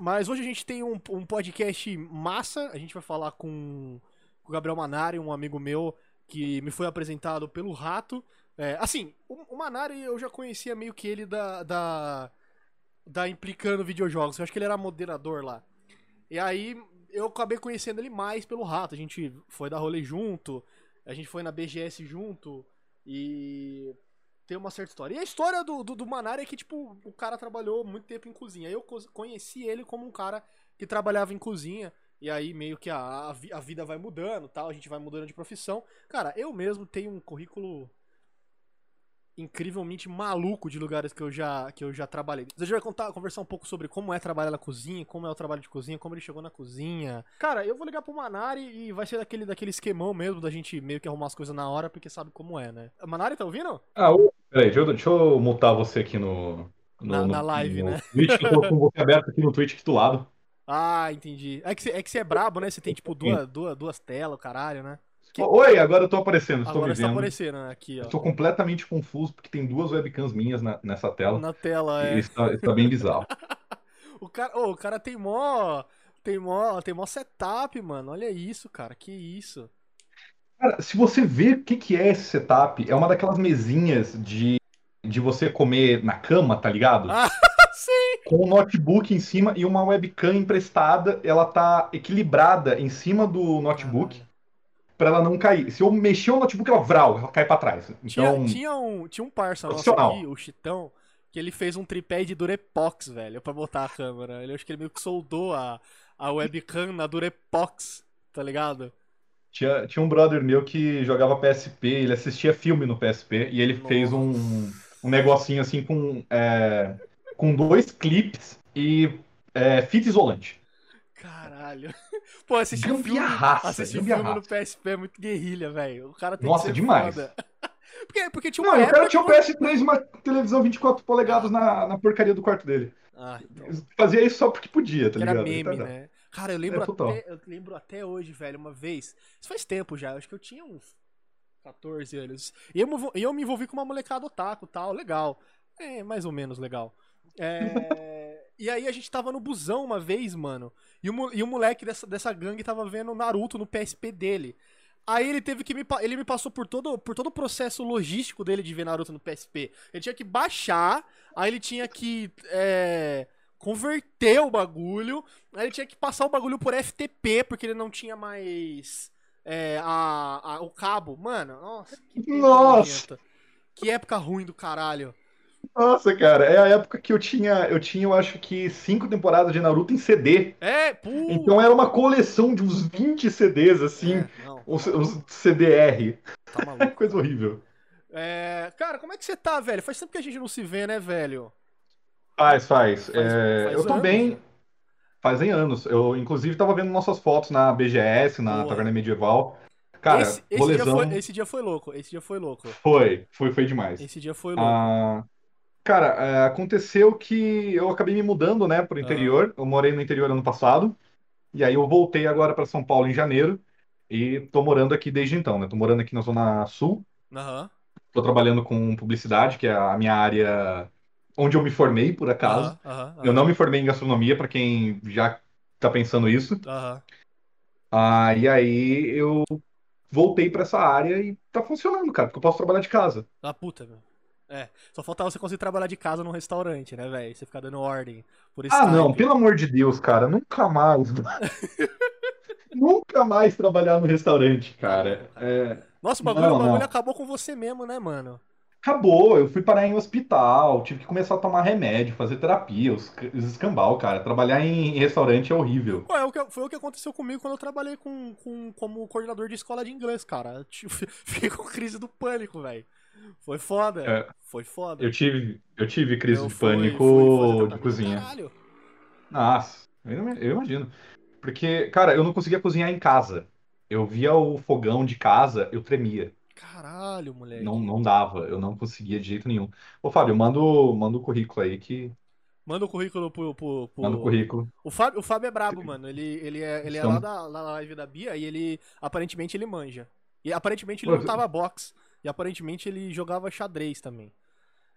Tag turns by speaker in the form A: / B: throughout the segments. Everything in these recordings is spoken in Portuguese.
A: Mas hoje a gente tem um, um podcast massa. A gente vai falar com, com o Gabriel Manari, um amigo meu que me foi apresentado pelo Rato. É, assim, o, o Manari eu já conhecia meio que ele da, da, da Implicando Videojogos. Eu acho que ele era moderador lá. E aí eu acabei conhecendo ele mais pelo Rato. A gente foi dar rolê junto, a gente foi na BGS junto e tem uma certa história. E a história do, do, do Manari é que, tipo, o cara trabalhou muito tempo em cozinha. Eu conheci ele como um cara que trabalhava em cozinha. E aí meio que a, a vida vai mudando tal, a gente vai mudando de profissão. Cara, eu mesmo tenho um currículo incrivelmente maluco de lugares que eu já, que eu já trabalhei. A gente vai contar, conversar um pouco sobre como é trabalhar na cozinha, como é o trabalho de cozinha, como ele chegou na cozinha. Cara, eu vou ligar pro Manari e vai ser daquele, daquele esquemão mesmo da gente meio que arrumar as coisas na hora, porque sabe como é, né? Manari, tá ouvindo?
B: Ah, ô, peraí, deixa eu, deixa eu mutar você aqui no. no
A: na, na live,
B: no
A: né?
B: Twitch, que eu tô com você aberto aqui no Twitch do lado.
A: Ah, entendi. É que você é, que você é brabo, né? Você tem, tipo, duas, duas, duas telas, caralho, né?
B: Que... Oi, agora eu tô aparecendo, estou
A: Agora
B: me
A: você tá
B: vendo.
A: aparecendo né? aqui, ó.
B: Estou completamente confuso porque tem duas webcams minhas na- nessa tela.
A: Na tela,
B: E
A: é.
B: isso tá, isso tá bem bizarro.
A: O cara, ô, o cara tem mó. Tem mó, tem mó setup, mano. Olha isso, cara. Que isso.
B: Cara, se você ver o que, que é esse setup, é uma daquelas mesinhas de, de você comer na cama, tá ligado?
A: Ah, sim!
B: Com um notebook em cima e uma webcam emprestada, ela tá equilibrada em cima do notebook. Pra ela não cair. Se eu mexer o notebook, ela vral, ela cai pra trás.
A: Tinha,
B: Então,
A: tinha, um, tinha um parça nosso aqui, o Chitão, que ele fez um tripé de Durepox, velho, pra botar a câmera. Ele acho que ele meio que soldou a, a webcam na Durepox, tá ligado?
B: tinha, tinha um brother meu que jogava PSP, ele assistia filme no PSP e ele fez um, um negocinho assim com, é, com dois clips e é, fita isolante.
A: Caralho. Pô, assistir um filme, assistir um filme no. PSP é muito guerrilha, velho. O cara tem
B: Nossa,
A: que ser
B: demais.
A: foda. Porque, porque tinha uma
B: Não, o cara tinha um
A: que-
B: PS3 e uma televisão 24 polegadas na, na porcaria do quarto dele.
A: Ah, então.
B: Fazia isso só porque podia, tá
A: Que era
B: ligado?
A: meme,
B: Retardado.
A: né? Cara, eu lembro,
B: É,
A: até, eu lembro até hoje, velho, uma vez. Isso faz tempo já, eu acho que eu tinha uns 14 anos. E eu, eu me envolvi com uma molecada otaku tal, legal. É, mais ou menos legal. É, e aí a gente tava no busão uma vez, mano. E o, e o moleque dessa, dessa gangue tava vendo Naruto no PSP dele. Aí ele teve que me. Ele me passou por todo, por todo o processo logístico dele de ver Naruto no PSP. Ele tinha que baixar, aí ele tinha que. é, converter o bagulho. Aí ele tinha que passar o bagulho por FTP, porque ele não tinha mais. é, a, a- o cabo. Mano, nossa. Que
B: Nossa.
A: nojento. Que época ruim do caralho.
B: Nossa, cara, é a época que eu tinha, eu tinha, eu acho que cinco temporadas de Naruto em CD.
A: É, pu...
B: Então era uma coleção de uns 20 CDs, assim,
A: É, não,
B: os, os CDR.
A: tá maluco.
B: Coisa horrível.
A: É, cara, como é que você tá, velho? Faz tempo que a gente não se vê, né, velho?
B: Faz, faz.
A: Faz-
B: É,
A: faz
B: eu tô
A: anos,
B: bem.
A: né?
B: Fazem anos. Eu, inclusive, tava vendo nossas fotos na BGS, na
A: Boa.
B: Taverna Medieval. Cara,
A: esse, esse dia foi, esse dia foi louco, esse dia foi louco.
B: foi, foi, foi demais.
A: Esse dia foi louco.
B: Ah, cara, é, aconteceu que eu acabei me mudando, né, pro interior. Eu morei no interior ano passado. E aí eu voltei agora para São Paulo em janeiro. E tô morando aqui desde então, né? Tô morando aqui na Zona Sul.
A: Aham.
B: Tô trabalhando com publicidade, que é a minha área onde eu me formei, por acaso.
A: aham, aham,
B: Eu não me formei em gastronomia, para quem já tá pensando isso.
A: Aham.
B: Ah, e aí eu voltei para essa área e tá funcionando, cara, porque eu posso trabalhar de casa.
A: Ah, puta, meu. É, só faltava você conseguir trabalhar de casa num restaurante, né, velho? Você ficar dando ordem por
B: Ah, não, pelo amor de Deus, cara, nunca mais. nunca mais trabalhar no restaurante, cara. É,
A: Nossa, o bagulho,
B: Não,
A: o bagulho
B: não.
A: acabou com você mesmo, né, mano?
B: acabou, eu fui parar em hospital, tive que começar a tomar remédio, fazer terapia, os, os escambau, cara. Trabalhar em restaurante é horrível.
A: Pô, é o que, foi o que aconteceu comigo quando eu trabalhei com, com, como coordenador de escola de inglês, cara. Tive- Fiquei com crise do pânico, velho. Foi foda.
B: É.
A: Foi foda.
B: Eu tive, eu tive crise
A: Eu
B: de
A: fui-
B: pânico
A: fui
B: de cozinha.
A: Caralho.
B: Nossa, eu, imagino. Porque, cara, eu não conseguia cozinhar em casa. Eu via o fogão de casa, eu tremia.
A: Caralho, moleque.
B: Não, não dava, eu não conseguia de jeito nenhum. Ô, Fábio, manda o, manda o currículo aí que.
A: Manda o currículo pro. pro, pro-
B: Manda o currículo.
A: O Fábio, o Fábio é brabo, mano. Ele, ele é, ele é
B: Então-
A: lá da, da live da Bia e ele. Aparentemente ele manja. E aparentemente ele
B: Pô,
A: lutava boxe. E aparentemente ele jogava xadrez também.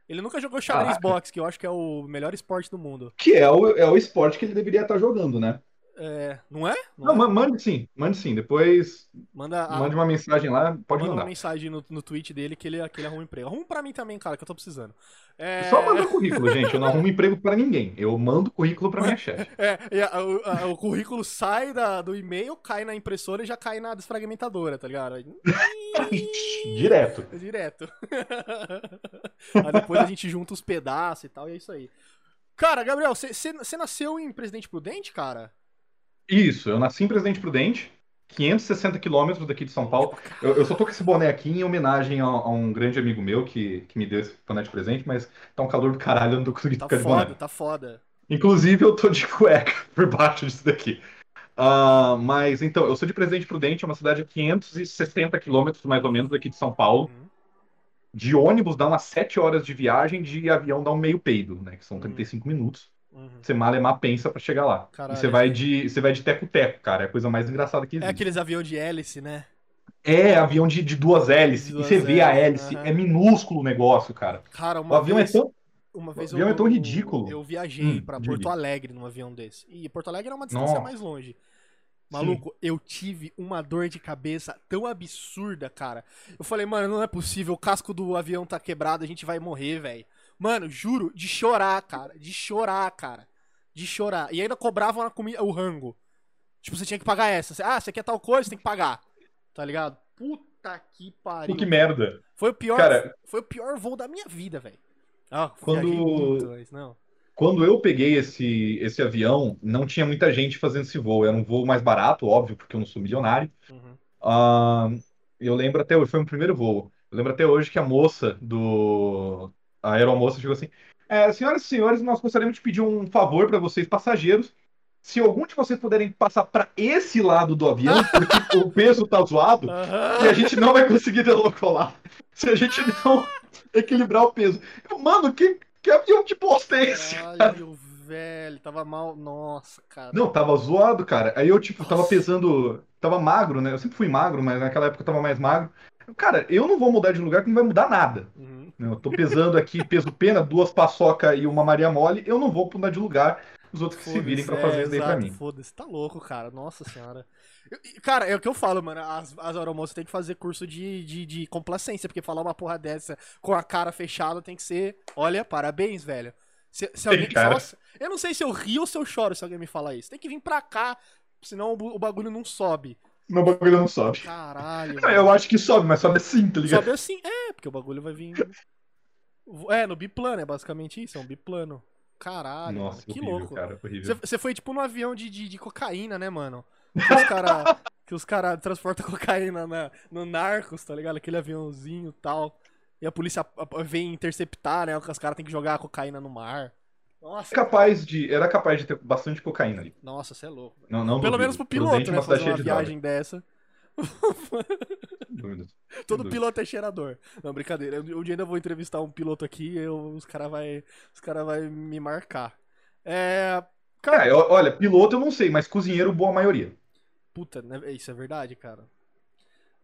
A: Ele nunca jogou xadrez
B: Caraca.
A: boxe, que eu acho que é o melhor esporte do mundo.
B: Que é o, é o esporte que ele deveria estar jogando, né?
A: É, não é?
B: Não,
A: é?
B: ma- mande sim, mande sim. Depois
A: Manda, a-
B: mande uma mensagem lá, pode
A: manda uma
B: mandar.
A: mensagem no, no tweet dele que ele, que ele arruma um emprego. Arruma pra mim também, cara, que eu tô precisando. É,
B: Só manda currículo, gente. Eu não arrumo emprego pra ninguém. Eu mando currículo pra minha chefe.
A: É, a- o, a- o currículo sai da- do e-mail, cai na impressora e já cai na desfragmentadora, tá ligado?
B: Direto.
A: É direto. aí depois a gente junta os pedaços e tal, e é isso aí. Cara, Gabriel, você nasceu em Presidente Prudente, cara?
B: Isso, eu nasci em Presidente Prudente, 560 quilômetros daqui de São Paulo. Eu, eu só tô com esse boné aqui em homenagem a, a um grande amigo meu que, que me deu esse boné de presente, mas tá um calor do caralho, eu não tô conseguindo
A: Tá
B: ficar de boné.
A: foda, tá foda.
B: Inclusive, eu tô de cueca por baixo disso daqui. Ah, mas então, eu sou de Presidente Prudente, é uma cidade a 560 quilômetros mais ou menos daqui de São Paulo.
A: Uhum.
B: De ônibus dá umas 7 horas de viagem, de avião dá um meio peido, né? Que são 35 minutos.
A: Uhum.
B: Você malemar pensa pra chegar lá.
A: Caralho.
B: E você vai de você vai de teco-teco, cara. É a coisa mais engraçada que
A: É
B: existe.
A: aqueles aviões de hélice, né?
B: É avião de, de duas hélices.
A: De duas
B: e você vê a hélice.
A: aham.
B: É minúsculo o negócio, cara.
A: Cara,
B: O avião
A: vez,
B: é tão.
A: uma vez
B: o avião
A: eu,
B: é tão ridículo.
A: Eu viajei
B: Hum,
A: pra
B: diga.
A: Porto Alegre num avião desse. E Porto Alegre era uma distância
B: Nossa.
A: mais longe. Maluco, eu tive uma dor de cabeça tão absurda, cara. Eu falei, mano, não é possível, o casco do avião tá quebrado, a gente vai morrer, velho. Mano, juro, de chorar, cara. De chorar, cara. De chorar. E ainda cobravam a comida, o rango. Tipo, você tinha que pagar essa. Ah, você quer tal coisa, você tem que pagar. Tá ligado? Puta que pariu.
B: Que merda.
A: Foi o pior,
B: Cara-
A: foi o pior voo da minha vida, velho. Ah,
B: Quando-
A: viajei muito, mas não.
B: Quando eu peguei esse, esse avião, não tinha muita gente fazendo esse voo. Era um voo mais barato, óbvio, porque eu não sou milionário.
A: Uhum.
B: Ah, eu lembro até hoje, foi o primeiro voo. Eu lembro até hoje que a moça do. A aeromoça chegou assim: é, Senhoras e senhores, nós gostaríamos de pedir um favor para vocês, passageiros. Se algum de vocês puderem passar para esse lado do avião, porque o peso tá zoado, e a gente não vai conseguir decolar. Se a gente não equilibrar o peso. Eu, mano, que, que avião de bosta é esse?
A: Caralho, velho, tava mal. Nossa, cara.
B: Não, tava zoado, cara. Aí eu, tipo, tava pesando. Tava magro, né? Eu sempre fui magro, mas naquela época eu tava mais magro. Cara, eu não vou mudar de lugar que não vai mudar nada.
A: Uhum.
B: Eu tô pesando aqui, peso pena, duas paçoca e uma Maria Mole. Eu não vou mudar de lugar. Os outros que se virem pra fazer
A: é,
B: isso daí pra
A: exato,
B: mim.
A: Foda-se, tá louco, cara. Nossa senhora. Eu- cara, é o que eu falo, mano. As, as aeromoças têm que fazer curso de, de, de complacência, porque falar uma porra dessa com a cara fechada tem que ser. Olha, parabéns, velho. Se, se alguém.
B: cara.
A: Nossa, eu não sei se eu rio ou se eu choro se alguém me falar isso. Tem que vir pra cá, senão o, o bagulho não sobe.
B: Meu bagulho não sobe.
A: Caralho.
B: Eu acho que sobe, mas sobe assim, tá ligado?
A: Sobe assim, é, porque o bagulho vai vir. É, no biplano, é basicamente isso, é um biplano. Caralho,
B: Nossa,
A: mano, que
B: horrível,
A: louco.
B: cara.
A: Você foi tipo no avião de, de, de cocaína, né, mano? Que os cara, que os cara transportam cocaína na, no Narcos, tá ligado? Aquele aviãozinho e tal. E a polícia vem interceptar, né? Os caras têm que jogar a cocaína no mar. Nossa,
B: Capaz de, era capaz de ter bastante cocaína ali.
A: nossa, você é louco.
B: Não, não
A: Pelo
B: duvido.
A: menos pro piloto, né? Fazer uma
B: de
A: viagem dessa.
B: Dúvida.
A: Todo
B: dúvida.
A: piloto é cheirador. Não, brincadeira. Um dia ainda vou entrevistar um piloto aqui e os caras vai, os cara vai me marcar. É. Cara,
B: É, olha, piloto eu não sei, mas cozinheiro, boa maioria.
A: puta, né? Isso é verdade, cara.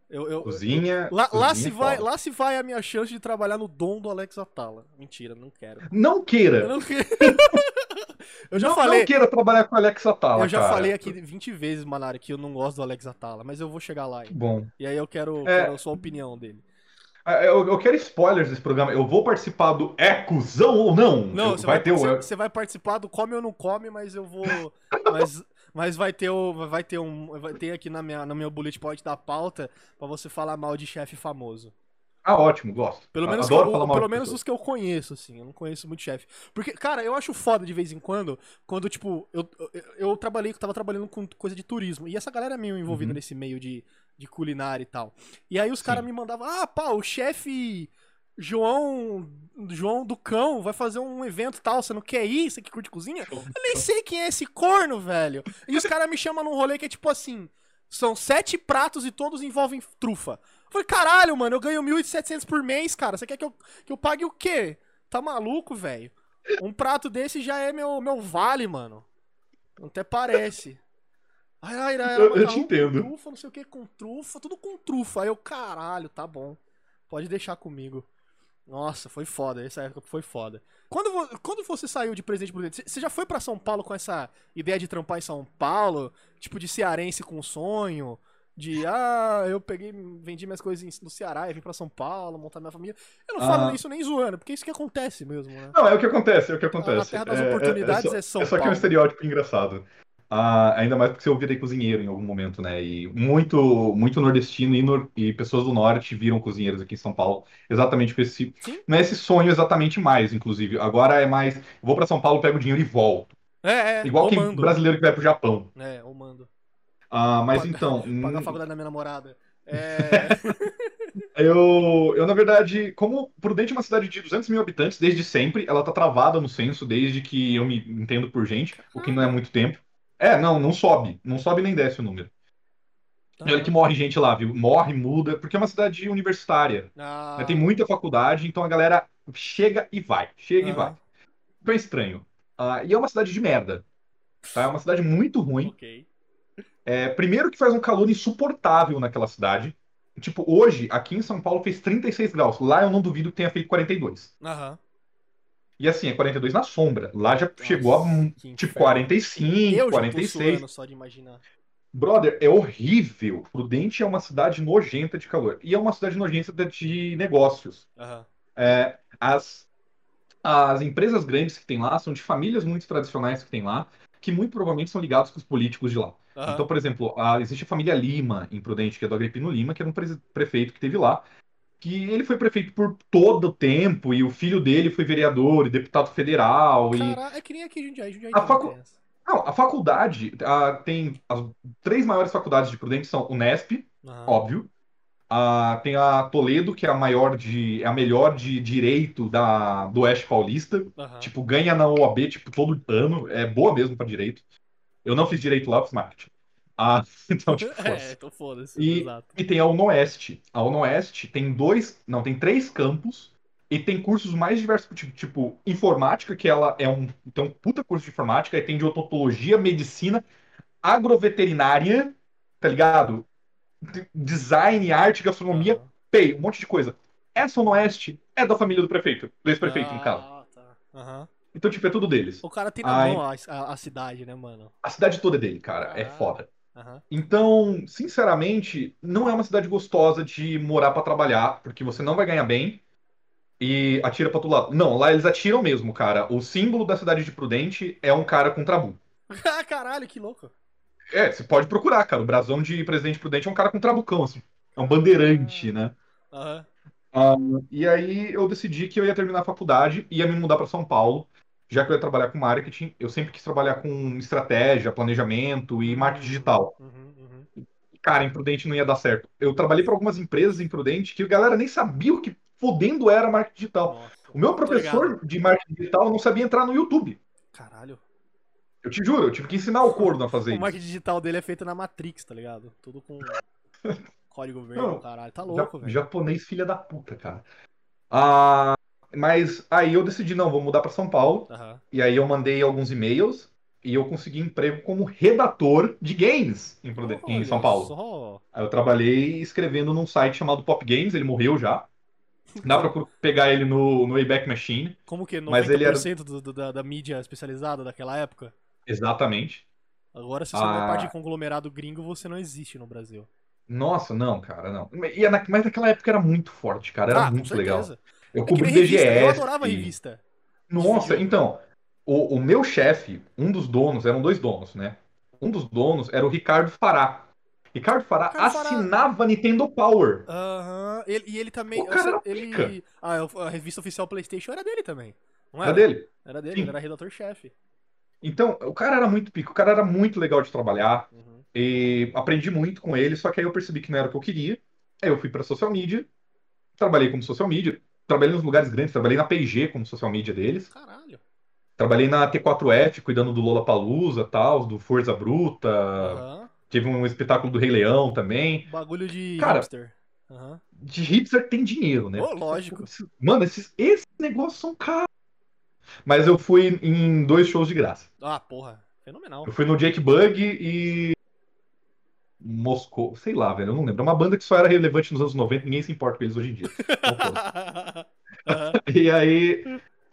A: Eu, eu,
B: Cozinha.
A: Lá, lá
B: cozinha
A: se
B: é
A: vai, lá se vai a minha chance de trabalhar no dom do Alex Atala. Mentira, não quero.
B: Não
A: Eu
B: queira.
A: não quero. eu já
B: não,
A: falei,
B: não queira trabalhar com Alex Atala,
A: eu já
B: cara.
A: falei aqui 20 vezes, Manara, que eu não gosto do Alex Atala, mas eu vou chegar lá. ainda.
B: Bom.
A: E aí eu quero,
B: É.
A: quero a sua opinião dele.
B: Ah, Eu, eu quero spoilers desse programa. Eu vou participar do É Cusão ou não?
A: Não,
B: Eu-
A: você
B: vai
A: vai,
B: ter o.
A: você, você vai participar do Come ou Não Come, mas eu vou. Mas, mas vai ter o. Vai ter um. Vai ter aqui na minha, no meu bullet point da pauta pra você falar mal de chefe famoso.
B: Ah, ótimo, gosto.
A: Pelo menos,
B: Adoro
A: eu-
B: falar mal
A: pelo menos os que eu conheço, assim. Eu não conheço muito chefe. Porque, cara, eu acho foda de vez em quando, quando, tipo, eu, eu, eu trabalhei, tava trabalhando com coisa de turismo. E essa galera é meio envolvida
B: Uhum.
A: nesse meio de, de culinária e tal. E aí os caras me mandavam, ah, pá, o chefe João. João do Cão vai fazer um evento e tal. Você não quer ir? Você que curte cozinha? Eu nem sei quem é esse corno, velho. E os caras me chamam num rolê que é tipo assim: são sete pratos e todos envolvem trufa. Eu falei, caralho, mano, eu ganho 1.700 por mês, cara. Você quer que eu, que eu pague o quê? Tá maluco, velho? Um prato desse já é meu, meu vale, mano. Até parece. Ai, ai, ai,
B: Eu- eu te
A: com
B: entendo.
A: Trufa, não sei o que, com trufa, tudo com trufa. Aí eu, caralho, tá bom. Pode deixar comigo. Nossa, foi foda. Essa época foi foda. Quando, quando você saiu de Presidente Prudente, você- já foi pra São Paulo com essa ideia de trampar em São Paulo? Tipo, de cearense com sonho? De, ah, eu peguei, vendi minhas coisas no Ceará e vim pra São Paulo, montar minha família. Eu não falo
B: Ah.
A: isso nem zoando, porque é isso que acontece mesmo, né?
B: Não, é o que acontece, é o que acontece.
A: terra das
B: É- é-
A: oportunidades
B: só,
A: é São
B: só que é um
A: Paulo.
B: estereótipo engraçado. Ah, ainda mais porque você ouvia cozinheiro em algum momento, né? E muito, muito nordestino e, nor- e pessoas do norte viram cozinheiros aqui em São Paulo, exatamente com esse.
A: Sim.
B: Não é esse sonho exatamente mais, inclusive. Agora é mais. Vou pra São Paulo, pego dinheiro e volto.
A: É, é,
B: Igual
A: ou
B: quem
A: mando.
B: brasileiro que vai pro Japão.
A: É, ou mando.
B: Ah, mas
A: Paga-
B: então.
A: Pagar a
B: hum,
A: faculdade da minha namorada. É.
B: Eu, eu, na verdade, como Prudente é uma cidade de 200 mil habitantes desde sempre, ela tá travada no censo desde que eu me entendo por gente, o que não é muito tempo. É, não, não sobe. Não sobe nem desce o número. E olha que morre gente lá, viu? Morre, muda, porque é uma cidade universitária.
A: Ah,
B: né? Tem muita faculdade, então a galera chega e vai. Chega e
A: aham,
B: vai. Então é estranho. Ah, e é uma cidade de merda. Tá? É uma cidade muito ruim.
A: Ok.
B: É, primeiro que faz um calor insuportável naquela cidade. Tipo, hoje, aqui em São Paulo, fez 36 graus. Lá eu não duvido que tenha feito 42.
A: Aham.
B: E assim, é 42 na sombra. Lá já chegou a tipo
A: inferno.
B: 45,
A: Eu já tô
B: 46.
A: suando só de imaginar.
B: Brother, é horrível. Prudente é uma cidade nojenta de calor. E é uma cidade nojenta de negócios.
A: Aham.
B: É, as, as empresas grandes que tem lá são de famílias muito tradicionais que tem lá, que muito provavelmente são ligados com os políticos de lá.
A: Aham.
B: Então, por exemplo, a- existe a família Lima em Prudente, que é do Agripino Lima, que era um prese- prefeito que teve lá, que ele foi prefeito por todo o tempo, e o filho dele foi vereador e deputado federal. E...
A: Caralho, é que nem aqui Jundiaí. Jundiaí
B: A facu-. Não, a faculdade ah, tem as três maiores faculdades de Prudente são o Nesp,
A: Aham.
B: óbvio. Ah, tem a Toledo, que é a maior de, é a melhor de direito da, do Oeste Paulista.
A: Aham.
B: Tipo, ganha na OAB, tipo, todo ano. É boa mesmo pra direito. Eu não fiz direito lá, fiz marketing. Ah, então, tipo,
A: é, então foda-se.
B: E,
A: Exato.
B: e tem a Unoeste. A Unoeste tem dois, não, tem três campos e tem cursos mais diversos, tipo, tipo, informática, que ela é um, um puta curso de informática, e tem de odontologia, medicina, agroveterinária, tá ligado? De- Design, arte, gastronomia,
A: Aham.
B: pay, um monte de coisa. Essa Unoeste é da família do prefeito, do ex-prefeito, no caso.
A: Ah, tá.
B: Então, tipo, é tudo deles.
A: O cara tem na
B: Ai.
A: mão a, a, a cidade, né, mano?
B: A cidade toda é dele, cara. É
A: Ah.
B: foda. Então, sinceramente, não é uma cidade gostosa de morar pra trabalhar, porque você não vai ganhar bem e atira pra todo lado. Não, lá eles atiram mesmo, cara. O símbolo da cidade de Prudente é um cara com trabu.
A: Ah, Caralho, que louco.
B: É, você pode procurar, cara. O brasão de Presidente Prudente é um cara com trabucão, assim. É um bandeirante, né?
A: Aham.
B: E aí eu decidi que eu ia terminar a faculdade e ia me mudar pra São Paulo, já que eu ia trabalhar com marketing. Eu sempre quis trabalhar com estratégia, planejamento e marketing digital.
A: Uhum, uhum.
B: Cara, em Prudente não ia dar certo. Eu trabalhei para algumas empresas em Prudente que a galera nem sabia o que fodendo era marketing digital.
A: Nossa.
B: O meu professor de marketing digital não sabia entrar no YouTube.
A: Caralho.
B: Eu te juro, eu tive que ensinar o corno a fazer
A: O
B: isso.
A: marketing digital dele é feito na Matrix, tá ligado? Tudo com código verde,
B: Não,
A: caralho. Tá louco, velho.
B: japonês filha da puta, cara. Ah, mas aí eu decidi, não, vou mudar para São Paulo.
A: Aham.
B: E aí eu mandei alguns e-mails e eu consegui emprego como redator de games em, Pruden- em São Paulo.
A: Só.
B: Aí eu trabalhei escrevendo num site chamado Pop Games, ele morreu já. Dá pra pegar ele no, no Wayback Machine.
A: Como que? 90%
B: Mas ele era-
A: do, do- da, da mídia especializada daquela época?
B: Exatamente.
A: Agora, se você
B: Ah.
A: parte de conglomerado gringo, você não existe no Brasil.
B: Nossa, não, cara, não. E é na- mas naquela época era muito forte, cara. Era
A: ah, com
B: muito legal. Eu cobri
A: nem revista. Eu
B: BGS.
A: adorava revista.
B: Nossa, então, o, o meu chefe, um dos donos, eram dois donos, né? Um dos donos era o Ricardo Fará. Ricardo Fará
A: Ricardo Fará.
B: assinava Nintendo Power.
A: Aham. E ele também.
B: O cara era
A: ele...
B: pica.
A: Ah, a revista oficial PlayStation era dele também. Não
B: Era
A: era?
B: dele.
A: Era dele,
B: Sim.
A: ele era redator-chefe.
B: Então, o cara era muito pico, o cara era muito legal de trabalhar.
A: Uhum.
B: E aprendi muito com ele, só que aí eu percebi que não era o que eu queria. Aí eu fui pra social media, trabalhei como social media, trabalhei nos lugares grandes, trabalhei na P&G como social media deles,
A: Caralho.
B: trabalhei na T4F cuidando do Lollapalooza, tal, do Forza Bruta,
A: Aham.
B: tive um espetáculo do Rei Leão também.
A: Bagulho de
B: Cara,
A: hipster. Aham.
B: De hipster tem dinheiro, né?
A: Ô, lógico.
B: Mano, esses, esses negócios são caros. Mas eu fui em dois shows de graça.
A: Ah, porra. Fenomenal.
B: Eu fui no Jake Bug e. Moscou, sei lá, velho, eu não lembro. É uma banda que só era relevante nos anos 90, ninguém se importa com eles hoje em dia. E aí,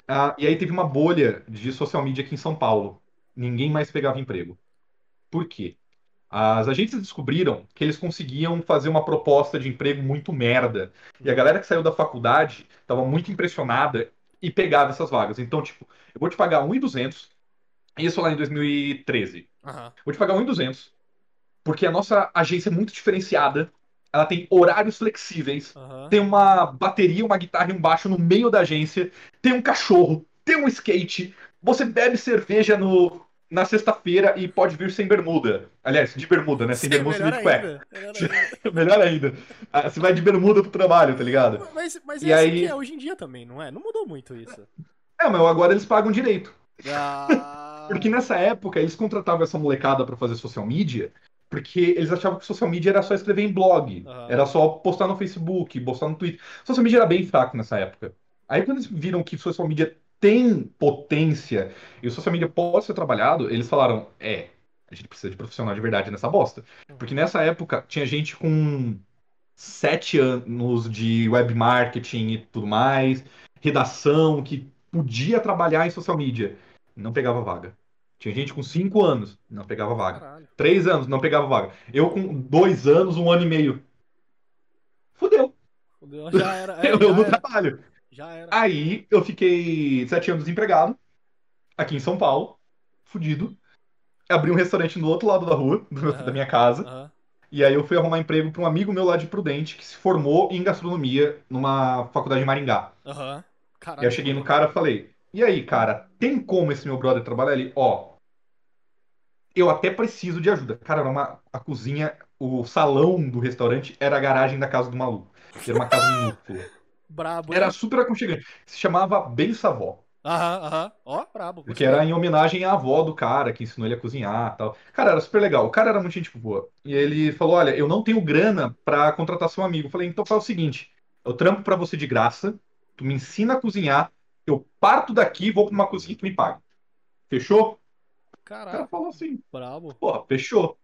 B: ah, e aí teve uma bolha de social media aqui em São Paulo. Ninguém mais pegava emprego. Por quê? As agências descobriram que eles conseguiam fazer uma proposta de emprego muito merda. E a galera que saiu da faculdade estava muito impressionada e pegava essas vagas. Então, tipo, eu vou te pagar 1.200, isso lá em 2013.
A: Aham.
B: Vou te pagar 1.200, porque a nossa agência é muito diferenciada. Ela tem horários flexíveis,
A: Aham.
B: tem uma bateria, uma guitarra e um baixo no meio da agência, tem um cachorro, tem um skate, você bebe cerveja no, na sexta-feira e pode vir sem bermuda. Aliás, de bermuda, né? Sem bermuda,
A: Melhor
B: sem de cueca.
A: Melhor ainda.
B: Ah, Você vai de bermuda pro trabalho, tá ligado?
A: Mas, mas
B: E
A: é assim
B: aí-
A: que é hoje em dia também, não é? Não mudou muito isso.
B: É, mas agora eles pagam direito.
A: Ah,
B: Porque nessa época eles contratavam essa molecada pra fazer social media, porque eles achavam que social media era só escrever em blog,
A: Aham.
B: era só postar no Facebook, postar no Twitter. Social media era bem fraco nessa época. Aí quando eles viram que social media tem potência e o social media pode ser trabalhado, eles falaram: é, a gente precisa de profissional de verdade nessa bosta. Porque nessa época tinha gente com sete anos de web marketing e tudo mais, redação, que podia trabalhar em social media. Não pegava vaga. Tinha gente com cinco anos, não pegava vaga. Três anos, não pegava vaga. Eu com dois anos, um ano e meio. Fudeu.
A: Fudeu, Já era. é,
B: eu
A: já
B: não
A: era.
B: trabalho.
A: Já era.
B: Aí eu fiquei sete anos desempregado, aqui em São Paulo, fudido. Abri um restaurante no outro lado da rua, do
A: Aham.
B: da minha casa.
A: Aham.
B: E aí eu fui arrumar emprego para um amigo meu lá de Prudente, que se formou em gastronomia numa faculdade de Maringá.
A: Aham.
B: E
A: Caralho.
B: aí eu cheguei no cara e falei: E aí, cara, tem como esse meu brother trabalhar ali? Ó, eu até preciso de ajuda. Cara, era uma, a cozinha, o salão do restaurante era a garagem da casa do maluco. Era uma casa minúscula.
A: Brabo.
B: Era super aconchegante. Se chamava Bem Savó.
A: Aham, aham. Ó, brabo.
B: Porque era em homenagem à avó do cara, que ensinou ele a cozinhar e tal. Cara, era super legal. O cara era muito gente boa. E ele falou: Olha, eu não tenho grana pra contratar seu amigo. Eu falei: Então faz o seguinte: eu trampo pra você de graça, tu me ensina a cozinhar, eu parto daqui, vou pra uma cozinha e tu me paga. Fechou? O cara falou assim:
A: Brabo.
B: Porra, fechou.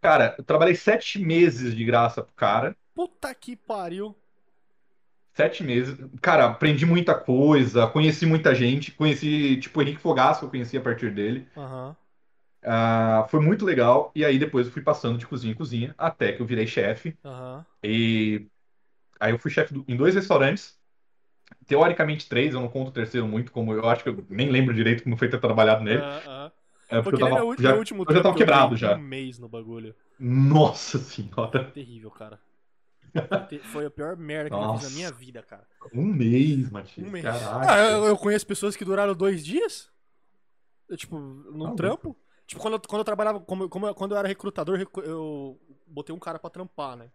B: Cara, eu trabalhei sete meses de graça pro cara.
A: Puta que pariu.
B: Sete meses. Cara, aprendi muita coisa, conheci muita gente, conheci, tipo, o Henrique que eu conheci a partir dele.
A: Aham.
B: Ah, foi muito legal. E aí depois eu fui passando de cozinha em cozinha, até que eu virei chefe.
A: Aham.
B: E aí eu fui chefe do- em dois restaurantes. Teoricamente três, eu não conto o terceiro muito, como eu acho que eu nem lembro direito como foi ter trabalhado nele.
A: Aham, aham.
B: É, porque
A: Porque
B: eu
A: ele
B: tava,
A: era o
B: já,
A: último
B: eu já tava
A: eu
B: quebrado já.
A: Um mês no bagulho.
B: Nossa senhora.
A: Terrível, cara. Foi a pior merda que eu já fiz na
B: Nossa.
A: minha vida, cara.
B: Um mês, Matias.
A: Um mês.
B: Caraca.
A: Ah, eu, eu conheço pessoas que duraram dois dias. Eu, tipo, num
B: Ah,
A: trampo. Tipo, quando eu, quando eu trabalhava, como, como eu- quando eu era recrutador, eu botei um cara pra trampar, né?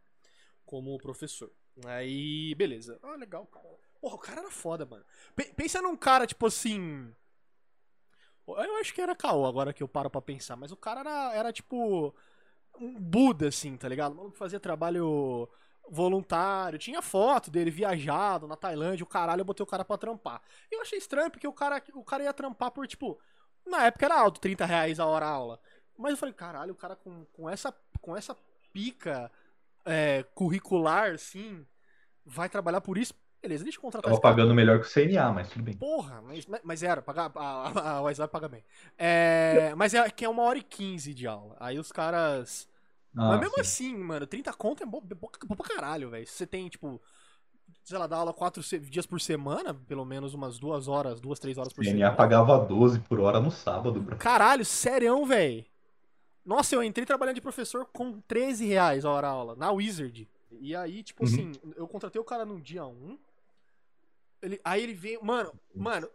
A: Como professor. Aí, beleza. Ah, legal, cara. Porra, o cara era foda, mano. Pe- pensa num cara, tipo assim. Eu acho que era caô agora que eu paro pra pensar, mas o cara era, era tipo. Um Buda, assim, tá ligado? O maluco fazia trabalho voluntário, tinha foto dele viajado na Tailândia, o caralho, eu botei o cara pra trampar. E eu achei estranho, porque o cara, o cara ia trampar por, tipo, na época era alto, 30 reais a hora a aula. Mas eu falei, caralho, o cara com, com, essa, com essa pica é, curricular, assim, vai trabalhar por isso? Beleza, deixa eu contratar
B: Tava
A: esse cara.
B: pagando melhor que o CNA, mas tudo bem.
A: Porra, mas, mas era, pagar, a, a, a WhatsApp paga bem. É, mas é que é uma hora e quinze de aula. Aí os caras.
B: Ah,
A: mas mesmo
B: sim.
A: assim, mano, 30 conto é bom, bom, bom pra caralho, velho. Você tem, tipo, sei lá, dá aula quatro dias por semana, pelo menos umas duas horas, duas, três horas por
B: CNA
A: semana.
B: pagava 12 por hora no sábado, bro.
A: Caralho, serião, velho. Nossa, eu entrei trabalhando de professor com 13 reais a hora aula, na Wizard. E aí, tipo
B: Uhum.
A: assim, eu contratei o cara no dia 1. Ele, aí ele veio. Mano, mano,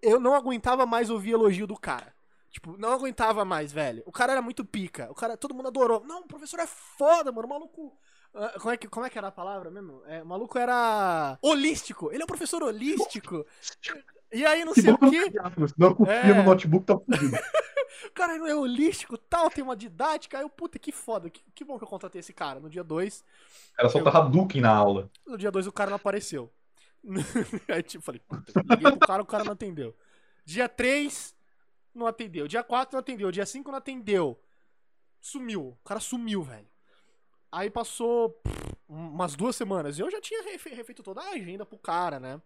A: eu não aguentava mais ouvir elogio do cara. Tipo, não aguentava mais, velho. O cara era muito pica. O cara, todo mundo adorou. Não, o professor é foda, mano. O maluco. ah, Como é, que, como é que era a palavra mesmo? É, o maluco era holístico. Ele é um professor holístico. E aí, não sei o quê.
B: não confia, se não confia
A: É.
B: no notebook, tá fudido.
A: Cara, não é holístico tal, tem uma didática. Aí eu, puta, que foda. Que, que bom que eu contratei esse cara. No dia 2,
B: O cara soltava Hadouken na aula.
A: no dia 2 o cara não apareceu. Aí tipo, falei, puta, liguei pro cara, o cara não atendeu. Dia 3, não atendeu. Dia 4 não atendeu. Dia 5 não atendeu. Sumiu. O cara sumiu, velho. Aí passou pff, umas duas semanas. E eu já tinha refe- refeito toda a agenda pro cara, né?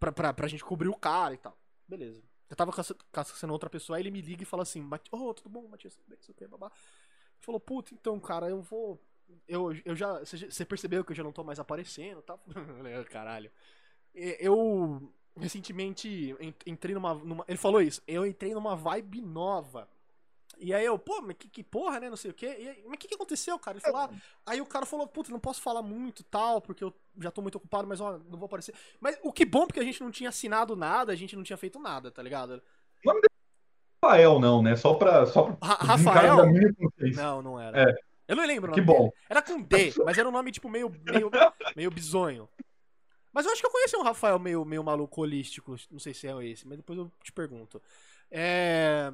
A: pra, pra, pra gente cobrir o cara e tal. Beleza. Eu tava caça- caçando outra pessoa, aí ele me liga e fala assim, "Mati- ô, tudo bom, Matias? Tudo bem, babá. Ele falou, puta, então, cara, eu vou. Eu, eu já. Você percebeu que eu já não tô mais aparecendo "Ah, Caralho. Eu recentemente en- entrei numa, numa. Ele falou isso, eu entrei numa vibe nova. E aí eu, pô, mas que, que porra, né? Não sei o quê. Aí, mas o que, que aconteceu, cara? Ele falou, ah, aí o cara falou, puta, não posso falar muito tal, porque eu já tô muito ocupado, mas ó, não vou aparecer. Mas o que bom, porque a gente não tinha assinado nada, a gente não tinha feito nada, tá ligado?
B: Rafael, não, né? Só pra. Só pra
A: Ra- Rafael? Não, não era.
B: É.
A: Eu não lembro o
B: Que
A: nome
B: bom.
A: dele. Era com D, mas era um nome, tipo, meio, meio, meio bizonho. Mas eu acho que eu conheci um Rafael meio, meio maluco holístico. Não sei se é esse, mas depois eu te pergunto. É...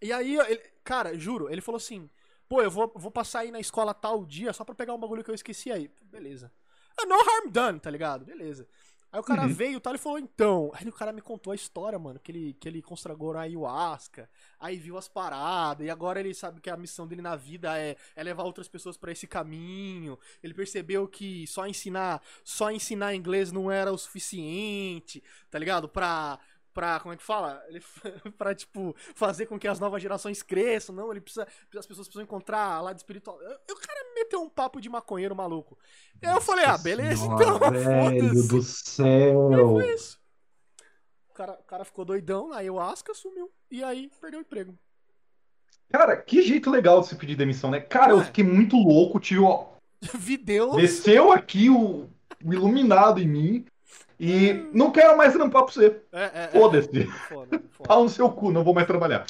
A: E aí, ele- cara, juro, ele falou assim: pô, eu vou, vou passar aí na escola tal dia só pra pegar um bagulho que eu esqueci aí. Beleza. Ah, no harm done, tá ligado? Beleza. Aí o cara
B: Uhum.
A: veio e tal, ele falou, então. Aí o cara me contou a história, mano, que ele, que ele consagrou a ayahuasca, aí viu as paradas, e agora ele sabe que a missão dele na vida é, é levar outras pessoas pra esse caminho. Ele percebeu que só ensinar, só ensinar inglês não era o suficiente, tá ligado? Pra. Pra, como é que fala? Ele, pra, tipo, fazer com que as novas gerações cresçam, não, ele precisa, as pessoas precisam encontrar lado espiritual. E o cara meteu um papo de maconheiro maluco. Aí eu falei, ah, beleza, então,
B: Velho
A: foda-se.
B: do céu.
A: Foi isso. O cara, o cara ficou doidão na ayahuasca, sumiu. E aí, perdeu o emprego.
B: Cara, que jeito legal de se pedir demissão, né? Cara, eu
A: É.
B: fiquei muito louco, tio. ó,
A: Vi Deus.
B: Desceu aqui o, o iluminado em mim. E não quero mais trampar pra você.
A: É, é, é.
B: Foda-se.
A: Foda, foda,
B: Pau no seu cu, não vou mais trabalhar.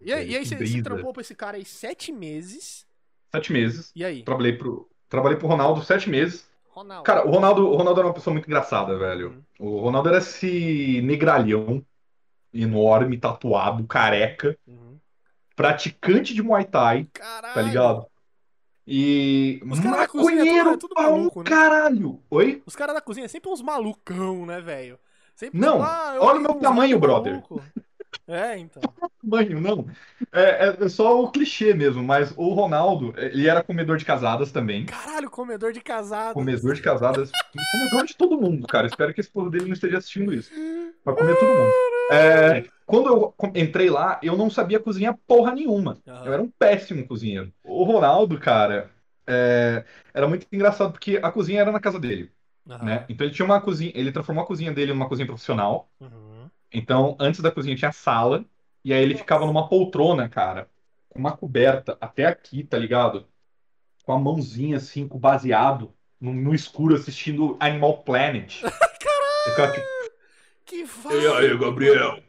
A: E aí, e aí você, você trampou pra esse cara aí sete meses.
B: Sete meses.
A: E aí?
B: Trabalhei pro, trabalhei pro Ronaldo sete meses.
A: Ronaldo.
B: Cara, o Ronaldo, o Ronaldo era uma pessoa muito engraçada, velho.
A: Uhum.
B: O Ronaldo era esse negralhão enorme, tatuado, careca,
A: Uhum.
B: praticante de Muay Thai,
A: Caralho.
B: tá ligado? E
A: Os caras da cozinha é tudo- é
B: pra
A: maluco, né?
B: caralho. Oi?
A: Os caras da cozinha é sempre uns malucão, né, velho? Sempre,
B: Não,
A: ah, eu
B: olha o meu tamanho, brother.
A: maluco. É, então.
B: Tamanho, não. É, é só o clichê mesmo, mas o Ronaldo, ele era comedor de casadas também.
A: Caralho, comedor de casado.
B: Comedor de casadas. comedor de todo mundo, cara. Espero que a esposa dele não esteja assistindo isso. Vai comer todo mundo. É, quando eu entrei lá, eu não sabia cozinhar porra nenhuma.
A: Aham.
B: Eu era um péssimo cozinheiro. O Ronaldo, cara, é, era muito engraçado porque a cozinha era na casa dele,
A: Aham.
B: né? Então ele tinha uma cozinha, ele transformou a cozinha dele numa cozinha profissional.
A: Uhum.
B: Então, antes da cozinha tinha a sala, e aí ele ficava numa poltrona, cara, com uma coberta até aqui, tá ligado? Com a mãozinha assim, com o baseado no, no escuro, assistindo Animal Planet. Ficava tipo,
A: Que
C: E
A: vai.
C: aí, Gabriel?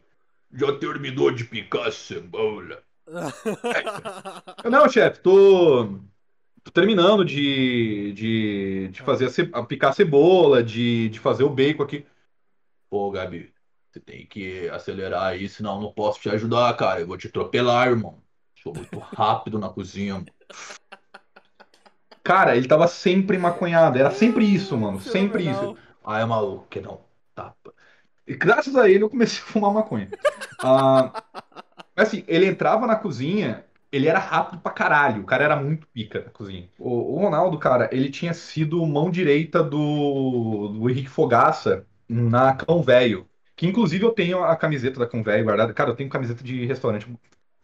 C: Já terminou de picar a cebola?
B: não, chefe, tô, tô terminando de, de, de fazer a ce- a picar a cebola, de, de fazer o bacon aqui.
C: Pô, Gabi, você tem que acelerar aí, senão eu não posso te ajudar, cara. Eu vou te atropelar, irmão. Sou muito rápido na cozinha.
B: Cara, ele tava sempre maconhado, era sempre isso, mano, sempre
A: Fenomenal.
B: isso.
C: Ah, é maluco, que não. Tapa.
B: E graças a ele eu comecei a fumar maconha. Ah, assim, ele entrava na cozinha, ele era rápido pra caralho. O cara era muito pica na cozinha. O, o Ronaldo, cara, ele tinha sido mão direita do, do Henrique Fogaça na Cão Velho. Que inclusive eu tenho a camiseta da Cão Velho guardada. Cara, eu tenho camiseta de restaurante.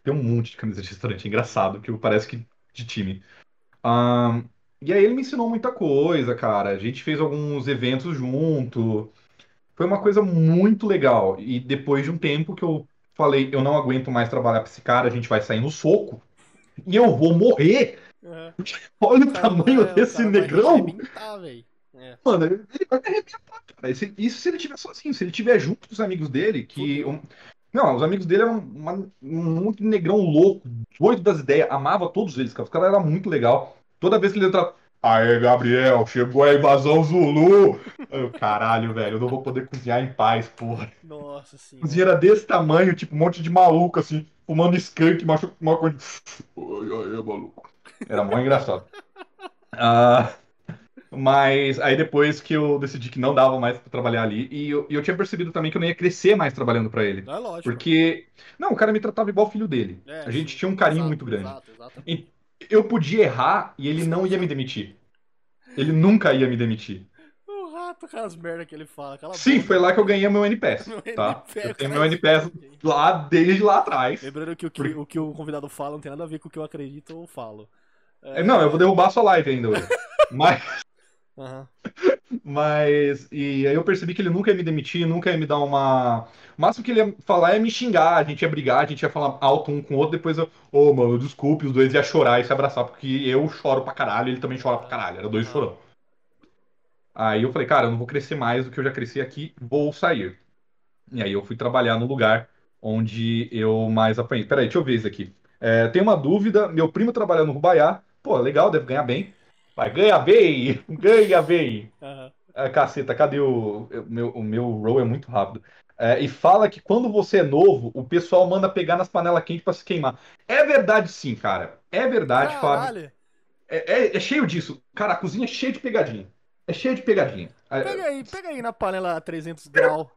B: Tem um monte de camiseta de restaurante. Engraçado, que parece que de time. Ah, e aí ele me ensinou muita coisa, cara. A gente fez alguns eventos junto. Foi uma coisa muito legal. E depois de um tempo que eu falei, eu não aguento mais trabalhar pra esse cara, a gente vai sair no soco. E eu vou morrer.
A: É.
B: Olha o tamanho
A: o
B: desse
A: vai
B: negrão.
A: É.
B: Mano, ele vai me arrebentar, cara. Esse- Isso se ele estiver sozinho, se ele estiver junto com os amigos dele, que. um- Não, os amigos dele eram uma- um de negrão louco, doido das ideias, amava todos eles, cara. Os caras eram muito legal. Toda vez que ele entrava. Aê, Gabriel, chegou a invasão Zulu! Eu, caralho, velho, eu não vou poder cozinhar em paz, porra.
A: Nossa senhora.
B: cozinha era desse tamanho, tipo, um monte de maluco, assim, fumando skunk, macho- uma coisa. Oi, aí, maluco. Era mó engraçado. Ah, mas aí depois que eu decidi que não dava mais pra trabalhar ali, e eu, e eu tinha percebido também que eu não ia crescer mais trabalhando pra ele.
A: Não é lógico.
B: Porque, não, o cara me tratava igual filho dele.
A: É,
B: a gente
A: sim.
B: tinha um carinho
A: Exato,
B: muito grande.
A: Exato, exato.
B: E eu podia errar e ele não ia me demitir. Ele nunca ia me demitir.
A: O rato com aquelas merda que ele fala.
B: Sim,
A: boca.
B: foi lá que eu ganhei meu NPS,
A: No
B: tá?
A: NPS,
B: Eu tenho meu NPS lá desde lá atrás.
A: Lembrando que o, que o que o convidado fala não tem nada a ver com o que eu acredito ou falo.
B: É, Não, eu vou derrubar a sua live ainda hoje. Mas,
A: Aham.
B: mas. E aí eu percebi que ele nunca ia me demitir, nunca ia me dar uma. O máximo que ele ia falar é me xingar, a gente ia brigar, a gente ia falar alto um com o outro, depois eu. Ô, mano, desculpe, os dois iam chorar e se abraçar, porque eu choro pra caralho, ele também chora pra caralho. Era dois chorão. Aí eu falei, cara, eu não vou crescer mais do que eu já cresci aqui, vou sair. E aí eu fui trabalhar no lugar onde eu mais apanhei. Peraí, deixa eu ver isso aqui. É, tem uma dúvida, meu primo trabalha no Rubaiá. Pô, legal, deve ganhar bem. Vai, ganha bem! Ganha bem!
A: Aham.
B: Ah, caceta, cadê o, o meu, o meu roll é muito rápido. É, e fala que quando você é novo, o pessoal manda pegar nas panelas quentes pra se queimar. É verdade sim, cara. É verdade, Fábio.
A: Caralho.
B: É, é- é cheio disso. Cara, a cozinha é cheia de pegadinha. É cheia de pegadinha. É-
A: Pega aí, pega aí na panela a 300 graus.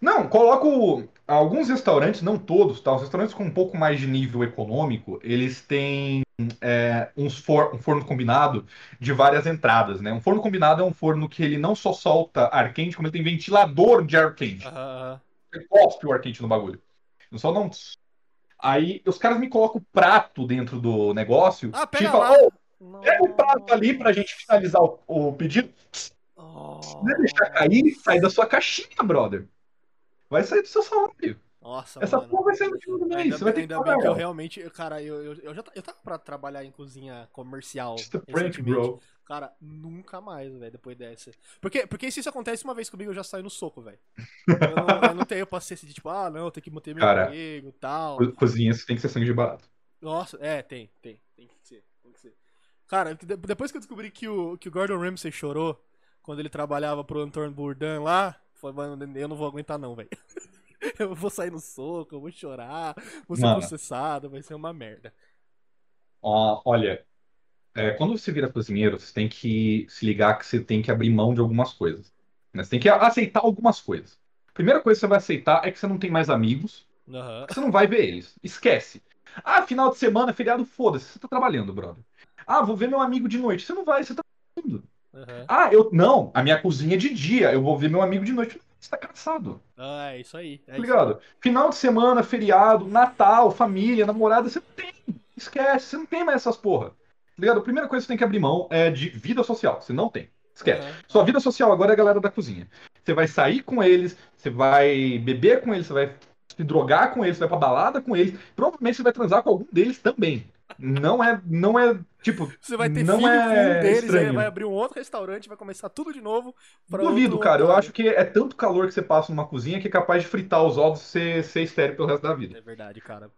B: Não, coloco alguns restaurantes, não todos, tá? Os restaurantes com um pouco mais de nível econômico, eles têm é, uns for- um forno combinado de várias entradas, né? Um forno combinado é um forno que ele não só solta ar quente, como ele tem ventilador de ar quente.
A: Aham.
B: Você cospe o ar quente no bagulho. Não só não. Aí os caras me colocam o prato dentro do negócio.
A: Ah, pega
B: tipo,
A: lá.
B: "Ô, pega o prato ali pra gente finalizar o, o pedido.
A: Oh.
B: Não é deixar cair, sai da sua caixinha, brother. Vai sair do seu salário.
A: Nossa,
B: Essa
A: mano.
B: porra vai sair no final do mês.
A: Ainda,
B: Você vai ter que
A: ainda
B: pagar
A: bem que eu realmente. Cara, eu, eu, eu já eu tava pra trabalhar em cozinha comercial.
B: Just a prank, bro.
A: Cara, nunca mais, velho, depois dessa. Porque, porque se isso acontece uma vez comigo, eu já saio no soco, velho. Eu não, eu não tenho paciência de tipo, ah, não, tem que manter meu
B: Cara,
A: emprego e tal.
B: Co- Cozinha, você tem que ser sangue de barato.
A: Nossa, é, tem, tem. Tem que ser, tem que ser. Cara, de- depois que eu descobri que o, que o Gordon Ramsay chorou quando ele trabalhava pro Antoine Bourdain lá, foi, mano, eu não vou aguentar não, velho. Eu vou sair no soco, eu vou chorar, vou ser
B: Mano.
A: processado, vai ser uma merda.
B: Ó, olha, é, quando você vira cozinheiro, você tem que se ligar que você tem que abrir mão de algumas coisas. né? Você tem que aceitar algumas coisas. Primeira coisa que você vai aceitar é que você não tem mais amigos,
A: Aham.
B: que você não vai ver eles. Esquece. Ah, final de semana, feriado, foda-se, você tá trabalhando, brother. Ah, vou ver meu amigo de noite. Você não vai, você tá trabalhando.
A: aham.
B: Ah, eu. Não, a minha cozinha é de dia, eu vou ver meu amigo de noite. Você tá cansado.
A: Ah, é isso aí. É
B: Tá ligado? Final de semana, feriado, Natal, família, namorada, você não tem. Esquece, você não tem mais essas porra. Tá ligado? A primeira coisa que você tem que abrir mão é de vida social. Você não tem. Esquece.
A: Aham.
B: Sua vida social agora é a galera da cozinha. Você vai sair com eles, você vai beber com eles, você vai se drogar com eles, você vai pra balada com eles. Provavelmente você vai transar com algum deles também. Não é, não é, tipo,
A: Você vai ter
B: não
A: filho
B: é
A: com um deles, aí
B: estranho.
A: vai abrir um outro restaurante, vai começar tudo de novo.
B: Duvido,
A: outro
B: cara. Eu acho que é tanto calor que você passa numa cozinha que é capaz de fritar os ovos e ser, ser estéreo pelo resto da vida.
A: É verdade, cara.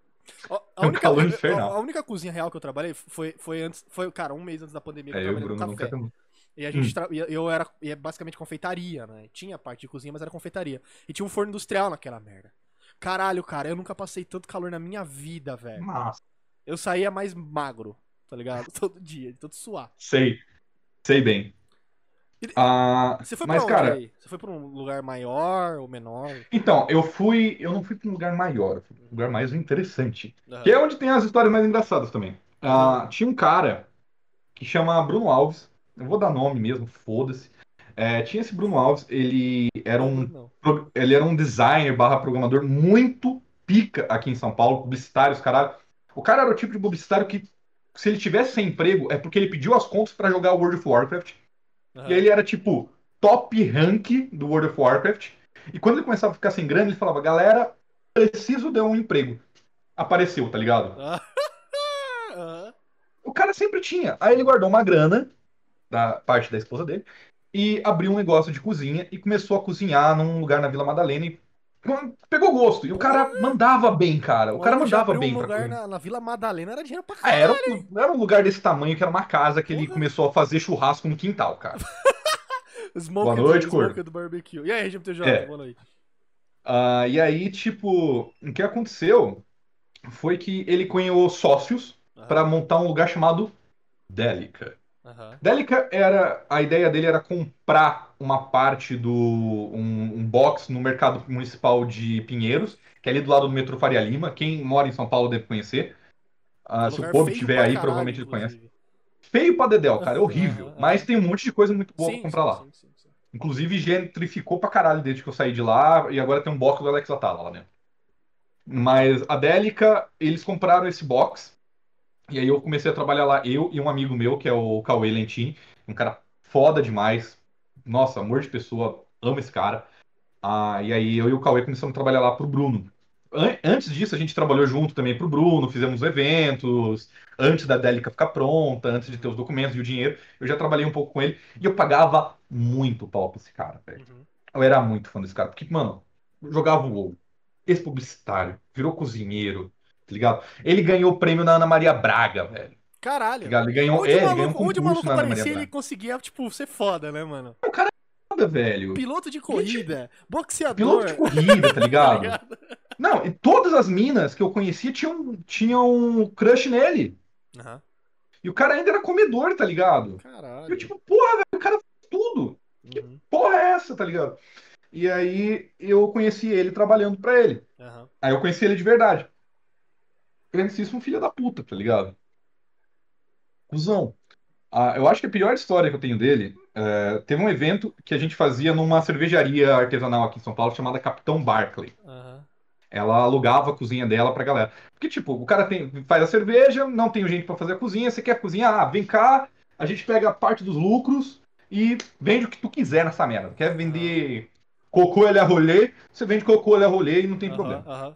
A: A
B: É um
A: única,
B: calor infernal.
A: a única cozinha real que eu trabalhei foi, foi antes, foi, cara, um mês antes da pandemia que
B: É,
A: eu trabalhei
B: Bruno
A: no café. E a gente
B: Hum.
A: tra- eu era e é basicamente confeitaria, né? Tinha parte de cozinha, mas era confeitaria. E tinha um forno industrial naquela merda. Caralho, cara, eu nunca passei tanto calor na minha vida, velho.
B: Nossa.
A: Eu saía mais magro, tá ligado? Todo dia, de todo suar.
B: Sei. Sei bem.
A: E-
B: Ah,
A: Você foi
B: mas,
A: pra onde
B: cara,
A: aí? Você foi pra um lugar maior ou menor?
B: então, eu fui. Eu não fui para um lugar maior, eu fui pra um lugar mais interessante.
A: Aham.
B: Que é onde tem as histórias mais engraçadas também. Ah,
A: Uhum.
B: tinha um cara que chama Bruno Alves. Eu vou dar nome mesmo, foda-se. É, tinha esse Bruno Alves, ele era um pro- ele era um designer barra programador muito pica aqui em São Paulo, publicitário, os caralho. O cara era o tipo de publicitário que, se ele tivesse sem emprego, é porque ele pediu as contas pra jogar World of Warcraft.
A: Aham.
B: E aí ele era tipo top rank do World of Warcraft. E quando ele começava a ficar sem grana, ele falava: galera, preciso de um emprego. Apareceu, tá ligado?
A: Aham.
B: O cara sempre tinha. Aí ele guardou uma grana da parte da esposa dele e abriu um negócio de cozinha e começou a cozinhar num lugar na Vila Madalena e pegou gosto. E o cara mandava bem, cara. O cara mandava bem
A: um
B: pra
A: lugar na, na Vila Madalena, era dinheiro pra
B: Ah,
A: caralho.
B: era, um, era um lugar desse tamanho que era uma casa que ele
A: Porra.
B: começou a fazer churrasco no quintal, cara.
A: Smoke
B: Boa noite,
A: do, do barbecue. E aí, GMTJ,
B: É.
A: boa noite.
B: Ah, e aí, tipo, o que aconteceu foi que ele conheceu sócios
A: Aham,
B: para montar um lugar chamado Delica.
A: Aham.
B: Delica era. A ideia dele era comprar uma parte do. Um, um box no mercado municipal de Pinheiros, que é ali do lado do metrô Faria Lima. Quem mora em São Paulo deve conhecer. Ah, se o povo estiver
A: pra
B: aí,
A: caralho,
B: provavelmente ele conhece. Feio pra Dedéu, cara, é horrível.
A: Aham,
B: Mas tem um monte de coisa muito boa
A: Sim,
B: pra comprar
A: sim,
B: lá.
A: sim.
B: Inclusive, gentrificou pra caralho desde que eu saí de lá, e agora tem um box do Alex Atala lá dentro. Mas a Délica, eles compraram esse box, e aí eu comecei a trabalhar lá, eu e um amigo meu, que é o Cauê Lentin, um cara foda demais. Nossa, amor de pessoa, amo esse cara. Ah, e aí eu e o Cauê começamos a trabalhar lá pro Bruno. An- Antes disso, a gente trabalhou junto também pro Bruno, fizemos eventos, antes da Délica ficar pronta, antes de ter os documentos e o dinheiro, eu já trabalhei um pouco com ele e eu pagava muito pau pra esse cara, velho.
A: Uhum.
B: Eu era muito fã desse cara, porque, mano, jogava o gol, ex-publicitário, virou cozinheiro, tá ligado? Ele ganhou o prêmio na Ana Maria Braga, velho. Tá
A: Caralho.
B: ligado? Ele ganhou,
A: Onde,
B: é,
A: o
B: ele ganhou um
A: maluco, onde o maluco
B: na Ana Maria
A: ele conseguia, tipo, ser foda, né, mano?
B: Foda, velho.
A: Piloto de corrida, boxeador.
B: Piloto de corrida, tá
A: tá
B: ligado?
A: ligado?
B: Não, e todas as minas que eu conhecia tinham, tinham um crush nele.
A: Aham.
B: E o cara ainda era comedor, tá ligado? E
A: Caralho.
B: eu, tipo, porra, velho, o cara faz tudo.
A: Uhum.
B: Porra é essa, tá ligado? E aí eu conheci ele trabalhando pra ele.
A: Aham.
B: Aí eu conheci ele de verdade. Grandíssimo filho da puta, tá ligado? Cusão. Ah, eu acho que a pior história que eu tenho dele, é, teve um evento que a gente fazia numa cervejaria artesanal aqui em São Paulo chamada Capitão Barclay.
A: Aham.
B: Ela alugava a cozinha dela pra galera. Porque, tipo, o cara tem, faz a cerveja, não tem gente pra fazer a cozinha, você quer cozinhar? Ah, vem cá, a gente pega a parte dos lucros e vende o que tu quiser nessa merda. Quer vender cocô ele rolê, você vende cocô ele rolê e não tem
A: Aham,
B: problema.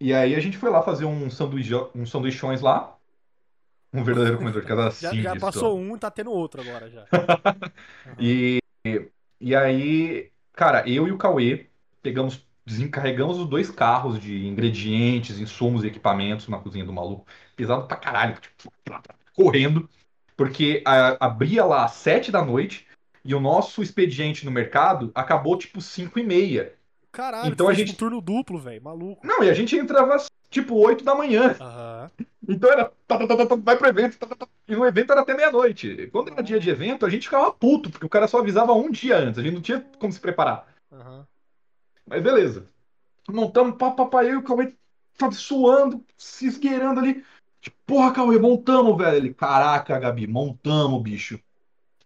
B: E aí a gente foi lá fazer um sanduíche, uns sanduichões lá. Um verdadeiro comedor de casa
A: Já, já passou um, tá tendo outro agora já.
B: E, e aí, cara, eu e o Cauê pegamos, desencarregamos os dois carros de ingredientes, insumos e equipamentos na cozinha do maluco. Pesado pra caralho, tipo, correndo. Porque a- abria lá às sete da noite e o nosso expediente no mercado acabou tipo cinco e meia.
A: Caralho,
B: Então a gente-
A: um turno duplo, velho. Maluco.
B: Não, e a gente entrava tipo oito da manhã.
A: Aham.
B: Então era tá, tá, tá, vai pro evento, e no evento era até meia-noite. Quando era dia de evento, a gente ficava puto, porque o cara só avisava um dia antes, a gente não tinha como se preparar.
A: Aham.
B: Mas beleza. Montamos, pá, pá, pá, eu e o Cauê tava suando, se esgueirando ali. Tipo, porra, Cauê, montamos, velho. Ele, caraca, Gabi, montamos, bicho.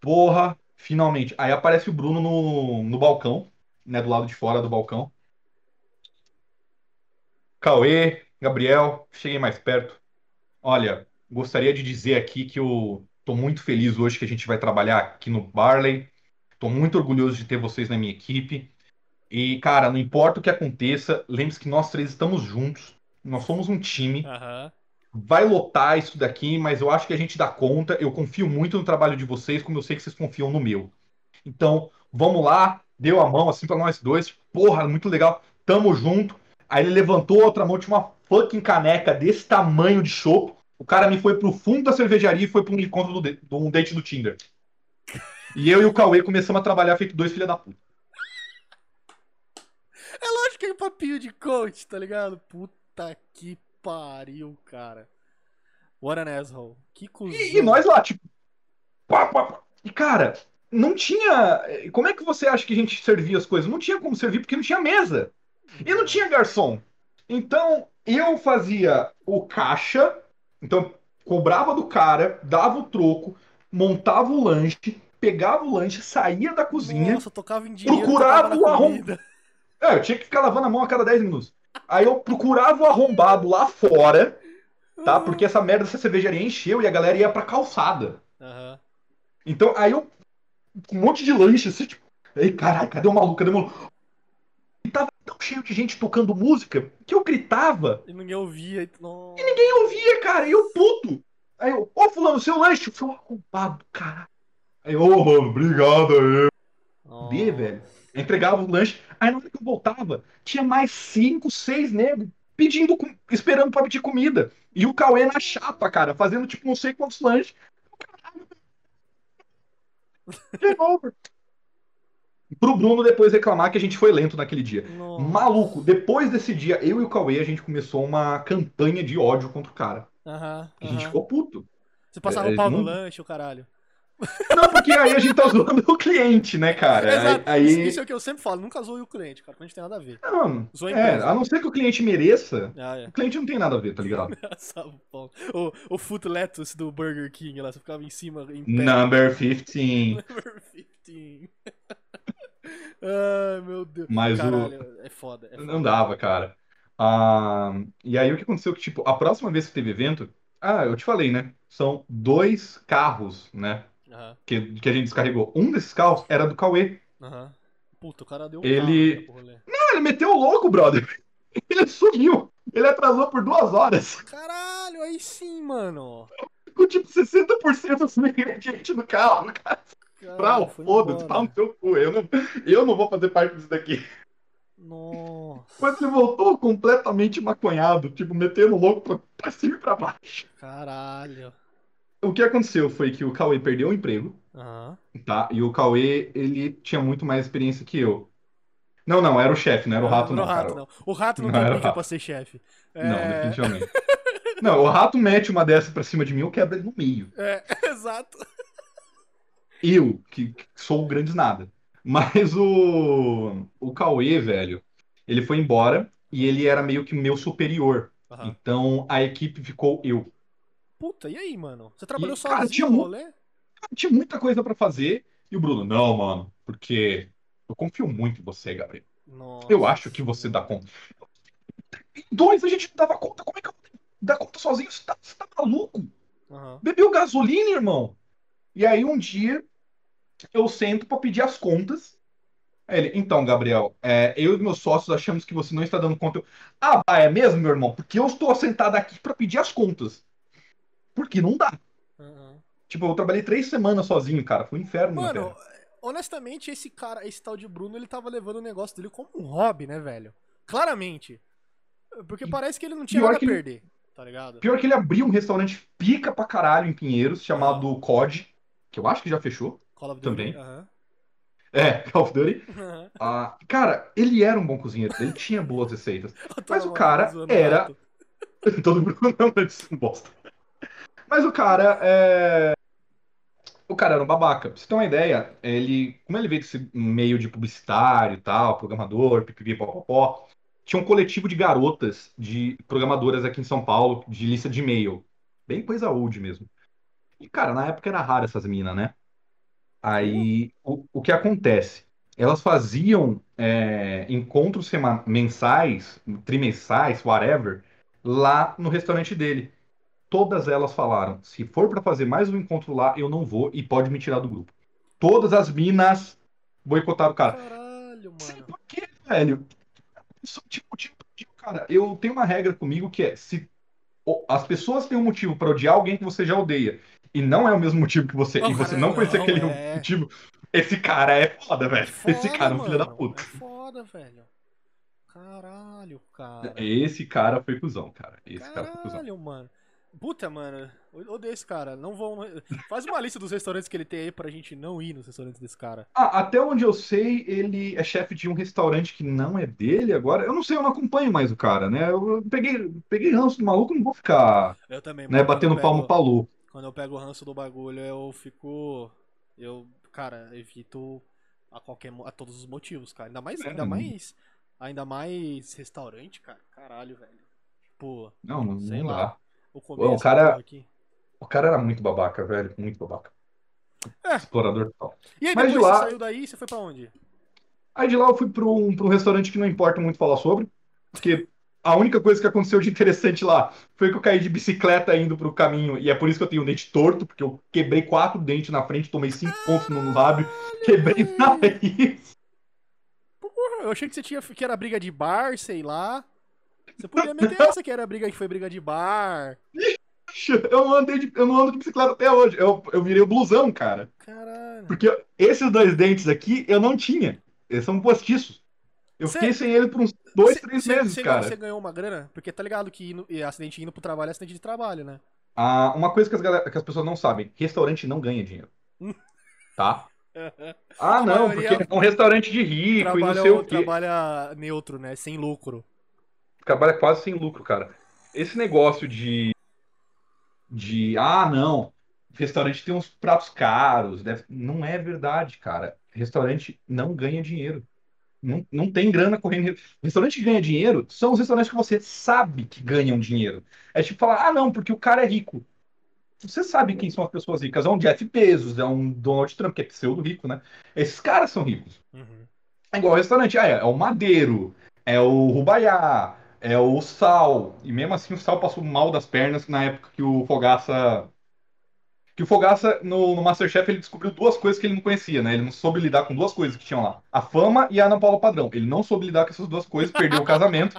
B: Porra, finalmente. Aí aparece o Bruno no, no balcão, né, do lado de fora do balcão. Cauê, Gabriel, cheguei mais perto. Olha, gostaria de dizer aqui que eu tô muito feliz hoje que a gente vai trabalhar aqui no Barley. Tô muito orgulhoso de ter vocês na minha equipe. E, cara, não importa o que aconteça, lembre-se que nós três estamos juntos. Nós somos um time.
A: Aham.
B: Vai lotar isso daqui, mas eu acho que a gente dá conta. Eu confio muito no trabalho de vocês, como eu sei que vocês confiam no meu. Então, vamos lá. Deu a mão assim pra nós dois. Porra, muito legal. Tamo junto. Aí ele levantou a outra mão, tinha uma fucking caneca desse tamanho de chopp. O cara me foi pro fundo da cervejaria e foi pra um encontro do, de- de um date do Tinder. E eu e o Cauê começamos a trabalhar feito dois filha da puta.
A: É lógico que é papinho de coach, tá ligado? Puta que pariu, cara. What an asshole. Que cuzão.
B: E, e nós lá, tipo. Pá, pá, pá. E, cara, não tinha. Como é que você acha que a gente servia as coisas? Não tinha como servir porque não tinha mesa. E não tinha garçom. Então, eu fazia o caixa. Então, cobrava do cara, dava o troco, montava o lanche, pegava o lanche, saía da cozinha.
A: Nossa, tocava em dinheiro.
B: Procurava
A: tocava
B: o
A: na
B: arrom-
A: comida.
B: É, eu tinha que ficar lavando a mão a cada 10 minutos. Aí eu procurava o arrombado lá fora, tá? Porque essa merda dessa cervejaria encheu e a galera ia pra calçada.
A: Aham.
B: Então, aí eu, um monte de lanche, assim, tipo, ei, caralho, cadê o maluco? Cadê o maluco? E tava tão cheio de gente tocando música que eu gritava
A: E ninguém ouvia. e- Nossa.
B: e ninguém ouvia, cara, e eu puto. Aí eu, ô fulano, seu lanche, seu arrombado, caralho. Aí, eu, ô, mano, obrigado aí. B, velho. Eu entregava o lanche, aí na hora que eu voltava, tinha mais cinco, seis negros pedindo, esperando pra pedir comida. E o Cauê na chapa, cara, fazendo tipo não sei quantos lanches. Game over. Pro Bruno depois reclamar que a gente foi lento naquele dia.
A: Nossa.
B: Maluco, depois desse dia, eu e o Cauê, a gente começou uma campanha de ódio contra o cara.
A: Aham.
B: A gente ficou puto.
A: Você passava
B: É,
A: o pau no
B: não-
A: lanche, o caralho.
B: Não, porque aí a gente tá zoando o cliente, né, cara?
A: Exato.
B: Aí,
A: Isso, é o que eu sempre falo. Nunca zoe o cliente, cara. Porque a gente tem nada a ver.
B: Não,
A: Zoa a
B: é, a não ser que o cliente mereça,
A: Ah, é.
B: o cliente não tem nada a ver, tá ligado?
A: O. O, o foot lettuce do Burger King lá. Você ficava em cima, em pé.
B: Number 15.
A: Number 15. Ai, meu Deus.
B: Mas o-
A: Caralho, é foda. É foda.
B: Não dava, cara. Ah, e aí o que aconteceu que, tipo, a próxima vez que teve evento, ah, eu te falei, né? São dois carros, né?
A: Aham,
B: Que, que a gente descarregou. Um desses carros era do Cauê.
A: aham. Puta, o cara deu um
B: Ele-
A: carro, né, pro rolê.
B: Ah, ele meteu o louco, brother. Ele sumiu. Ele atrasou por duas horas.
A: Caralho, aí sim, mano.
B: Com tipo 60% dos ingredientes no carro.
A: Caralho,
B: Brau,
A: foi
B: foda-se,
A: embora.
B: pau no teu cu. Eu não, eu não vou fazer parte disso daqui.
A: Nossa.
B: Mas ele voltou completamente maconhado, tipo, metendo o louco pra, pra cima e pra baixo.
A: Caralho.
B: O que aconteceu foi que o Cauê perdeu o emprego. Tá, e o Cauê, ele tinha muito mais experiência que eu. Não, não, era o chefe, não era o rato,
A: Não,
B: não,
A: o rato
B: cara.
A: não. O rato não,
B: Não
A: tem
B: era o
A: pica
B: rato.
A: pra ser chefe.
B: Não,
A: É,
B: definitivamente. Não, o rato mete uma dessa pra cima de mim, eu quebro ele no meio.
A: É, exato.
B: Eu, que, que sou o grande nada. Mas o, o Cauê, velho, ele foi embora e ele era meio que meu superior. Então a equipe ficou eu.
A: Puta, e aí, mano? Você trabalhou
B: E, cara,
A: sozinho
B: tinha
A: no
B: mu-
A: rolê?
B: Tinha muita coisa pra fazer e o Bruno, não, mano, porque eu confio muito em você, Gabriel.
A: Nossa.
B: Eu acho que você dá conta. Dois, a gente não dava conta. Como é que eu dar conta sozinho? Você tá, você tá maluco?
A: Aham.
B: Bebeu gasolina, irmão? E aí um dia eu sento pra pedir as contas. Aí Ele, então, Gabriel, é, eu e meus sócios achamos que você não está dando conta. Eu, ah, é mesmo, meu irmão? Porque eu estou sentado aqui pra pedir as contas. Porque não dá.
A: Aham.
B: Tipo, eu trabalhei três semanas sozinho, cara. Foi um inferno
A: Mano, honestamente, esse cara, esse tal de Bruno, ele tava levando o negócio dele como um hobby, né, velho? Claramente. Porque parece que ele não tinha nada a
B: que ele-
A: perder, tá ligado?
B: Pior que ele abriu um restaurante pica pra caralho em Pinheiros, chamado COD, que eu acho que já fechou.
A: Call of Duty.
B: também.
A: Aham.
B: É, Call of Duty. Ah, cara, ele era um bom cozinheiro, ele tinha boas receitas. Mas o cara era-. Todo mundo não, mas um bosta. Mas o cara é. O cara era um babaca. Pra você ter uma ideia, ele. Como ele veio desse meio de publicitário e tal, programador, pipipi, popopó, tinha um coletivo de garotas, de programadoras aqui em São Paulo, de lista de e-mail. Bem coisa old mesmo. E, cara, na época era raro essas minas, né? Aí, o, o que acontece? Elas faziam é, encontros mensais, trimensais, whatever, lá no restaurante dele. Todas elas falaram: se for pra fazer mais um encontro lá, eu não vou e pode me tirar do grupo. Todas as minas boicotaram o cara.
A: Caralho,
B: Sei
A: mano.
B: por quê, velho? Tipo, tipo, tipo, cara, eu tenho uma regra comigo que é: se as pessoas têm um motivo pra odiar alguém que você já odeia e não é o mesmo motivo que você, e você
A: cara,
B: não conhece
A: não,
B: aquele
A: é.
B: motivo, esse cara é foda,
A: É
B: velho.
A: foda,
B: esse cara é um filho da puta.
A: É foda, velho. Caralho, cara.
B: Esse cara foi cuzão, cara. Esse cara foi cuzão.
A: Caralho, mano. Puta, mano. Odeio esse cara. Não vão. Faz uma lista dos restaurantes que ele tem aí pra gente não ir nos restaurantes desse cara.
B: Ah, até onde eu sei, ele é chefe de um restaurante que não é dele agora. Eu não sei, eu não acompanho mais o cara, né? Eu peguei, peguei ranço do maluco, não vou ficar,
A: Eu também,
B: né, batendo palmo
A: pego-
B: pra Lu.
A: Quando eu pego o ranço do bagulho, eu fico. Eu, cara, evito a qualquer a todos os motivos, cara. Ainda mais,
B: É,
A: ainda mais, ainda mais restaurante, cara. Caralho, velho. Tipo,
B: Não, não,
A: Sei
B: não
A: lá.
B: dá.
A: O começo
B: o cara-
A: aqui.
B: O cara era muito babaca, velho. Muito babaca.
A: É.
B: Explorador total.
A: E aí
B: Mas
A: depois
B: de lá-
A: você saiu daí, você foi pra onde?
B: Aí de lá eu fui pra um, pra um restaurante que não importa muito falar sobre, porque a única coisa que aconteceu de interessante lá foi que eu caí de bicicleta indo pro caminho, e é por isso que eu tenho o dente torto, porque eu quebrei quatro dentes na frente, tomei cinco pontos no lábio, quebrei o nariz.
A: Porra, eu achei que você tinha que era briga de bar, sei lá. Você podia meter essa que era briga que foi briga de bar.
B: Eu não, andei de, eu não ando de bicicleta até hoje. Eu, eu virei o blusão, cara.
A: Caralho.
B: Porque esses dois dentes aqui eu não tinha. Eles são postiços. Eu
A: Cê-
B: fiquei sem ele por uns dois,
A: Cê-
B: três
A: cê-
B: meses, cara.
A: Você ganhou uma grana? Porque tá ligado que indo, acidente indo pro trabalho é acidente de trabalho, né?
B: Ah, uma coisa que as, galera- que as pessoas não sabem: restaurante não ganha dinheiro. Tá? Ah, não, porque é um restaurante de rico e não
A: trabalha,
B: sei o quê.
A: trabalha neutro, né? Sem lucro.
B: Trabalha quase sem lucro, cara. Esse negócio de. De. Ah, não. Restaurante tem uns pratos caros. deve- Não é verdade, cara. Restaurante não ganha dinheiro. Não, não tem grana correndo. Restaurante que ganha dinheiro são os restaurantes que você sabe que ganham dinheiro. É tipo falar, ah, não, porque o cara é rico. Você sabe quem são as pessoas ricas. É um Jeff Bezos, é um Donald Trump, que é pseudo rico, né? Esses caras são ricos.
A: Uhum.
B: É igual restaurante. Ah, é, é o Madeiro, é o Rubaiá, é o Sal. E mesmo assim o Sal passou mal das pernas na época que o Fogaça. Que o Fogaça, no, no Masterchef, ele descobriu duas coisas que ele não conhecia, né? Ele não soube lidar com duas coisas que tinham lá: a fama e a Ana Paula Padrão. Ele não soube lidar com essas duas coisas, perdeu o casamento.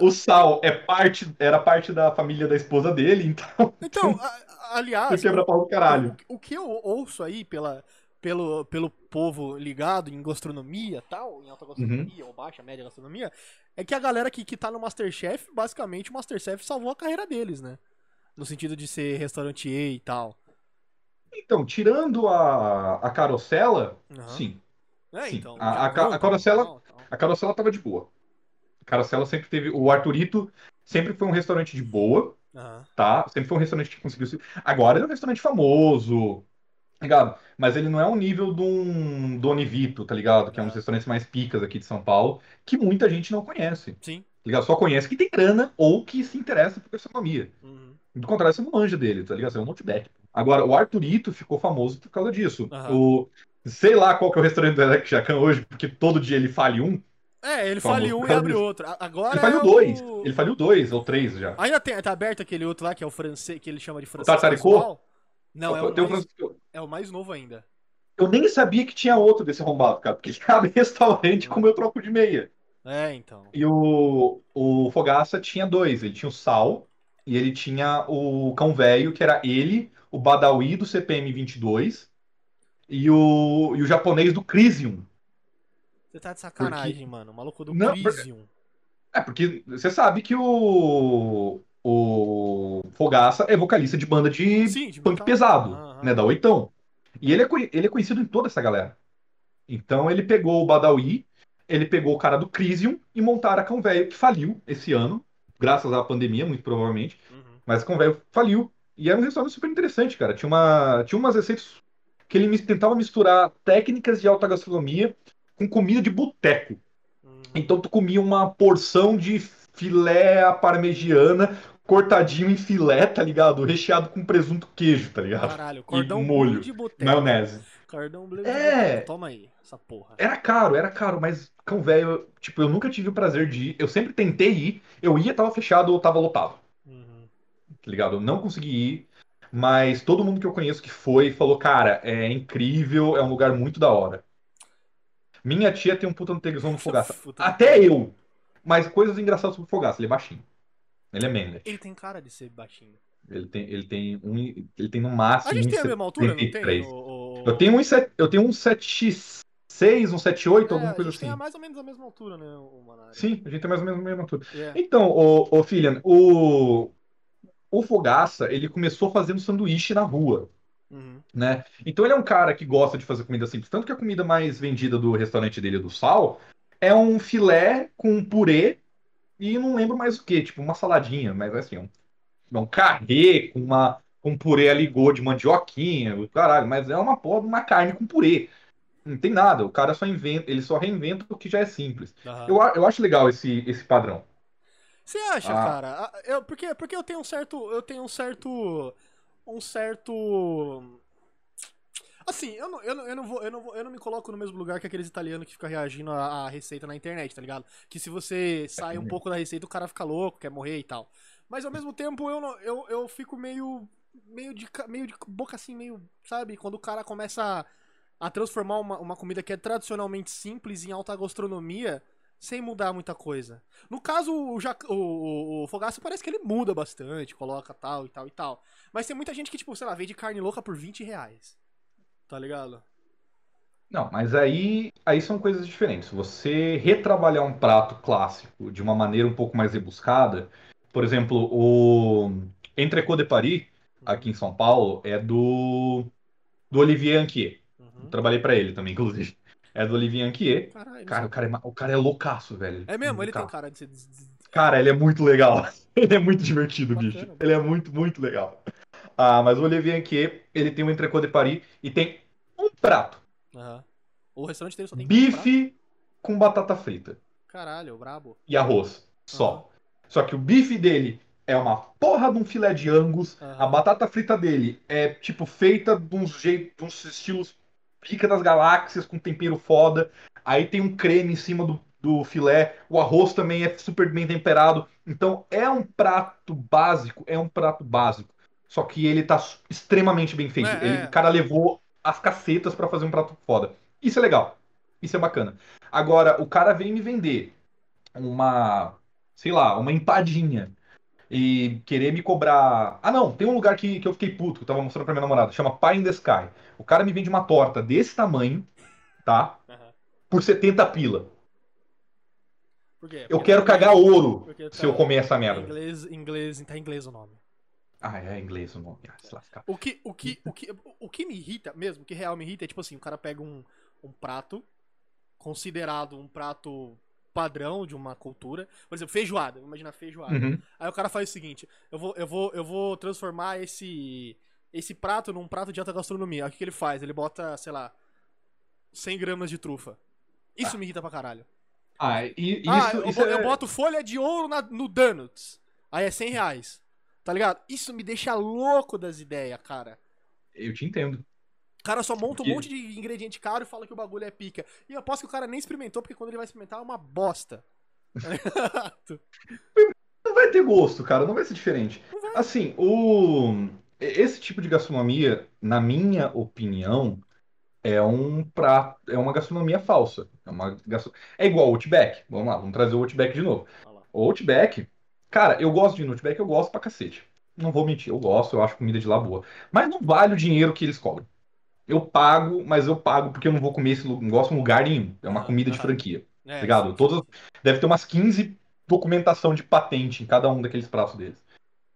B: O Sal é parte, era parte da família da esposa dele, então.
A: Então, a- aliás,
B: Foi quebra-pau do caralho.
A: O, o que eu ouço aí pela, pelo, pelo povo ligado em gastronomia tal, em alta gastronomia
B: Uhum.
A: ou baixa, média gastronomia, é que a galera que, que tá no Masterchef, basicamente o Masterchef salvou a carreira deles, né? No sentido de ser restaurantier e tal.
B: Então, tirando a, a carocela,
A: Aham.
B: sim.
A: É,
B: sim.
A: então.
B: A- a a carocela-
A: tal, tal.
B: A carocela tava de boa. A carocela sempre teve. O Arthurito sempre foi um restaurante de boa,
A: Aham.
B: tá? Sempre foi um restaurante que conseguiu se. Agora ele é um restaurante famoso, ligado? Mas ele não é o nível de um Doni Vito, tá ligado? Que é um dos
A: É.
B: restaurantes mais picas aqui de São Paulo, que muita gente não conhece.
A: Sim.
B: Tá ligado? Só conhece que tem grana ou que se interessa por gastronomia.
A: Uhum.
B: Do contrário, você não manja dele, tá ligado? Você é um outback. Agora, o Arthurito ficou famoso por causa disso.
A: Aham.
B: O... Sei lá qual que é o restaurante do Alex Jacan hoje, porque todo dia ele fale um.
A: É, ele
B: Famoso
A: faliu um e abre
B: disso.
A: outro. Agora
B: Ele faliu
A: é
B: dois.
A: o-
B: Ele faliu dois ou três já.
A: Ainda tem, tá aberto aquele outro lá que é o francês, que ele chama de francês
B: Tataricô?
A: casual? Não, é o,
B: Tem um
A: mais,
B: Francisco-
A: é o mais novo ainda.
B: Eu nem sabia que tinha outro desse arrombado, cara. Porque ele abre restaurante como eu troco de meia.
A: É, então.
B: E o, o Fogaça tinha dois. Ele tinha o Sal e ele tinha o Cão Velho, que era ele, o Badawi do CPM 22 e o, e o japonês do Crisium.
A: Você tá de sacanagem, mano. O maluco do
B: Não,
A: Crisium.
B: É, porque você sabe que o, o Fogaça é vocalista de banda de
A: Sim, de
B: punk
A: metal.
B: pesado,
A: Aham.
B: Né, da Oitão. E ele é, ele é conhecido em toda essa galera. Então ele pegou o Badawi, ele pegou o cara do Crisium e montaram a Cão Velho, que faliu esse ano, graças à pandemia, muito provavelmente.
A: Uhum.
B: Mas a Cão Velho faliu. E era um restaurante super interessante, cara. Tinha, uma, tinha umas receitas que ele tentava misturar técnicas de alta gastronomia com comida de boteco.
A: Uhum.
B: Então tu comia uma porção de filé à parmegiana, cortadinho em filé, tá ligado? Recheado com presunto queijo, tá ligado?
A: Caralho, cordão
B: molho,
A: bleu de boteco.
B: Maionese.
A: Cordão bleu de
B: É.
A: Toma aí, essa porra.
B: Era caro, era caro, mas cão velho, tipo, eu nunca tive o prazer de ir. Eu sempre tentei ir, eu ia, tava fechado ou tava lotado,
A: Uhum.
B: tá ligado? Eu não consegui ir, mas todo mundo que eu conheço que foi falou, cara, é incrível, é um lugar muito da hora. Minha tia tem um puta no tesão no Fogaça. Até eu. Mas coisas engraçadas sobre o Fogaça, ele é baixinho. Ele é manlet.
A: Ele tem cara de ser baixinho.
B: Ele tem, ele tem um, ele tem no máximo
A: A gente tem a
B: 1,73.
A: mesma altura, não tem? O-
B: Eu tenho um, eu tenho um 76, um 78,
A: É,
B: alguma
A: a
B: coisa
A: gente tem
B: assim.
A: a mais ou menos a mesma altura, né, o Manara?
B: Sim, a gente tem mais ou menos a mesma altura.
A: É.
B: Então, o, o Filian, o, o Fogaça, ele começou fazendo sanduíche na rua,
A: Uhum.
B: né? Então ele é um cara que gosta de fazer comida simples. Tanto que a comida mais vendida do restaurante dele, do Sal, é um filé com purê e não lembro mais o que, tipo uma saladinha, mas assim, um, um carré com uma com purê aligô de mandioquinha, o caralho, mas é uma porra uma carne com purê. Não tem nada, o cara só inventa, ele só reinventa o que já é simples.
A: Aham.
B: Eu, eu acho legal esse, esse padrão.
A: Você acha,
B: Ah.
A: cara? Ah, Eu, porque, porque eu tenho um certo. Eu tenho um certo. Um certo. Assim, eu não, eu, não, eu, não vou, eu, não vou, eu não me coloco no mesmo lugar que aqueles italianos que ficam reagindo à, à receita na internet, tá ligado? Que se você sai um pouco da receita, o cara fica louco, quer morrer e tal. Mas ao mesmo tempo eu, não, eu, eu fico meio. Meio de, meio de boca assim, meio. Sabe? Quando o cara começa a, a transformar uma, uma comida que é tradicionalmente simples em alta gastronomia sem mudar muita coisa. No caso, o, Jac... o, o, o Fogaça parece que ele muda bastante, coloca tal e tal e tal. Mas tem muita gente que, tipo, sei lá, vende carne louca por 20 reais. Tá ligado?
B: Não, mas aí, aí são coisas diferentes. Você retrabalhar um prato clássico de uma maneira um pouco mais rebuscada, por exemplo, o Entrecô de Paris, aqui em São Paulo, é do, do Olivier Anquier.
A: Uhum.
B: Trabalhei pra ele também, inclusive. É do Olivier Anquier.
A: Caralho.
B: Cara, o cara é, o cara é loucaço, velho.
A: É mesmo, ele tem cara de
B: Cara, ele é muito legal. Ele é muito divertido,
A: Bacana,
B: bicho. Ele é muito, muito legal. Ah, mas o Olivier Anquier, ele tem um Entrecô de Paris e tem um prato.
A: Aham. O restaurante dele só tem
B: Bife com batata frita.
A: Caralho, brabo.
B: e arroz. Só. Só que o bife dele é uma porra de um filé de angus.
A: Aham.
B: A batata frita dele é, tipo, feita de uns jeitos, de uns estilos pica das galáxias, com tempero foda. Aí tem um creme em cima do, do filé. O arroz também é super bem temperado. Então é um prato básico, é um prato básico. Só que ele tá extremamente bem feito.
A: É,
B: ele,
A: é.
B: O cara levou as cacetas pra fazer um prato foda. Isso é legal. Isso é bacana. Agora, o cara vem me vender uma, sei lá, uma empadinha e querer me cobrar. Ah, não, tem um lugar que, que eu fiquei puto, que eu tava mostrando pra minha namorada, chama Pie in the Sky. O cara me vende uma torta desse tamanho, tá?
A: Aham.
B: Por 70 pila.
A: Por quê?
B: Eu quero
A: tá-
B: cagar ouro se eu comer essa merda.
A: Inglês, inglês, tá em inglês o nome.
B: Ah, é inglês o nome. Ah, se lascar.
A: O que, o, que, o, que, o que me irrita mesmo, o que real me irrita é tipo assim, o cara pega um, um prato, considerado um prato padrão de uma cultura, por exemplo, feijoada, imagina feijoada.
B: Uhum.
A: Aí o cara faz o seguinte, eu vou, eu vou, eu vou transformar esse, esse prato num prato de alta gastronomia. Aí o que, que ele faz? Ele bota, sei lá, 100 gramas de trufa. Isso me irrita pra caralho.
B: Ah, e isso,
A: ah, eu,
B: isso
A: bo-
B: é...
A: eu boto folha de ouro na- no Donuts. Aí é 100 reais. Tá ligado? Isso me deixa louco das ideias, cara.
B: Eu te entendo.
A: O cara só monta um
B: Porque-
A: monte de ingrediente caro e fala que o bagulho é pica. E eu aposto que o cara nem experimentou, porque quando ele vai experimentar é uma bosta.
B: Não vai ter gosto, cara, não vai ser diferente. Assim, o esse tipo de gastronomia, na minha opinião, é um prato, é uma gastronomia falsa. É uma gastro... é igual o Outback. Vamos lá, vamos trazer o Outback de novo. O Outback, cara, eu gosto de Outback, eu gosto pra cacete. Não vou mentir, eu gosto, eu acho comida de lá boa. Mas não vale o dinheiro que eles cobram. Eu pago, mas eu pago porque eu não vou comer esse lu- negócio em lugar nenhum. É uma
A: Aham,
B: comida de franquia.
A: É,
B: Tá ligado? Todas, deve ter umas 15 documentação de patente em cada um daqueles pratos deles.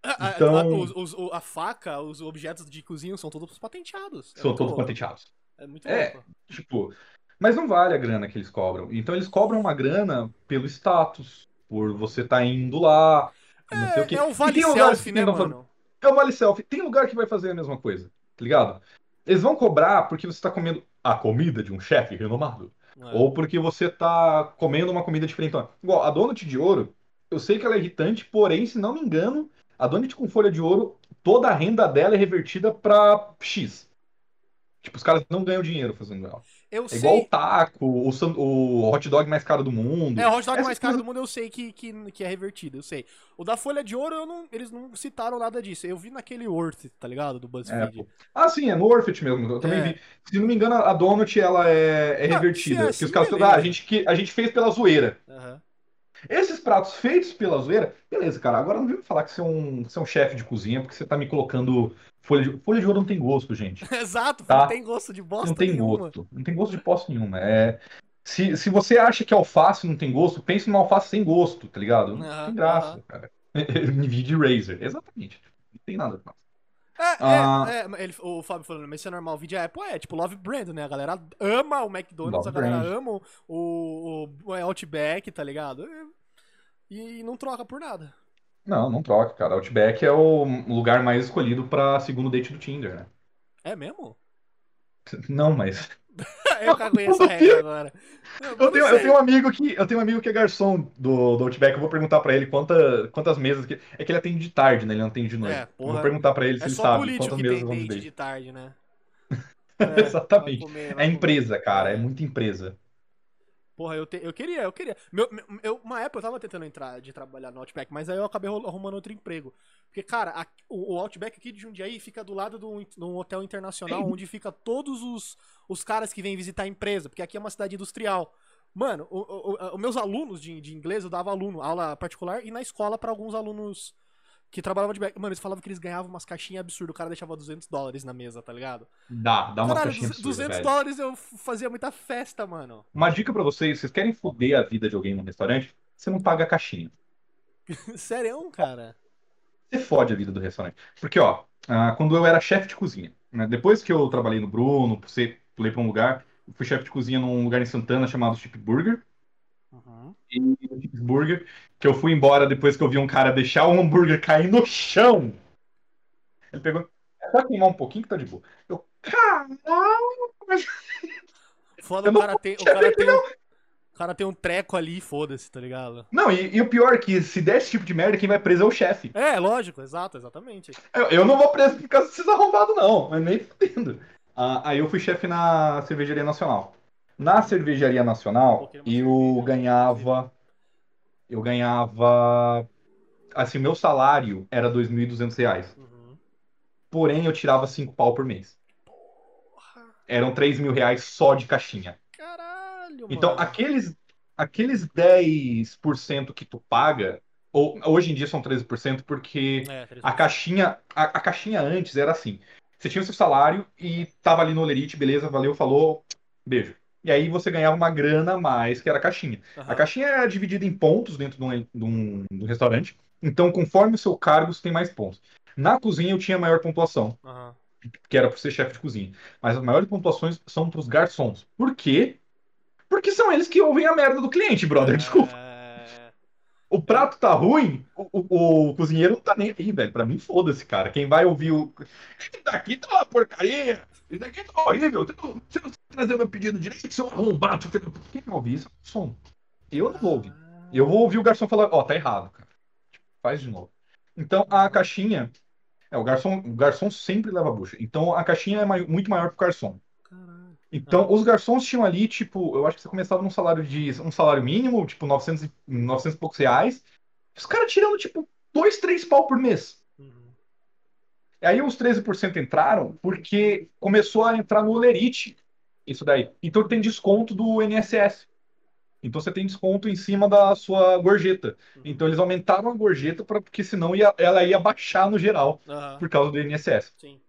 A: A, a-
B: Então-
A: a, os- os- a faca, os objetos de cozinha são todos patenteados. É
B: São todos
A: louco.
B: patenteados.
A: É muito
B: É.
A: louco.
B: Tipo, mas não vale a grana que eles cobram. Então eles cobram uma grana pelo status, por você tá indo lá, não sei o quê.
A: É, é o
B: E
A: vale
B: tem
A: selfie,
B: que
A: né,
B: tentam fazer-
A: mano?
B: É o vale selfie. Tem lugar que vai fazer a mesma coisa, tá ligado? Eles vão cobrar porque você tá comendo a comida de um chefe renomado.
A: É.
B: Ou porque você tá comendo uma comida diferente. Igual, a Donut de ouro, eu sei que ela é irritante, porém, se não me engano, a Donut com folha de ouro, toda a renda dela é revertida pra X. Tipo, os caras não ganham dinheiro fazendo ela.
A: Eu
B: É
A: sei.
B: igual o taco, o, san- o hot dog mais caro do mundo.
A: É, o hot dog
B: Essas
A: mais caro do mundo eu sei que, que, que é revertido, eu sei. O da Folha de Ouro, eu não, eles não citaram nada disso. Eu vi naquele Worth, tá ligado? Do
B: É,
A: BuzzFeed.
B: pô. Ah, sim, é no Orfit mesmo. Eu também
A: É.
B: vi. Se não me engano, a Donut ela é, é
A: Ah,
B: revertida.
A: se é
B: porque os
A: assim,
B: caras ah, a gente, que- a gente fez pela zoeira.
A: Aham.
B: Esses pratos feitos pela zoeira, beleza, cara. Agora não vem me falar que você é um, você é um chefe de cozinha, porque você tá me colocando folha de. Folha de ouro não tem gosto, gente.
A: Exato,
B: Tá.
A: não tem gosto de bosta
B: não tem
A: nenhuma.
B: gosto. Não tem gosto de posse nenhuma. É. Se, se você acha que alface não tem gosto, pense numa alface sem gosto, tá ligado? Não
A: Aham,
B: tem graça,
A: aham.
B: cara. Nvidia Razer, exatamente. Não tem nada. com
A: É,
B: Ah.
A: é, é, mas ele- o Fábio falando, mas isso é normal. O vídeo é Apple, é tipo Love Brand, né? A galera ama o McDonald's,
B: Love
A: a galera
B: Brand.
A: ama o, o, o Outback, tá ligado? E, e não troca por nada.
B: Não, não troca, cara. Outback é o lugar mais escolhido pra segundo date do Tinder, né?
A: É mesmo?
B: Não, mas.
A: eu caguei essa regra agora.
B: Eu tenho, eu tenho um amigo que eu tenho um amigo que é garçom do, do Outback. Eu vou perguntar pra ele quanta, quantas mesas que é que ele atende de tarde, né? Ele não atende de noite.
A: É, porra.
B: vou perguntar pra ele se
A: É
B: ele sabe quantas mesas
A: tem
B: ter.
A: de tarde, né?
B: Exatamente.
A: vai comer,
B: É empresa, cara. É
A: É.
B: muita empresa.
A: Porra, eu, te- eu queria, eu queria. Meu, eu, uma época eu tava tentando entrar de trabalhar no Outback, mas aí eu acabei arrumando outro emprego. Porque, cara, a- o, o Outback aqui de Jundiaí fica do lado de um, hotel internacional onde fica todos os, os caras que vêm visitar a empresa, porque aqui é uma cidade industrial. Mano, os meus alunos de, de inglês, eu dava aluno, aula particular, e na escola pra alguns alunos que trabalhavam de back. Mano, eles falavam que eles ganhavam umas caixinhas absurdas, o cara deixava 200 dólares na mesa, tá ligado?
B: Dá, dá umas
A: Caralho,
B: caixinhas
A: 200
B: absurdas,
A: 200
B: velho.
A: dólares eu fazia muita festa, mano.
B: Uma dica pra vocês: vocês querem foder a vida de alguém no restaurante? Você não paga a caixinha.
A: Sério, cara.
B: Você fode a vida do restaurante. Porque, ó, ah, quando eu era chefe de cozinha, né, depois que eu trabalhei no Bruno, você pulei pra um lugar, eu fui chefe de cozinha num lugar em Santana chamado Chip Burger.
A: Uhum.
B: E Burger, que eu fui embora depois que eu vi um cara deixar o hambúrguer cair no chão. Ele pegou, é só queimar um pouquinho que tá de boa. Eu, caralho!
A: Foda,
B: Eu
A: o cara tem, o cara tem um, o cara tem um treco ali e foda-se, tá ligado?
B: Não, e, e o pior é que se der esse tipo de merda, quem vai preso é o chefe.
A: É, lógico, exato, exatamente.
B: Eu, eu não vou preso por causa desses arrombados, não. Mas nem fudendo. Ah, aí eu fui chefe na Cervejaria Nacional. Na Cervejaria Nacional, eu ganhava. Eu ganhava. Assim, meu salário era 2.200 reais.
A: Uhum.
B: Porém, eu tirava 5 pau por mês.
A: Porra,
B: Eram 3 mil reais só de caixinha.
A: caralho,
B: Então,
A: mano.
B: aqueles, aqueles 10% que tu paga, ou hoje em dia são 13%, porque
A: É, três
B: a
A: vezes.
B: caixinha, a, a caixinha antes era assim. Você tinha o seu salário e tava ali no Olerite, beleza, valeu, falou, beijo. E aí você ganhava uma grana a mais, que era a caixinha. A
A: Aham.
B: caixinha era dividida em pontos dentro de um, de um- de um restaurante. Então, conforme o seu cargo, você tem mais pontos. Na cozinha eu tinha maior pontuação,
A: Aham.
B: que era por ser chefe de cozinha. Mas as maiores pontuações são pros garçons. Por quê? Porque são eles que ouvem a merda do cliente, brother. Desculpa.
A: É...
B: O prato tá ruim, o, o- o cozinheiro não tá nem aí, velho. Pra mim, foda-se, cara. Quem vai ouvir o. Daqui tá uma porcaria. Isso daqui tá horrível. Você não, sabe trazer meu pedido direito, seu arrombado. filho da puta." Quem vai ouvir isso? é o Som. Eu não vou ouvir. Eu vou ouvir o garçom falar, ó, tá errado, cara. Faz de novo. Então, a caixinha. É, o garçom, o garçom sempre leva a bucha. Então, a caixinha é mai- muito maior que o garçom.
A: Caralho.
B: Então, os garçons tinham ali, tipo, eu acho que você começava num salário de um salário mínimo, tipo, 900 e, 900 e poucos reais. Os caras tirando, tipo, 2, 3 pau por mês.
A: Uhum.
B: Aí os 13% entraram porque começou a entrar no Olerite, isso daí. Então tem desconto do INSS. Então você tem desconto em cima da sua gorjeta.
A: Uhum.
B: Então eles aumentaram a gorjeta pra, porque senão ia- ela ia baixar no geral
A: Aham.
B: por causa do INSS.
A: Sim.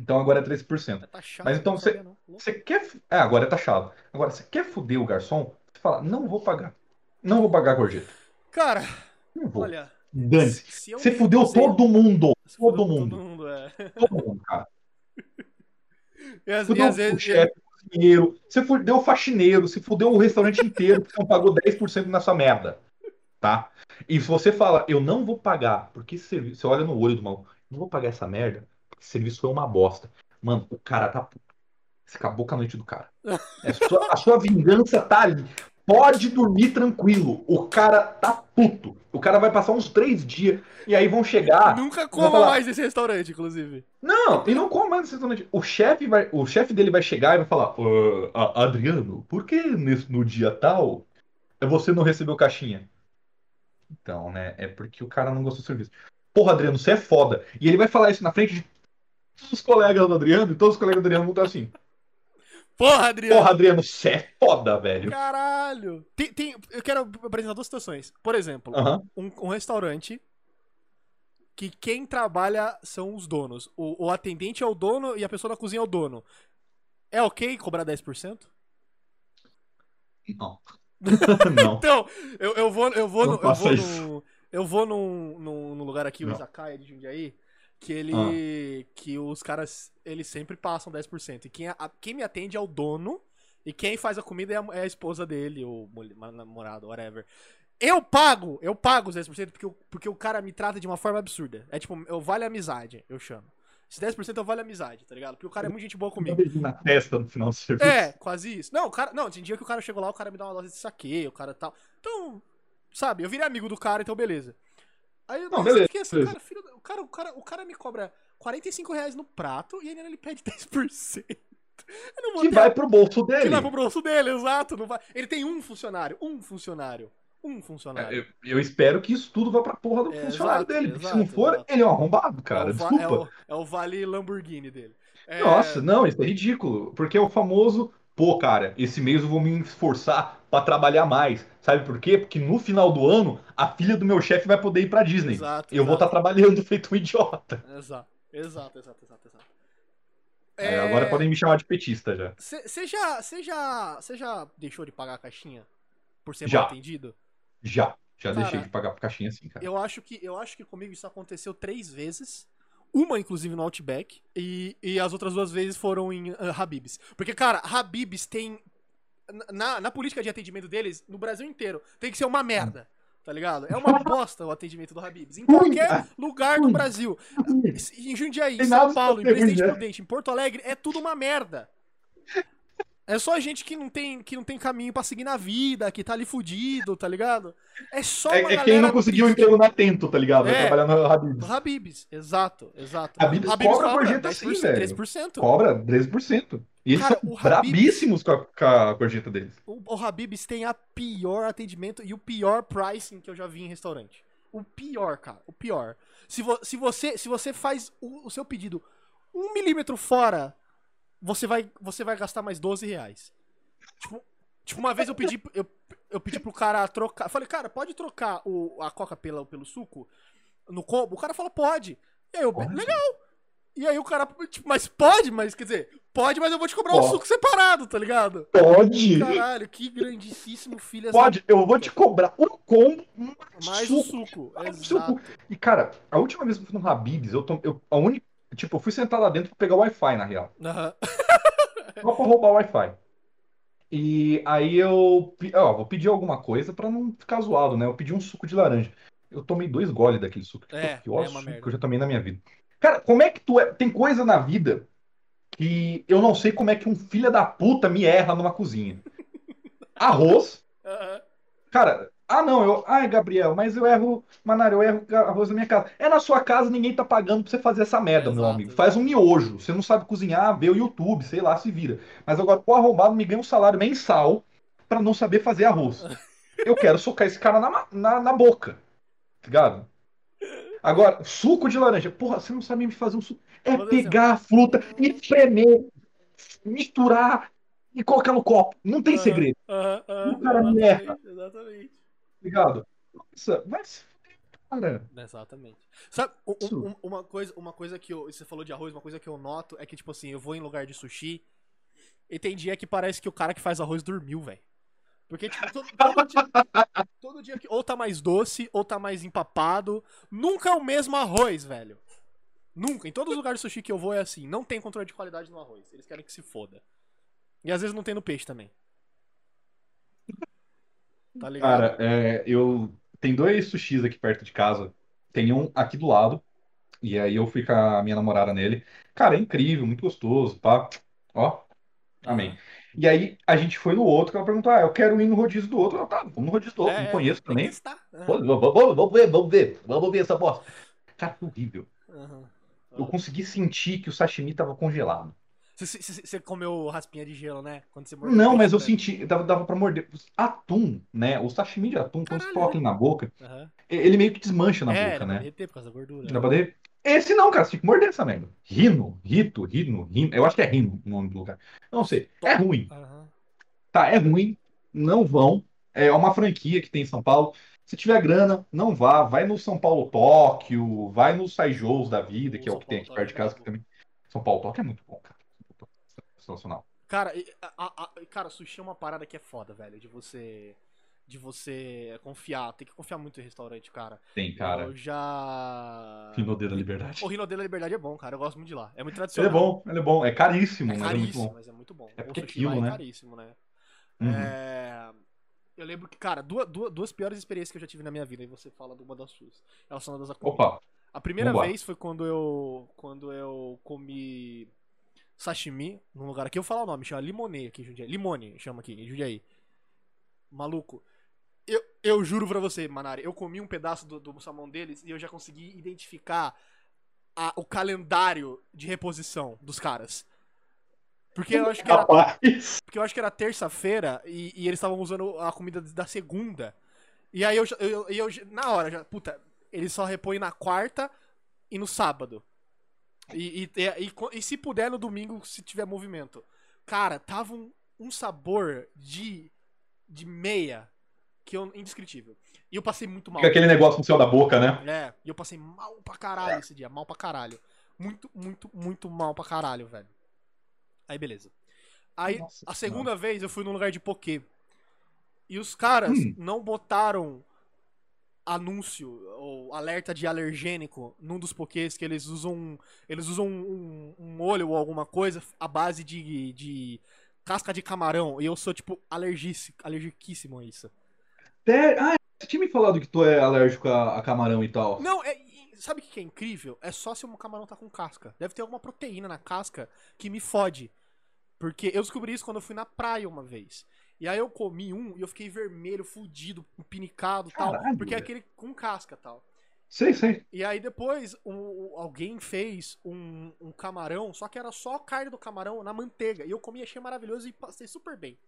B: Então agora é 13%.
A: É taxado.
B: Mas então você-. Você quer. É, agora é taxado. Agora, você quer foder o garçom? Você fala, não vou pagar. Não vou pagar a gorjeta.
A: Cara,
B: Não vou.
A: olha.
B: Dane-se. Você fudeu
A: sei-
B: todo mundo. Todo mundo.
A: Todo mundo.
B: Todo mundo, cara.
A: E às, e
B: Fudeu
A: às
B: o
A: vezes.
B: chefe, o cozinheiro. Você fudeu o faxineiro. Você fudeu o restaurante inteiro porque não pagou 10% nessa merda. Tá? E se você fala, eu não vou pagar, porque esse serviço. Você olha no olho do maluco, não vou pagar essa merda, porque esse serviço foi uma bosta. Mano, o cara tá puto. Você acabou com a noite do cara. É a, sua, a sua vingança tá ali. Pode dormir tranquilo. O cara tá puto. O cara vai passar uns três dias e aí vão chegar.
A: Nunca coma
B: falar-
A: mais nesse restaurante, inclusive.
B: Não, e não come mais nesse restaurante. O chefe vai, o chefe dele vai chegar e vai falar: "Ô, A- Adriano, por que nesse, no dia tal você não recebeu caixinha? Então, né? É porque o cara não gostou do serviço. Porra, Adriano, você é foda. E ele vai falar isso na frente de todos os colegas do Adriano, e todos os colegas do Adriano vão estar assim:
A: Porra, Adriano.
B: Porra, Adriano, você é foda, velho.
A: Caralho. Tem, tem- eu quero apresentar duas situações. Por exemplo,
B: Aham.
A: um, um restaurante que quem trabalha são os donos. O, o atendente é o dono e a pessoa na cozinha é o dono. É ok cobrar 10%?
B: Não. não.
A: Então, eu, eu vou, eu vou,
B: Não
A: no, eu vou, num, eu vou num, num, num lugar aqui, o. Izakaya de Jundiaí, que ele,
B: Ah.
A: que os caras, eles sempre passam 10%. E quem, a- quem me atende é o dono, e quem faz a comida é a, é a esposa dele, ou namorado, whatever. Eu pago, eu pago os 10% porque, o- porque o cara me trata de uma forma absurda. É tipo, eu vale amizade, eu chamo. Esse 10% eu vale amizade, tá ligado? Porque o cara é muito gente boa comigo.
B: na testa no final do serviço.
A: É, quase isso. Não, o cara. Não, tem dia que o cara chegou lá, o cara me dá uma dose de saque, o cara tal. Então, sabe, eu virei amigo do cara, então beleza. Aí eu
B: Não, beleza,
A: fiquei assim,
B: beleza.
A: cara, filho, o cara, o cara, o cara me cobra 45 reais no prato e ainda ele pede 10%. Eu não vou
B: Que
A: ter-
B: vai pro bolso
A: que
B: dele.
A: vai pro bolso dele, exato. Não vai... Ele tem um funcionário, um funcionário. Um funcionário.
B: É, Eu, eu espero que isso tudo vá pra porra do
A: É,
B: funcionário
A: exato,
B: dele. Porque se
A: exato,
B: não for,
A: exato.
B: ele é um arrombado, cara.
A: é, o va-
B: Desculpa.
A: é o, é o vale Lamborghini dele. É,
B: Nossa, não, isso é ridículo. Porque é o famoso, pô, cara, esse mês eu vou me esforçar pra trabalhar mais. Sabe por quê? Porque no final do ano, a filha do meu chefe vai poder ir pra Disney.
A: Exato,
B: E eu vou estar
A: exato.
B: trabalhando feito um idiota.
A: Exato, exato, exato, exato, exato.
B: É, agora podem me chamar de petista já.
A: Você já, cê já, cê já deixou de pagar a caixinha por ser
B: Já.
A: mal atendido?
B: Já. Já
A: Cara,
B: deixei de pagar por caixinha assim, cara.
A: Eu acho que eu acho que comigo isso aconteceu três vezes. Uma, inclusive, no Outback. E, e as outras duas vezes foram em ah, Habib's. Porque, cara, Habib's tem. Na, na política de atendimento deles, no Brasil inteiro, tem que ser uma merda. Tá ligado? É uma bosta o atendimento do Habib's. Em qualquer lugar do. Brasil. Em Jundiaí, em São Paulo, em Presidente
B: né?
A: Prudente, em Porto Alegre, é tudo uma merda. É só gente que não tem, que não tem caminho pra seguir na vida, que tá ali fudido, tá ligado? É só uma
B: É, é quem não conseguiu um emprego na Tento, tá ligado? Vai
A: É.
B: trabalhar no Habib's.
A: Habibs, exato, exato.
B: Habib's cobra gorjeta sim, velho.
A: 13%.
B: Cobra 13%. E eles
A: Cara,
B: são
A: Habib's-
B: brabíssimos com a, com a gorjeta deles.
A: O, o Habibs tem a pior atendimento e o pior pricing que eu já vi em restaurante. O pior, cara. O pior. Se, vo- se, você, se você faz o, o seu pedido um milímetro fora, você vai, você vai gastar mais 12 reais. Tipo, tipo, uma vez eu pedi, eu, eu pedi pro cara trocar. Falei, cara, pode trocar o, a coca pela, pelo suco no combo? O cara falou, pode. E aí eu,
B: Pode.
A: legal. E aí o cara, tipo, mas pode, mas quer dizer, pode, mas eu vou te cobrar o
B: Pode.
A: suco separado, tá ligado?
B: Pode!
A: Caralho, que grandíssimo filho
B: Pode, eu vou te cobrar um combo, um
A: Mais o
B: suco.
A: suco,
B: Mais
A: exato.
B: suco. E, cara, a última vez que eu fui no Habib's, eu, tom, eu a única. Tipo, eu fui sentar lá dentro pra pegar o Wi-Fi, na real.
A: Aham.
B: Só pra roubar o Wi-Fi. E aí eu. Ó, vou pedir alguma coisa pra não ficar zoado, né? Eu pedi um suco de laranja. Eu tomei dois goles daquele suco. Que
A: É,
B: foi o pior
A: é
B: suco
A: merda.
B: que eu já tomei na minha vida. Cara, como é que tu é. Tem coisa na vida que eu não sei como é que um filho da puta me erra numa cozinha. Arroz.
A: Aham.
B: Cara, ah não, eu. Ai, Gabriel, mas eu erro. Manário, eu erro arroz na minha casa. É na sua casa, ninguém tá pagando pra você fazer essa merda, meu amigo. Faz um miojo. Você não sabe cozinhar, vê o YouTube, sei lá, se vira. Mas agora, o arrombado me ganha um salário mensal pra não saber fazer arroz. Eu quero socar esse cara na, na, na boca. Tá ligado? Agora, suco de laranja. Porra, você não sabe me fazer um suco. É
A: Vou
B: pegar a fruta e espremer, misturar e colocar no copo. Não tem segredo, O cara me erra.
A: exatamente,
B: ligado? Nossa, vai se cara.
A: Exatamente. Sabe, um- um- uma, coisa, uma coisa que eu. Você falou de arroz, uma coisa que eu noto é que, tipo assim, eu vou em lugar de sushi e tem dia que parece que o cara que faz arroz dormiu, velho. Porque, tipo, todo, todo dia, todo dia que ou tá mais doce, ou tá mais empapado. Nunca é o mesmo arroz, velho. Nunca. Em todos os lugares de sushi que eu vou é assim. Não tem controle de qualidade no arroz. Eles querem que se foda. E às vezes não tem no peixe também. Tá ligado?
B: Cara, é, eu. Tem dois sushis aqui perto de casa. Tem um aqui do lado. E aí eu fui com a minha namorada nele. Cara, é incrível, muito gostoso, pá. Ó, amém. E aí a gente foi no outro, que ela perguntou: Ah, eu quero ir no rodízio do outro. Eu, tá, vamos no rodízio do outro,
A: É,
B: não conheço
A: tem que
B: também. Pô, Vamos, vamos- vamos ver, vamos ver, vamos ver essa bosta. Cara, horrível.
A: aham.
B: Eu consegui sentir que o sashimi tava congelado.
A: Você, comeu raspinha de gelo, né? Quando você mordeu
B: Não, mas eu
A: né?
B: senti, dava, dava pra morder. Atum, né? O sashimi de atum, quando você coloca ele na boca,
A: Aham.
B: ele meio que desmancha na
A: é,
B: boca,
A: dá pra
B: né?
A: derreter por causa da gordura.
B: Dá pra derreter. Esse não, cara, você tem que morder essa merda. Rino, Rito, Rino, Rino. Eu acho que é Rino o nome do lugar. Não sei. É ruim.
A: Aham.
B: Tá, é ruim. Não vão. É uma franquia que tem em São Paulo. Se tiver grana, não vá. Vai no São Paulo Tóquio, vai no Saijous da vida, que é o que tem aqui perto de
A: é
B: casa, que também. São Paulo Tóquio é muito bom, cara. Sensacional.
A: Cara, a- a- a- cara, sushi é uma parada que é foda, velho. De você. De você confiar. Tem que confiar muito em restaurante, cara.
B: Tem, cara.
A: Eu já.
B: Rinodê da Liberdade.
A: O Rinodê da Liberdade é bom, cara. Eu gosto muito de lá. É muito
B: Ele
A: tradicional.
B: é bom, ele é bom. É caríssimo,
A: É
B: mas é muito
A: caríssimo,
B: bom.
A: mas é muito bom.
B: É porque é
A: sushi
B: quilo,
A: lá
B: né?
A: é caríssimo, né?
B: Uhum.
A: É, Eu lembro que, cara, duas, duas, duas piores experiências que eu já tive na minha vida, e você fala de uma das suas, relacionadas à comida.
B: Opa,
A: A primeira
B: Vambora.
A: vez foi quando eu quando eu comi sashimi num lugar aqui, eu vou falar o nome, chama Limone aqui Jundiaí. Limone chama aqui em Jundiaí. Maluco. Eu, eu juro pra você, Manari, eu comi um pedaço do, do salmão deles e eu já consegui identificar a- o calendário de reposição dos caras. Porque eu acho que era
B: rapaz.
A: porque eu acho que era terça-feira e, e eles estavam usando a comida da segunda. E aí eu, eu, eu, eu- na hora, já, puta, eles só repõem na quarta e no sábado. E, e, e- e se puder no domingo, se tiver movimento. Cara, tava um, um sabor de, de meia que eu, indescritível. E eu passei muito mal.
B: Fica aquele negócio no céu da boca, né?
A: É, e eu passei mal pra caralho esse dia, mal pra caralho. Muito, muito, muito mal pra caralho, velho. Aí, beleza. Aí,
B: Nossa
A: a segunda vez eu fui num lugar de poké. E os caras
B: Hum.
A: não botaram anúncio ou alerta de alergênico num dos pokés que eles usam. Eles usam um, um molho ou alguma coisa à base de, de casca de camarão. E eu sou, tipo, alergiquíssimo a isso.
B: Sério? Ah, você tinha me falado que tu é alérgico a, a camarão e tal.
A: Não, é, sabe o que que é incrível? É só se o camarão tá com casca. Deve ter alguma proteína na casca que me fode. Porque eu descobri isso quando eu fui na praia uma vez. E aí eu comi um e eu fiquei vermelho, fudido, pinicado e tal. Porque é aquele com casca e tal.
B: Sei, sei.
A: E aí depois um- alguém fez um, um camarão, só que era só a carne do camarão na manteiga. E eu comi, achei maravilhoso e passei super bem.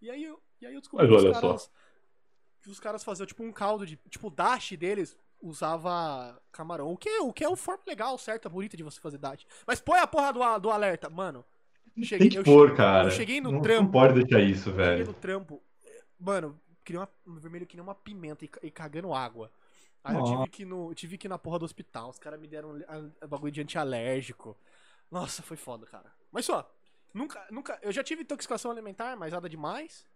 A: E aí, eu- e aí eu descobri
B: Mas
A: que os
B: olha só.
A: caras. Que os caras faziam tipo um caldo de. Tipo, o dashi deles usava camarão. O que, é- o que é o forma legal, certa, bonita de você fazer dashi. Mas põe a porra do, do alerta, mano. Cheguei,
B: Tem que
A: eu
B: pôr,
A: che-
B: cara.
A: eu cheguei no
B: não,
A: trampo.
B: Não pode deixar isso,
A: Cheguei
B: velho.
A: no trampo, mano, queria uma, um vermelho que nem uma pimenta e, e cagando água. Aí eu tive que, ir no, tive que ir na porra do hospital, os caras me deram a- a bagulho de antialérgico. Nossa, foi foda, cara. Mas só, nunca, nunca, eu já tive intoxicação alimentar, mas nada demais.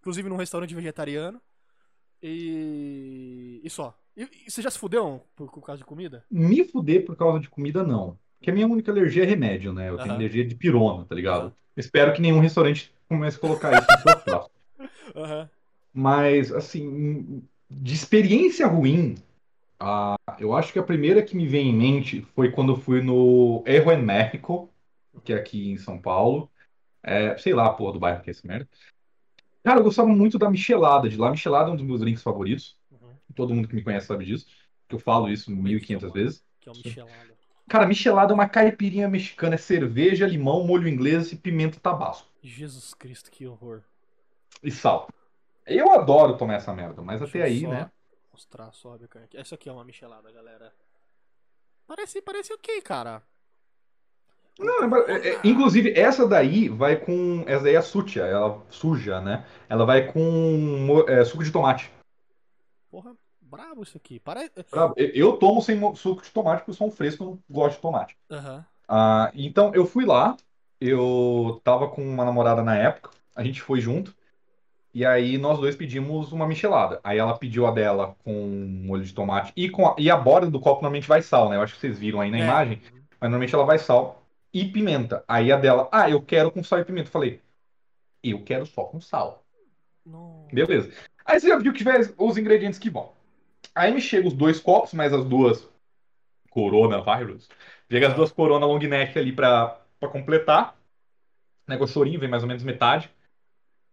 A: Inclusive num restaurante vegetariano. E. E só. E, e você já se fudeu por, por causa de comida?
B: Me fuder por causa de comida, não. Porque a minha única alergia é remédio, né? Eu tenho alergia de pirona, tá ligado?
A: Aham.
B: Espero que nenhum restaurante comece a colocar isso no seu prato.
A: Aham.
B: Mas, assim, de experiência ruim, ah, eu acho que a primeira que me vem em mente foi quando eu fui no Erro en México, que é aqui em São Paulo. É, sei lá, porra, do bairro que é esse merda. Cara, eu gostava muito da michelada de lá. Michelada é um dos meus drinks favoritos.
A: Uhum.
B: Todo mundo que me conhece sabe disso. Que eu falo isso 1.500 vezes.
A: Que é o Michelada.
B: Cara, michelada é uma caipirinha mexicana. É cerveja, limão, molho inglês e pimenta tabasco.
A: Jesus Cristo, que horror.
B: E sal. Eu adoro tomar essa merda, mas
A: Deixa
B: até aí,
A: só
B: né?
A: Mostrar só a aqui. Essa aqui é uma michelada, galera. Parece, parece ok, cara.
B: Não, é- é- inclusive, essa daí vai com. Essa daí é suja, ela suja, né? Ela vai com é, suco de tomate.
A: Porra, brabo isso aqui. Parece.
B: Bravo. Eu- Eu tomo sem suco de tomate porque eu sou um fresco e não gosto de tomate.
A: Aham.
B: Ah, então eu fui lá, eu tava com uma namorada na época, a gente foi junto, e aí nós dois pedimos uma michelada. Aí ela pediu a dela com molho de tomate e, com a, e a borda do copo normalmente vai sal, né? Eu acho que vocês viram aí na
A: É.
B: imagem, mas normalmente ela vai sal e pimenta. Aí a dela, ah, eu quero com sal e pimenta. Eu falei, eu quero só com sal.
A: Não.
B: Beleza. Aí você já viu que tiver os ingredientes que vão. Aí me chega os dois copos, mais as duas coronavirus. Chega as duas corona long neck ali pra, pra completar. Né, o chorinho vem mais ou menos metade.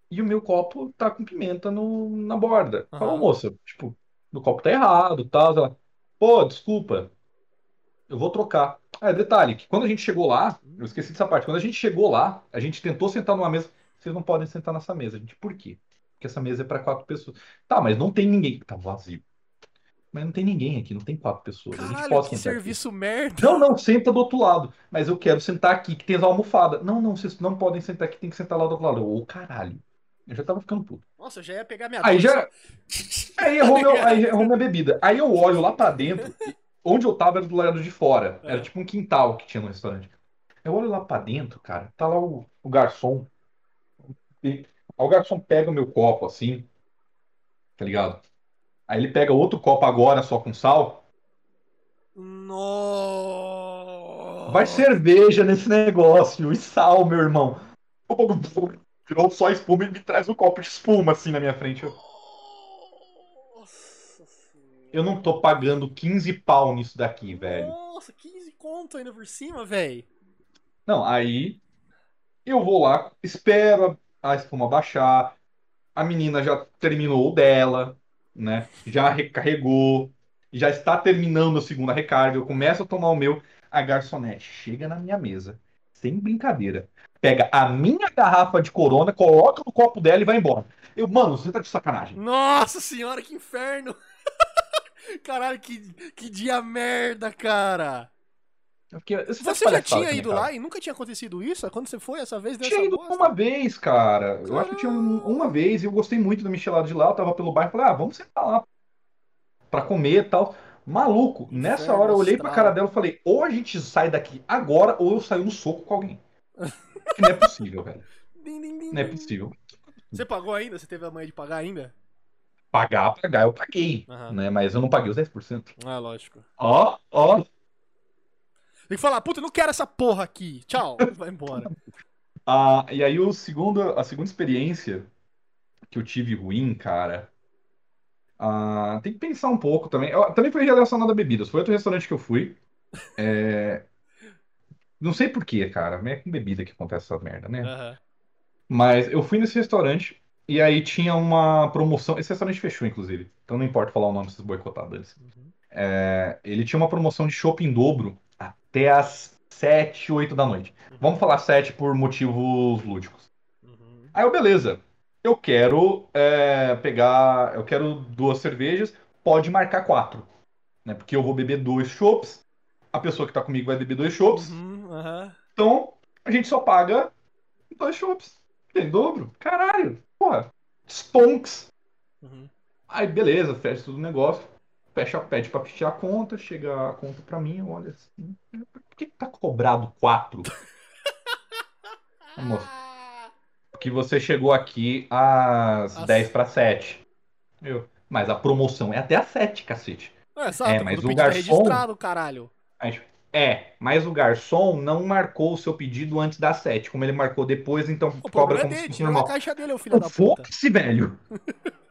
B: E o meu copo tá com pimenta no, na borda.
A: Aham.
B: Falou, moça, tipo, o copo tá errado, tal. Ela, pô, desculpa. Eu vou trocar. Ah, detalhe, que quando a gente chegou lá, eu esqueci dessa parte, quando a gente chegou lá, a gente tentou sentar numa mesa. Vocês não podem sentar nessa mesa, gente. Por quê? Porque essa mesa é para quatro pessoas. Tá, mas não tem ninguém. Tá vazio. Mas não tem ninguém aqui, não tem quatro pessoas. a gente
A: Caralho,
B: pode
A: que
B: sentar aqui.
A: serviço merda.
B: Não, não, senta do outro lado. Mas eu quero sentar aqui, que tem as almofadas. Não, não, vocês não podem sentar aqui, tem que sentar lá do outro lado. Ô, caralho. Eu já tava ficando puto.
A: Nossa, eu já ia pegar minha
B: Aí já. Aí errou, meu, aí errou minha bebida. Aí eu olho lá pra dentro, onde eu tava era do lado de fora. Era
A: É.
B: tipo um quintal que tinha no restaurante. Eu olho lá pra dentro, cara, tá lá o, o garçom. E, aí o garçom pega o meu copo assim, tá ligado? Aí ele pega outro copo agora só com sal.
A: Nossa.
B: Vai cerveja nesse negócio e sal, meu irmão. Tirou só espuma e me traz um copo de espuma assim na minha frente. Eu,
A: Nossa senhora.
B: eu não tô pagando 15 pau nisso daqui, velho.
A: Nossa, 15 conto ainda por cima, velho.
B: Não, aí eu vou lá, espero a espuma baixar. A menina já terminou o dela, né? Já recarregou, já está terminando a segunda recarga. Eu começo a tomar o meu. A garçonete chega na minha mesa, sem brincadeira. Pega a minha garrafa de corona, coloca no copo dela e vai embora. Eu, mano, você tá de sacanagem.
A: Nossa senhora, que inferno. Caralho, que, que dia merda, cara.
B: Eu fiquei-
A: Você
B: tá
A: já tinha ido
B: cara.
A: lá e nunca tinha acontecido isso? Quando você foi essa vez, deu
B: tinha ido
A: bosta?
B: uma vez, cara. Eu acho que tinha um- uma vez e eu gostei muito da michelada de lá. Eu tava pelo bairro e falei, ah, vamos sentar lá pra comer e tal. Maluco, nessa
A: Inferno
B: hora eu olhei pra cara dela e falei, ou a gente sai daqui agora ou eu saio no soco com alguém. Que não é possível, velho. Não é possível.
A: Você pagou ainda? Você teve a manha de pagar ainda?
B: Pagar, pagar, eu paguei.
A: Aham.
B: Né? Mas eu não paguei os 10%.
A: Ah, lógico.
B: Ó, ó.
A: Tem que falar, puta, não quero essa porra aqui. Tchau. Vai embora.
B: Ah, e aí o segundo, a segunda experiência que eu tive ruim, cara. ah, tem que pensar um pouco também. Eu- também foi relacionado a bebidas. Foi outro restaurante que eu fui. É, Não sei porquê, cara. É com bebida que acontece essa merda, né?
A: Aham.
B: Mas eu fui nesse restaurante e aí tinha uma promoção. Esse restaurante fechou, inclusive. Então não importa falar o nome desses boicotados.
A: Uhum.
B: É, ele tinha uma promoção de shopping dobro até as 7, 8 da noite. Vamos falar 7 por motivos lúdicos.
A: Uhum.
B: Aí eu, beleza. Eu quero é, pegar. Eu quero duas cervejas. Pode marcar quatro. Né? Porque eu vou beber dois chopps. A pessoa que tá comigo vai beber dois chopps.
A: Uhum.
B: Então, a gente só paga dois chopps. Tem dobro? Caralho. Porra. Stonks.
A: Uhum.
B: Aí, beleza, fecha tudo o negócio. Fecha, pede pra fechar a conta. Chega a conta pra mim. Eu olho assim. Por que, que tá cobrado quatro? Moço, porque você chegou aqui às
A: Às-
B: 10 para 7. Eu, mas a promoção é até às 7, cacete.
A: É, exato,
B: É, mas o
A: é
B: garçom- é, mas o garçom não marcou o seu pedido antes das 7. Como ele marcou depois, então
A: O
B: cobra
A: é
B: como se
A: dele,
B: fosse
A: tira na
B: normal.
A: caixa dele, ô filho da puta.
B: Foda-se, velho.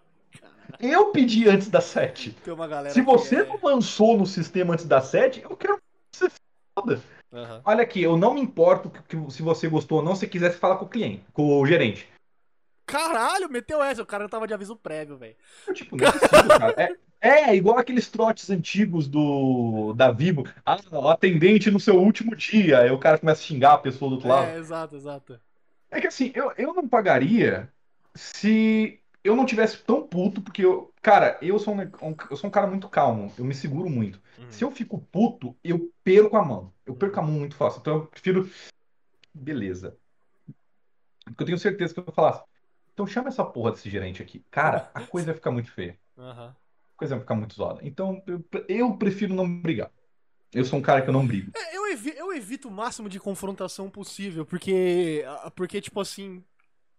B: Eu pedi antes das 7.
A: Tem uma galera
B: Se você
A: é-
B: não lançou no sistema antes das 7, eu quero que você foda.
A: Aham.
B: Olha aqui, eu não me importo que- que- se você gostou ou não, se quisesse falar com o cliente, com o gerente.
A: Caralho, meteu essa. O cara tava de aviso prévio, velho.
B: Tipo, não é possível, cara. É, é igual aqueles trotes antigos do da Vivo. Ah, o atendente no seu último dia. Aí o cara começa a xingar a pessoa do outro lado.
A: É, exato, exato.
B: É que assim, eu, eu não pagaria se eu não tivesse tão puto, porque eu. Cara, eu sou um, eu sou um cara muito calmo, eu me seguro muito.
A: Uhum.
B: Se eu fico puto, eu perco a mão. Eu perco a mão muito fácil. Então eu prefiro. Beleza. Porque eu tenho certeza que eu vou falar. Então chama essa porra desse gerente aqui. Cara, a coisa vai ficar muito feia.
A: Aham.
B: A coisa vai ficar muito zoada. Então eu, eu prefiro não brigar. Eu sou um cara que eu não brigo.
A: É, eu, evi- eu evito o máximo de confrontação possível, porque, ah, porque tipo assim,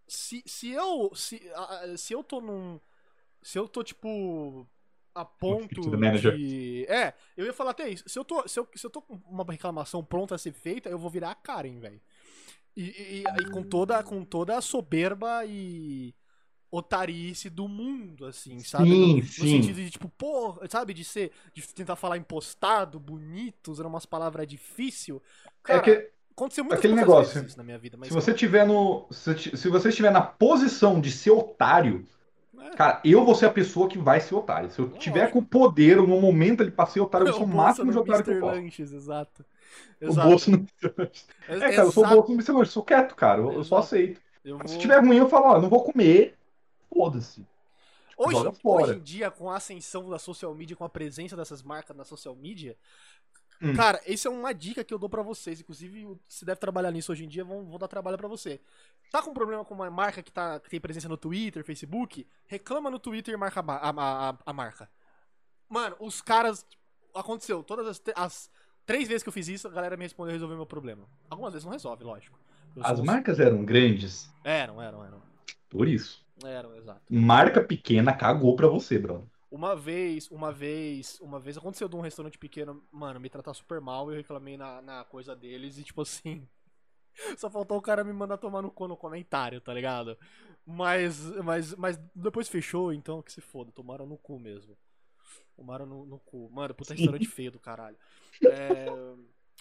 A: se, se eu se, se eu tô num, se eu tô tipo a ponto de, é, eu ia falar até isso. Se eu tô, se eu, se eu tô com uma reclamação pronta a ser feita, eu vou virar a Karen, velho. E, e- e com toda com toda a soberba e otarice do mundo, assim, sabe?
B: Sim,
A: no, no
B: sim.
A: sentido de, tipo, pô, sabe, de ser, de tentar falar impostado, bonito, usando umas palavras difíceis. Cara,
B: é que
A: aconteceu muitas
B: aquele negócio.
A: na minha vida, mas
B: se você tiver no. Se, se você estiver na posição de ser otário,
A: É.
B: cara, eu vou ser a pessoa que vai ser otário. Se eu
A: Lógico.
B: tiver com o poder no momento ele pra ser otário, eu
A: O
B: sou o máximo de
A: no
B: otário que eu
A: Mr.
B: posso.
A: Lanches, exato.
B: O
A: Exato.
B: bolso não. É, cara, eu sou o
A: Exato.
B: bolso não eu sou quieto, cara. Eu, eu só
A: Exato.
B: aceito.
A: Eu
B: Se
A: vou-
B: tiver ruim, eu falo, ó, não vou comer. Foda-se.
A: Hoje, hoje em dia, com a ascensão da social media, com a presença dessas marcas na social media,
B: Hum.
A: cara, isso é uma dica que eu dou pra vocês. Inclusive, se deve trabalhar nisso hoje em dia, vão, vão dar trabalho pra você. Tá com problema com uma marca que, tá, que tem presença no Twitter, Facebook? Reclama no Twitter e marca a, a, a, a marca. Mano, os caras. Aconteceu, todas as, as três vezes que eu fiz isso, a galera me respondeu e resolveu meu problema. Algumas vezes não resolve, lógico. Eu
B: As marcas eram grandes,
A: Eram, eram, eram.
B: por isso.
A: Eram, exato.
B: Marca pequena cagou pra você, Bruno.
A: Uma vez, uma vez, uma vez aconteceu de um restaurante pequeno, mano, me tratar super mal, eu reclamei na, na coisa deles e tipo assim. Só faltou o cara me mandar tomar no cu no comentário, tá ligado? Mas, mas, mas depois fechou, então que se foda, tomaram no cu mesmo. Tomaram no, no cu. Mano, puta restaurante feio do caralho. É,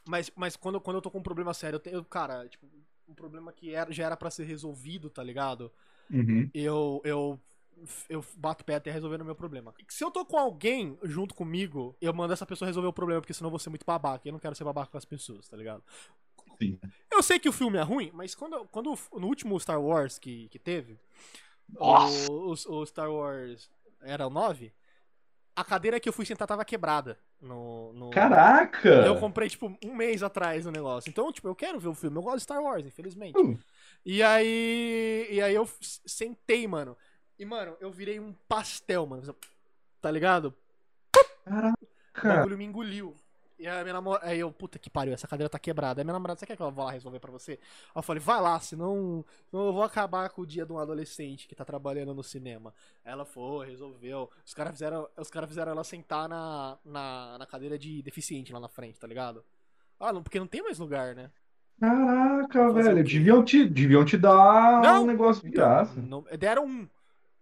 A: mas mas quando, quando eu tô com um problema sério, eu tenho, cara, tipo, um problema que era, já era pra ser resolvido, tá ligado?
B: Uhum.
A: eu, eu, eu bato o pé até resolver o meu problema. Se eu tô com alguém junto comigo, eu mando essa pessoa resolver o problema, porque senão eu vou ser muito babaca. Eu não quero ser babaca com as pessoas, tá ligado?
B: Sim.
A: Eu sei que o filme é ruim, mas quando, quando no último Star Wars que, que teve, o, o, o Star Wars era o 9, a cadeira que eu fui sentar tava quebrada. No, no...
B: Caraca!
A: Eu comprei, tipo, um mês atrás o negócio. Então, tipo, eu quero ver o filme. Eu gosto de Star Wars, infelizmente.
B: Hum.
A: E aí. E aí eu sentei, mano. E, mano, eu virei um pastel, mano. Tá ligado? O
B: Caraca!
A: bagulho me engoliu. E aí, a minha namorada. Aí eu, puta que pariu, essa cadeira tá quebrada. Aí minha namorada, você quer que eu vá lá resolver pra você? Aí eu falei, vai lá, senão, senão eu vou acabar com o dia de um adolescente que tá trabalhando no cinema. Ela foi, resolveu. Os caras fizeram, os cara fizeram ela sentar na, na, na cadeira de deficiente lá na frente, tá ligado? Ah, não, porque não tem mais lugar, né?
B: Caraca,
A: o
B: velho. Deviam te, deviam te dar
A: Não,
B: um negócio de
A: Então,
B: graça.
A: não- deram um.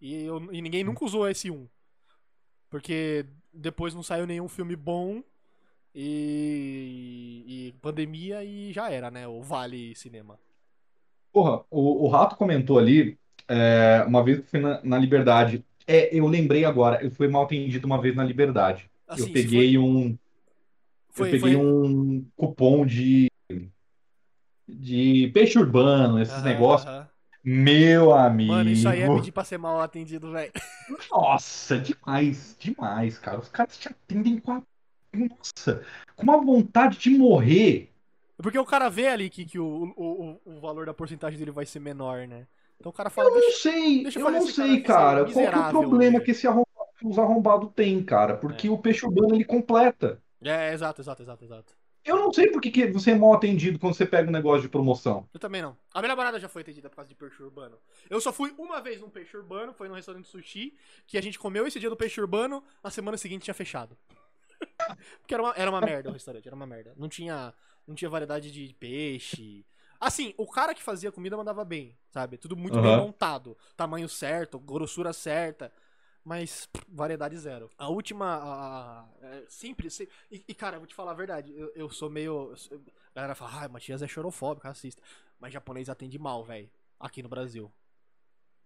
A: E, eu- e ninguém nunca usou esse um. Porque depois não saiu nenhum filme bom. E, e pandemia e já era, né? O Vale Cinema.
B: Porra, o, o Rato comentou ali, é, uma vez que fui na, na Liberdade. É, eu lembrei agora, eu fui mal atendido uma vez na Liberdade.
A: Assim,
B: eu peguei um.
A: Foi,
B: eu peguei
A: foi-
B: um cupom de. De peixe urbano, esses negócios.
A: aham.
B: Meu amigo.
A: Mano, isso aí é pedir pra ser mal atendido, velho.
B: Nossa, demais, demais, cara. Os caras te atendem com a. Nossa, com uma vontade de morrer.
A: Porque o cara vê ali que, que o, o, o, valor da porcentagem dele vai ser menor, né? Então o cara fala,
B: Eu não sei,
A: eu
B: não sei,
A: cara
B: cara.
A: ser
B: Qual é o problema que esse arrombado, os arrombados têm, cara? Porque
A: É.
B: o peixe urbano ele completa.
A: É, exato, exato, exato, exato.
B: Eu não sei por que, que você é mal atendido quando você pega um negócio de promoção.
A: Eu também não. A minha namorada já foi atendida por causa de peixe urbano. Eu só fui uma vez num peixe urbano, foi num restaurante de sushi, que a gente comeu esse dia do peixe urbano, na semana seguinte tinha fechado. Porque era uma, era uma merda o restaurante, era uma merda. Não tinha, não tinha variedade de peixe. Assim, o cara que fazia comida mandava bem, sabe? Tudo muito bem
B: Aham.
A: montado. Tamanho certo, grossura certa. Mas variedade zero. A última. a- a- é, sempre. se- e, e, cara, eu vou te falar a verdade. Eu, eu sou meio. eu a galera fala, ah, Matias é chorofóbico, racista. Mas japonês atende mal, velho. Aqui no Brasil.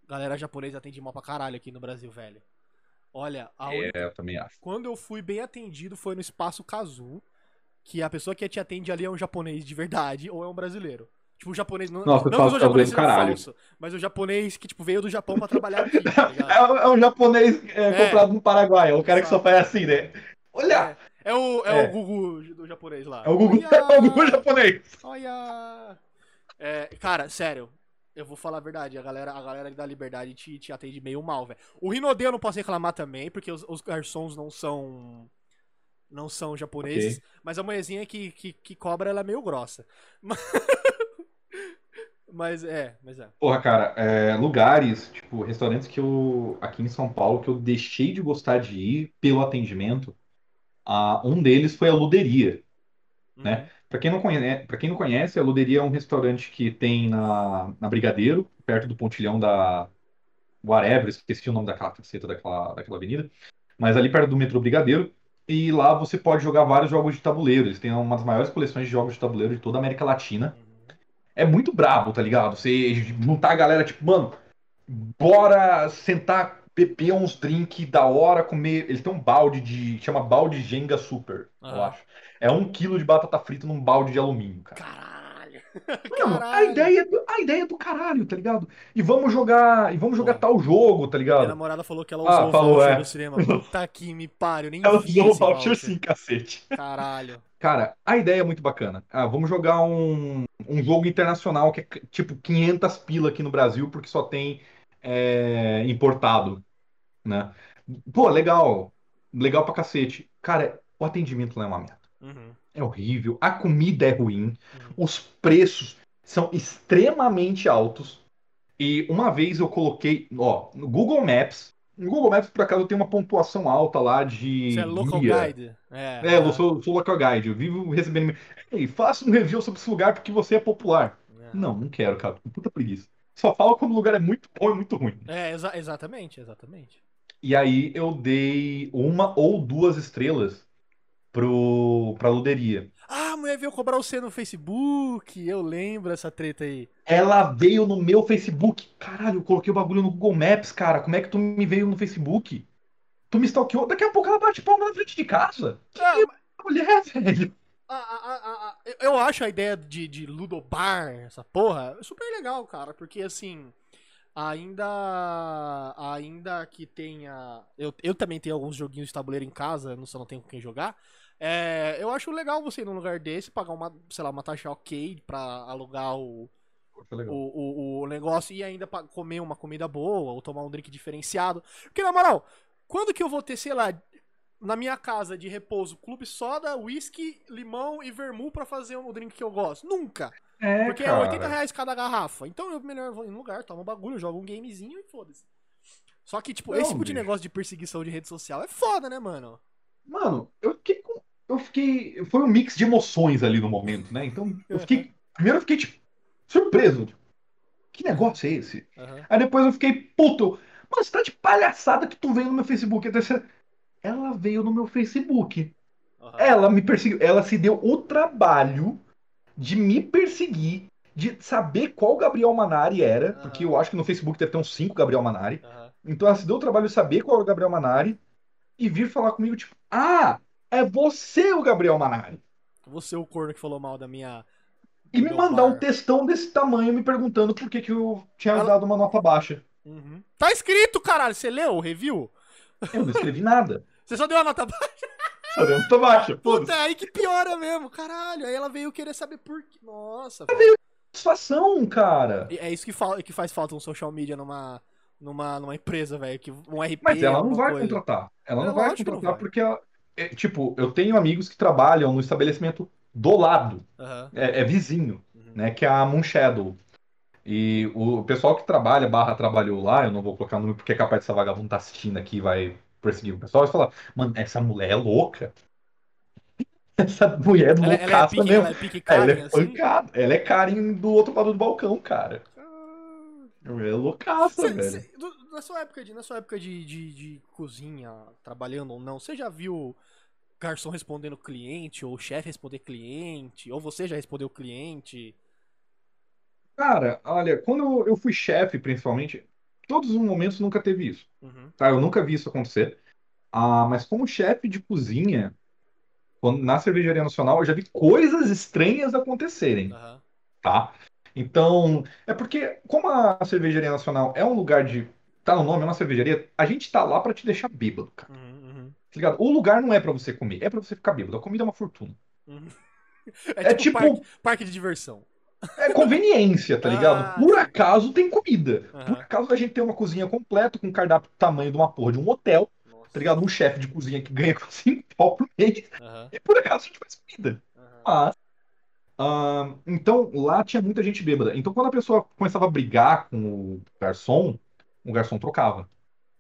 A: Galera japonesa atende mal pra caralho aqui no Brasil, velho. Olha, a única-
B: É, eu também acho.
A: quando eu fui bem atendido foi no Espaço Kazu, que a pessoa que te atende ali é um japonês de verdade ou é um brasileiro. Tipo, o japonês não,
B: Nossa,
A: não o japonês
B: do caralho.
A: falso, mas o japonês que tipo veio do Japão pra trabalhar aqui, tá?
B: É, um- é um japonês é,
A: É.
B: comprado no Paraguai, é o cara que só faz assim, né? Olha!
A: É, é o, é,
B: É.
A: o Gugu do japonês lá.
B: É o Gugu, é o Gugu japonês.
A: Olha! Cara, sério. Eu vou falar a verdade, a galera, a galera da Liberdade te, te atende meio mal, velho. O Rinodê eu não posso reclamar também, porque os, os garçons não são. Não são japoneses. Mas a manhãzinha que, que, que cobra, ela é meio grossa. Mas, mas é, mas é.
B: Porra, cara, é, lugares, tipo, restaurantes que eu, aqui em São Paulo, que eu deixei de gostar de ir pelo atendimento, ah, um deles foi a Luderia. Né? Pra quem não conhece, para quem não conhece, a Luderia é um restaurante que tem na, na Brigadeiro, perto do pontilhão da whatever, esqueci o nome daquela caceta daquela, daquela avenida, mas ali perto do metrô Brigadeiro, e lá você pode jogar vários jogos de tabuleiro. Eles têm uma das maiores coleções de jogos de tabuleiro de toda a América Latina. É muito brabo, tá ligado? Você juntar a galera, tipo, mano, bora sentar, beber uns drinks da hora, comer. Eles têm um balde de. chama balde Jenga Super, eu acho. É um quilo de batata frita num balde de alumínio, cara.
A: Caralho!
B: Mano, a ideia, é do- a ideia é do caralho, tá ligado? E vamos jogar, e vamos jogar tal jogo, tá
A: Minha
B: ligado?
A: namorada falou que ela
B: Ah,
A: usou o
B: falou,
A: voucher
B: é.
A: do cinema. Puta que me pariu, nem
B: Ela usou o voucher sim, cacete.
A: Caralho.
B: Cara, a ideia é muito bacana. Ah, vamos jogar um, um jogo internacional que é tipo 500 pila aqui no Brasil, porque só tem é, importado, né? Pô, legal. Legal pra cacete. Cara, o atendimento lá é uma merda.
A: Uhum.
B: É horrível. A comida é ruim.
A: Uhum.
B: Os preços são extremamente altos. E uma vez eu coloquei, ó, no Google Maps. No Google Maps, por acaso, tem uma pontuação alta lá de
A: Você é local
B: guia.
A: guide? É,
B: É, eu sou, sou local guide, eu vivo recebendo. Ei, faça um review sobre esse lugar porque você é popular.
A: É.
B: Não, não quero, cara. Com puta preguiça. Só fala quando o lugar é muito bom e muito ruim.
A: É, exa- exatamente, exatamente.
B: E aí eu dei uma ou duas estrelas pro, pra luderia.
A: Ah, a mulher veio cobrar você no Facebook. Eu lembro essa treta aí.
B: Ela veio no meu Facebook. Caralho, eu coloquei o bagulho no Google Maps, cara. Como é que tu me veio no Facebook? Tu me stalkeou? Daqui a pouco ela bate palma na frente de casa.
A: Ah,
B: Mulher, velho.
A: a- a- a- a- eu- eu acho a ideia de, de Ludobar, essa porra, super legal, cara. Porque assim. Ainda. Ainda que tenha. Eu, eu também tenho alguns joguinhos de tabuleiro em casa, não só não tenho com quem jogar. É, eu acho legal você ir num lugar desse, pagar uma, sei lá, uma taxa ok pra alugar o, o, o, o negócio e ainda comer uma comida boa ou tomar um drink diferenciado. Porque, na moral, quando que eu vou ter, sei lá, na minha casa de repouso, clube soda, whisky, limão e vermu pra fazer um drink que eu gosto? Nunca.
B: É,
A: Porque é
B: cara.
A: 80 reais cada garrafa. Então eu melhor vou em um lugar, tomo um bagulho, jogo um gamezinho e foda-se. Só que, tipo,
B: Não,
A: esse tipo de
B: bicho.
A: negócio de perseguição de rede social é foda, né, mano?
B: Mano, eu com. Eu fiquei. Foi um mix de emoções ali no momento, né? Então, eu fiquei. Primeiro eu fiquei, tipo, surpreso. Tipo, que negócio é esse?
A: Aham.
B: Aí depois eu fiquei, puto. Mano, você tá de palhaçada que tu veio no meu Facebook. Você- Ela veio no meu Facebook.
A: aham.
B: Ela me perseguiu. Ela se deu o trabalho de me perseguir, de saber qual Gabriel Manari era,
A: Aham.
B: porque eu acho que no Facebook deve ter uns cinco Gabriel Manari. Então ela se deu o trabalho de saber qual era o Gabriel Manari e vir falar comigo, tipo, ah, é você o Gabriel Manari.
A: Você, o corno que falou mal da minha.
B: E me mandar
A: bar.
B: um textão desse tamanho me perguntando por que, que eu tinha
A: Ela-
B: dado uma nota baixa.
A: Uhum. Tá escrito, caralho. Você leu o review?
B: Eu não escrevi nada.
A: Você só deu a nota baixa?
B: Só deu nota baixa.
A: Puta, é aí que piora mesmo, caralho. Aí ela veio querer saber por quê. Nossa, velho.
B: satisfação, cara.
A: É isso que, fa- que faz falta um social media numa, numa, numa empresa, velho. Um RP.
B: Mas ela não
A: alguma
B: vai
A: coisa.
B: contratar. Ela
A: É,
B: não vai
A: que não
B: contratar
A: vai.
B: porque, ela- é, tipo, eu tenho amigos que trabalham no estabelecimento do lado, é, é vizinho,
A: Uhum.
B: né, que é a Moonshadow. E o pessoal que trabalha, barra trabalhou lá, eu não vou colocar o nome porque é capaz dessa vagabunda tá assistindo aqui e vai perseguir o pessoal, e falar, mano, essa mulher é louca. Essa mulher é
A: Ela, ela é
B: loucaça
A: pique,
B: mesmo.
A: ela é pique
B: Ela é
A: assim.
B: pancada. Ela é Karen do outro lado do balcão, cara.
A: Ah.
B: Ela é loucaça,
A: Cê-
B: velho.
A: cê- na sua época, de, na sua época de, de, de cozinha, trabalhando ou não, você já viu garçom respondendo cliente, ou chefe responder cliente, ou você já respondeu cliente?
B: Cara, olha, quando eu fui chefe, principalmente, todos os momentos nunca teve isso.
A: Uhum.
B: Tá? Eu nunca vi isso acontecer. Ah, mas como chefe de cozinha, quando- na Cervejaria Nacional, eu já vi coisas estranhas acontecerem,
A: Aham.
B: tá? Então, é porque, como a Cervejaria Nacional é um lugar de. Tá no nome, é uma cervejaria, a gente tá lá pra te deixar bêbado, cara.
A: Uhum, uhum,
B: Tá ligado? O lugar não é pra você comer, é pra você ficar bêbado. A comida é uma fortuna.
A: uhum.
B: É
A: É tipo,
B: tipo-
A: parque, parque de diversão.
B: É conveniência, tá ligado?
A: Ah,
B: Por acaso tem comida.
A: Aham.
B: Por acaso a gente tem uma cozinha completa com cardápio do tamanho de uma porra de um hotel,
A: Nossa.
B: tá ligado? Um chefe de cozinha que ganha com 5 pau por mês.
A: Aham,
B: E por acaso a gente faz comida.
A: aham.
B: Mas. ah, então lá tinha muita gente bêbada. Então quando a pessoa começava a brigar com o garçom, o garçom trocava.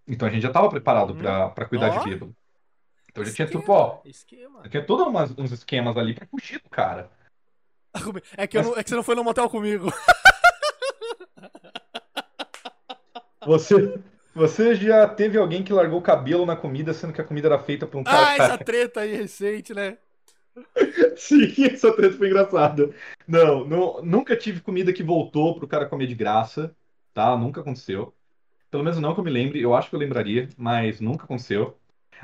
B: Então a gente já tava preparado
A: Hum.
B: pra, pra cuidar
A: Ó.
B: de bêbado. Então já tinha
A: Esquema,
B: tipo, ó.
A: Esquema.
B: Tinha todos uns esquemas ali pra fugir do cara.
A: É que, eu não- é que você não foi no motel comigo.
B: Você, você já teve alguém que largou o cabelo na comida, sendo que a comida era feita por um cara.
A: Ah, essa treta aí recente, né?
B: Sim, essa treta foi engraçada. Não, nu- nunca tive comida que voltou pro cara comer de graça, tá? Nunca aconteceu. Pelo menos não que eu me lembre, eu acho que eu lembraria, mas nunca aconteceu.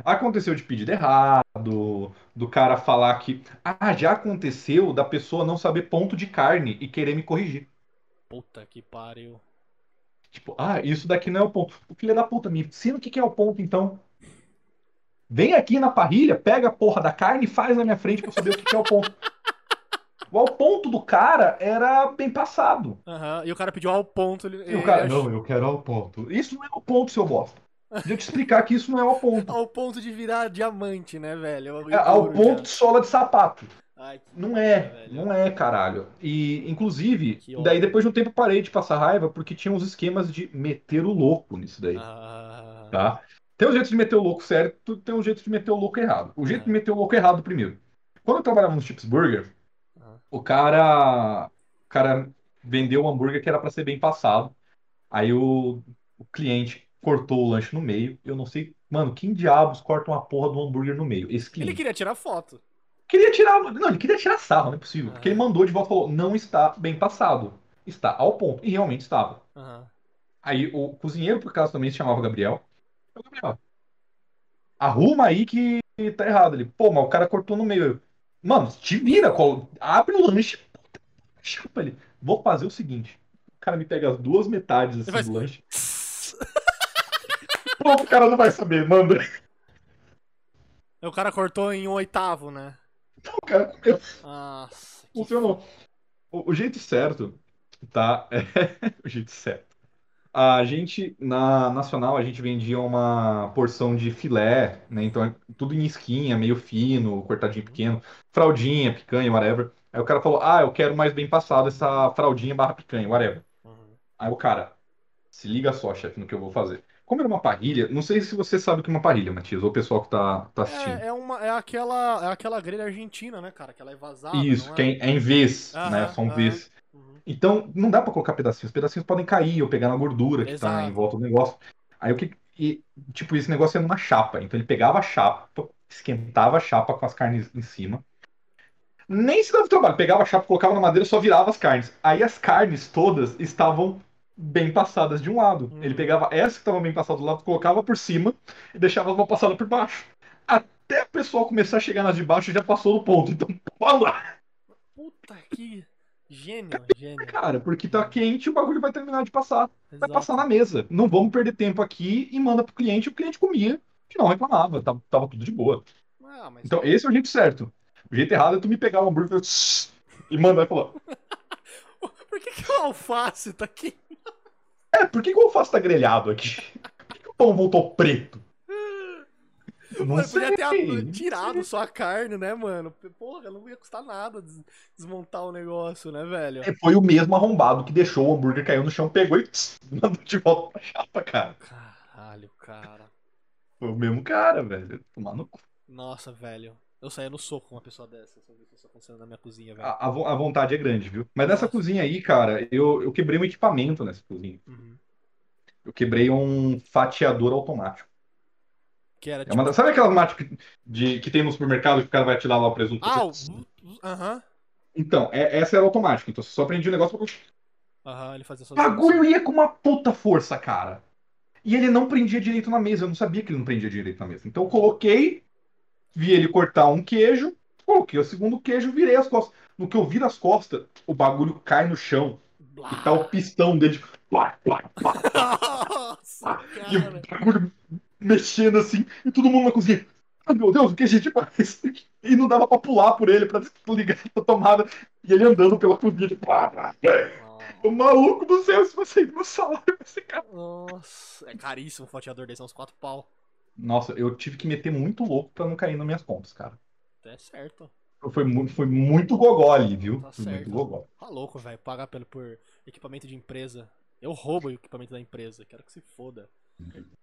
B: Aconteceu de pedido errado, do cara falar que. Ah, já aconteceu da pessoa não saber ponto de carne e querer me corrigir.
A: Puta que pariu.
B: Tipo, ah, isso daqui não é o ponto. O filho da puta, me ensina o que que é o ponto, então. Vem aqui na parrilha, pega a porra da carne e faz na minha frente pra eu saber o que que é o ponto. O ponto do cara era bem passado.
A: Aham, E o cara pediu ao ponto. Ele,
B: E o cara,
A: ele
B: não, eu quero ao ponto. Isso não é o ponto, seu bosta. Deixa eu te explicar que isso não é o ponto.
A: Ao ponto de virar diamante, né, velho?
B: É ao
A: Ouro
B: ponto de sola de sapato.
A: Ai,
B: Não é,
A: velho.
B: não é, caralho. E, inclusive,
A: Que ódio.
B: daí depois de um tempo eu parei de passar raiva porque tinha uns esquemas de meter o louco nisso daí.
A: Ah,
B: tá? Tem um jeito de meter o louco certo, tem um jeito de meter o louco errado. O jeito
A: Uhum.
B: de meter o louco errado primeiro. Quando eu trabalhava no Chips Burger,
A: Uhum.
B: O cara, o cara vendeu um hambúrguer que era para ser bem passado. Aí o, o cliente cortou o lanche no meio. Eu não sei, mano, quem diabos corta uma porra do hambúrguer no meio? Esse
A: Ele
B: cliente.
A: queria tirar foto.
B: Queria tirar, não, ele queria tirar sarro, não é possível. Porque
A: Ah.
B: ele mandou de volta e falou: não está bem passado. Está ao ponto. E realmente estava. Aí o cozinheiro, por acaso, também se chamava Gabriel. Eu, Gabriel, arruma aí que tá errado. Ele, pô, mas o cara cortou no meio. Mano, te vira, colo- abre o lanche. Chapa ele. Vou fazer o seguinte. O cara me pega as duas metades assim,
A: faz-
B: do lanche. O cara não vai saber, manda.
A: O cara cortou em um oitavo, né?
B: Então, o cara comeu.
A: Nossa. que
B: Funcionou. O, o jeito certo, tá? É o jeito certo. A gente, na Nacional, a gente vendia uma porção de filé, né? Então, é tudo em esquinha, meio fino, cortadinho pequeno, fraldinha, picanha, whatever. Aí o cara falou, ah, eu quero mais bem passado essa fraldinha barra picanha, whatever.
A: Uhum.
B: Aí o cara, se liga só, chefe, no que eu vou fazer. Como era uma parrilha, não sei se você sabe o que é uma parrilha, Matias, ou o pessoal que tá, tá assistindo.
A: É, é, uma, é, aquela, é aquela grelha argentina, né, cara? Que ela é vazada.
B: Isso,
A: não
B: que é em, é em vez,
A: Aham,
B: né? São
A: aham.
B: vez.
A: Uhum.
B: Então, não dá pra colocar pedacinhos. Os pedacinhos podem cair ou pegar na gordura que tá
A: Exato.
B: em volta do negócio. Aí o que. E, tipo, esse negócio é numa chapa. Então ele pegava a chapa, esquentava a chapa com as carnes em cima. Nem se dava trabalho, pegava a chapa, colocava na madeira, só virava as carnes. Aí as carnes todas estavam bem passadas de um lado.
A: Hum.
B: Ele pegava essa que estava bem passada do lado, colocava por cima e deixava uma passada por baixo. Até o pessoal começar a chegar nas de baixo já passou do ponto. Então, fala,
A: Puta que gênio, gênio.
B: cara, porque tá quente o bagulho vai terminar de passar. Vai
A: Exato.
B: passar na mesa. Não vamos perder tempo aqui e manda pro cliente. O cliente comia, que não reclamava, tava, tava tudo de boa.
A: Ah, mas
B: Então, esse é o jeito certo. O jeito errado é tu me pegar o hambúrguer e mandar e falar:
A: por que, que o alface tá aqui?
B: É, por que, que o alface tá grelhado aqui? Por que, que o pão voltou preto? Não
A: Mano,
B: sei.
A: podia ter tirado só a carne, né, mano? Porra, não ia custar nada des- desmontar o negócio, né, velho?
B: É, Foi o mesmo arrombado que deixou o hambúrguer cair no chão, pegou e mandou de volta pra chapa, cara.
A: Caralho, cara.
B: Foi o mesmo cara, velho. Tomar no cu.
A: Nossa, velho. Eu saía no soco com uma pessoa dessa. Se eu visse isso acontecendo na minha cozinha, velho.
B: A, a vontade é grande, viu? Mas nessa
A: Nossa.
B: cozinha aí, cara, eu, eu quebrei um equipamento nessa cozinha.
A: Uhum.
B: Eu quebrei um fatiador automático.
A: Que era
B: É
A: tipo.
B: uma da- Sabe aquelas máquinas que, de, que tem no supermercado que o cara vai tirar lá o presunto?
A: Ah, o.
B: Você-
A: Aham.
B: Então, é- essa era automática. Então você só prendia o negócio pra
A: Aham, ele fazia
B: O
A: sozinho.
B: bagulho ia com uma puta força, cara. E ele não prendia direito na mesa. Eu não sabia que ele não prendia direito na mesa. Então eu coloquei, vi ele cortar um queijo, coloquei o segundo queijo, virei as costas. No que eu viro as costas, o bagulho cai no chão. E tá o pistão dele. tipo, plá, plá, plá.
A: Nossa,
B: E o bagulho mexendo assim. E todo mundo na cozinha. Ai meu Deus, o que a gente faz? E não dava pra pular por ele, pra ligar a tomada. E ele andando pela cozinha. Tipo, plá. O maluco do céu, se você ir no salário, vai ser caro.
A: Nossa, é caríssimo um fatiador desse, é uns 4 pau.
B: Nossa, eu tive que meter muito louco pra não cair nas minhas contas, cara.
A: É certo.
B: Foi, foi muito gogó ali, viu?
A: Tá
B: foi
A: certo.
B: muito gogó.
A: Tá louco, velho. Pagar pelo, por equipamento de empresa. Eu roubo o equipamento da empresa. Quero que se foda.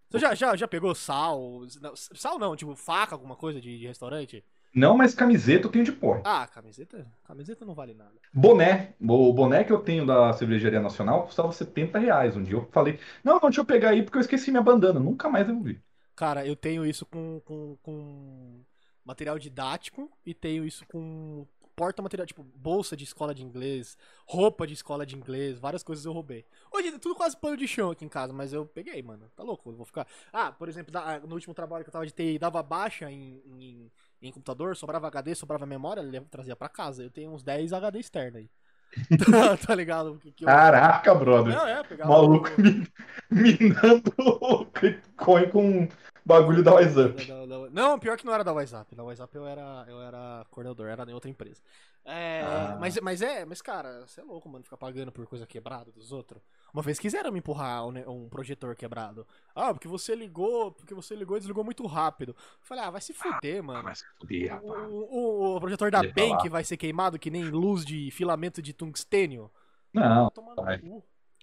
A: Você já, já, já pegou sal? Sal não, tipo faca, alguma coisa de, de restaurante?
B: Não, mas camiseta eu tenho de porra.
A: Ah, camiseta? Camiseta não vale nada.
B: Boné. O boné que eu tenho da Cervejaria Nacional custava 70 reais. Um dia eu falei, não, não, deixa eu pegar aí porque eu esqueci minha bandana. Nunca mais devolvi.
A: Cara, eu tenho isso com, com, com material didático e tenho isso com porta-material, tipo, bolsa de escola de inglês, roupa de escola de inglês, várias coisas eu roubei. Hoje é tudo quase pano de chão aqui em casa, mas eu peguei, mano. Tá louco? Eu vou ficar. Ah, por exemplo, no último trabalho que eu tava de TI, dava baixa em, em, em computador, sobrava HD, sobrava memória, ele trazia pra casa. Eu tenho uns 10 HD externos aí. tá, tá ligado? Que, que eu...
B: Caraca, brother.
A: Não, é, pegava.
B: Maluco mi- minando o Bitcoin com bagulho da WhatsApp.
A: Não, pior que não era da WhatsApp. Da WhatsApp eu era, eu era coordenador, era em outra empresa. É,
B: Ah.
A: mas, mas é, mas cara, você é louco, mano, ficar pagando por coisa quebrada dos outros. Uma vez quiseram me empurrar um, um projetor quebrado. Ah, porque você ligou, porque você ligou e desligou muito rápido. Eu Falei, ah, vai se fuder, mano.
B: Mas fudeu,
A: O,
B: rapaz.
A: o- o projetor da. Bank vai ser queimado que nem luz de filamento de tungstênio.
B: Não, vai.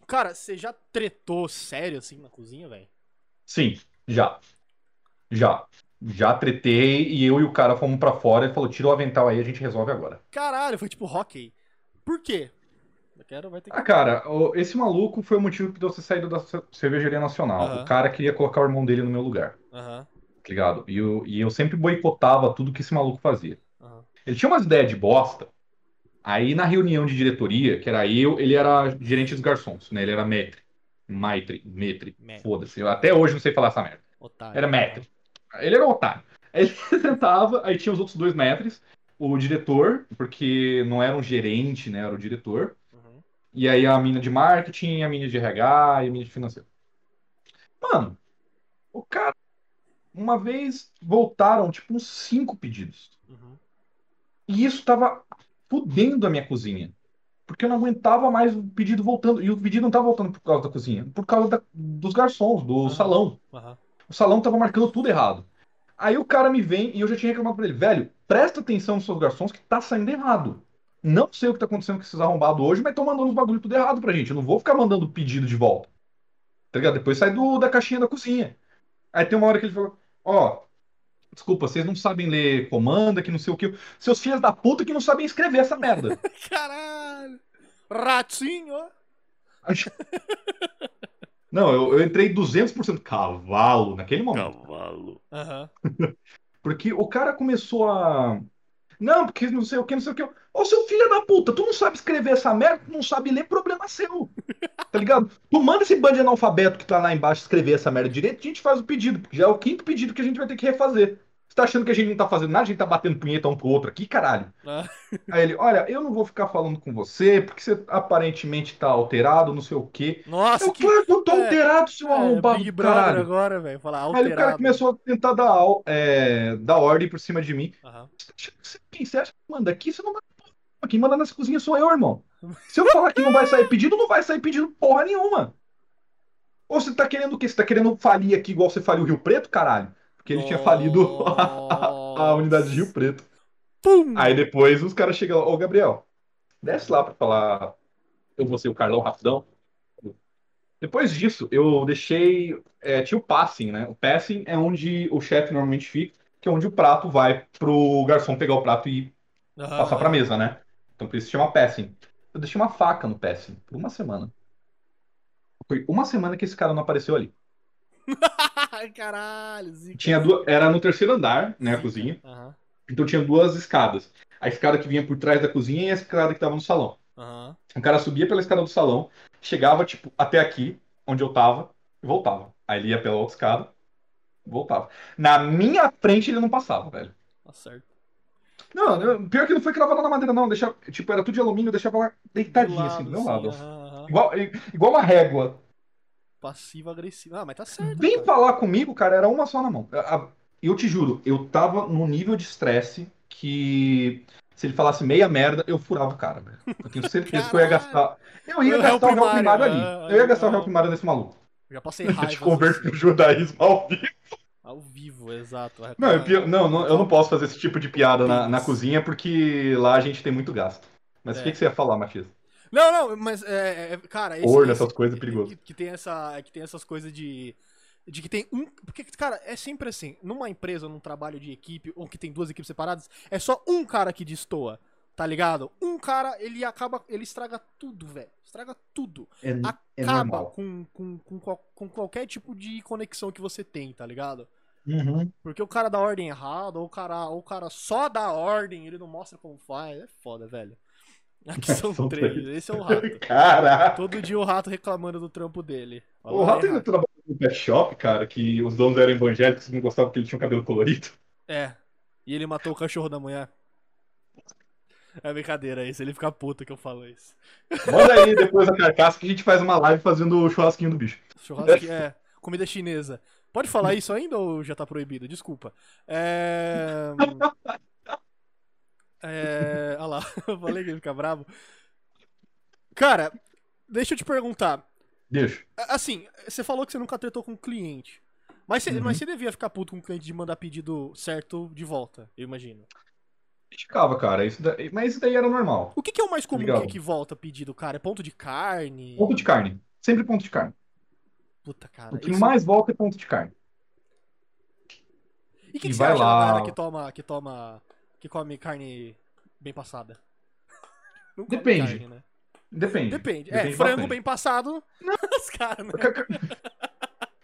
A: Cara, você já tretou sério assim na cozinha, velho?
B: sim, já. Já. Já tretei e eu e o cara fomos pra fora. Ele falou: tira o avental aí, a gente resolve agora.
A: Caralho, foi tipo hockey. Por quê? Eu quero, que.
B: Ah, cara, esse maluco foi o motivo que deu você saído da ce- cervejaria nacional.
A: Aham.
B: O cara queria colocar o irmão dele no meu lugar,
A: Aham,
B: tá ligado? E eu, e eu sempre boicotava tudo que esse maluco fazia.
A: aham.
B: Ele tinha umas ideias de bosta. Aí na reunião de diretoria, que era eu, ele era gerente dos garçons, né? Ele era maître. Maitre, metre, foda-se. Até hoje não sei falar essa merda.
A: Otário.
B: Era maître. Ele era um otário. Aí ele sentava, aí tinha os outros dois maîtres, o diretor, porque não era um gerente, né? Era o diretor.
A: Uhum.
B: E aí a mina de marketing, a mina de RH e a mina de financeiro. Mano, o cara, uma vez voltaram, tipo, uns cinco pedidos.
A: Uhum.
B: E isso tava fudendo a minha cozinha. Porque eu não aguentava mais o pedido voltando. E o pedido não tava voltando por causa da cozinha, por causa da- dos garçons, do
A: Aham.
B: salão.
A: Aham.
B: O salão tava marcando tudo errado. Aí o cara me vem e eu já tinha reclamado pra ele, velho, presta atenção nos seus garçons que tá saindo errado. Não sei o que tá acontecendo com esses arrombados hoje, mas tô mandando os bagulho tudo errado pra gente. Eu não vou ficar mandando pedido de volta. Tá ligado? Depois sai do, da caixinha da cozinha. Aí tem uma hora que ele falou, ó, desculpa, vocês não sabem ler comanda, que não sei o que. Seus filhos da puta que não sabem escrever essa merda.
A: Caralho! Ratinho!
B: Não, eu, eu entrei 200% cavalo naquele momento.
C: Cavalo.
A: Aham.
B: Porque o cara começou a. Não, porque não sei o que, não sei o que. Ô, seu filho da puta, tu não sabe escrever essa merda, tu não sabe ler, problema seu. Tá ligado? Tu manda esse bando de analfabeto que tá lá embaixo escrever essa merda direito, a gente faz o pedido, porque já é o quinto pedido que a gente vai ter que refazer. Você tá achando que a gente não tá fazendo nada? A gente tá batendo punheta um pro outro aqui, caralho.
A: Ah,
B: Aí ele, olha, eu não vou ficar falando com você, porque você aparentemente tá alterado, não sei o quê.
A: Nossa,
B: Eu,
A: que.
B: claro eu tô
A: é,
B: alterado, seu
A: é,
B: arrombado
A: Big
B: do
A: Brother
B: caralho.
A: agora, velho. Falar
B: Aí o cara
A: alterado.
B: começou a tentar dar, é, dar ordem por cima de mim. Quem você acha que manda aqui? Você não manda porra. Quem manda nessa cozinha sou eu, irmão. Se eu falar que não vai sair pedido, não vai sair pedido porra nenhuma. Ou você tá querendo o quê? Você tá querendo falir aqui igual você faliu o Rio Preto, caralho? Porque ele tinha falido a, a unidade de Rio Preto.
A: Pum!
B: Aí depois os caras chegam lá, ô Gabriel, desce lá pra falar. Eu vou ser o Carlão rapidão. Depois disso, eu deixei. é, tinha o passing, né? O passing é onde o chefe normalmente fica, que é onde o prato vai pro garçom pegar o prato e
A: Aham,
B: passar pra mesa, né? Então por isso se chama passing. Eu deixei uma faca no passing por uma semana. Foi uma semana que esse cara não apareceu ali.
A: Caralho, zica.
B: Tinha duas, era no terceiro andar, né, a
A: Zica.
B: cozinha.
A: Aham,
B: Então tinha duas escadas. A escada que vinha por trás da cozinha e a escada que tava no salão.
A: aham.
B: O cara subia pela escada do salão, chegava, tipo, até aqui, onde eu tava, e voltava. Aí ele ia pela outra escada, voltava. Na minha frente ele não passava, velho.
A: Tá certo.
B: Não, eu- pior que não foi cravado na madeira, não. Deixava, tipo, era tudo de alumínio, eu deixava lá
A: De
B: deitadinho,
A: lado,
B: assim, do meu lado.
A: aham.
B: Igual, igual uma régua.
A: Passivo agressivo. Ah, mas tá certo.
B: Vem
A: cara.
B: falar comigo, cara, era uma só na mão. Eu te juro, eu tava num nível de estresse que se ele falasse meia merda, eu furava o cara, velho. Eu tenho certeza que eu ia gastar. Eu ia gastar o réu
A: primário,
B: ali.
A: ah,
B: Eu ia gastar o réu
A: ah.
B: primário nesse maluco.
A: Já passei
B: A gente
A: raiva.
B: converte pro judaísmo ao vivo.
A: Ao vivo, exato.
B: Não, eu, não, não, eu não posso fazer esse tipo de piada na, na cozinha porque lá a gente tem muito gasto. Mas o
A: É.
B: que, que você ia falar, Matias?
A: Não, não, mas, é, é, cara, esse, esse-
B: essas coisas é perigoso.
A: Que, que tem essa, que tem essas coisas de, de que tem um, porque, cara, é sempre assim, numa empresa, num trabalho de equipe, ou que tem duas equipes separadas, é só um cara que destoa, tá ligado? Um cara, ele acaba, ele estraga tudo, velho, estraga tudo.
B: É,
A: Acaba com, com, com, qual- com qualquer tipo de conexão que você tem, tá ligado?
B: Uhum.
A: Porque o cara dá ordem errada, ou o cara, ou o cara só dá ordem, ele não mostra como faz, é foda, velho. Aqui são,
B: São
A: três,
B: três.
A: esse é o rato.
B: Caraca!
A: Todo dia o rato reclamando do trampo dele. Fala,
B: O
A: "Ai,
B: Rato ainda trabalhou no pet shop, cara, que os donos eram evangélicos e não gostavam que ele tinha um cabelo colorido.
A: É. E ele matou o cachorro da mulher. É brincadeira isso, ele fica puto que eu falo isso.
B: Manda aí depois a carcaça que a gente faz uma live fazendo o churrasquinho do bicho.
A: Churrasco é comida chinesa. Pode falar isso ainda ou já tá proibido? Desculpa. É. É. Olha lá, eu falei que ele fica bravo. Cara, deixa eu te perguntar.
B: Deixa.
A: Assim, você falou que você nunca tretou com um cliente. Mas você,
B: Uhum.
A: mas você devia ficar puto com o cliente de mandar pedido certo de volta, eu imagino.
B: Ficava, cara. Isso daí- Mas isso daí era normal.
A: O que, que é o mais comum que, que volta pedido, cara? É ponto de carne?
B: Ponto de carne. Sempre ponto de carne.
A: Puta, cara.
B: O que
A: isso-
B: mais volta é ponto de carne.
A: E o que, que você
B: vai
A: acha da
B: lá.
A: galera que toma, que toma, que come carne bem passada? Não
B: Depende.
A: carne, né?
B: Depende.
A: Depende. É,
B: Depende
A: frango
B: bastante.
A: bem passado, os caras, né?
B: Ca- ca-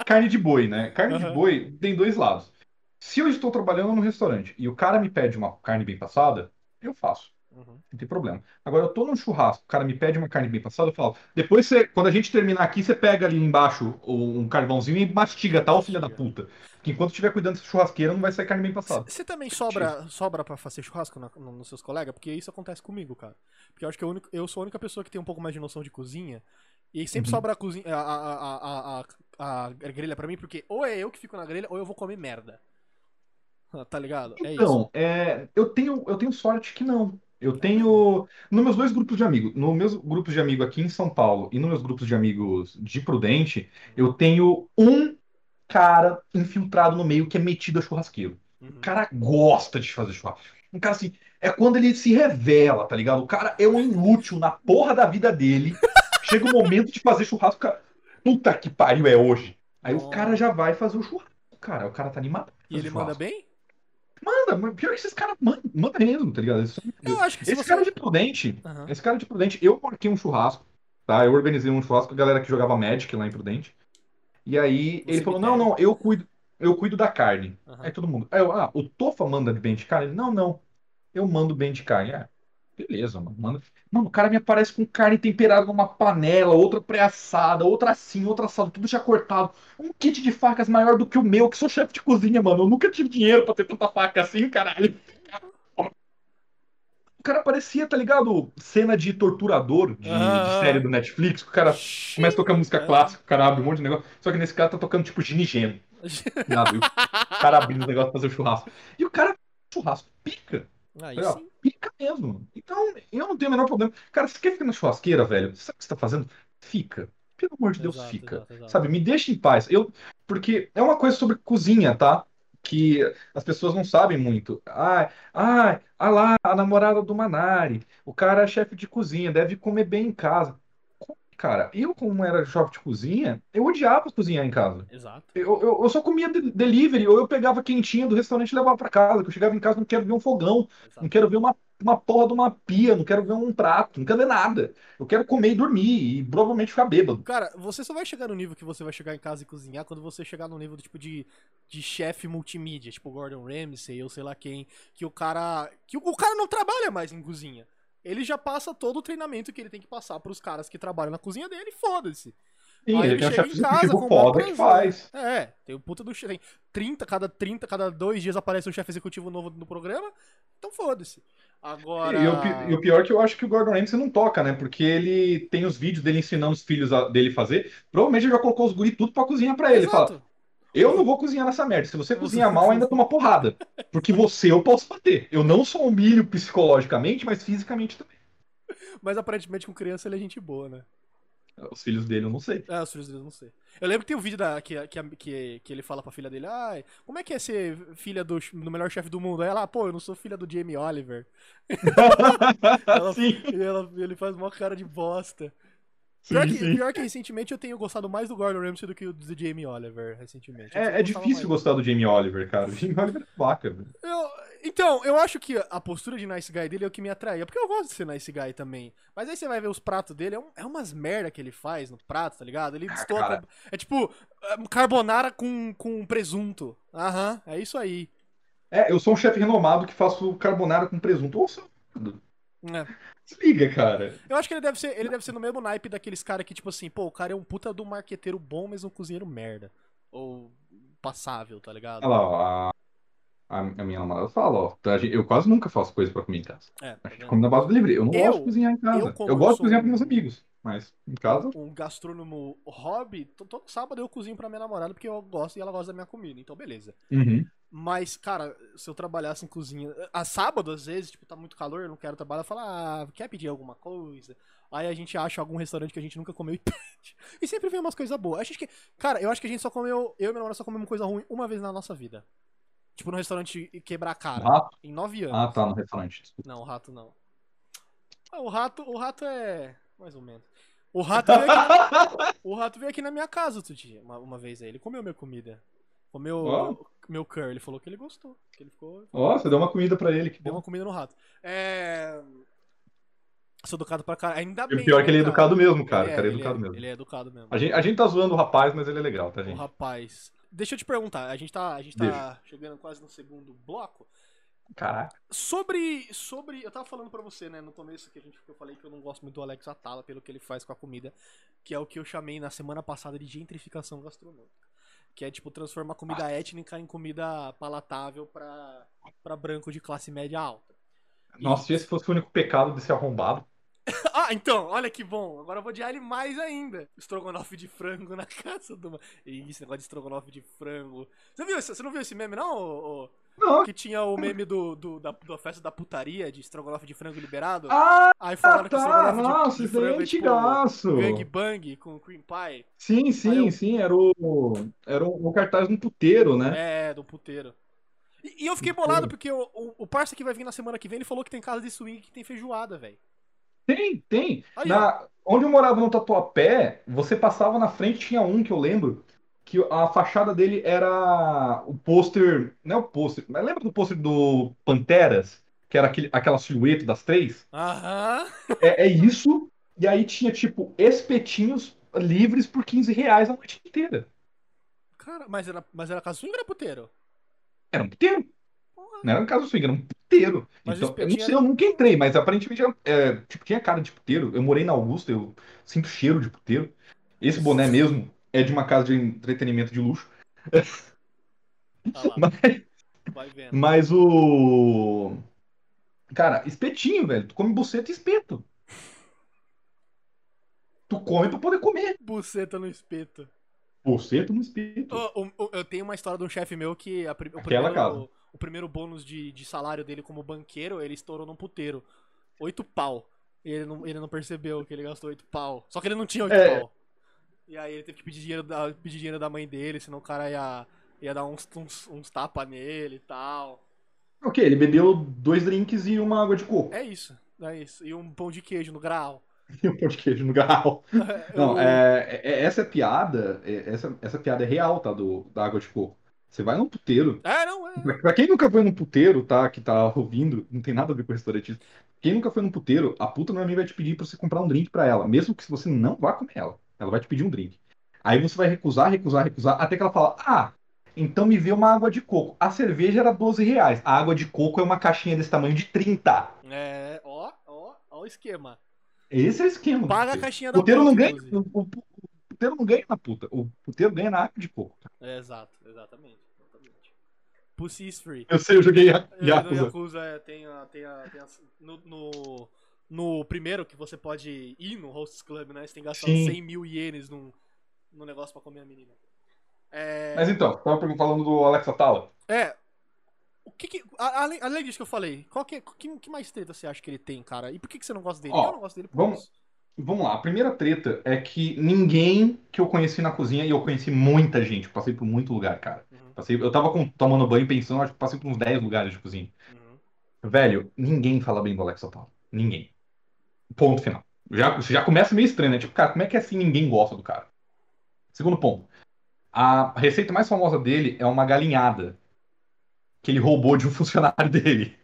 B: Carne de boi, né? Carne de
A: Aham.
B: boi tem dois lados. Se eu estou trabalhando no restaurante e o cara me pede uma carne bem passada, eu faço.
A: Uhum.
B: Não tem problema. Agora, eu tô num churrasco, o cara me pede uma carne bem passada, eu falo. Depois, você, quando a gente terminar aqui, você pega ali embaixo um carvãozinho e mastiga, tá, ô filha da puta? Que enquanto estiver cuidando dessa churrasqueira, não vai sair carne bem passada.
A: Você também sobra, sobra pra fazer churrasco na- no- nos seus colegas? Porque isso acontece comigo, cara. Porque eu acho que eu, único- eu sou a única pessoa que tem um pouco mais de noção de cozinha. E sempre
B: Uhum.
A: sobra a, cozinha, a, a, a, a, a, grelha pra mim, porque ou é eu que fico na grelha, ou eu vou comer merda. Tá ligado? É isso.
B: Então, é, eu, tenho, eu tenho sorte que não. Eu tenho. Nos meus dois grupos de amigos, nos meus grupos de amigos aqui em São Paulo e nos meus grupos de amigos de Prudente, eu tenho um cara infiltrado no meio que é metido a churrasqueiro.
A: Uhum.
B: O cara gosta de fazer churrasco. Um cara assim, é quando ele se revela, tá ligado? O cara é um inútil na porra da vida dele. Chega o momento de fazer churrasco, cara. Puta que pariu, é hoje. Aí o cara já vai fazer o churrasco, cara. O cara tá animado.
A: E ele manda
B: churrasco.
A: bem?
B: Manda, pior que esses caras mandam, manda mesmo, tá ligado? São-
A: Eu acho que se
B: Esse
A: você.
B: cara de Prudente,
A: Aham.
B: esse cara de Prudente, eu marquei um churrasco, tá? Eu organizei um churrasco com a galera que jogava Magic lá em Prudente. E aí
A: No
B: ele falou: não, não, eu cuido. eu cuido da carne.
A: Aham.
B: Aí todo mundo, aí eu, ah, o Tofa manda bem de carne? Ele, não, não, eu mando bem de carne. Ah, beleza, mano, manda. Mano, o cara me aparece com carne temperada numa panela, outra pré-assada, outra assim, outra assada, tudo já cortado. Um kit de facas maior do que o meu, que sou chefe de cozinha, mano. Eu nunca tive dinheiro pra ter tanta faca assim, caralho. O cara parecia, tá ligado? Cena de torturador de, de
A: Ah.
B: série do Netflix, que o cara começa a tocar música
A: É.
B: clássica, o cara abre um monte de negócio. Só que nesse cara tá tocando tipo ginigeno. O cara abrindo o negócio pra fazer o churrasco. E o cara, churrasco, pica.
A: Aí sim.
B: Pica mesmo. Então, eu não tenho o menor problema. Cara, você quer ficar na churrasqueira, velho? Sabe o que você tá fazendo? Fica. Pelo amor de Deus,
A: Exato,
B: fica.
A: exato, exato.
B: Sabe, me deixa em paz. Eu, porque é uma coisa sobre cozinha, tá? Que as pessoas não sabem muito. Ai, ai, ah lá, a namorada do Manari. O cara é chefe de cozinha, deve comer bem em casa. Cara, eu, como era chefe de cozinha, eu odiava cozinhar em casa.
A: Exato.
B: Eu, eu, eu só comia de- delivery, ou eu pegava quentinha do restaurante e levava pra casa. Que eu chegava em casa, não quero ver um fogão,
A: exato.
B: não quero ver uma, uma porra de uma pia, não quero ver um prato, não quero ver nada. Eu quero comer e dormir e provavelmente ficar bêbado.
A: Cara, você só vai chegar no nível que você vai chegar em casa e cozinhar quando você chegar no nível tipo de, de chefe multimídia, tipo Gordon Ramsay ou sei lá quem, que o cara que o, o cara não trabalha mais em cozinha. Ele já passa todo o treinamento que ele tem que passar pros caras que trabalham na cozinha dele, foda-se.
B: Sim,
A: Aí
B: ele
A: ele chega em casa
B: executivo
A: com
B: foda que faz.
A: É, tem o puta do chefe. Tem 30, cada 30, cada dois dias aparece um chefe executivo novo no programa. Então foda-se. Agora.
B: E, o, e o pior é que eu acho que o Gordon Ramsay não toca, né? Porque ele tem os vídeos dele ensinando os filhos a- dele fazer. Provavelmente ele já colocou os guri tudo pra cozinhar pra ele. Fala,
A: Exato.
B: Eu não vou cozinhar nessa merda. Se você cozinhar mal, ainda toma porrada. Porque você eu posso bater. Eu não sou humilho psicologicamente, mas fisicamente também.
A: Mas aparentemente com criança ele é gente boa, né?
B: Os filhos dele eu não sei.
A: Ah, os filhos dele eu não sei. Eu lembro que tem um vídeo da, que, que, que, ele fala pra filha dele, ai, como é que é ser filha do, do melhor chefe do mundo? Aí ela, pô, eu não sou filha do Jamie Oliver. Ela-
B: Sim,
A: E ela- ele faz uma cara de bosta. Pior
B: sim,
A: que,
B: sim.
A: pior que recentemente eu tenho gostado mais do Gordon Ramsay do que o do Jamie Oliver, recentemente. Eu
B: É, é difícil
A: mais.
B: gostar do Jamie Oliver, cara. O Jamie Oliver é vaca, velho.
A: Então, eu acho que a postura de nice guy dele é o que me atraía. Porque eu gosto de ser nice guy também. Mas aí você vai ver os pratos dele, é, um- é umas merda que ele faz no prato, tá ligado? Ele.
B: Ah,
A: com- É tipo carbonara com, com presunto. Aham, é isso aí.
B: É, eu sou um chefe renomado que faço carbonara com presunto. Seu...
A: É.
B: Desliga, cara.
A: Eu acho que ele deve ser, ele deve ser no mesmo naipe daqueles caras que, tipo assim, pô, o cara é um puta do marqueteiro bom, mas um cozinheiro merda. Ou passável, tá ligado?
B: Olha lá, ó, a, a, minha namorada fala, ó, gente- eu quase nunca faço coisa pra comer em casa.
A: É,
B: A gente
A: vendo?
B: come na base do livre. Eu não
A: Eu-
B: gosto de cozinhar em casa.
A: eu
B: Eu, gosto de cozinhar
A: um-
B: com meus amigos, mas em casa...
A: um gastrônomo hobby, to- todo sábado eu cozinho pra minha namorada porque eu gosto e ela gosta da minha comida, então beleza.
B: Uhum.
A: Mas, cara, se eu trabalhasse em cozinha. A sábado, às vezes, tipo, tá muito calor, eu não quero trabalhar, eu falo, ah, quer pedir alguma coisa? Aí a gente acha algum restaurante que a gente nunca comeu e pede. E sempre vem umas coisas boas. A gente que. Cara, eu acho que a gente só comeu. Eu e minha namorada só comemos coisa ruim uma vez na nossa vida. Tipo, no restaurante quebrar a cara.
B: Rato?
A: Em nove anos.
B: Ah, tá, no restaurante.
A: Não, o rato não. Ah, o rato, o rato é. Mais ou menos. O rato veio aqui, o rato veio aqui na minha casa outro dia, uma, uma vez aí. Ele comeu minha comida. Comeu
B: Ó.
A: meu curry. Ele falou que ele gostou. Que ele ficou.
B: Ó, você deu uma comida pra ele. Que
A: Deu
B: bom.
A: uma comida no rato. É. Sou educado pra caralho. Ainda
B: E
A: bem.
B: o pior é que ele é
A: né,
B: educado mesmo, cara.
A: Ele
B: O cara é
A: ele
B: educado mesmo.
A: Ele é educado mesmo.
B: A gente, a gente tá zoando o rapaz, mas ele é legal, tá,
A: O
B: gente?
A: rapaz. Deixa eu te perguntar, a gente tá, a gente tá chegando quase no segundo bloco.
B: Caraca.
A: Sobre. Sobre. Eu tava falando pra você, né, no começo que a gente que eu falei que eu não gosto muito do Alex Atala pelo que ele faz com a comida, que é o que eu chamei na semana passada de gentrificação gastronômica. Que é tipo transformar comida étnica em comida palatável pra, pra branco de classe média alta.
B: Nossa, se esse fosse o único pecado desse arrombado.
A: Ah, então, olha que bom. Agora eu vou odiar ele mais ainda. Estrogonofe de frango na casa do. Ih, esse negócio de estrogonofe de frango. Você viu? Você não viu esse meme, não? ô?
B: Não.
A: Que tinha o meme do, do- da, da festa da putaria de estrogonofe de frango liberado.
B: Ah,
A: Aí falaram que
B: tá.
A: estrogonofe de,
B: Nossa,
A: de
B: daí é
A: frango é tipo
B: antigaço.
A: gangbang com cream pie.
B: Sim, sim,
A: eu-
B: sim. Era o, era o, cartaz de um puteiro, né?
A: É, do puteiro. E, e eu fiquei bolado porque o, o, o parça que vai vir na semana que vem, ele falou que tem casa de swing que tem feijoada, velho.
B: Tem, tem.
A: Aí,
B: Na, onde eu morava no Tatuapé, você passava na frente, tinha um que eu lembro, que a fachada dele era o pôster. Não é o pôster, mas lembra do pôster do Panteras? Que era aquele, aquela silhueta das três?
A: Aham.
B: É, é isso. E aí tinha, tipo, espetinhos livres por 15 reais a noite inteira.
A: Cara, mas era, mas era casa swing ou era puteiro?
B: Era um puteiro.
A: Porra.
B: Não era um caso swing, era um puteiro.
A: Mas
B: então, eu não sei, eu nunca entrei, mas aparentemente era, é, tipo, tinha cara de puteiro. Eu morei na Augusta, eu sinto cheiro de puteiro. Esse boné mesmo é de uma casa de entretenimento de luxo.
A: Tá
B: Mas,
A: vai vendo.
B: mas o. Cara, espetinho, velho. Tu come buceta e espeto. Tu come pra poder comer.
A: Buceta no espeto.
B: Buceta no espeto.
A: O- o- eu tenho uma história de um chefe meu que a o,
B: Aquela
A: primeiro,
B: casa.
A: o primeiro bônus de, de salário dele como banqueiro, ele estourou num puteiro. Oito pau. E ele não, ele não percebeu que ele gastou oito pau. Só que ele não tinha oito
B: É.
A: pau. E aí ele teve que pedir dinheiro da, pedir dinheiro da mãe dele, senão o cara ia, ia dar uns, uns, uns tapa nele e tal.
B: Ok, ele bebeu dois drinks e uma água de coco.
A: É isso, é isso. E um pão de queijo no grau.
B: E um pão de queijo no garral. Não,
A: Eu-
B: é, é- essa piada, é- essa, essa piada é real, tá? Do, da água de coco. Você vai num puteiro.
A: É, não, é.
B: Pra, pra quem nunca foi num puteiro, tá? Que tá ouvindo, não tem nada a ver com restaurantista. Quem nunca foi num puteiro, a puta normalmente vai te pedir pra você comprar um drink pra ela, mesmo que você não vá comer ela. Ela vai te pedir um drink. Aí você vai recusar, recusar, recusar, até que ela fala: Ah, então me vê uma água de coco. A cerveja era 12 reais. A água de coco é uma caixinha desse tamanho de 30.
A: É, ó, ó, ó o esquema.
B: Esse é o esquema.
A: Paga a caixinha da
B: puteiro não ganha. O, o- o puteiro não ganha na puta. O puteiro ganha na água de coco.
A: É, exato, exatamente. exatamente. Pussy is free.
B: Eu sei, eu joguei Yakuza.
A: Yakuza é, tem a. Tem a, tem a no, no, no primeiro que você pode ir no Hosts Club, né? Você tem que gastar
B: Sim.
A: 100 mil ienes num, num negócio pra comer a menina. É.
B: Mas então, tava falando do Alexa Tala.
A: É. O que que. a- Além, além disso que eu falei, qual que, que, que mais treta você acha que ele tem, cara? E por que, que você não gosta dele?
B: Ó,
A: eu não gosto dele por
B: vamos-
A: isso.
B: Vamos lá, a primeira treta é que ninguém que eu conheci na cozinha, e eu conheci muita gente, eu passei por muito lugar, cara.
A: Uhum,
B: Passei, eu tava com- tomando banho pensando, acho que passei por uns 10 lugares de cozinha.
A: uhum.
B: Velho, ninguém fala bem do Alexa Tala. Ninguém. Ponto final. Já, já começa meio estranho, né? Tipo, cara, como é que assim ninguém gosta do cara? Segundo ponto. A receita mais famosa dele é uma galinhada que ele roubou de um funcionário dele.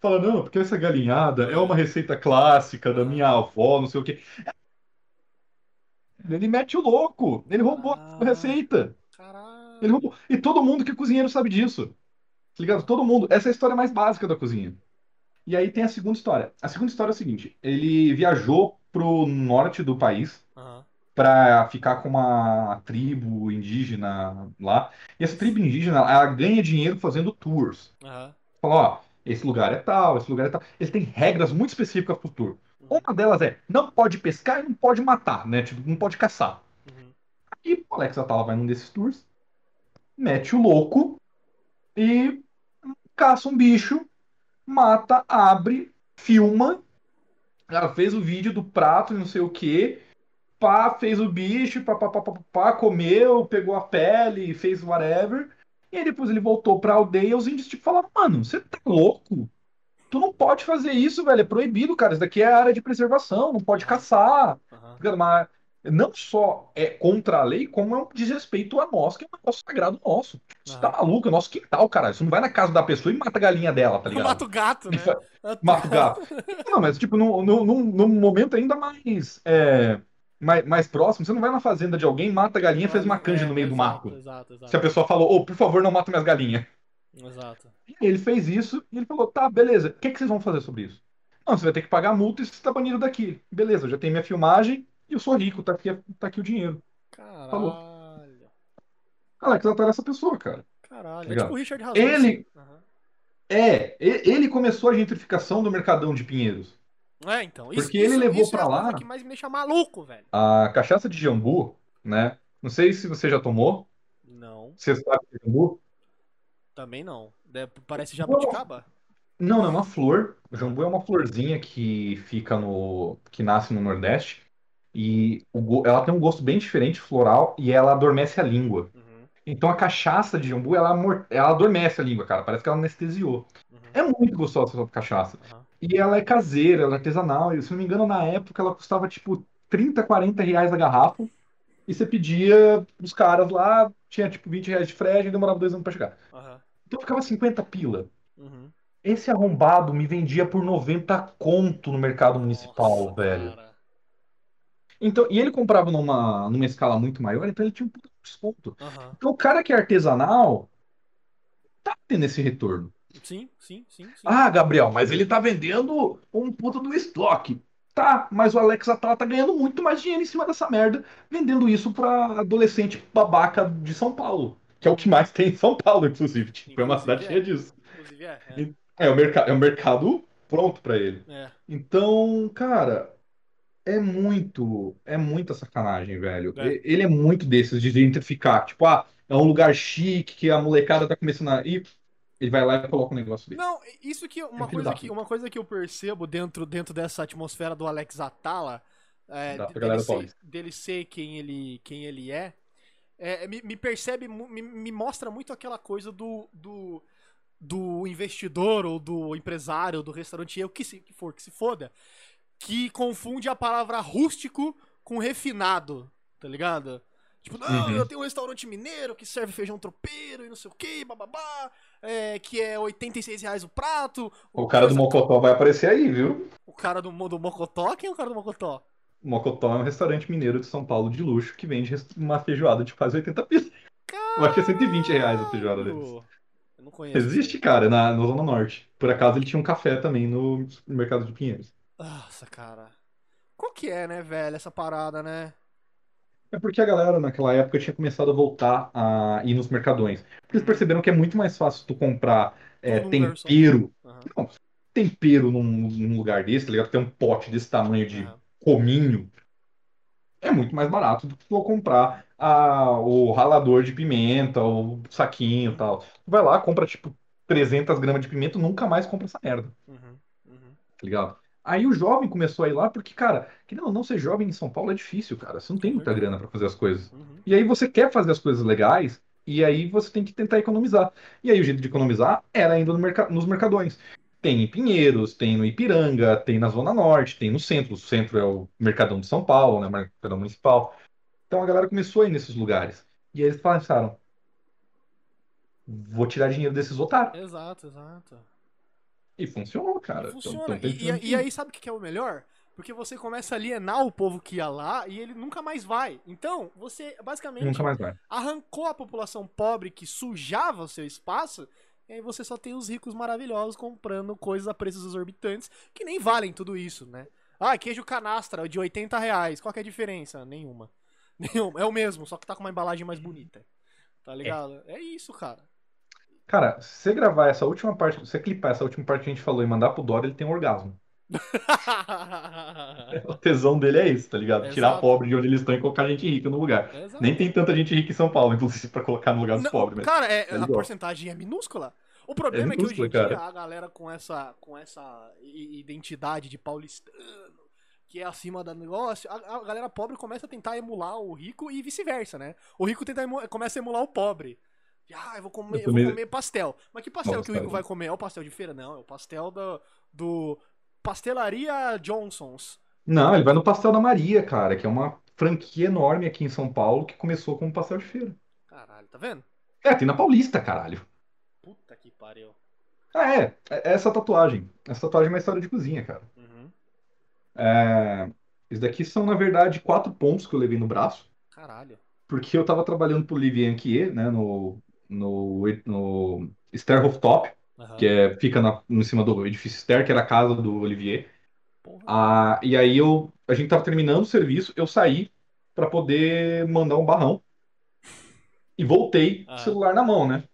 B: Fala, não, porque essa galinhada é uma receita clássica da minha avó, não sei o quê. Ele mete o louco. Ele roubou
A: Ah.
B: a receita.
A: Caralho.
B: Ele roubou. E todo mundo que é cozinheiro sabe disso. Tá ligado? Todo mundo. Essa é a história mais básica da cozinha. E aí tem a segunda história. A segunda história é a seguinte: ele viajou pro norte do país para ficar com uma tribo indígena lá. E essa tribo indígena, ela ganha dinheiro fazendo tours.
A: Aham.
B: Fala, ó, esse lugar é tal, esse lugar é tal. Eles têm regras muito específicas pro tour.
A: Uhum.
B: Uma delas é, não pode pescar e não pode matar, né? Tipo, não pode caçar.
A: Uhum.
B: E o Alex Atala vai num desses tours, mete o louco e caça um bicho, mata, abre, filma. Ela fez o vídeo do prato e não sei o que. Pá, fez o bicho, pá, pá, pá, pá, pá, comeu, pegou a pele, fez whatever. E aí depois ele voltou pra aldeia e os índios tipo falaram, mano, você tá louco? Tu não pode fazer isso, velho. É proibido, cara. Isso daqui é área de preservação, não pode caçar. Cara, Mas não só é contra a lei, como é um desrespeito a nós, que é um negócio sagrado nosso. Você tá maluco, é nosso quintal, cara. Você não vai na casa da pessoa e mata a galinha dela, tá ligado?
A: Mata o gato, né?
B: Mata o gato. Não, mas tipo, num, num, num- momento ainda mais, é, mais, mais próximo, você não vai na fazenda de alguém, mata a galinha e fez uma canja
A: É,
B: no meio do
A: exato,
B: mato.
A: Exato, exato.
B: Se a pessoa falou, ô, por favor, não mata minhas galinhas.
A: Exato.
B: E ele fez isso e ele falou, tá, beleza, o que, que vocês vão fazer sobre isso? Não, você vai ter que pagar a multa e você está banido daqui. Beleza, eu já tenho minha filmagem eu sou rico, tá aqui, tá aqui o dinheiro.
A: Caralho.
B: Alex Atala é essa pessoa, cara.
A: Caralho. É tipo o Richard Razon.
B: Ele-
A: Aham.
B: É, e- ele começou a gentrificação do Mercadão de Pinheiros.
A: É, então. Isso,
B: Porque ele
A: isso-
B: levou pra
A: é
B: lá-
A: que mais me deixa maluco, velho.
B: A cachaça de jambu, né? Não sei se você já tomou.
A: Não,
B: Você sabe que é jambu?
A: também não. Deve- Parece jabuticaba?
B: Não, não é uma flor. O jambu é uma florzinha que fica no. que nasce no Nordeste. E o ela tem um gosto bem diferente, floral, e ela adormece a língua.
A: Uhum,
B: Então a cachaça de jambu, ela, ela adormece a língua, cara. Parece que ela anestesiou.
A: uhum,
B: É muito gostosa essa cachaça.
A: aham.
B: E ela é caseira, ela é artesanal. E se não me engano, na época ela custava tipo 30, 40 reais a garrafa. E você pedia os caras lá, tinha tipo 20 reais de frete e demorava dois anos pra chegar. Então ficava 50 pila.
A: uhum.
B: Esse arrombado me vendia por 90 conto no mercado municipal,
A: Nossa,
B: velho.
A: cara.
B: Então, e ele comprava numa, numa escala muito maior, então ele tinha um puta desconto.
A: Aham.
B: Então o cara que é artesanal tá tendo esse retorno.
A: Sim, sim, sim, sim.
B: Ah, Gabriel, mas ele tá vendendo um puta do estoque. Tá, mas o Alex Atala tá ganhando muito mais dinheiro em cima dessa merda, vendendo isso pra adolescente babaca de São Paulo. Que é o que mais tem em São Paulo, inclusive. Tipo, é uma
A: Inclusive,
B: cidade
A: é.
B: cheia disso.
A: Inclusive é. É.
B: É, o mercado, é um mercado pronto pra ele.
A: é.
B: Então, cara, é muito, é muita sacanagem, velho.
A: É.
B: Ele é muito desses de gentrificar. Tipo, ah, é um lugar chique que a molecada tá começando a ir. Ele vai lá e coloca um negócio dele.
A: Não, isso que uma
B: É um filho
A: coisa que uma coisa que eu percebo dentro dentro dessa atmosfera do Alex Atala, é, dele, ser, dele ser quem ele quem ele é, é, me, me percebe me, me mostra muito aquela coisa do, do do investidor ou do empresário do restauranteiro que se que for que se foda, que confunde a palavra rústico com refinado, tá ligado? Tipo, não,
B: Uhum.
A: eu tenho um restaurante mineiro que serve feijão tropeiro e não sei o que, bababá, é, que é 86 reais o prato.
B: O cara do Mocotó vai aparecer aí, viu?
A: O cara do, do Mocotó? Quem é o cara do Mocotó?
B: O Mocotó é um restaurante mineiro de São Paulo de luxo que vende uma feijoada de quase 80 pila. Eu acho que é 120 reais a feijoada deles.
A: Eu não conheço.
B: Existe, cara, na, na Zona Norte. Por acaso ele tinha um café também no mercado de Pinheiros.
A: Nossa, cara. Qual que é, né, velho, essa parada, né?
B: É porque a galera naquela época tinha começado a voltar a ir nos mercadões. Porque eles
A: Uhum.
B: perceberam que é muito mais fácil tu comprar é, tempero.
A: Aham,
B: Não, tempero num, num lugar desse, tá ligado? Tem um pote desse tamanho de
A: aham.
B: cominho. É muito mais barato do que tu comprar a, o ralador de pimenta, o saquinho e tal. Tu vai lá, compra tipo 300 gramas de pimenta, nunca mais compra essa merda,
A: Uhum, uhum.
B: tá ligado? Aí o jovem começou a ir lá porque, cara, querendo ou não ser jovem em São Paulo é difícil, cara. Você não tem muita grana pra fazer as coisas.
A: Uhum.
B: E aí você quer fazer as coisas legais, e aí você tem que tentar economizar. E aí o jeito de economizar era indo no merca- nos mercadões. Tem em Pinheiros, tem no Ipiranga, tem na Zona Norte, tem no centro. O centro é o Mercadão de São Paulo, né? Mercadão Municipal. Então a galera começou a ir nesses lugares. E aí eles pensaram, vou tirar dinheiro desses otários.
A: Exato, exato.
B: E funcionou, cara.
A: E funciona. E,
B: pensando
A: e- e aí, sabe o que é o melhor? Porque você começa a alienar o povo que ia lá e ele nunca mais vai. Então, você basicamente arrancou a população pobre que sujava o seu espaço, e aí você só tem os ricos maravilhosos comprando coisas a preços exorbitantes que nem valem tudo isso, né? Ah, queijo canastra de 80 reais, qual é a diferença? Nenhuma. Nenhuma. É o mesmo, só que tá com uma embalagem mais bonita. Tá ligado? É, isso, cara.
B: Cara, se você gravar essa última parte, se você clipar essa última parte que a gente falou e mandar pro Dora, ele tem um orgasmo. O tesão dele é isso, tá ligado? Tirar
A: Exato.
B: pobre de onde eles estão e colocar gente rica no lugar.
A: Exato.
B: Nem tem tanta gente rica em São Paulo, inclusive, pra colocar no lugar dos
A: Não,
B: pobres. Mas...
A: Cara, é-
B: é
A: a
B: igual.
A: porcentagem é minúscula. O problema é,
B: É
A: que hoje em
B: minúscula,
A: dia a galera com essa, com essa identidade de paulistano, que é acima do negócio, a, a galera pobre começa a tentar emular o rico e vice-versa, né? O rico tenta emu- começa a emular o pobre. Ah, eu vou comer,
B: Eu
A: eu vou comer pastel. Mas que pastel
B: Nossa,
A: que o rico
B: cara.
A: vai comer? É o pastel de feira? Não, é o pastel do, do Pastelaria Johnson's.
B: Não, ele vai no Pastel da Maria, cara, que é uma franquia enorme aqui em São Paulo que começou como pastel de feira.
A: Caralho, tá vendo?
B: É, tem na Paulista, caralho.
A: Puta que pariu.
B: Ah, é. É essa tatuagem. Essa tatuagem é uma história de cozinha, cara.
A: Uhum.
B: É... Isso daqui são, na verdade, quatro pontos que eu levei no braço.
A: Caralho.
B: porque eu tava trabalhando pro Olivier Anquier, né, no, no, no Stair Rooftop,
A: Aham.
B: que é, fica na, em cima do edifício Stair, que era a casa do Olivier. Ah, e aí eu, a gente tava terminando o serviço, eu saí para poder mandar um barrão e voltei, com o
A: Ah.
B: celular na mão, né?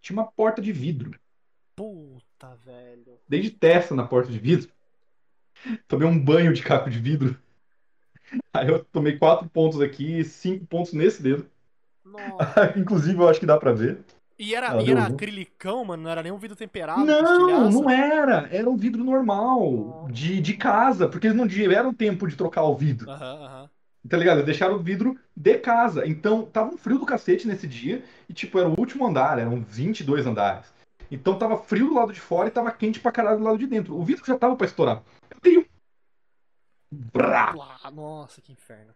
B: Tinha uma porta de vidro,
A: Puta, velho.
B: dei de testa na porta de vidro, tomei um banho de caco de vidro. Aí eu tomei quatro pontos aqui, cinco pontos nesse dedo. Inclusive, eu acho que dá pra ver.
A: E era,
B: Ah,
A: e era acrilicão, mano? Não era nem um vidro temperado?
B: Não, não era. Era um vidro normal, de, de casa, porque eles não tiveram tempo de trocar o vidro,
A: Aham, aham.
B: tá ligado? Eles deixaram o vidro de casa. Então, tava um frio do cacete nesse dia, e tipo, era o último andar, eram 22 andares. Então tava frio do lado de fora e tava quente pra caralho do lado de dentro. O vidro já tava pra estourar. Eu tenho. Brá!
A: Nossa, que inferno.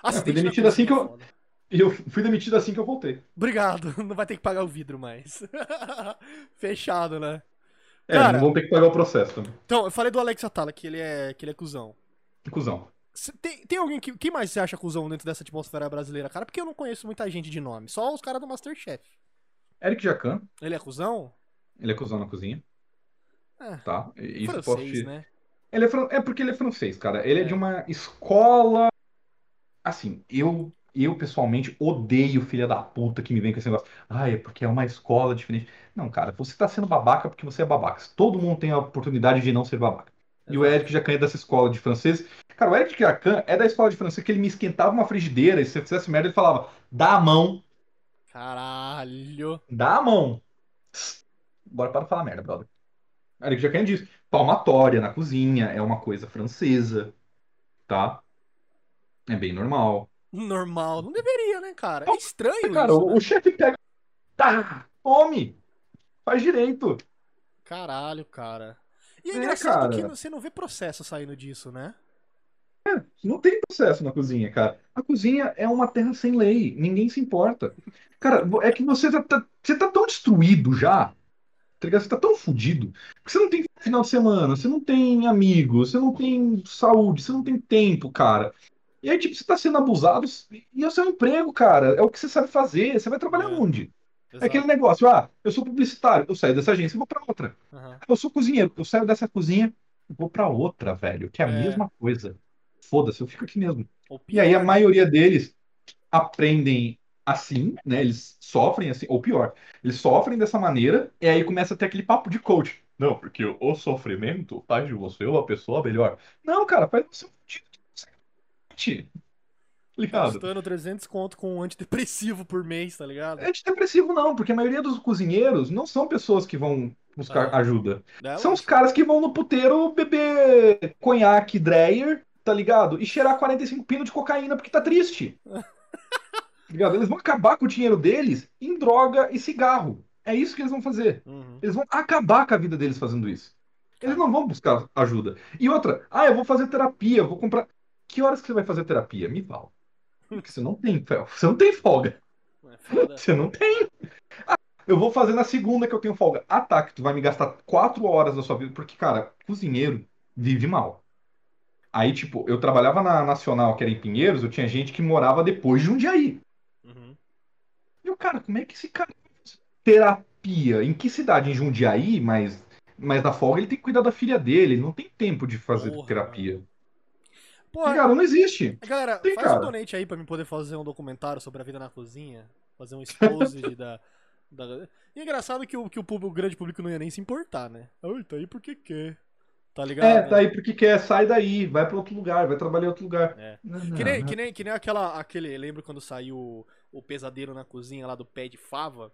B: fui
A: Acidente na
B: demitido assim que eu-
A: é foda.
B: E eu fui demitido assim que eu voltei.
A: Obrigado, não vai ter que pagar o vidro mais. Fechado, né?
B: É,
A: Cara-
B: não vão ter que pagar o processo também.
A: Então, eu falei do Alex Atala, que ele é, que ele é cuzão.
B: Cusão.
A: tem, tem alguém que. Quem mais você acha cuzão dentro dessa atmosfera brasileira, cara? Porque eu não conheço muita gente de nome. Só os caras do Masterchef.
B: Eric Jacan,
A: Ele é cuzão?
B: ele é cuzão na cozinha,
A: É.
B: tá? Isso
A: francês,
B: te...
A: né?
B: Ele é, fran- é porque ele é francês, cara. Ele é,
A: É.
B: de uma escola. Assim, eu, eu pessoalmente odeio filha da puta que me vem com esse negócio. Ah, é porque é uma escola diferente. Não, cara, você tá sendo babaca porque você é babaca. Todo mundo tem a oportunidade de não ser babaca. E o. Eric Jacan é dessa escola de francês. Cara, o Eric Jacan é da escola de francês que ele me esquentava uma frigideira e se eu fizesse merda, ele falava: dá a mão,
A: Caralho.
B: dá a mão. Bora para de falar merda, brother. Eric Jacan diz: palmatória na cozinha é uma coisa francesa, tá? É bem normal.
A: Normal. Não deveria, né, cara? É estranho
B: Cara,
A: isso,
B: o,
A: né?
B: o chefe pega. Tá, tome! Faz direito.
A: Caralho, cara. E é,
B: É,
A: engraçado
B: cara.
A: que você não vê processo saindo disso, né?
B: Não tem processo na cozinha, cara. A cozinha é uma terra sem lei. Ninguém se importa. Cara, é que você tá, tá- você tá tão destruído já. Tá ligado? Você tá tão fudido. Que você não tem final de semana, você não tem amigos, você não tem saúde, você não tem tempo, cara. E aí, tipo, você tá sendo abusado e é o seu emprego, cara. É o que você sabe fazer. Você vai trabalhar
A: É.
B: onde? É aquele negócio, ah, eu sou publicitário, eu saio dessa agência e vou pra outra. Eu sou cozinheiro, eu saio dessa cozinha e vou pra outra, velho, que é a
A: É.
B: mesma coisa. Foda-se, eu fico aqui mesmo. E aí a maioria deles aprendem assim, né? Eles sofrem assim, ou pior, eles sofrem dessa maneira, e aí começa a ter aquele papo de coach. Não, porque o sofrimento faz de você uma pessoa melhor. Não, cara, faz você um fudido você é Ligado?
A: Gastando 300 conto com um antidepressivo por mês, tá ligado?
B: É antidepressivo não, porque a maioria dos cozinheiros não são pessoas que vão buscar
A: Ah.
B: ajuda. São os caras que vão no puteiro beber conhaque Dreyer, tá ligado? E cheirar 45 pino de cocaína porque tá triste. Tá ligado? Eles vão acabar com o dinheiro deles em droga e cigarro. É isso que eles vão fazer.
A: Uhum.
B: Eles vão acabar com a vida deles fazendo isso. Eles não vão buscar ajuda. E outra, ah, eu vou fazer terapia, eu vou comprar. Que horas que você vai fazer terapia? Me fala. Porque você não tem, você não tem folga.
A: É.
B: Você não tem. Ah, eu vou fazer na segunda que eu tenho folga. Ah, tá, que tu vai me gastar quatro horas da sua vida. Porque, cara, cozinheiro vive mal. Aí, tipo, eu trabalhava na Nacional, que era em Pinheiros, eu tinha gente que morava depois de Jundiaí.
A: Uhum.
B: E o cara, como é que esse cara faz terapia? Em que cidade? Em Jundiaí? Mas, mas na folga ele tem que cuidar da filha dele. Ele não tem tempo de fazer
A: Porra,
B: terapia.
A: Pô,
B: Cara, não existe.
A: galera,
B: tem,
A: faz um
B: cara.
A: donate aí pra mim poder fazer um documentário sobre a vida na cozinha. Fazer um exposed da, da. E é engraçado que o, que o, público, o grande público não ia nem se importar, né? Ai, tá aí porque quer. Tá ligado?
B: É, tá aí porque quer, sai daí, vai pra outro lugar, vai trabalhar em outro lugar.
A: É.
B: Não,
A: Que nem,
B: não.
A: que nem, que nem aquela, aquele. Lembra quando saiu o, o pesadelo na cozinha lá do pé de fava?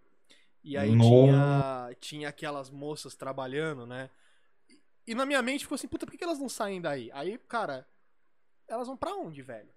A: E aí tinha, tinha aquelas moças trabalhando, né? E, e na minha mente ficou assim, puta, por que que elas não saem daí? Aí, cara, elas vão pra onde, velho?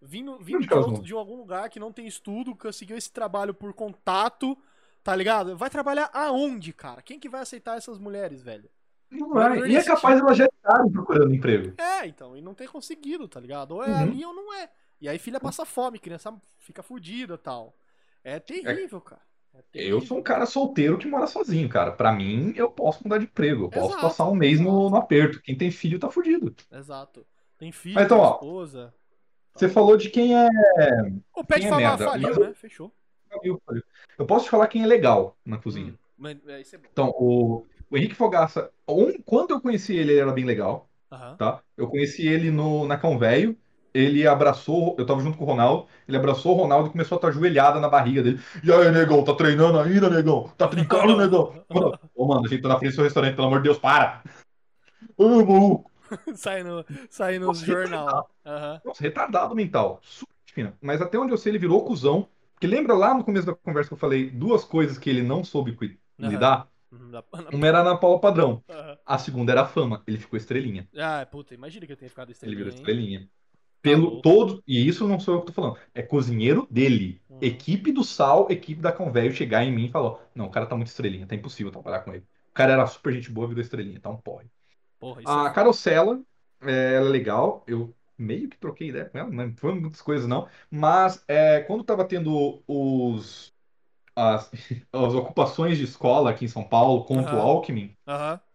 A: Vindo, vindo de, outro- de algum lugar que não tem estudo, conseguiu esse trabalho por contato, tá ligado? Vai trabalhar aonde, cara? Quem que vai aceitar essas mulheres, velho?
B: Não vai.
A: Não
B: E é capaz elas já estarem procurando emprego.
A: É, então, e não ter conseguido, tá ligado? Ou é
B: Uhum.
A: ali ou não é. E aí filha passa fome, criança fica fudida tal. É terrível, cara. É
B: Eu sou um cara solteiro que mora sozinho, cara. Pra mim, eu posso mudar de emprego. Eu posso
A: Exato,
B: passar um mês no, no aperto. Quem tem filho tá fudido.
A: Exato. Tem filho,
B: então, ó,
A: esposa.
B: Você falou de quem é.
A: O pé de
B: quem é
A: faliu, né? Fechou.
B: Eu posso te falar quem é legal na cozinha.
A: Hum, mas, é, é.
B: Então, o, o Henrique Fogaça, um- quando eu conheci ele, ele era bem legal,
A: Aham.
B: tá? Eu conheci ele no, na Cão Velho. Ele abraçou, eu tava junto com o Ronaldo, ele abraçou o Ronaldo e começou a estar ajoelhada na barriga dele. E aí, negão, tá treinando ainda, negão? Tá trincando, negão? Ô, mano, a gente tá na frente do seu restaurante, pelo amor de Deus, para! Ô, maluco!
A: sai no, sai no
B: Nossa,
A: jornal. Aham.
B: Nossa, retardado mental. Super fina. Mas até onde eu sei, ele virou cuzão. Porque lembra lá no começo da conversa que eu falei duas coisas que ele não soube lidar?
A: Uhum,
B: Uma era na Paula Padrão.
A: Aham.
B: A segunda era a fama. Ele ficou estrelinha.
A: Ah, puta, imagina que eu tenha ficado
B: Ele
A: estrelinha,
B: virou
A: hein?
B: estrelinha. Pelo
A: louco.
B: todo. E isso não sou eu que tô falando. É cozinheiro dele.
A: Uhum.
B: Equipe do Sal, equipe da Convéio chegar em mim e falou: Não, o cara tá muito estrelinha, tá impossível trabalhar com ele. O cara era super gente boa, virou estrelinha, tá um porre.
A: Porra,
B: A
A: é...
B: Carosella, é, ela é legal. Eu meio que troquei ideia com ela, não foi muitas coisas não. Mas é, quando tava tendo os as, as ocupações de escola aqui em São Paulo contra o
A: Aham.
B: Alckmin,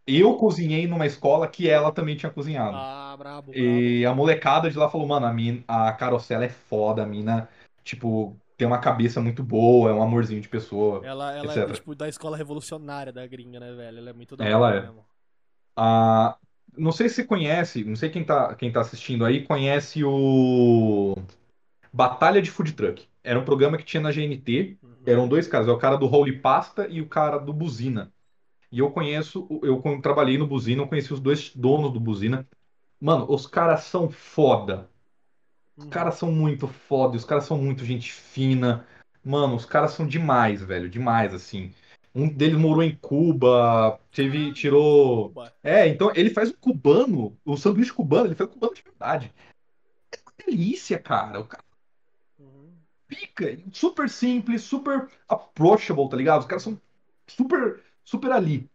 B: eu cozinhei numa escola que ela também tinha cozinhado.
A: Ah, brabo, brabo.
B: E a molecada de lá falou, mano, a, mina, a Carosella é foda, a mina, tipo, tem uma cabeça muito boa, é um amorzinho de pessoa.
A: Ela, ela é,
B: etc.
A: tipo, da escola revolucionária da gringa, né, velho? Ela é muito da
B: Ela é.
A: mesmo.
B: Ah, não sei se você conhece, não sei quem tá, quem tá assistindo aí, conhece o Batalha de Food Truck. Era um programa que tinha na GNT,
A: Uhum.
B: eram dois caras, é o cara do Holy Pasta e o cara do Buzina. E eu conheço, eu trabalhei no Buzina, eu conheci os dois donos do Buzina. Mano, os caras são foda. Os
A: Uhum.
B: caras são muito foda, os caras são muito gente fina. Mano, os caras são demais, velho, demais, assim. Um deles morou em Cuba, teve, tirou. É, então ele faz um cubano, o sanduíche cubano, ele faz um cubano de verdade. É uma delícia, cara. O cara
A: Uhum.
B: pica, super simples, super approachable, tá ligado? Os caras são super, super ali.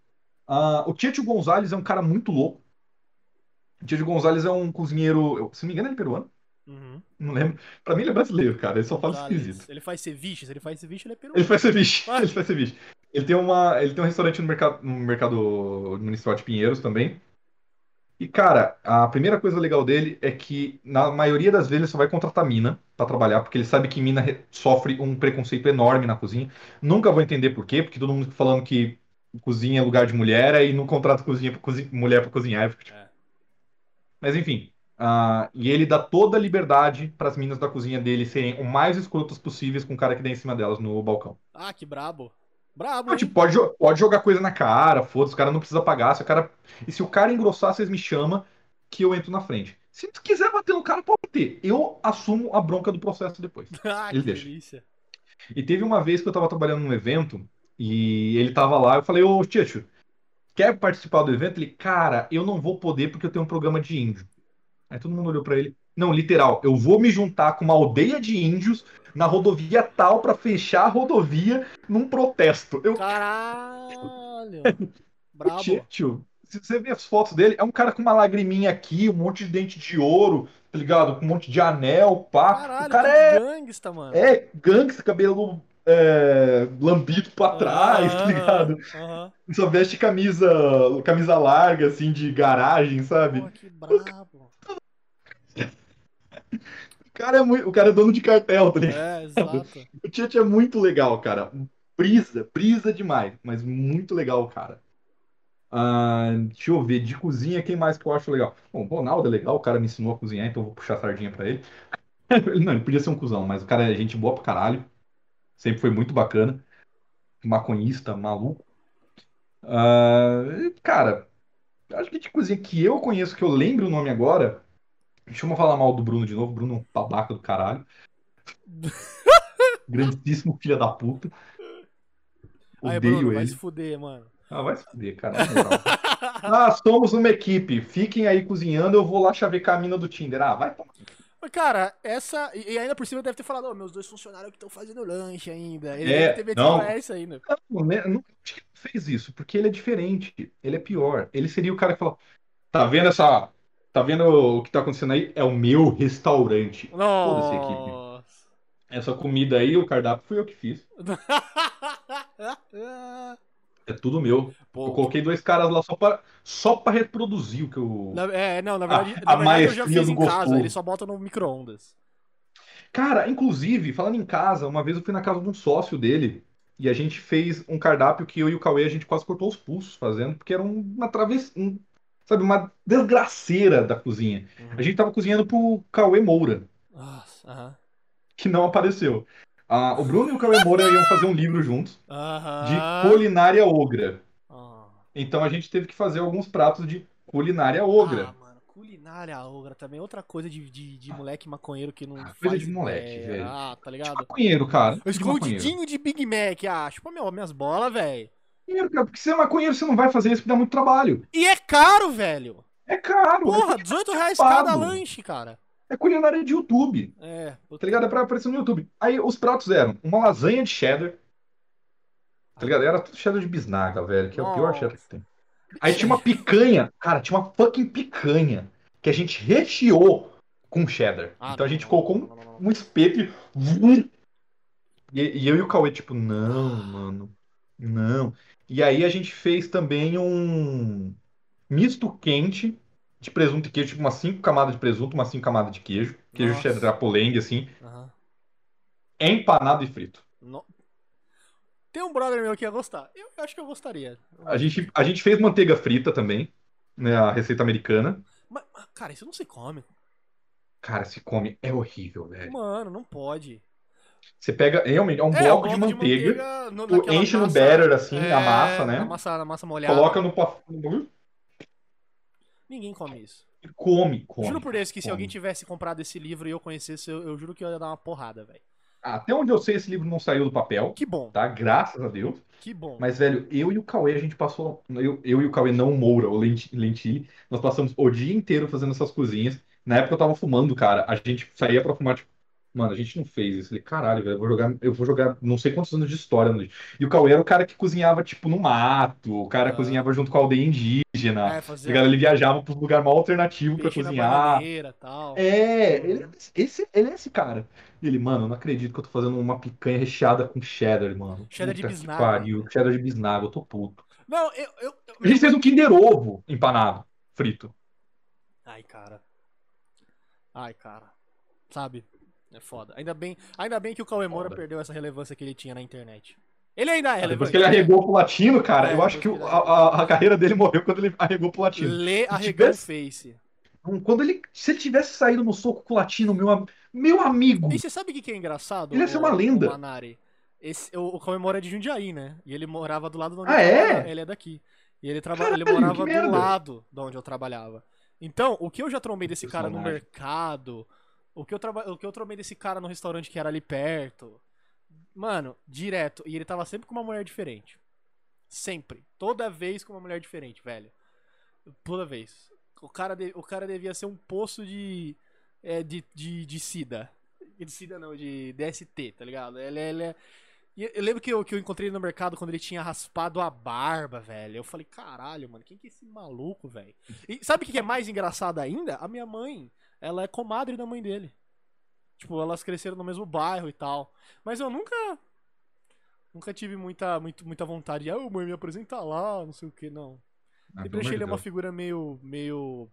B: Ah, o Tietchan Gonzalez é um cara muito louco. O Tietchan Gonzalez é um cozinheiro, se não me engano, ele é peruano.
A: Uhum.
B: Não lembro. Pra mim ele é brasileiro, cara. Ele só fala esquisito.
A: Ele faz ceviche, se ele faz ceviche, ele é peruano.
B: Ele faz ceviche. Ele faz ceviche. Ele tem uma, ele tem um restaurante no mercado, no mercado municipal de Pinheiros também. E cara, a primeira coisa legal dele é que na maioria das vezes ele só vai contratar mina pra trabalhar, porque ele sabe que mina re- sofre um preconceito enorme na cozinha. Nunca vou entender por quê, porque todo mundo fica falando que cozinha é lugar de mulher aí não contrata cozinha pra cozi- mulher pra cozinhar. Eu fico tipo,
A: É.
B: Mas enfim, ah, e ele dá toda a liberdade para as minas da cozinha dele serem o mais escrotas possíveis com o cara que dá em cima delas no balcão.
A: Ah, que brabo. Brabo,
B: Ah, tipo, pode, pode jogar coisa na cara, foda-se, o cara não precisa pagar. Se o cara... E se o cara engrossar, vocês me chamam que eu entro na frente. Se tu quiser bater no cara, pode bater. Eu assumo a bronca do processo depois.
A: ah,
B: ele deixa.
A: delícia.
B: E teve uma vez que eu tava trabalhando num evento e ele tava lá, eu falei, ô Tietchan, quer participar do evento? Ele, cara, eu não vou poder porque eu tenho um programa de índio. Aí todo mundo olhou pra ele, não, literal, eu vou me juntar com uma aldeia de índios na rodovia tal pra fechar a rodovia num protesto. Eu,
A: Caralho. Brabo.
B: Tietchan, se você ver as fotos dele, é um cara com uma lagriminha aqui, um monte de dente de ouro, tá ligado? Com um monte de anel, pá.
A: Caralho,
B: o cara é
A: gangsta, mano.
B: é gangsta, cabelo é, lambido pra trás, tá ligado?
A: aham.
B: Só veste camisa, camisa larga, assim, de garagem, sabe?
A: Pô, que brabo.
B: O cara é muito, o cara é dono de cartel, tá ligado?
A: É, exato.
B: O Tietchan é muito legal, cara. Brisa, brisa demais, mas muito legal, cara. Ah, deixa eu ver, de cozinha, quem mais que eu acho legal? Bom, o Ronaldo é legal, o cara me ensinou a cozinhar, então eu vou puxar a sardinha pra ele. Não, ele podia ser um cuzão, mas o cara é gente boa pra caralho. Sempre foi muito bacana. Maconhista, maluco. Ah, cara, acho que de cozinha que eu conheço, que eu lembro o nome agora. Deixa eu falar mal do Bruno de novo. Bruno é um babaca do caralho. Grandíssimo filho da puta.
A: Aí,
B: Odeio
A: Bruno, vai
B: ele.
A: se fuder, mano.
B: Ah, vai se fuder, cara. ah, somos uma equipe. Fiquem aí cozinhando, eu vou lá chavecar a mina do Tinder. Ah, vai tomar.
A: Cara, essa. E ainda por cima deve ter falado, ô, meus dois funcionários que estão fazendo lanche ainda. Ele
B: É,
A: deve ter metido
B: não.
A: essa ainda.
B: Não, né, não fez isso, porque ele é diferente. Ele é pior. Ele seria o cara que fala: Tá vendo essa. Tá vendo o que tá acontecendo aí? É o meu restaurante. Foda-se, equipe.
A: Nossa.
B: Essa comida aí, o cardápio, fui eu que fiz. É tudo meu.
A: Pô,
B: Eu coloquei dois caras lá só pra, só pra reproduzir o que eu.
A: na- é, não, na verdade,
B: A- a
A: na verdade eu já fiz em casa. Ele só bota no micro-ondas.
B: Cara, inclusive, falando em casa, uma vez eu fui na casa de um sócio dele e a gente fez um cardápio que eu e o Cauê a gente quase cortou os pulsos fazendo, porque era um- uma travessia, um, sabe, uma desgraceira da cozinha. A gente tava cozinhando pro Cauê Moura,
A: Nossa, aham.
B: que não apareceu. Ah, o Bruno e o Cauê Moura iam fazer um livro juntos de
A: Aham.
B: culinária ogra.
A: Ah.
B: Então a gente teve que fazer alguns pratos de culinária ogra.
A: Ah, mano, culinária ogra também. Outra coisa de, de, de moleque maconheiro que não
B: Ah, coisa de moleque,
A: ideia.
B: velho.
A: Ah, tá
B: De
A: ligado?
B: maconheiro, cara. De maconheiro.
A: Escondidinho de Big Mac. Ah, chupa meu, minhas bolas, velho.
B: Maconheiro, cara, porque você é maconheiro, você não vai fazer isso porque dá muito trabalho.
A: E é caro, velho.
B: É caro.
A: Porra,
B: é,
A: 18 reais
B: pago.
A: cada lanche, cara.
B: é culinária de YouTube.
A: É.
B: Tá ligado? É pra aparecer no YouTube. Aí os pratos eram uma lasanha de cheddar. Tá ligado? Era tudo cheddar de bisnaga, velho, que é o pior
A: Nossa.
B: cheddar que tem. Aí tinha uma picanha, cara, tinha uma fucking picanha que a gente recheou com cheddar.
A: Ah,
B: então a gente colocou um, um espeto e... e. e eu e o Cauê, tipo, não, mano. Não. E aí a gente fez também um. misto quente de presunto e queijo, tipo umas 5 camadas de presunto, umas 5 camadas de queijo, queijo
A: Nossa.
B: cheddar polengue, assim, empanado e frito.
A: No- Tem um brother meu que ia gostar. Eu acho que eu gostaria.
B: A gente, a gente fez manteiga frita também, né, a receita americana.
A: Mas, cara, isso não se come.
B: Cara, se come, é horrível, velho.
A: Mano, não pode.
B: Você pega, realmente, é um
A: É,
B: bloco
A: um
B: de
A: bloco
B: manteiga,
A: no-
B: tu
A: naquela
B: enche no
A: massa-
B: batter, assim,
A: é,
B: a massa, né?
A: Na massa, na massa molhada.
B: coloca no pa- no bagulho
A: Ninguém come isso.
B: come, come.
A: juro por Deus que se
B: come.
A: alguém tivesse comprado esse livro e eu conhecesse, eu, eu juro que eu ia dar uma porrada, velho.
B: Até onde eu sei, esse livro não saiu do papel,
A: Que bom,
B: tá? Graças a Deus.
A: que bom.
B: Mas, velho, eu e o Cauê, a gente passou. Eu, eu e o Cauê, não o Moura, o Lenti- Lentili, nós passamos o dia inteiro fazendo essas cozinhas. Na época eu tava fumando, cara. A gente saía pra fumar, tipo, mano, a gente não fez isso. Falei, caralho, velho, eu vou jogar, eu vou jogar não sei quantos anos de história no. E o Cauê era o cara que cozinhava, tipo, no mato, o cara
A: Ah.
B: cozinhava junto com a aldeia indígena.
A: É,
B: Tá
A: fazer
B: ligado? Ele viajava pro lugar mais alternativo
A: na
B: cozinhar.
A: bananeira tal.
B: É, ele, esse, ele é esse cara. Ele, mano, eu não acredito que eu tô fazendo uma picanha recheada com cheddar, mano.
A: Cheddar de
B: Puta que
A: bisnaga.
B: pariu, cheddar de bisnaga, eu tô puto.
A: Não, eu, eu, eu-
B: A gente fez um Kinder Ovo empanado, frito.
A: Ai, cara. Ai, cara. Sabe? É foda. Ainda bem, ainda bem que o Cauê Moura
B: Foda.
A: perdeu essa relevância que ele tinha na internet. Ele ainda é
B: Depois
A: relevante.
B: que ele arregou pro latino, cara,
A: É,
B: eu acho que
A: depois
B: o-
A: ele
B: a, a- a carreira dele morreu quando ele arregou pro latino.
A: Lê arregão
B: tivesse-
A: face.
B: Quando ele, se ele tivesse saído no soco com o latino, meu, meu amigo,
A: E você sabe o que que é engraçado?
B: Ele ia ser
A: o-
B: uma lenda.
A: O Manari? Esse, o, o Cauê Moura é de Jundiaí, né? E ele morava do lado de onde
B: Ah,
A: eu
B: é?
A: trabalhava. Ele é daqui. E ele, traba... ele
B: Caralho,
A: morava
B: que
A: do
B: merda.
A: lado de onde eu trabalhava. Então, o que eu já trombei desse cara no mercado, o que, eu traba... o que eu trombei desse cara no restaurante que era ali perto, mano, direto. E ele tava sempre com uma mulher diferente. Sempre. Toda vez com uma mulher diferente, velho. Toda vez. O cara, de- o cara devia ser um poço de, é, de, de, de SIDA. De SIDA não, de DST, tá ligado? Ele, ele é... Eu lembro que eu, que eu encontrei ele no mercado quando ele tinha raspado a barba, velho. Eu falei, caralho, mano, quem que é esse maluco, velho? E sabe o que é mais engraçado ainda? A minha mãe, ela é comadre da mãe dele. Tipo, elas cresceram no mesmo bairro e tal. Mas eu nunca. Nunca tive muita, muito, muita vontade de, ah, mãe, me apresenta lá, não sei o que, não.
B: Ah,
A: Sempre achei ele
B: de
A: uma figura meio, meio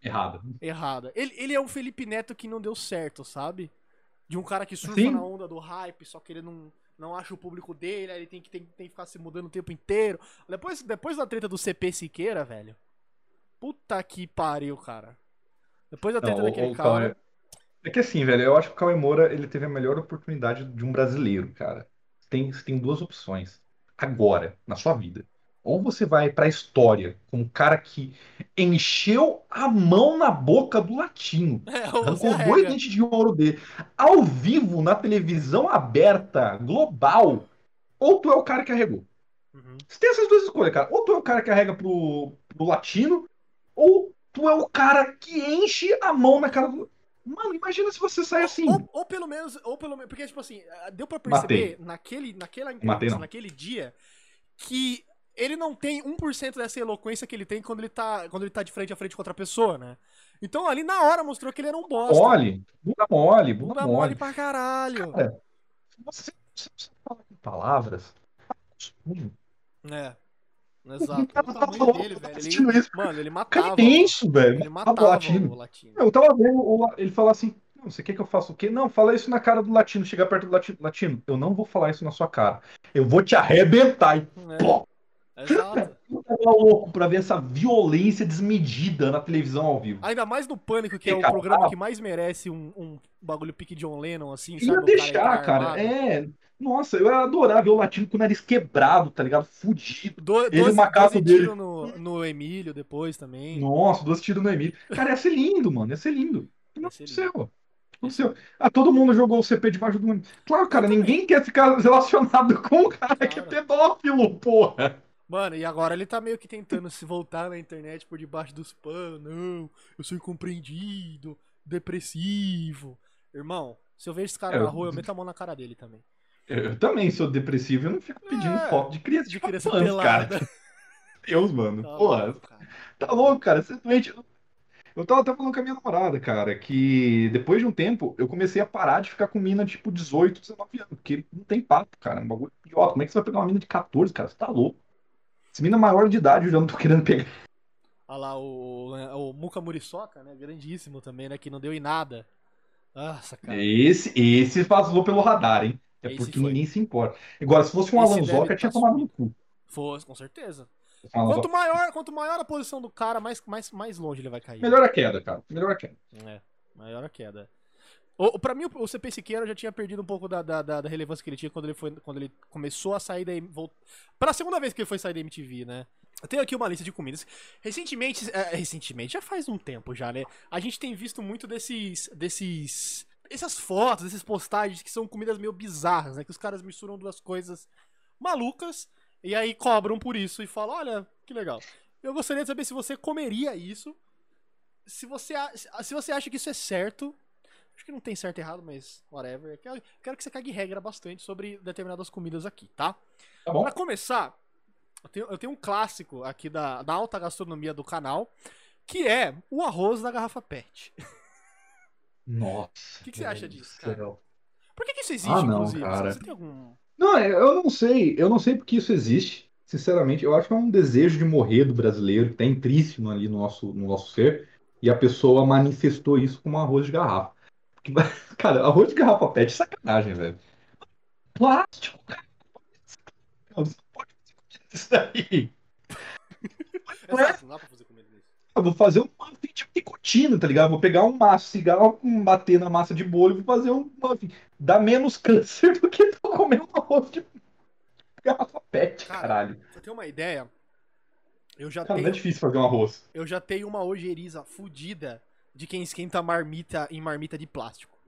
B: errada.
A: errada. Ele, ele é um Felipe Neto que não deu certo, sabe? De um cara que surfa
B: Sim.
A: na onda do hype, só que ele não, não acha o público dele, aí ele tem que, tem, tem que ficar se mudando o tempo inteiro. Depois, depois da treta do CP Siqueira, velho. Puta que pariu, cara. Depois da treta
B: Não, o-
A: daquele
B: o
A: cara.
B: Cauê- É que assim, velho, eu acho que o Cauê Moura ele teve a melhor oportunidade de um brasileiro, cara. Tem, você tem duas opções. Agora, na sua vida. Ou você vai pra história como um cara que encheu a mão na boca do latino.
A: É, você
B: Arrancou dois dentes de ouro dele. Ao vivo, na televisão aberta, global. Ou tu é o cara que arregou.
A: Uhum.
B: Você tem essas duas escolhas, cara. Ou tu é o cara que arrega pro, pro latino, ou tu é o cara que enche a mão na cara do. Mano, imagina se você sai assim.
A: Ou, ou pelo menos, ou pelo menos, porque tipo assim, deu pra perceber
B: Matei.
A: naquele, naquela entrevista, naquele dia, que ele não tem 1% dessa eloquência que ele tem quando ele tá, quando ele tá de frente a frente com outra pessoa, né? Então ali na hora mostrou que ele era um bosta.
B: Mole, bunda mole, bunda,
A: Bunda mole
B: mole.
A: pra caralho.
B: Cara, Você, você, fala com palavras.
A: É. Exato.
B: Cara,
A: O
B: tá
A: tamanho
B: falando,
A: dele,
B: tá
A: velho.
B: assistindo
A: Ele,
B: isso.
A: mano, ele
B: Cara,
A: matava.
B: intenso, velho.
A: Ele
B: Matava o
A: matava
B: latino.
A: o latino.
B: Eu tava vendo o ele falar assim: "Não, você quer que eu faça o quê? Não, fala isso na cara do latino. Chegar perto do latino. Latino, eu não vou falar isso na sua cara. Eu vou te arrebentar. E
A: É,
B: pô,
A: Exato.
B: eu tava louco pra ver essa violência desmedida na televisão ao vivo.
A: Ainda mais no Pânico, que é o
B: Cara,
A: programa
B: ah.
A: que mais merece um, um bagulho pique John Lennon, assim, sabe? O
B: deixar, cara. É. Nossa, eu ia adorar ver o latino com o nariz quebrado, tá ligado? Fudido.
A: Do,
B: Ele,
A: 12,
B: macaco
A: 12
B: dele.
A: no, no Emílio depois também.
B: Nossa, duas tiros no Emílio. Cara, ia ser lindo, mano. Ia ser lindo. O que
A: Ia ser
B: aconteceu? Ah, todo mundo jogou o CP debaixo do ônibus. Claro, cara, ninguém quer ficar relacionado com um cara que é pedófilo, porra.
A: Mano, e agora ele tá meio que tentando se voltar na internet por debaixo dos panos. Não, eu sou incompreendido, depressivo. Irmão, se eu vejo esse cara
B: É,
A: na rua, eu meto a mão na cara dele também.
B: Eu também sou depressivo, eu não fico pedindo
A: É,
B: foto de criança
A: De
B: de
A: criança
B: 4 anos, cara.
A: pelada.
B: Deus, mano.
A: Tá
B: Porra,
A: louco, cara.
B: Tá louco, cara. Doente. Eu tava até falando com a minha namorada, cara, que depois de um tempo eu comecei a parar de ficar com mina tipo 18, 19 anos, porque não tem papo, cara. É um bagulho idiota. Como é que você vai pegar uma mina de 14, cara? Você tá louco. Essa mina maior de idade eu já não tô querendo pegar.
A: Olha lá o, o Muca Muriçoca, né? Grandíssimo também, né? Que não deu em nada. Nossa, cara.
B: Esse, esse vazou pelo radar, hein? É
A: Esse
B: porque
A: foi.
B: ninguém se importa. Agora, se fosse um
A: Esse
B: Alan
A: deve
B: Zoca,
A: tá
B: tinha tomado no cu.
A: Fosse, com certeza. Quanto maior, quanto maior a posição do cara, mais, mais, mais longe ele vai cair.
B: Melhor a queda, cara. Melhor a queda.
A: É, maior a queda. O, pra mim, o CP Siqueira já tinha perdido um pouco da, da, da- relevância que ele tinha quando ele, foi, quando ele começou a sair da. Volt... Pela segunda vez que ele foi sair da MTV, né? Eu tenho aqui uma lista de comidas. Recentemente, é, recentemente, já faz um tempo já, né? A gente tem visto muito desses. desses. Essas fotos, essas postagens que são comidas meio bizarras, né? Que os caras misturam duas coisas malucas e aí cobram por isso e falam: olha, que legal. Eu gostaria de saber se você comeria isso. Se você, se você acha que isso é certo. Acho que não tem certo e errado, mas whatever. Eu Quero, que você cague regra bastante sobre determinadas comidas aqui, tá?
B: Tá bom?
A: Pra começar, eu tenho, eu tenho um clássico aqui da, da alta gastronomia do canal, que é o arroz da garrafa PET.
B: Nossa.
A: O que que você acha disso, cara?
B: céu.
A: Por que, que isso existe,
B: Ah, não,
A: inclusive?
B: cara.
A: Você tem algum.
B: Não, é, eu não sei. Eu não sei porque isso existe. Sinceramente, eu acho que é um desejo de morrer do brasileiro, que tá intrínseco ali no nosso, no nosso ser. E a pessoa manifestou isso com um arroz de garrafa. Porque, cara, arroz de garrafa pet é sacanagem, velho. Plástico, cara. Você pode fazer isso daí.
A: Exato, não dá pra fazer.
B: Eu vou fazer um muffin de nicotina, tá ligado? Vou pegar um maço cigarro, bater na massa de bolo e vou fazer um muffin. Dá menos câncer do que tu comer um arroz de garrafa pet,
A: Cara,
B: caralho.
A: Pra ter uma ideia, eu já
B: Cara, não
A: tenho.
B: é difícil fazer um arroz.
A: eu já tenho uma ojeriza fudida de quem esquenta marmita em marmita de plástico.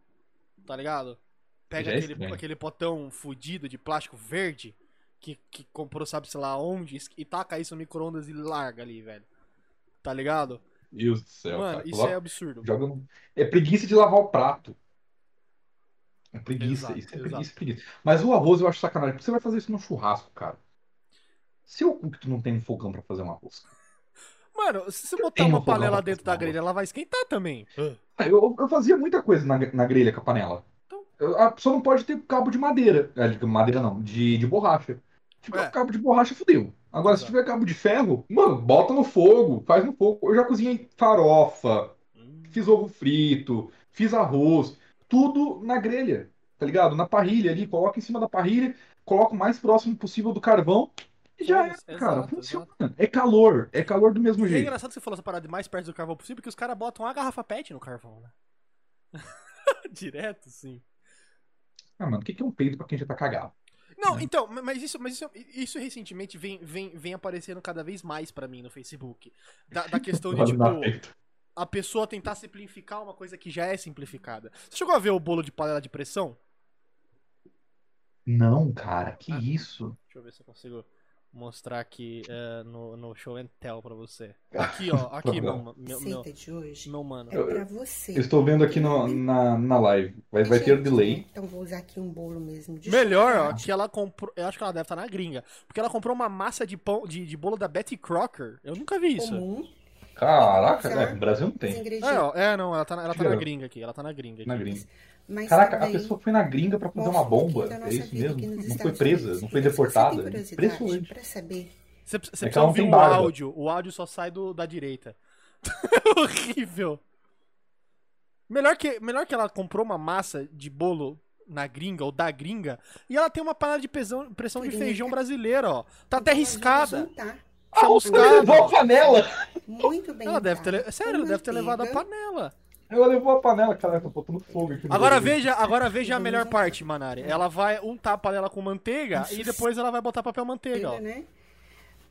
A: Tá ligado? Pega
B: Já é
A: aquele, aquele potão fudido de plástico verde que, que comprou sabe sei lá onde e taca isso no micro-ondas e larga ali, velho. Tá ligado?
B: Meu Deus do céu,
A: Mano,
B: cara.
A: isso
B: Coloca-
A: é absurdo.
B: joga no- É preguiça de lavar o prato. É preguiça,
A: Exato,
B: isso é preguiça, preguiça. Mas o arroz eu acho sacanagem, porque você vai fazer isso no churrasco, cara. Seu cu que tu não tem um fogão pra fazer um arroz.
A: Mano, se você
B: Eu
A: botar uma
B: um
A: panela dentro
B: fazer
A: da grelha, ela vai esquentar também.
B: Ah, Eu, eu fazia muita coisa na, na grelha com a panela.
A: Então.
B: Eu- A pessoa não pode ter cabo de madeira. É, de madeira não, de, de borracha. Tiver
A: É.
B: cabo de borracha, fudeu. Agora, se
A: Exato.
B: tiver cabo de ferro, mano, bota no fogo, faz no fogo. Eu já cozinhei farofa,
A: Hum,
B: fiz ovo frito, fiz arroz, tudo na grelha, tá ligado? Na parrilha ali, coloca em cima da parrilha, coloca o mais próximo possível do carvão e já
A: Foda-se,
B: era, cara.
A: exato,
B: Funciona. É calor, é calor do mesmo
A: E é
B: jeito.
A: engraçado que você falou essa parada de mais perto do carvão possível, porque os caras botam a garrafa PET no carvão, né? Direto, sim.
B: Ah, mano, o que é um peito pra quem já tá cagado?
A: Não,
B: né?
A: então, mas isso, mas isso, isso recentemente vem, vem, vem aparecendo cada vez mais pra mim no Facebook. Da, da questão de, tipo, a pessoa tentar simplificar uma coisa que já é simplificada. Você chegou a ver o bolo de panela de pressão?
B: Não, cara, que
A: Ah.
B: isso?
A: Deixa eu ver se eu consigo mostrar aqui eh, no, no show and tell pra você. Aqui, ó, aqui, meu, meu, meu,
D: de hoje
A: meu mano.
D: é pra você.
B: Eu estou vendo aqui no- na, na live. Vai, vai ter delay.
D: né? Então vou usar aqui um bolo mesmo de
A: Melhor, ó, que ela comprou. Eu acho que ela deve estar na gringa. Porque ela comprou uma massa de pão de, de bolo da Betty Crocker. Eu nunca vi isso.
D: comum.
B: Caraca,
D: Usar
B: é, no Brasil não tem.
A: É, ó, é, não, ela tá, na- ela tá na gringa aqui. Ela tá na gringa aqui.
B: Na gringa.
D: Mas
B: Caraca, a pessoa foi na gringa pra fazer
D: mostra
B: uma
D: um
B: bomba.
D: da
B: É isso mesmo? Não foi presa,
D: Unidos.
B: não foi deportada. Impressionante.
D: Pra saber
A: Você, você
B: É
A: precisa ouvir
B: tem
A: o
B: barba.
A: áudio. O áudio só sai do, da direita. Horrível. Melhor que, melhor que ela comprou uma massa de bolo na gringa ou da gringa e ela tem uma panela de pressão, pressão de feijão brasileira, ó. Tá até
D: Então, nós vamos
A: riscada.
D: juntar.
B: Ah, ela levou a panela!
D: Muito bem.
A: Ela deve ter, sério, ela deve ter levado a panela.
B: Ela levou a panela, cara, tô botando fogo aqui. no
A: Agora veja, agora veja a melhor parte, Manari. Ela vai untar a panela com manteiga e depois ela vai botar papel manteiga, ó.
D: né?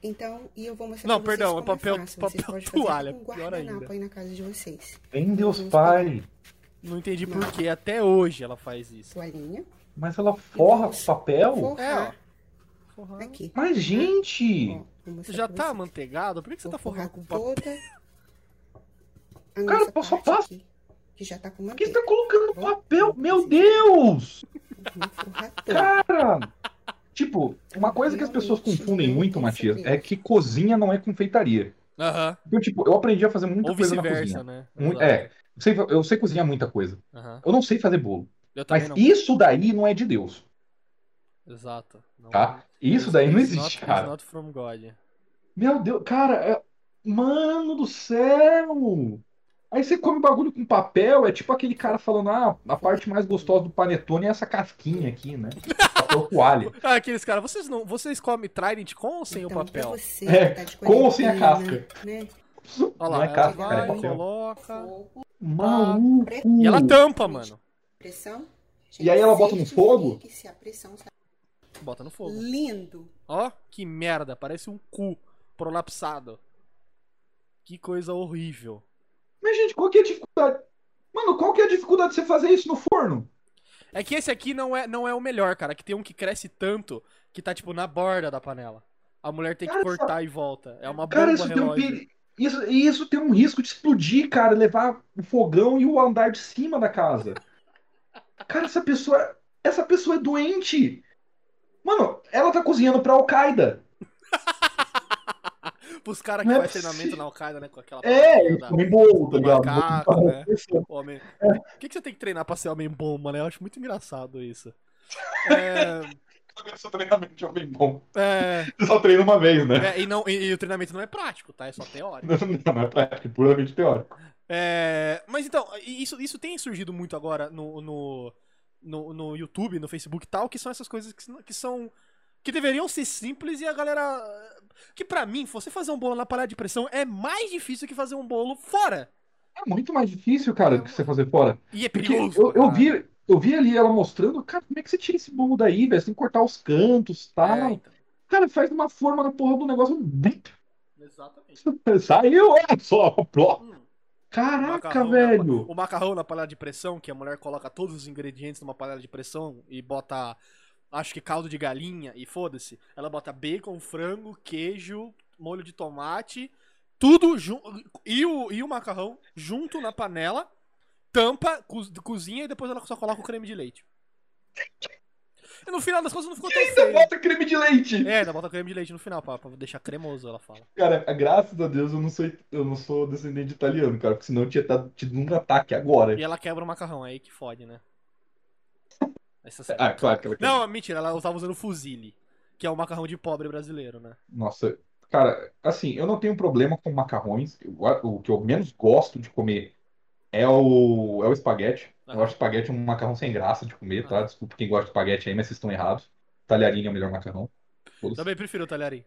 D: Então, e eu vou mostrar
A: Não,
D: pra vocês
A: perdão, é
D: como
A: papel-
D: fácil.
A: papel toalha, pior ainda.
D: aí na casa de vocês.
B: Em Deus Pai.
A: Não entendi por que até hoje ela faz isso.
D: Toalhinha.
B: Mas ela forra com papel?
D: Forrar.
A: Porra.
D: Aqui.
B: Mas, gente!
D: Ó, mostrar
A: Já tá
D: vocês.
A: amanteigado? Por que, que você tá forrando com papel?
D: toda a
B: Cara,
D: nossa
B: faço-
D: aqui, que já tá com
B: Por que você tá colocando papel? Meu Deus! Cara! Tipo, uma coisa que as pessoas confundem muito, Matias, é que cozinha não é confeitaria.
A: Aham.
B: Então, tipo, eu aprendi a fazer muita
A: Ou
B: coisa na cozinha.
A: né?
B: É, eu sei, eu sei cozinhar muita coisa.
A: Aham.
B: Eu não sei fazer bolo. Mas
A: não.
B: isso daí não é de Deus,
A: Exato. Não-
B: tá? Isso daí não existe,
A: not-
B: cara.
A: It's not from God.
B: Meu Deus, cara, é- Mano do céu! Aí você come bagulho com papel, é tipo aquele cara falando, ah, a parte mais gostosa do panetone é essa casquinha aqui, né? Papel toalha.
A: Ah, aqueles caras, vocês não. Vocês comem Trident com ou sem
D: Então,
A: o papel?
D: Você,
B: É,
D: tá de
B: com ou sem a casca?
D: Né?
A: Olha lá,
B: Não é casca,
A: vai,
B: cara, é papel.
A: coloca.
B: Maluco!
A: E ela tampa, mano.
D: pressão.
B: E aí ela bota no fogo?
A: Bota no fogo.
D: lindo.
A: Ó, que merda, parece um cu prolapsado. Que coisa horrível.
B: Mas, gente, qual que é a dificuldade? Mano, qual que é a dificuldade de você fazer isso no forno?
A: É que esse aqui não é, não é o melhor, cara. Que tem um que cresce tanto que tá, tipo, na borda da panela. A mulher tem que
B: Cara,
A: cortar e volta. É uma
B: Cara,
A: bomba
B: isso tem um
A: relógio.
B: peri- isso, e isso tem um risco de explodir, cara, levar o fogão e o andar de cima da casa. Cara, essa pessoa, essa pessoa é doente. Mano, ela tá cozinhando pra Al-Qaeda.
A: Pros caras que
B: Não é
A: faz treinamento na Al-Qaeda, né? Com aquela
B: É,
A: da-
B: comem bolo, tá
A: do
B: ligado?
A: macaco, né? Homem. Por que, que você tem que treinar pra ser homem bomba, né? Eu acho muito engraçado isso. É.
B: Esse treinamento de homem bom.
A: é,
B: Você só treina uma vez, né?
A: é, e, não, e, e o treinamento não é prático, tá? É só teórico.
B: Não, não é prático, é puramente teórico.
A: É, mas então, isso, isso tem surgido muito agora no, no, no, no YouTube, no Facebook e tal, que são essas coisas que, que são. que deveriam ser simples e a galera. Que pra mim, você fazer um bolo na panela de pressão é mais difícil que fazer um bolo fora.
B: É muito mais difícil, cara, do que você fazer fora.
A: E é
B: Porque
A: perigoso.
B: eu, eu vi, eu vi ali ela mostrando, cara, como é que você tira esse bolo daí, velho? Você tem que cortar os cantos, tal.
A: É, então,
B: Cara, faz uma forma na porra do negócio.
A: exatamente.
B: Saiu, olha só. Pló.
A: Hum.
B: Caraca,
A: macarrão na
B: velho.
A: pa- o macarrão na panela de pressão, que a mulher coloca todos os ingredientes numa panela de pressão e bota, acho que caldo de galinha e foda-se. Ela bota bacon, frango, queijo, molho de tomate, tudo junto. E o, e o macarrão junto na panela, tampa, co- cozinha e depois ela só coloca o creme de leite. E no final das contas não ficou tão
B: Ainda
A: feio.
B: bota creme de leite.
A: É, ainda bota creme de leite no final, pra, pra deixar cremoso, ela fala.
B: Cara, graças a Deus eu não sou, eu não sou descendente de italiano, cara, porque senão eu tinha tido um ataque agora.
A: E ela quebra o macarrão, é aí que fode, né? Essa
B: Ah, claro que ela quer.
A: Não, mentira, ela tava usando fusilli, que é o macarrão de pobre brasileiro, né?
B: Nossa, cara, assim, eu não tenho problema com macarrões. Eu- O que eu menos gosto de comer é o, é o espaguete. Eu acho espaguete um macarrão sem graça de comer, tá?
A: Aham.
B: Desculpa quem gosta de espaguete aí, mas vocês estão errados. Talharinho é o melhor macarrão.
A: Também prefiro o talharim.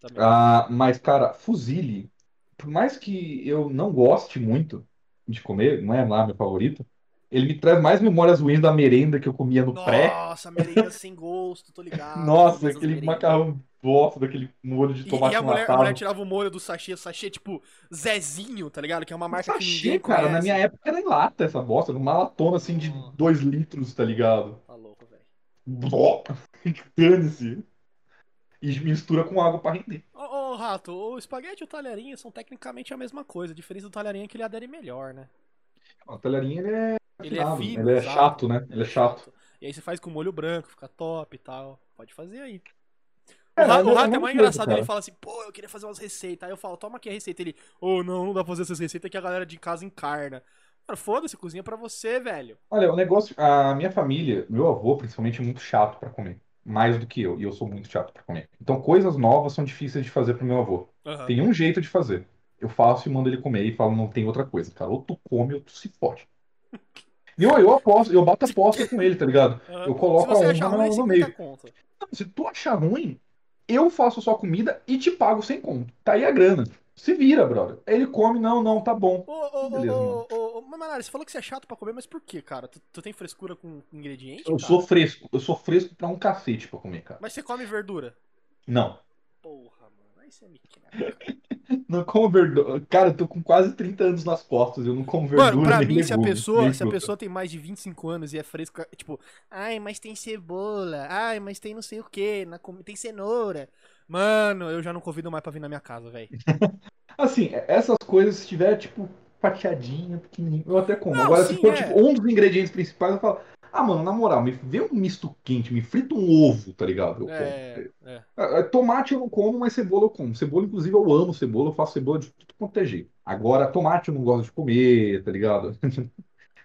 A: Também.
B: Ah, mas, cara, fusilli, por mais que eu não goste muito de comer, não é lá meu favorito, ele me traz mais memórias ruins da merenda que eu comia no pré.
A: Nossa, merenda sem gosto, tô ligado.
B: Nossa, aquele
A: merendas.
B: macarrão bosta, daquele molho de
A: E,
B: tomate
A: e a mulher, a mulher tirava o molho do sachê, sachê tipo Zezinho, tá ligado? Que é uma marca que
B: Sachê,
A: ninguém
B: cara, na
A: conhece.
B: minha época era em lata essa bosta, numa latona assim de
A: Nossa.
B: 2 litros, tá ligado?
A: Tá louco, velho.
B: Dane-se. E mistura com água pra render.
A: Ô, ô, Rato, o espaguete e o talharinho são tecnicamente a mesma coisa. A diferença do talharinho é que ele adere melhor, né?
B: O talharinho, ele é
A: Ele é fino,
B: ele é
A: exato.
B: chato, né? Ele é chato.
A: E aí você faz com molho branco, fica top e tal. Pode fazer aí.
B: É,
A: o Ra-
B: mas
A: o
B: é
A: Rato é mais engraçado,
B: cara.
A: ele fala assim, pô, eu queria fazer umas receitas. Aí eu falo, toma aqui a receita. Ele, ô, não, não dá pra fazer essas receitas que a galera de casa encarna. Cara, foda-se, cozinha pra você, velho.
B: Olha, o negócio, a minha família, meu avô principalmente, é muito chato pra comer. Mais do que eu, e eu sou muito chato pra comer. Então, coisas novas são difíceis de fazer pro meu avô.
A: Aham.
B: Tem um jeito de fazer. Eu faço e mando ele comer e falo, não tem outra coisa, cara. Ou tu come ou tu se fode. E eu, eu aposto, eu bato aposta com ele, tá ligado? Eu coloco a honra
A: ruim,
B: no
A: 50
B: meio. Não, Se tu achar ruim, eu faço sua comida e te pago sem conto. Tá aí a grana. Se vira, brother. Aí Ele come, não, não, tá bom.
A: Ô, ô, ô,
B: Beleza,
A: ô, ô, ô, mas, Manara, você falou que você é chato pra comer, mas por quê, cara? Tu, tu tem frescura com ingrediente?
B: Eu
A: cara?
B: sou fresco. Eu sou fresco pra um cacete pra comer, cara.
A: Mas você come verdura?
B: Não.
A: Porra, mano, aí você me quebra.
B: Não como verdura. Cara, eu tô com quase 30 anos nas costas. Eu não como verdura
A: Mano, pra mim, se a pessoa, se a pessoa tem mais de 25 anos e é fresca, tipo, ai, mas tem cebola, ai, mas tem não sei o que, tem cenoura. Mano, eu já não convido mais pra vir na minha casa, velho.
B: Assim, essas coisas, se tiver, tipo, fatiadinha, pequenininho, eu até como.
A: Não,
B: Agora,
A: sim,
B: se for,
A: é.
B: tipo, um dos ingredientes principais, eu falo, ah, mano, na moral, me vê um misto quente, me frita um ovo, tá ligado? Eu
A: É,
B: como.
A: é.
B: Ah, ah, Tomate eu não como, mas cebola eu como. Cebola, inclusive, eu amo cebola, eu faço cebola de tudo quanto é jeito. Agora, tomate eu não gosto de comer, tá ligado?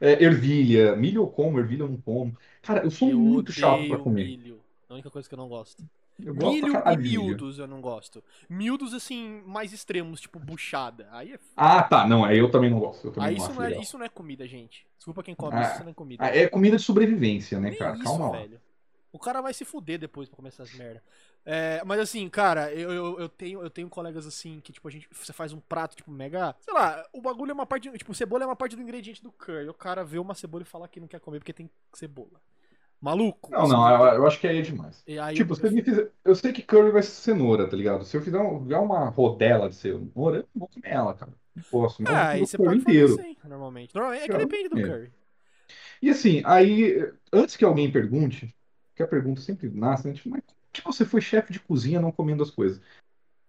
B: É, ervilha, milho eu como, ervilha eu não como. Cara, eu sou
A: eu
B: muito chato pra comer.
A: milho. A única coisa que eu não gosto. Milho e miúdos eu não gosto. Miúdos, assim, mais extremos, tipo buchada. Aí é
B: Ah, tá. Não, aí eu também não gosto. Também
A: Aí
B: não
A: isso não, é, isso não é comida, gente. Desculpa quem come
B: Ah,
A: isso, não é comida.
B: Ah, é comida de sobrevivência, né,
A: Nem
B: cara?
A: isso,
B: Calma lá.
A: velho. O cara vai se fuder depois pra comer essas merda. É, mas assim, cara, eu, eu, eu tenho, eu tenho colegas assim que, tipo, a gente. Você faz um prato, tipo, mega. Sei lá, o bagulho é uma parte. Tipo, cebola é uma parte do ingrediente do curry. O cara vê uma cebola e fala que não quer comer porque tem cebola. Maluco.
B: Não, não, eu, eu acho que aí é demais.
A: Aí
B: Tipo,
A: eu-
B: se me fizer... eu sei que curry vai ser cenoura, tá ligado? Se eu fizer um- fizer uma rodela de cenoura, eu não vou comer ela, cara. Não posso, mas
A: Ah,
B: eu
A: aí você pode fazer
B: inteiro.
A: assim, normalmente. Normalmente é que
B: Eu-
A: depende do
B: é.
A: curry.
B: E assim, aí, antes que alguém pergunte, que a pergunta sempre nasce, né? Tipo, mas como que você foi chefe de cozinha não comendo as coisas?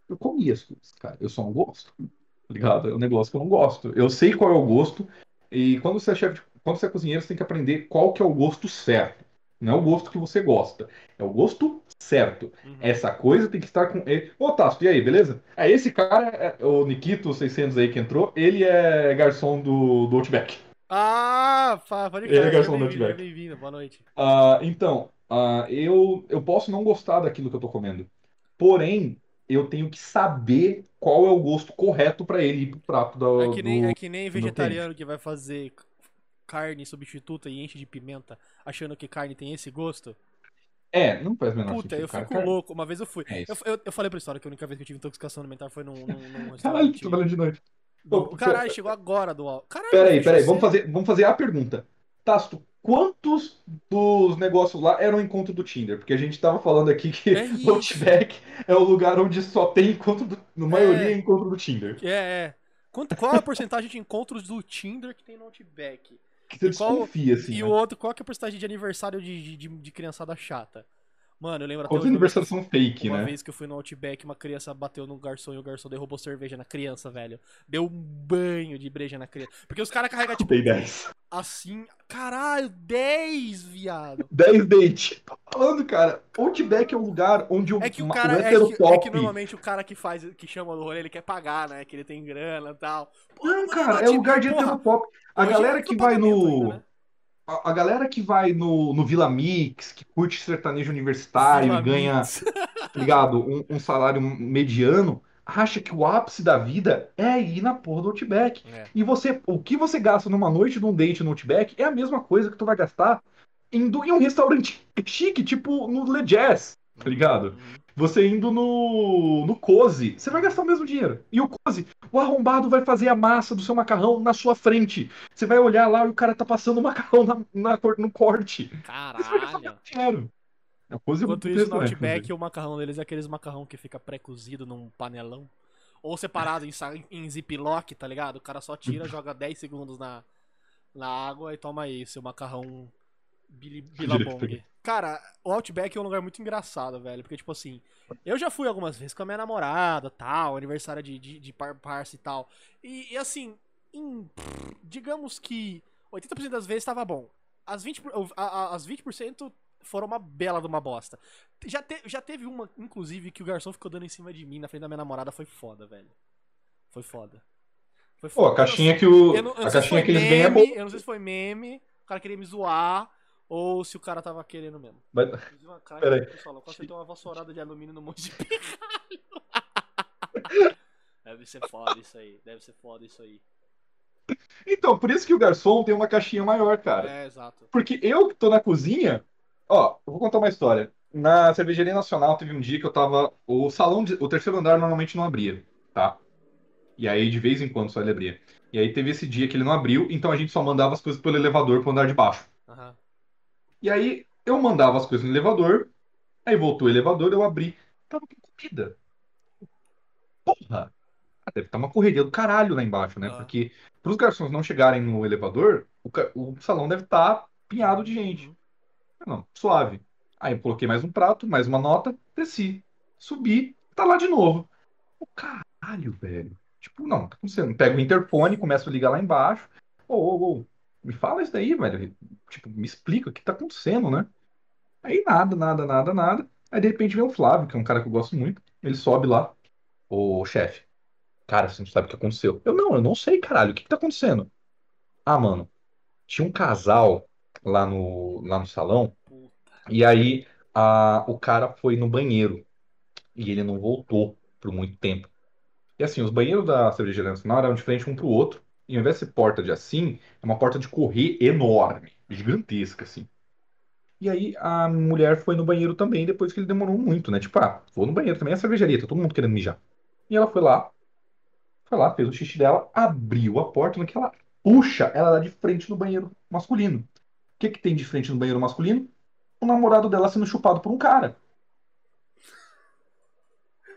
B: Eu comi as coisas, cara. Eu só não gosto. Tá ligado? É um negócio que eu não gosto. Eu sei qual é o gosto. E quando você é chefe, de... quando você é cozinheiro, você tem que aprender qual que é o gosto certo. Não é o gosto que você gosta. É o gosto certo.
A: Uhum.
B: Essa coisa tem que estar com ele. Ô, Tasso, e aí, beleza? É esse cara, é- o Nikito 600 aí que entrou, ele é garçom do, do Outback.
A: Ah, pode
B: Ele é garçom do Outback.
A: bem-vindo, boa noite.
B: Ah, então, ah, eu, eu posso não gostar daquilo que eu tô comendo. Porém, eu tenho que saber qual é o gosto correto pra ele ir pro prato do,
A: É que nem,
B: do-
A: é que nem vegetariano que vai fazer carne substituta e enche de pimenta, achando que carne tem esse gosto.
B: É, não faz menor
A: Puta, eu fico
B: Cara,
A: louco. Uma vez eu fui.
B: É.
A: Eu, eu, eu falei pra história que a única vez que eu tive intoxicação alimentar foi num, num, num
B: Caralho, trabalhando de noite.
A: do-
B: Pô,
A: Caralho, chegou agora do al- Caralho,
B: Peraí, peraí, vamos
A: cedo.
B: fazer, vamos fazer a pergunta. Tasto, quantos dos negócios lá eram encontro do Tinder? Porque a gente tava falando aqui que
A: É
B: Outback é o lugar onde só tem encontro do. Na maioria é encontro do Tinder.
A: É, é. Quanto, qual a porcentagem de encontros do Tinder que tem no Outback?
B: Que você
A: E qual-
B: desconfia, assim.
A: e
B: né?
A: o outro, qual que é a porcentagem de aniversário de, de, de- de criançada chata? Mano, eu lembro até
B: Quantos
A: hoje uma vez que eu
B: aniversários são fake,
A: Uma
B: né?
A: vez que eu fui no Outback, uma criança bateu no garçom e o garçom derrubou cerveja na criança, velho. Deu um banho de breja na criança. Porque os caras carregam, tipo,
B: Dei 10.
A: assim. Caralho, 10, viado.
B: 10 date. Tô falando, cara. Outback é um lugar onde o,
A: É que o cara.
B: o
A: É
B: hétero
A: que, é
B: top.
A: que normalmente o cara que faz, que chama no rolê, ele quer pagar, né? Que ele tem grana e tal. Pô,
B: Não, cara, é
A: Outback,
B: lugar de top. A galera
A: é
B: que
A: do
B: vai no.
A: ainda, né?
B: A, a galera que vai no, no Vila Mix, que curte sertanejo universitário
A: Vila
B: e ganha, tá ligado, um, um salário mediano, acha que o ápice da vida é ir na porra do Outback.
A: É.
B: E você, o que você gasta numa noite de um date no Outback é a mesma coisa que tu vai gastar indo em um restaurante chique, tipo no Le Jazz, tá ligado? Você indo no, no Cozy, você vai gastar o mesmo dinheiro. E o Cozy, o arrombado vai fazer a massa do seu macarrão na sua frente. Você vai olhar lá e o cara tá passando o macarrão na, na no corte. Você vai gastar o
A: Caralho.
B: mesmo dinheiro. O Cozy é
A: Enquanto isso, no
B: impressionante,
A: Outback, o macarrão deles é aqueles macarrão que fica pré-cozido num panelão. Ou separado em, em ziplock, tá ligado? O cara só tira, joga 10 segundos na, na água e toma aí, seu macarrão bili- bilabong. Cara, o Outback é um lugar muito engraçado, velho. Porque, tipo assim, eu já fui algumas vezes com a minha namorada, tal, aniversário de, de, de par, parça e tal. E, e, assim, em- digamos que 80% das vezes tava bom. As 20%, por- a- a- as 20% foram uma bela de uma bosta. Já, te- já teve uma, inclusive, que o garçom ficou dando em cima de mim na frente da minha namorada. Foi foda, velho. Foi foda. Foi
B: Pô, a caixinha que o.
A: eu não, eu não
B: A caixinha
A: foi
B: que eles ganham é boa.
A: Eu não sei se foi meme, o cara queria me zoar, ou se o cara tava querendo mesmo.
B: Mas-
A: uma caixa,
B: Peraí.
A: pessoal, eu consertei uma vassourada de alumínio no monte de pirralho. Deve ser foda isso aí, deve ser foda isso aí.
B: Então, por isso que o garçom tem uma caixinha maior, cara.
A: É, exato.
B: Porque eu que tô na cozinha, ó, eu vou contar uma história. Na cervejaria nacional teve um dia que eu tava. O salão, de- o terceiro andar normalmente não abria, tá? E aí de vez em quando só ele abria. E aí teve esse dia que ele não abriu, então a gente só mandava as coisas pelo elevador pro andar de baixo. E aí eu mandava as coisas no elevador, aí voltou o elevador, eu abri, tava com comida. Porra! Ah, Deve estar uma correria do caralho lá embaixo, né?
A: Ah.
B: Porque pros garçons não chegarem no elevador, o, o salão deve estar pinhado de gente.
A: Uhum.
B: Não, suave. Aí eu coloquei mais um prato, mais uma nota, desci. Subi, tá lá de novo. O caralho, velho. Tipo, não, tá acontecendo. Pega o interfone, começo a ligar lá embaixo. Ô, ô, ô, me fala isso daí, velho. Tipo, me explica o que tá acontecendo, né? Aí nada, nada, nada, nada. Aí de repente vem o Flávio, que é um cara que eu gosto muito. Ele sobe lá. Ô, chefe. Cara, você não sabe o que aconteceu. Eu, não, eu não sei, caralho. O que que tá acontecendo? Ah, mano. Tinha um casal lá no, lá no salão. E aí a- o cara foi no banheiro e ele não voltou por muito tempo. E assim, os banheiros da cervejaria nacional eram de frente um pro outro. E ao invés de ser porta de assim, é uma porta de correr enorme, gigantesca, assim. E aí a mulher foi no banheiro também, depois que ele demorou muito, né? Tipo, ah, vou no banheiro também, é cervejaria, tá todo mundo querendo mijar. E ela foi lá, foi lá, fez o xixi dela, abriu a porta, no que ela puxa, ela lá de frente no banheiro masculino. O que que tem de frente no banheiro masculino? O namorado dela sendo chupado por um cara.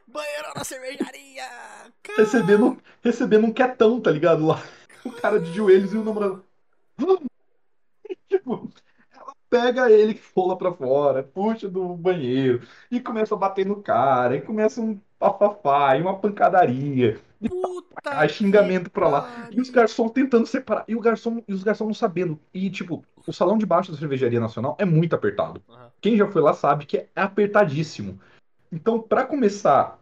A: Banheiro na cervejaria!
B: Recebendo, recebendo um quietão, tá ligado? Lá, o cara de joelhos e o namorado. tipo, ela pega ele que pula pra fora, puxa do banheiro e começa a bater no cara, e começa um bafafá e uma pancadaria,
A: puta
B: aí xingamento pra lá. E os garçons tentando separar, e o garçom, e os garçons não sabendo. E tipo, o salão de baixo da cervejaria nacional é muito apertado.
A: Aham.
B: Quem já foi lá sabe que é apertadíssimo. Então, pra começar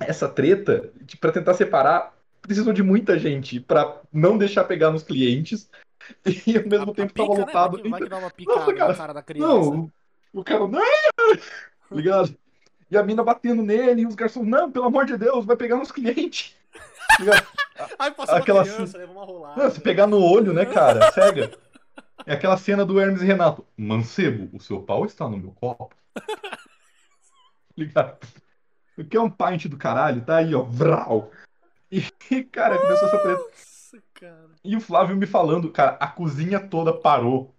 B: essa treta, pra tentar separar, precisou de muita gente pra não deixar pegar nos clientes e ao mesmo
A: A- a
B: tempo
A: pica,
B: tava
A: né?
B: lotado.
A: Vai que, vai que dá uma
B: Não,
A: picada
B: cara,
A: na cara da criança.
B: Não, o, cara não, tá ligado? E a mina batendo nele, e os garçons, não, pelo amor de Deus, vai pegar nos clientes. Tá ligado?
A: Aí passou
B: aquela
A: criança, leva uma rolada.
B: Não, se pegar no olho, né, cara? Cega. É aquela cena do Hermes e Renato. Mancebo, o seu pau está no meu copo. Ligado? O que é um pint do caralho? Tá aí, ó. Vral. E, cara, começou essa treta.
A: Nossa, cara.
B: E o Flávio me falando, cara, a cozinha toda parou.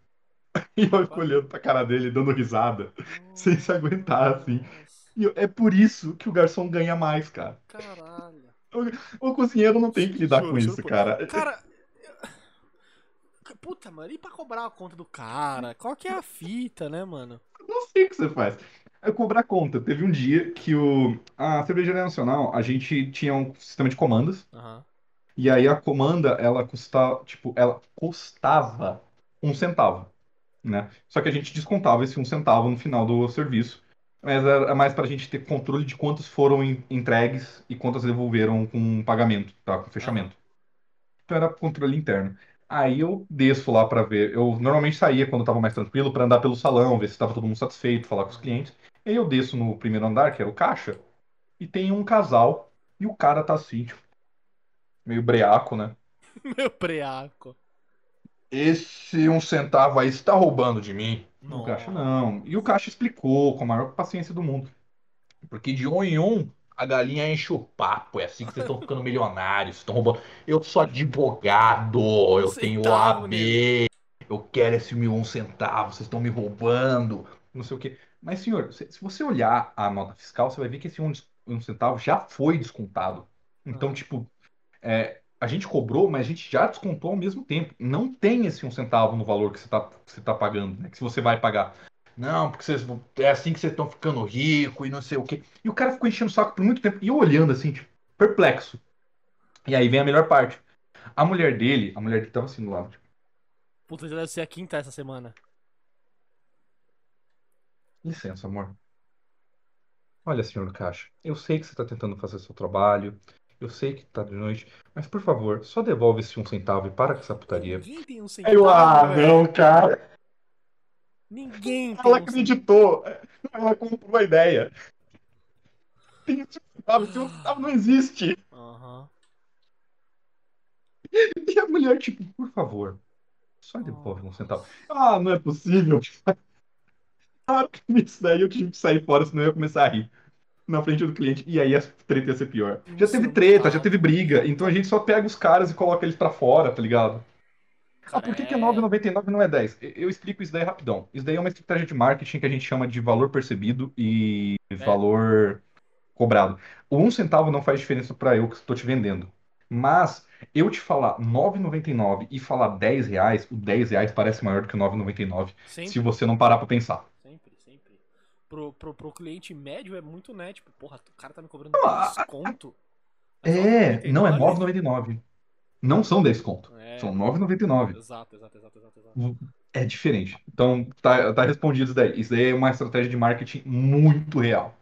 B: E eu fico olhando pra cara dele, dando risada, sem se aguentar, assim.
A: Nossa,
B: E eu- é por isso que o garçom ganha mais, cara.
A: Caralho.
B: O cozinheiro não tem que lidar
A: Juro,
B: com
A: juro
B: isso, cara.
A: Cara. Puta, mano, e pra cobrar a conta do cara? Qual que é a fita, né, mano?
B: Não sei o que você faz. É cobrar conta. Teve um dia que o, a Cervejaria Nacional, a gente tinha um sistema de comandas.
A: Aham.
B: E aí a comanda, ela custava, tipo, ela custava um centavo, né? Só que a gente descontava esse um centavo no final do serviço. Mas era mais pra gente ter controle de quantos foram en- entregues e quantas devolveram com pagamento, tá? Com fechamento. Então era controle interno. Aí eu desço lá pra ver. Eu normalmente saía quando tava mais tranquilo pra andar pelo salão, ver se tava todo mundo satisfeito, falar com os clientes. Aí eu desço no primeiro andar, que era o caixa, e tem um casal e o cara tá assim, tipo, meio breaco, né?
A: Meu preaco.
B: Esse um centavo aí está roubando de mim. O caixa não. E o caixa explicou com a maior paciência do mundo.
C: Porque de um em um, a galinha enche o papo. É assim que vocês estão ficando milionários. Estão roubando. Eu sou advogado. Eu
A: Um
C: tenho
A: centavo,
C: OAB. Eu quero esse mil um centavo. Vocês estão me roubando.
B: Não sei o quê. Mas, senhor, se, se você olhar a nota fiscal, você vai ver que esse um, um centavo já foi descontado. Então,
A: Ah.
B: tipo, é, a gente cobrou, mas a gente já descontou ao mesmo tempo. Não tem esse um centavo no valor que você está que você tá pagando, né? Que se você vai pagar.
C: Não, porque vocês, é assim que vocês estão ficando ricos e não sei o quê.
B: E o cara ficou enchendo o saco por muito tempo. E eu olhando assim, tipo, perplexo. E aí vem a melhor parte. A mulher dele, a mulher dele tava assim do lado, tipo,
A: Puta, já deve ser a quinta essa semana.
B: Licença, amor. Olha, senhor caixa, eu sei que você tá tentando fazer seu trabalho, eu sei que tá de noite, mas por favor, só devolve esse um centavo e para com essa putaria.
A: Ninguém tem um
B: Aí
A: centavo,
B: eu, ah,
A: velho.
B: não, cara.
A: Ninguém tem
B: Ela
A: um centavo.
B: acreditou. Ela comprou a ideia. Tem um centavo, esse um centavo não existe.
A: Aham.
B: E a mulher, tipo, por favor, só devolve um centavo. Ah, não é possível. Claro que isso daí eu tive que sair fora, senão eu ia começar a rir na frente do cliente. E aí a treta ia ser pior. Já teve treta, já teve briga. Então a gente só pega os caras e coloca eles pra fora, tá ligado? Ah, por que, que é
A: é-
B: 9,99 e não é 10? Eu- explico isso daí rapidão. Isso daí é uma estratégia de marketing que a gente chama de valor percebido e valor cobrado. O um centavo não faz diferença pra eu que estou te vendendo. Mas eu te falar 9,99 e falar 10 reais, o 10 reais parece maior do que o 9,99 se você não parar pra pensar.
A: Pro, pro, pro cliente médio é muito, né? Tipo, porra, o cara tá me cobrando
B: Ah,
A: desconto.
B: É, não, é
A: 9,99?
B: 9,99. Não são 10 conto.
A: É,
B: São 9,99.
A: exato, exato, exato, exato, exato.
B: É diferente. Então, tá, tá respondido isso daí. Isso daí é uma estratégia de marketing muito real.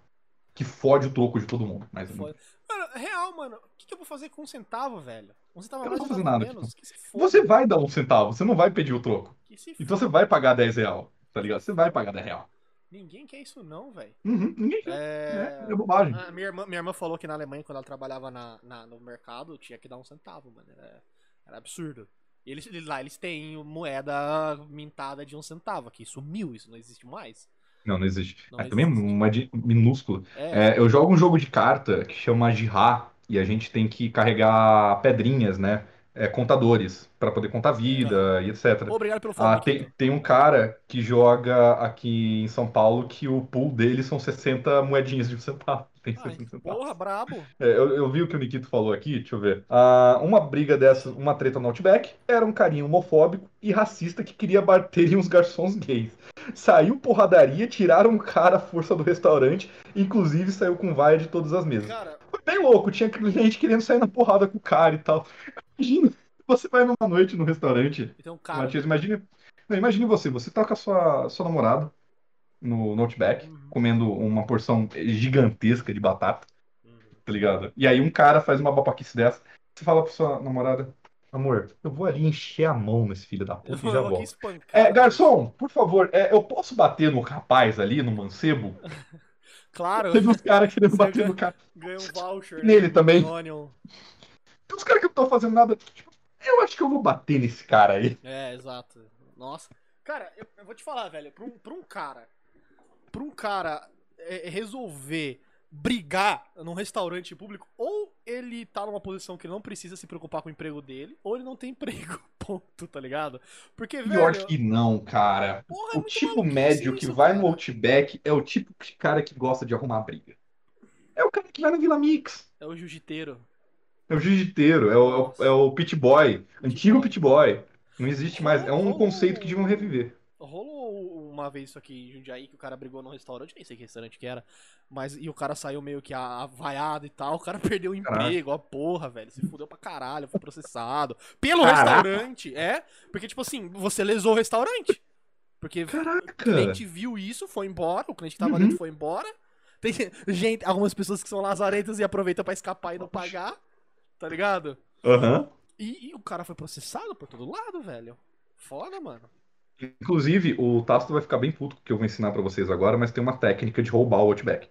B: Que fode o troco de todo mundo. Mas
A: Foda. Mano, real, mano. O que, que eu vou fazer com um centavo, velho? Um centavo a
B: Eu não
A: mais,
B: vou fazer
A: a
B: nada,
A: menos? Foda.
B: você vai dar um centavo, você não vai pedir o troco. Então você vai pagar 10 real, tá ligado? Você vai pagar 10 real.
A: Ninguém quer isso não, velho.
B: Uhum, ninguém quer.
A: É...
B: É, é bobagem.
A: A minha, irmã, minha irmã falou que na Alemanha, quando ela trabalhava na, na- no mercado, tinha que dar um centavo, mano. Era, era absurdo. E eles, lá eles têm moeda mintada de um centavo, aqui sumiu, isso não existe mais.
B: Não, não existe.
A: Não
B: é também
A: existe.
B: uma de, minúscula.
A: É,
B: É, eu jogo um jogo de carta que chama Jihá e a gente tem que carregar pedrinhas, né? É, contadores, para poder contar vida e etc.
A: obrigado pelo
B: Ah, tem,
A: Nikito.
B: tem um cara que joga aqui em São Paulo que o pool dele são 60 moedinhas de um centavo. Tem
A: Ai,
B: 60 centavos.
A: porra, brabo.
B: É, eu, eu vi o que o Nikito falou aqui, deixa eu ver. Ah, uma briga dessas, uma treta no Outback, era um carinha homofóbico e racista que queria bater em uns garçons gays. Saiu porradaria, tiraram o cara à força do restaurante, inclusive saiu com vaia de todas as mesas.
A: Cara,
B: bem louco, tinha gente querendo sair na porrada com o cara e tal. Imagina, você vai numa noite no restaurante,
A: um cara.
B: Matias, imagine, não, imagine você, você tá com a sua, sua namorada no, no Outback,
A: Uhum.
B: comendo uma porção gigantesca de batata
A: Uhum.
B: tá ligado? E aí um cara faz uma babaquice dessa, você fala pra sua namorada, amor, eu vou ali encher a mão nesse filho da puta e já
A: Eu
B: volto. É, garçom, por favor, é, eu posso bater no rapaz ali, no mancebo?
A: Claro,
B: Teve uns caras querendo bater no cara.
A: ganha um voucher.
B: Nele
A: né,
B: também.
A: Onion.
B: Tem uns caras que não estão fazendo nada. Tipo, eu acho que eu vou bater nesse cara aí.
A: É, exato. Nossa. Cara, eu, eu vou te falar, velho, pra um, pra um cara. Pra um cara é, resolver brigar num restaurante público, ou ele tá numa posição que ele não precisa se preocupar com o emprego dele, ou ele não tem emprego. Ponto, tá ligado? Porque, velho.
B: Pior que não, cara.
A: porra, é
B: O
A: muito
B: tipo médio que
A: isso,
B: vai
A: cara.
B: no Outback é o tipo de cara que gosta de arrumar briga. É o cara que vai na Vila Mix.
A: É o jiu-jiteiro.
B: É o jiu-jiteiro, é o, é o, é pit boy, antigo pit boy. Não existe mais, é um
A: Rolou-
B: conceito que deviam reviver.
A: Rolou uma vez isso aqui em Jundiaí, que o cara brigou num restaurante, nem sei que restaurante que era, mas e o cara saiu meio que avaiado e tal, o cara perdeu o emprego, ó, porra, velho, se fudeu pra caralho, foi processado. Pelo
B: Caraca.
A: restaurante, é, porque tipo assim, você lesou o restaurante. Porque o
B: Caraca!
A: cliente viu isso, foi embora, o cliente que tava
B: Uhum.
A: dentro foi embora. Tem gente, algumas pessoas que são lazarentas e aproveitam pra escapar e não pagar, tá ligado?
B: Aham.
A: E, e o cara foi processado por todo lado, velho. Foda, mano.
B: Inclusive, o Tasto vai ficar bem puto que eu vou ensinar pra vocês agora, mas tem uma técnica de roubar o Outback.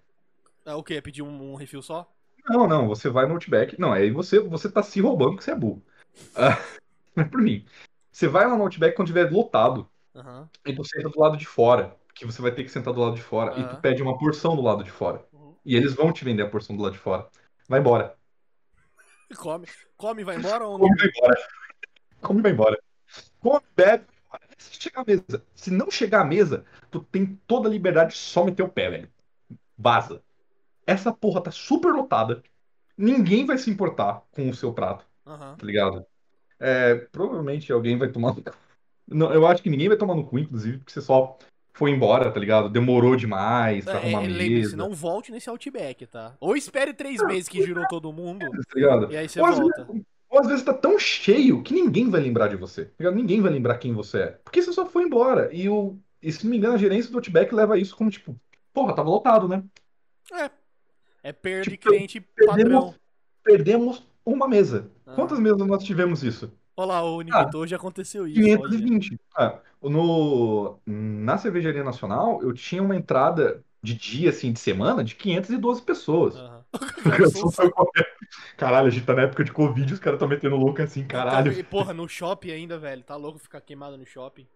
A: É o quê? Pedir um, um refil só?
B: Não, não, você vai no Outback. Não, aí você, você tá se roubando porque você é burro. Ah, não é por mim. Você vai lá no Outback quando tiver lotado.
A: Aham.
B: E tu senta do lado de fora. Que você vai ter que sentar do lado de fora. E tu pede uma porção do lado de fora.
A: Uhum.
B: E eles vão te vender a porção do lado de fora. Vai embora.
A: Come. Come e vai embora ou não?
B: Come e vai embora. Come e vai embora. Come, bebe. Se chegar à mesa. Se não chegar à mesa, tu tem toda a liberdade de só meter o pé, velho. Vaza. Essa porra tá super lotada. Ninguém vai se importar com o seu prato,
A: Aham.
B: tá ligado? É, provavelmente alguém vai tomar no cu. Não, eu acho que ninguém vai tomar no cu, inclusive, porque você só foi embora, tá ligado? Demorou demais pra
A: É,
B: arrumar
A: é,
B: mesa,
A: não volte nesse Outback, tá? Ou espere três meses que girou todo mundo,
B: tá ligado?
A: e aí você
B: Ou
A: volta.
B: vezes, ou às vezes tá tão cheio que ninguém vai lembrar de você. tá? Ninguém vai lembrar quem você é. Porque você só foi embora. E, o, e se não me engano, a gerência do Outback leva isso como tipo, porra, tava lotado, né?
A: É. É perda de
B: Tipo,
A: cliente padrão.
B: Perdemos uma mesa.
A: Ah.
B: Quantas mesas nós tivemos isso?
A: Olha lá, ô Nikito, hoje aconteceu isso. olha.
B: 520. Ah, no, na cervejaria nacional, eu tinha uma entrada de dia, assim, de semana, de 512 pessoas.
A: Aham.
B: O garçom saiu correndo. Caralho, a gente tá na época de Covid, os caras estão metendo louco assim, caralho.
A: E, porra, no shopping ainda, velho. Tá louco ficar queimado no shopping.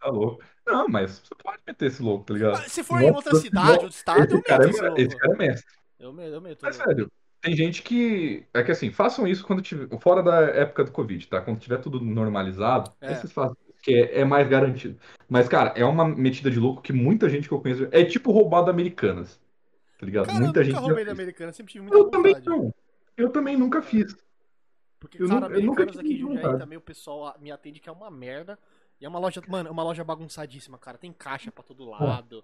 B: Tá louco. Não, mas você pode meter esse louco, tá ligado?
A: Ah, Se for em
B: Nossa,
A: outra cidade, outro estado,
B: esse
A: eu
B: cara,
A: meto esse
B: é, esse
A: louco.
B: cara é mestre.
A: Eu meto, eu meto.
B: Mas, velho, tem gente que. É que assim, façam isso quando tiver. Fora da época do Covid, tá? Quando tiver tudo normalizado,
A: É.
B: aí vocês fazem. Que é, é mais garantido. Mas, cara, é uma metida de louco que muita gente que eu conheço. É tipo roubado Americanas. Tá ligado?
A: Cara,
B: muita
A: eu
B: gente.
A: nunca
B: já
A: roubei da americana, sempre tive muita
B: Eu também
A: vontade.
B: não. Eu também nunca fiz.
A: Porque,
B: Eu
A: cara,
B: eu nunca
A: aqui Jundiaí também o pessoal me atende que é uma merda. E é uma loja, mano, é uma loja bagunçadíssima, cara. Tem caixa pra todo lado.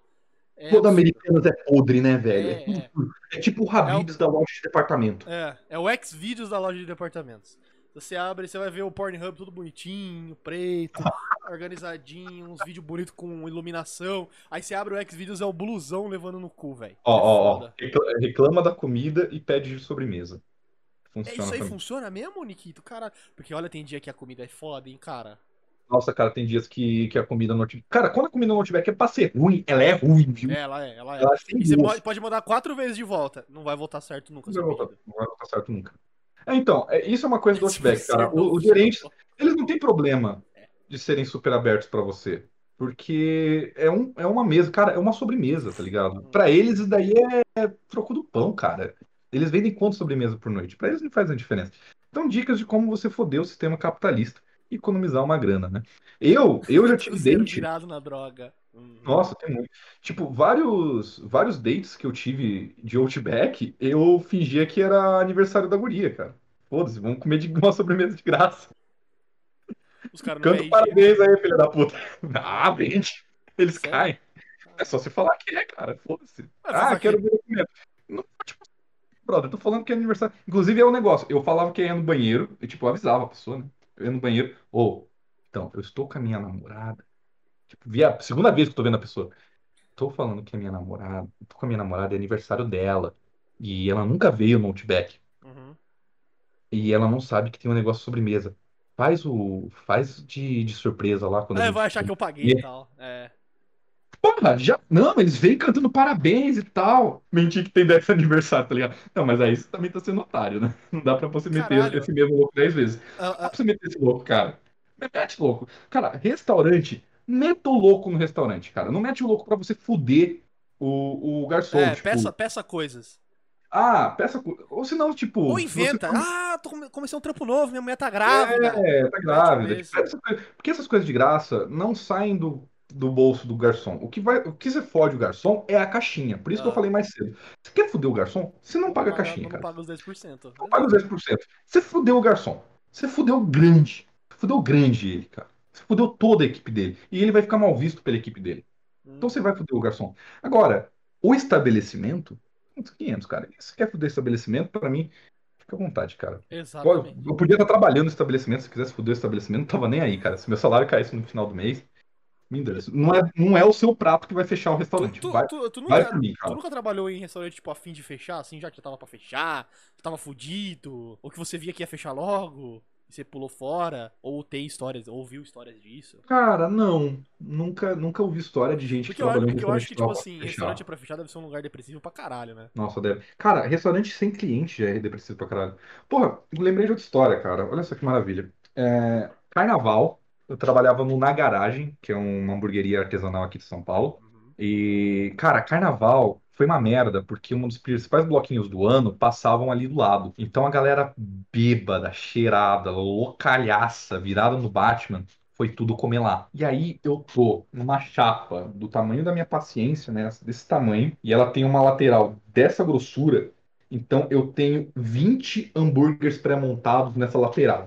A: É
B: Toda
A: absurdo.
B: Americanas é podre, né, velho? É,
A: É,
B: tudo
A: é.
B: É tipo o Habib's da loja de departamento.
A: É, é o X-Videos da loja de departamentos. Você abre, você vai ver o Pornhub tudo bonitinho, preto, organizadinho, uns vídeos bonitos com iluminação. Aí você abre o X-Videos, é o blusão levando no cu, velho.
B: Ó,
A: é
B: ó, ó. Reclama da comida e pede de sobremesa.
A: É,
B: Funciona
A: isso aí funciona mesmo, Nikito? Cara, porque olha, tem dia que a comida é foda, hein, cara.
B: Nossa, cara, tem dias que, que a comida no Outback. Cara, quando a comida no Outback é pra ser ruim, ela é ruim, viu?
A: É, ela é, ela é.
B: Ela tem
A: E você
B: gosto.
A: pode, pode mandar quatro vezes de volta. Não vai voltar certo nunca.
B: Não vai voltar, não vai voltar certo nunca. É, então, é, isso é uma coisa do Outback, cara. O- Os gerentes, eles não têm problema de serem super abertos pra você. Porque é, um, é uma mesa, cara, é uma sobremesa, tá ligado? Pra eles, isso daí é troco do pão, cara. Eles vendem quanto sobremesa por noite? Pra eles não faz a diferença. Então, dicas de como você foder o sistema capitalista e economizar uma grana, né? Eu, eu já tive
A: virado na droga. Hum.
B: Nossa, tem muito. Tipo, vários, vários dates que eu tive de Outback, eu fingia que era aniversário da guria, cara. Foda-se, vamos comer de uma sobremesa de graça.
A: Os caras
B: Canta
A: vendem.
B: parabéns aí, filha da puta. Ah, vende. Eles
A: Sério?
B: caem. É só você falar que é, cara. Foda-se. Ah, quero ver o documento. Não, tipo, brother, eu tô falando que é aniversário. Inclusive é um negócio. Eu falava que ia no banheiro, eu, tipo, avisava a pessoa, né? Eu ia no banheiro. Ô, então, eu estou com a minha namorada. Tipo, via, segunda vez que eu tô vendo a pessoa. Tô falando que é minha namorada. Tô com a minha namorada, é aniversário dela. E ela nunca veio no Outback.
A: Uhum.
B: E ela não sabe que tem um negócio de sobremesa. Faz o. Faz de, de surpresa lá quando a
A: É,
B: gente-
A: vai achar que eu paguei e tal. É.
B: Porra, já. Não, eles vêm cantando parabéns e tal. Mentir que tem 10 aniversário, tá ligado? Não, mas aí você também tá sendo otário, né? Não dá pra você meter
A: Caralho.
B: esse mesmo louco 10 vezes.
A: Ah,
B: Não dá
A: ah,
B: pra você meter esse louco, cara. Mete louco. Cara, restaurante, meta o louco no restaurante, cara. Não mete o louco pra você fuder o, o garçom.
A: é,
B: tipo,
A: peça, peça coisas.
B: Ah, peça. Ou senão, tipo.
A: Ou
B: você
A: inventa.
B: come-
A: Ah, tô come- comecei um trampo novo, minha mulher tá grávida.
B: É, tá grávida. Porque essas coisas de graça não saem do, do bolso do garçom. O que vai, o que você fode o garçom é a caixinha. Por isso que eu
A: Ah.
B: falei mais cedo. Você quer fuder o garçom? Você não paga a
A: paga-
B: caixinha,
A: Não
B: cara.
A: paga os 10%.
B: Não paga os 10%. Você fudeu o garçom. Você fudeu grande. Você fudeu grande ele, cara. Você fudeu toda a equipe dele. E ele vai ficar mal visto pela equipe dele.
A: Hum.
B: Então você vai fuder o garçom. Agora, o estabelecimento, 500, cara. Se você quer fuder estabelecimento, pra mim, fica à vontade, cara.
A: Exatamente.
B: Eu podia estar trabalhando no estabelecimento, se quisesse foder o estabelecimento, não tava nem aí, cara. Se meu salário caísse no final do mês, me. Não é, não é o seu prato que vai fechar o restaurante.
A: tu,
B: vai,
A: tu- tu
B: vai
A: nunca,
B: por mim,
A: tu nunca trabalhou em restaurante, tipo, a fim de fechar, assim, já que já tava pra fechar, tava fudido, ou que você via que ia fechar logo, você pulou fora, ou tem histórias, ou ouviu histórias disso?
B: Cara, não. Nunca, nunca ouvi história de gente
A: Porque
B: que trabalhou
A: porque eu acho que, tipo assim,
B: fechar.
A: restaurante pra fechar deve ser um lugar depressivo pra caralho, né?
B: Nossa, deve. Cara, restaurante sem cliente já é depressivo pra caralho. Porra, lembrei de outra história, cara. Olha só que maravilha. É, Carnaval, eu trabalhava no Na Garagem, que é uma hamburgueria artesanal aqui de São Paulo.
A: Uhum.
B: E, cara, carnaval foi uma merda, porque um dos principais bloquinhos do ano passavam ali do lado. Então a galera bêbada, cheirada, loucalhaça, virada no Batman, foi tudo comer lá. E aí eu tô numa chapa do tamanho da minha paciência, né? Desse tamanho, e ela tem uma lateral dessa grossura. Então eu tenho 20 hambúrgueres pré-montados nessa lateral.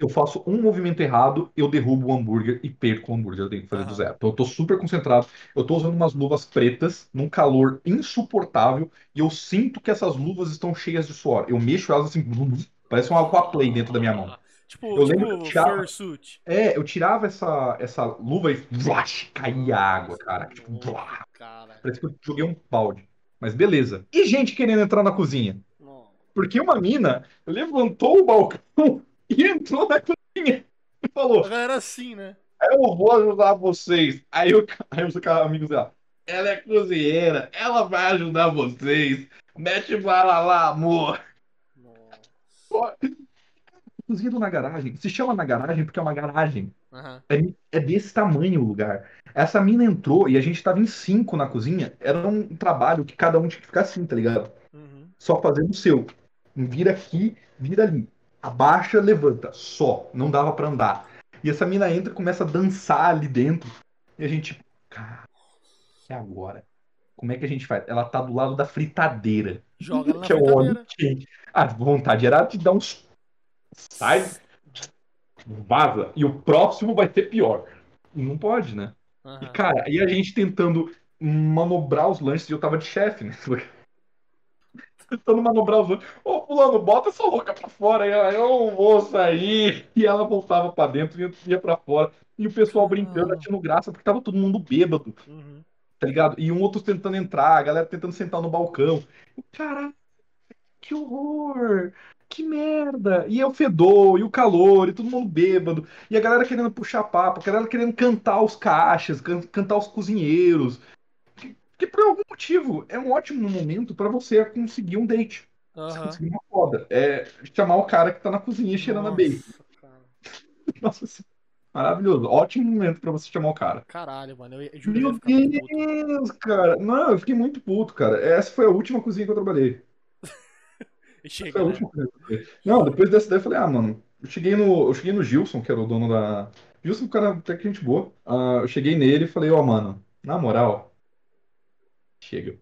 B: Eu faço um movimento errado, eu derrubo o hambúrguer e perco o hambúrguer. Eu tenho que fazer do
A: Aham.
B: zero. Então eu tô super concentrado. Eu tô usando umas luvas pretas, num calor insuportável, e eu sinto que essas luvas estão cheias de suor. Eu mexo elas assim, parece um aquaplay dentro da minha mão.
A: Tipo,
B: Eu lembro que eu
A: tipo
B: tirava-. É, eu tirava essa, essa luva e vlash, caía água, cara. Tipo, blá.
A: Cara.
B: Parece que eu joguei um balde. Mas beleza. E gente querendo entrar na cozinha? Porque uma mina levantou o balcão e entrou na cozinha e falou:
A: A galera assim, né?
B: Eu vou ajudar vocês. Aí, o, aí os amigos dela, ela é cozinheira, ela vai ajudar vocês. Mete bala lá, amor.
A: Nossa.
B: Pô, Cozinha do na garagem. Se chama na garagem porque é uma garagem.
A: Aham.
B: É, é desse tamanho o lugar. Essa mina entrou e a gente tava em cinco na cozinha. Era um trabalho que cada um tinha que ficar assim, tá ligado?
A: Uhum.
B: Só fazendo o seu. Vira aqui, vira ali. Abaixa, levanta. Só. Não dava pra andar. E essa mina entra e começa a dançar ali dentro. E a gente, cara, e agora? Como é que a gente faz? Ela tá do lado da fritadeira.
A: Joga
B: que é o óleo quente. A vontade era de dar uns. Sai, vaza. E o próximo vai ser pior. E não pode, né? E,
A: Aham.
B: cara, aí a gente tentando manobrar os lanches, e eu tava de chefe, né? Tentando manobrar os lanches. Ô, fulano, bota essa louca pra fora. E ela, eu vou sair. E ela voltava pra dentro e ia- pra fora. E o pessoal brincando,
A: Ah.
B: achando graça, porque tava todo mundo bêbado,
A: Uhum.
B: tá ligado? E um outro tentando entrar, a galera tentando sentar no balcão. Caralho, que horror! que merda! E é o fedor, e o calor, e todo mundo bêbado, e a galera querendo puxar papo, a galera querendo cantar os caixas, can- cantar os cozinheiros. Que, por algum motivo é um ótimo momento pra você conseguir um date. Você
A: Aham.
B: conseguir uma foda. É chamar o cara que tá na cozinha cheirando a bacon.
A: Nossa.
B: Nossa, assim, maravilhoso. Ótimo momento pra você chamar o cara.
A: Caralho, mano. Eu, eu eu
B: Meu. Deus, cara. Não, eu fiquei muito puto, cara. Essa foi a última cozinha que eu trabalhei.
A: E
B: Foi
A: chega,
B: a
A: né?
B: última cozinha que eu trabalhei. Não, depois dessa daí eu falei, ah, mano, eu cheguei no, eu cheguei no Gilson, que era o dono da. Gilson, é um cara até que gente boa. Ah, eu cheguei nele e falei, ó, mano, na moral, chega.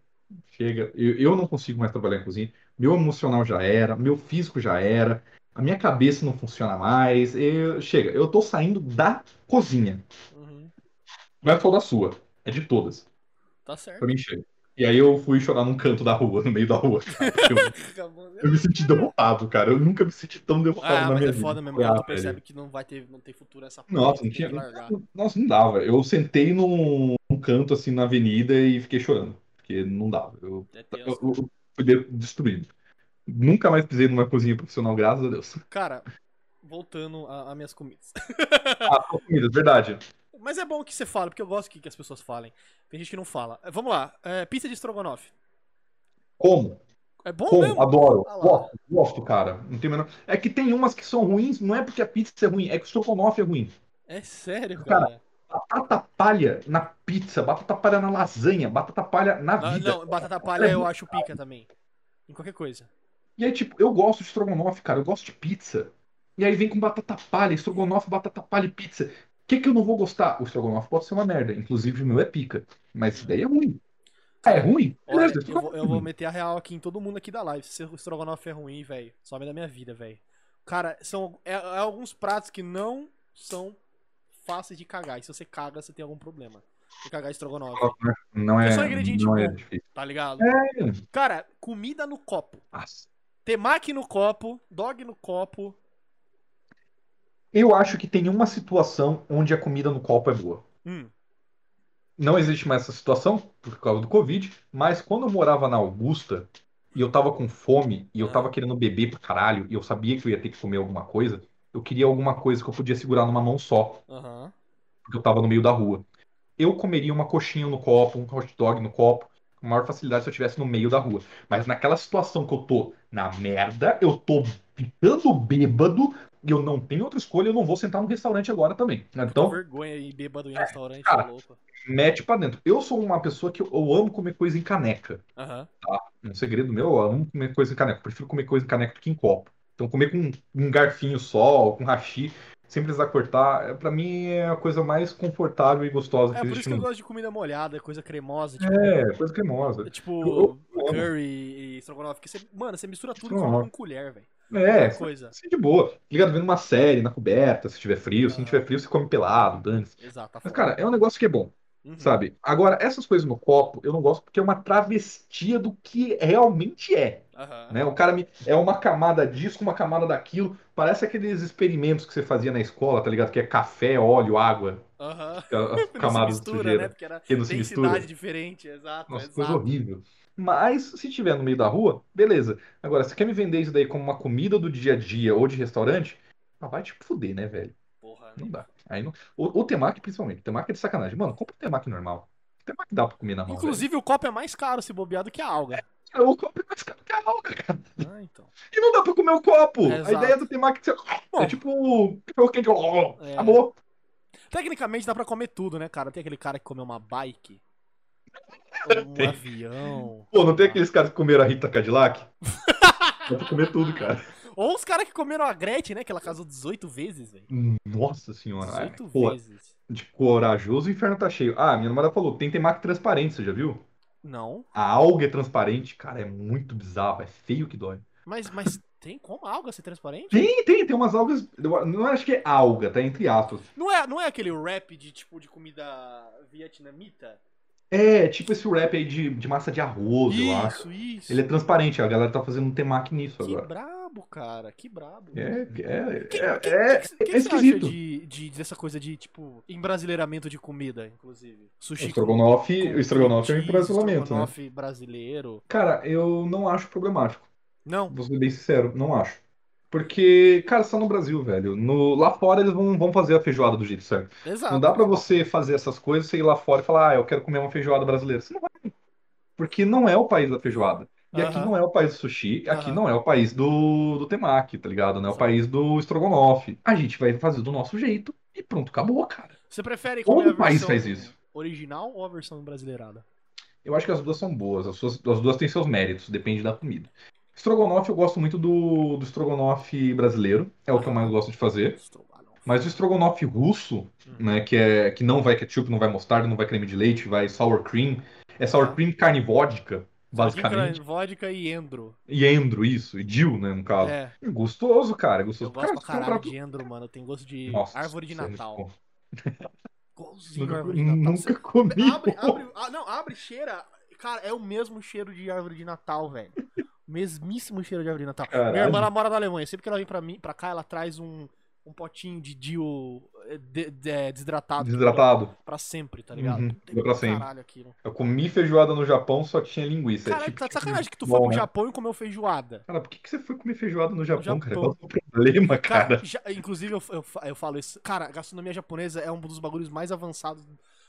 B: Chega. Eu, eu não consigo mais trabalhar em cozinha. Meu emocional já era, meu físico já era, a minha cabeça não funciona mais. Eu- chega, eu tô saindo da cozinha.
A: Uhum.
B: Não é só da sua, é de todas.
A: Tá certo.
B: Pra mim chega. E aí eu fui chorar num canto da rua, no meio da rua. Eu,
A: né?
B: eu me senti derrotado, cara. Eu nunca me senti tão derrotado
A: Ah,
B: na
A: mas
B: minha
A: é
B: vida.
A: foda mesmo.
B: Falei,
A: Quando
B: ah,
A: tu percebe
B: velho.
A: que não vai ter, não tem futuro essa porra.
B: Nossa, não tinha. Nossa, não dava. Eu sentei num, num canto assim na avenida e fiquei chorando. Porque não dava. Eu,
A: É
B: eu, eu fui de- destruído. Nunca mais pisei numa cozinha profissional, graças a Deus.
A: Cara, voltando a, a minhas comidas.
B: Ah, só comida, verdade.
A: Mas é bom que você fale, porque eu gosto que, que as pessoas falem. Tem gente que não fala. É, Vamos lá. É, pizza de estrogonofe.
B: Como?
A: É bom
B: Como?
A: mesmo?
B: Adoro.
A: Ah.
B: Gosto, gosto, cara. Não tem menor... É que tem umas que são ruins, não é porque a pizza é ruim, é que o estrogonofe é ruim.
A: É sério,
B: Cara,
A: cara.
B: Batata palha na pizza, batata palha na lasanha, batata palha na
A: Não,
B: vida.
A: não, batata palha eu acho pica também. Em qualquer coisa.
B: E aí, tipo, eu gosto de estrogonofe, cara, eu gosto de pizza. E aí vem com batata palha, estrogonofe, batata palha e pizza. O que que eu não vou gostar? O estrogonofe pode ser uma merda, inclusive o meu é pica. Mas isso daí é ruim. Ah, é ruim?
A: Olha, eu vou, eu vou meter a real aqui em todo mundo aqui da live. Se o estrogonofe é ruim, velho, some da minha vida, velho. Cara, são é, é alguns pratos que não são fáceis de cagar. E se você caga, você tem algum problema. Se cagar estrogonofe,
B: Não é,
A: É só ingrediente
B: não é
A: bom.
B: difícil.
A: tá ligado?
B: É.
A: Cara, comida no copo.
B: Nossa.
A: Temaki no copo, dog no copo.
B: Eu acho que tem uma situação onde a comida no copo é boa.
A: Hum,
B: Não existe mais essa situação por causa do Covid, mas quando eu morava na Augusta e eu tava com fome e eu tava querendo beber pra caralho e eu sabia que eu ia ter que comer alguma coisa, eu queria alguma coisa que eu podia segurar numa mão só,
A: aham.
B: porque eu tava no meio da rua. Eu comeria uma coxinha no copo, um hot dog no copo, com maior facilidade se eu estivesse no meio da rua. Mas naquela situação que eu tô na merda, eu tô ficando bêbado e eu não tenho outra escolha, eu não vou sentar num restaurante agora também.
A: Então,
B: Então,
A: vergonha aí, bêbado em restaurante,
B: cara.
A: é louco.
B: mete pra dentro. Eu sou uma pessoa que eu, eu amo comer coisa em caneca.
A: Aham.
B: Um segredo meu, eu amo comer coisa em caneca. Eu prefiro comer coisa em caneca do que em copo. Então, comer com um garfinho só, com hashi, sem precisar cortar, é, pra mim é a coisa mais confortável e gostosa
A: É
B: que
A: por
B: existe
A: isso que eu gosto de comida molhada, coisa cremosa, tipo,
B: É, coisa cremosa.
A: tipo
B: Eu- eu
A: curry e estrogonofe. Que você, mano, você mistura tudo com colher, velho.
B: É,
A: coisa.
B: assim de boa. Ligado, vendo uma série na coberta, se tiver frio. Se não tiver frio, você come pelado, dane-se.
A: Exato. tá
B: Mas, cara, é um negócio que é bom.
A: Uhum.
B: Sabe? Agora, essas coisas no copo, eu não gosto porque é uma travestia do que realmente é.
A: Aham.
B: Né? O cara me... é uma camada disso, uma camada daquilo. Parece aqueles experimentos que você fazia na escola, tá ligado? Que é café, óleo, água,
A: se
B: camadas de sujeira.
A: né? Porque era
B: Que não se mistura.
A: diferente, exato,
B: Nossa,
A: exato.
B: coisa horrível. Mas se tiver no meio da rua, beleza. Agora, se quer me vender isso daí como uma comida do dia a dia ou de restaurante, ah, vai te fuder, né, velho?
A: Porra,
B: Não
A: né?
B: dá. Aí não... o, o temaki, principalmente. O temaki é de sacanagem. Mano, compra um temaki normal. O temaki dá pra comer na mão.
A: Inclusive, o copo é mais caro se bobear do que a alga.
B: velho. O copo é mais caro que a alga, cara.
A: Ah, então.
B: E não dá pra comer o copo. A
A: Exato.
B: ideia do temaki é.
A: Bom.
B: é tipo cachorro quente.
A: É.
B: Acabou.
A: Tecnicamente dá pra comer tudo, né, cara? Tem aquele cara que comeu uma bike, um
B: Tem.
A: avião.
B: Pô, não tem aqueles caras que comeram a Rita Cadillac? Dá pra comer tudo, cara.
A: Ou os caras que comeram a Gretchen, né? Que ela casou 18 vezes, velho.
B: Nossa senhora.
A: 18
B: Ai, pô,
A: vezes.
B: de corajoso, o inferno tá cheio. Ah, minha namorada falou, tem temaki transparente, você já viu?
A: Não.
B: A alga é transparente, cara, é muito bizarro, é feio que dói.
A: Mas, mas tem como a alga ser transparente?
B: Tem, tem, tem umas algas, não acho que é alga, tá entre aspas.
A: Não é, não é aquele rap de tipo de comida vietnamita?
B: É, tipo esse wrap aí de, de massa de arroz, eu acho.
A: Isso.
B: Ele é transparente, a galera tá fazendo um temaki nisso
A: Que
B: agora.
A: brabo, cara. Que brabo.
B: É, é,
A: Que-
B: é,
A: que-
B: é,
A: que- que
B: é
A: que você
B: esquisito.
A: de, de, dessa coisa de, tipo, embrasileiramento de comida, inclusive?
B: O
A: Sushi
B: estrogonofe,
A: com
B: o estrogonofe é um
A: cheese,
B: embrasilhamento, né?
A: estrogonofe brasileiro.
B: Cara, eu não acho problemático.
A: Não.
B: Vou ser bem sincero, não acho. Porque, cara, só no Brasil, velho. No, lá fora eles vão, vão fazer a feijoada do jeito certo.
A: Exato.
B: Não dá pra você fazer essas coisas, você ir lá fora e falar, ah, eu quero comer uma feijoada brasileira. Você não vai. Porque não é o país da feijoada. E aqui não é o país do sushi, aqui não é o país do, do temaki, tá ligado? Não é o país do estrogonofe. A gente vai fazer do nosso jeito e pronto, acabou, cara.
A: Você prefere
B: Todo
A: comer a
B: país
A: versão
B: faz isso.
A: original ou a versão brasileirada?
B: Eu acho que as duas são boas, as, suas- as duas têm seus méritos, depende da comida. Estrogonofe, eu gosto muito do, do estrogonofe brasileiro, é o que eu mais gosto de fazer. Mas o estrogonofe russo, né, que é que não vai ketchup, não vai mostarda, não vai creme de leite, vai sour cream, é sour cream carne vodka, basicamente.
A: Vodka, vodka e endro.
B: E endro, isso, e dill, né, no caso.
A: É.
B: Gostoso, cara,
A: Eu
B: gostoso.
A: gosto pra
B: Cara,
A: caralho
B: comprar-
A: de endro, mano. Tem gosto de
B: Nossa,
A: árvore de
B: é
A: Natal. Igualzinho
B: Nunca,
A: árvore de Natal.
B: nunca
A: Você
B: comi.
A: abre, abre, ah, não, abre, cheira. Cara, é o mesmo cheiro de árvore de Natal, velho. Mesmíssimo cheiro de árvore de Natal.
B: Caralho.
A: Minha irmã ela mora na Alemanha. Sempre que ela vem pra, mim, pra cá, ela traz um, um potinho de Dio eh, de- de- desidratado.
B: Desidratado.
A: Pra sempre, tá ligado?
B: Uhum,
A: Tem
B: pra sempre. Eu comi feijoada no Japão, só tinha linguiça. É
A: Caralho,
B: tipo
A: tá de
B: de
A: sacanagem que tu foi pro
B: né?
A: Japão e comeu feijoada.
B: Cara, por que, que você foi comer feijoada no Japão, cara?
A: Japão.
B: Qual é o problema,
A: Cara,
B: cara?
A: já- inclusive eu, eu, eu falo isso. Cara, a gastronomia japonesa é um dos bagulhos mais avançados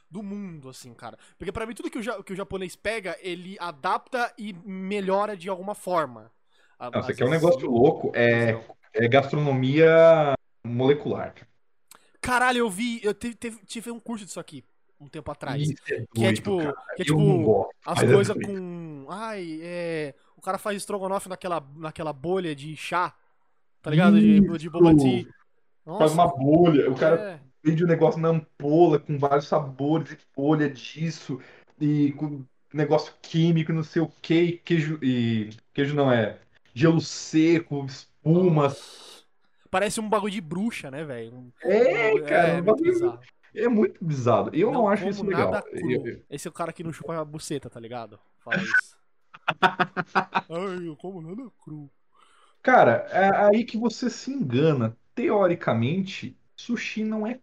A: do mundo, assim, cara. Porque pra mim tudo que o, que o japonês pega, ele adapta e melhora de alguma forma. A-
B: Não, isso aqui é um
A: vezes-
B: negócio louco. É,
A: Não.
B: é gastronomia molecular. cara.
A: Caralho, eu vi, eu te- teve- tive um curso disso aqui um tempo atrás.
B: Isso é
A: que é
B: doido,
A: tipo,
B: cara.
A: que é tipo
B: gosto,
A: as
B: é
A: coisas
B: doido.
A: com, ai, é, o cara faz estrogonofe naquela naquela bolha de chá, tá ligado? De, de
B: Isso.
A: boba tea.
B: Faz uma bolha. O cara
A: é.
B: Vende o negócio na ampola com vários sabores e folha disso e com negócio químico, não sei o que, e queijo e queijo não é gelo seco, espuma.
A: Parece um bagulho de bruxa, né, velho? Um-
B: É,
A: um-
B: cara,
A: é
B: um
A: muito bizarro.
B: É muito bizarro. Eu não, acho
A: como
B: isso legal. Eu-
A: Esse é o cara que não chupa a buceta, tá ligado? Fala isso. Ai, eu como nada cru.
B: Cara, é aí que você se engana. Teoricamente, sushi não é.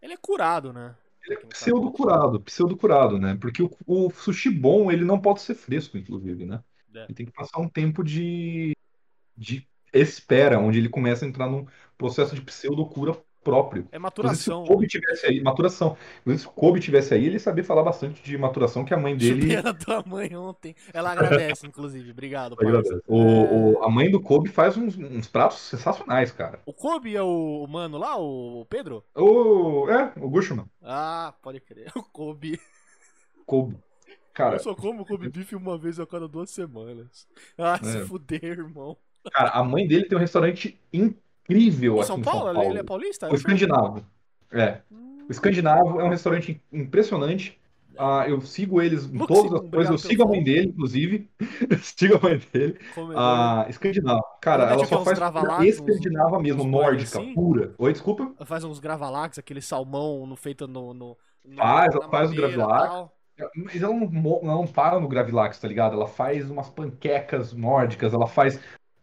A: Ele é curado, né?
B: Ele é pseudo-curado, pseudo-curado, né? Porque o, o sushi bom, ele não pode ser fresco, inclusive, né?
A: É.
B: Ele tem que passar um tempo de, de espera, onde ele começa a entrar num processo de pseudo-cura próprio.
A: É
B: Inclusive, se
A: maturação.
B: o Kobe tivesse aí, maturação. Inclusive, se o Kobe tivesse aí, ele sabia falar bastante de maturação, que a mãe dele
A: Chupei a tua mãe ontem. Ela agradece, inclusive. Obrigado,
B: agradece. O, o- a mãe do Kobe faz uns, uns pratos sensacionais, cara.
A: O Kobe é o mano lá, o Pedro?
B: O, é, o Gushman.
A: Ah, pode crer. O Kobe.
B: Kobe. Cara,
A: Eu só como Kobe Beef uma vez a cada duas semanas. Ah, se
B: É.
A: fuder, irmão.
B: cara, a mãe dele tem um restaurante incrível
A: Em
B: aqui
A: São
B: em
A: Paulo?
B: São
A: Ele-
B: Paulo.
A: Ele é paulista?
B: O Escandinavo. É.
A: Hum,
B: O Escandinavo é um restaurante impressionante. Ah, eu sigo eles em
A: Luxi,
B: todas as coisas. Eu sigo a mãe dele, inclusive. sigo a mãe dele. Ah, Escandinavo. Cara,
A: Ela
B: ela só faz
A: gravalax,
B: comida
A: uns-
B: escandinava mesmo,
A: uns
B: nórdica,
A: assim?
B: pura. Oi, desculpa?
A: Faz uns gravalax, aquele salmão no, feito no. no, no
B: Faz, ela faz gravlax.
A: tal.
B: Mas ela não, ela não para no Gravilax, tá ligado? Ela faz umas panquecas nórdicas, ela faz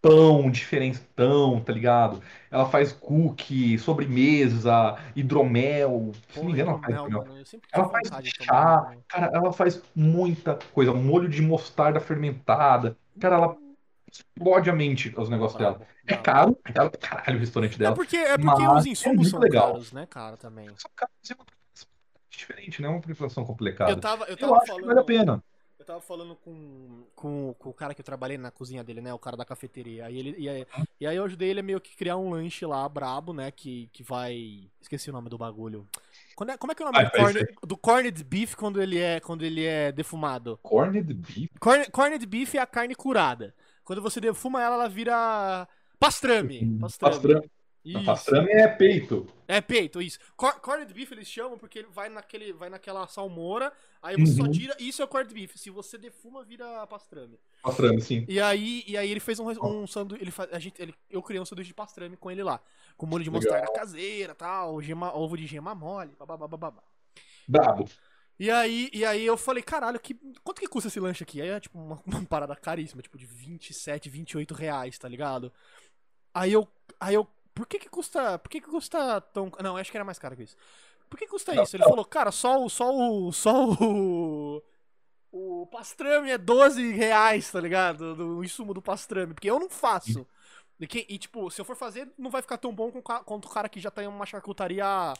B: pão diferentão, tá ligado? Ela faz cookie, sobremesa, hidromel. Se não me engano, ela faz
A: hidromel, mano.
B: Ela faz
A: tomar
B: chá, cara, ela faz muita coisa. Molho de mostarda fermentada. Cara, ela explode a mente os negócios dela. É caro, é caro pra caralho o restaurante
A: É
B: dela.
A: porque, é porque os
B: é
A: insumos
B: muito
A: são
B: legal.
A: caros, né, cara, também.
B: Só que, cara, é uma diferente, né? É uma preparação complicada.
A: Eu tava, eu
B: Eu
A: tava
B: acho que
A: falando.
B: vale a pena.
A: Eu tava falando com, com, com o cara que eu trabalhei na cozinha dele, né? O cara da cafeteria. Aí ele, e, aí, e aí eu ajudei ele a meio que criar um lanche lá, brabo, né? Que, que vai. Esqueci o nome do bagulho. Quando é- como é que é o nome
B: Vai,
A: do,
B: vai
A: corned, do corned beef quando ele é, quando ele é defumado?
B: Corned beef.
A: Corn- corned beef é a carne curada. Quando você defuma ela, ela vira pastrame. Pastrame.
B: Pastrame.
A: Isso.
B: Pastrame é peito.
A: É peito, isso. Cor corned beef eles chamam porque ele vai, naquele, vai naquela salmoura, aí você só
B: Uhum.
A: tira. Isso é corned beef. Se você defuma, vira pastrame.
B: Pastrame, sim.
A: E aí, e aí ele fez um, um sanduíche. Ele faz, a gente, ele, eu criei um sanduíche de pastrame com ele lá. Com molho de
B: Legal.
A: mostarda caseira tal, gema, ovo de gema mole, babá.
B: Brabo.
A: E aí, e aí eu falei, caralho, que, quanto que custa esse lanche aqui? Aí é tipo uma, uma parada caríssima, tipo de 27, 28 reais, tá ligado? Aí eu, aí eu, por que que custa, por que que custa tão, não, acho que era mais caro que isso. Por que custa
B: Não,
A: isso? Ele falou, cara, só o, só o, só o, o pastrame é 12 reais, tá ligado? Do insumo do pastrame, porque eu não faço. E, quem- e, tipo, se eu for fazer, não vai ficar tão bom o quanto o cara que já tem uma charcutaria a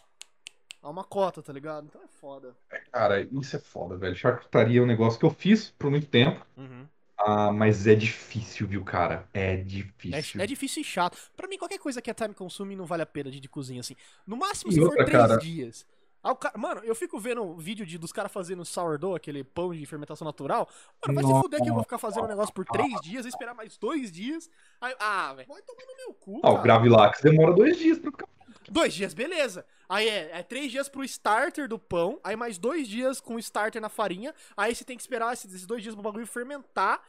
A: a uma cota, tá ligado? Então é foda.
B: Cara, isso é foda, velho. Charcutaria é um negócio que eu fiz por muito tempo.
A: Uhum.
B: Ah, mas é difícil, viu, cara? É
A: É,
B: difícil.
A: é difícil e chato. Pra mim, qualquer coisa que é time consuming não vale a pena de, de cozinha, assim. No máximo,
B: E
A: se for
B: outra,
A: três
B: cara?
A: dias. Ah, o cara- Mano, eu fico vendo vídeo de, dos caras fazendo sourdough, aquele pão de fermentação natural. Mano, vai se
B: Nossa.
A: fuder que eu vou ficar fazendo um negócio por três dias, esperar mais dois dias. Aí, ah, velho, vai tomar no meu cu,
B: Ah, o
A: cara.
B: Gravilax demora dois dias pra ficar.
A: Dois dias, beleza. Aí é, é três dias pro starter do pão, aí mais dois dias com o starter na farinha, aí você tem que esperar esses, dois dias pro bagulho fermentar,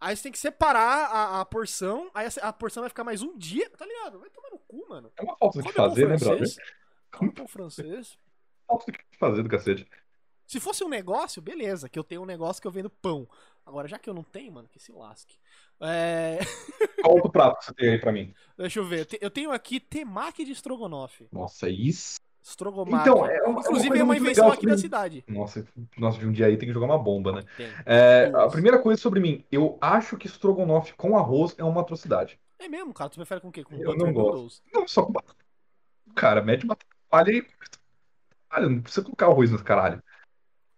A: aí você tem que separar a, a porção, aí a, a porção vai ficar mais um dia, tá ligado? Vai tomar no cu, mano.
B: É uma falta do que fazer, né, brother?
A: Come pão francês.
B: Falta do que fazer do cacete.
A: Se fosse um negócio, beleza, que eu tenho um negócio que eu vendo pão. Agora, já que eu não tenho, mano, que se lasque. É...
B: Qual outro prato que você tem aí pra mim?
A: Deixa eu ver, eu te- eu tenho aqui temaki de estrogonofe.
B: Nossa, isso.
A: Estrogonofe.
B: Então, é uma,
A: Inclusive,
B: coisa
A: é uma
B: muito
A: invenção
B: legal
A: aqui da cidade.
B: Nossa, nossa, de um dia aí tem que jogar uma bomba, né? É, a primeira coisa sobre mim, eu acho que estrogonofe com arroz é uma atrocidade.
A: É mesmo, cara? Tu prefere com o quê? Com
B: Eu não gosto. Não, só com batata. Cara, mete batata palha e. Não precisa colocar arroz nesse caralho.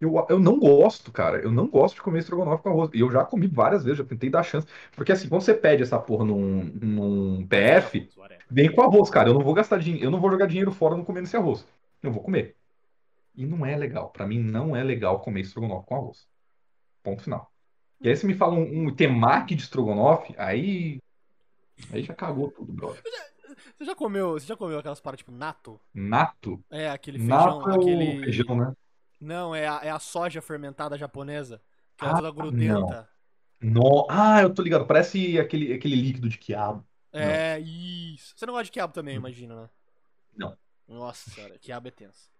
B: Eu, eu não gosto, cara. Eu não gosto de comer estrogonofe com arroz. E eu já comi várias vezes, já tentei dar chance. Porque assim, quando você pede essa porra num, num PF, vem com arroz, cara. Eu não vou gastar dinheiro, eu não vou jogar dinheiro fora não comendo esse arroz. Eu vou comer. E não é legal. Pra mim não é legal comer estrogonofe com arroz. Ponto final. E aí você me fala um, um temaki de estrogonofe, aí aí já cagou tudo, brother.
A: Você já comeu, você já comeu aquelas paradas tipo nato?
B: Nato,
A: É, aquele feijão,
B: nato é
A: aquele...
B: feijão, né?
A: Não, é a, é a soja fermentada japonesa. Que é
B: Ah,
A: toda grudenta.
B: No... Ah, eu tô ligado. Parece aquele, aquele líquido de quiabo.
A: É, isso. Você não gosta de quiabo também,
B: Hum.
A: imagina, né?
B: Não.
A: Nossa senhora, quiabo é tenso.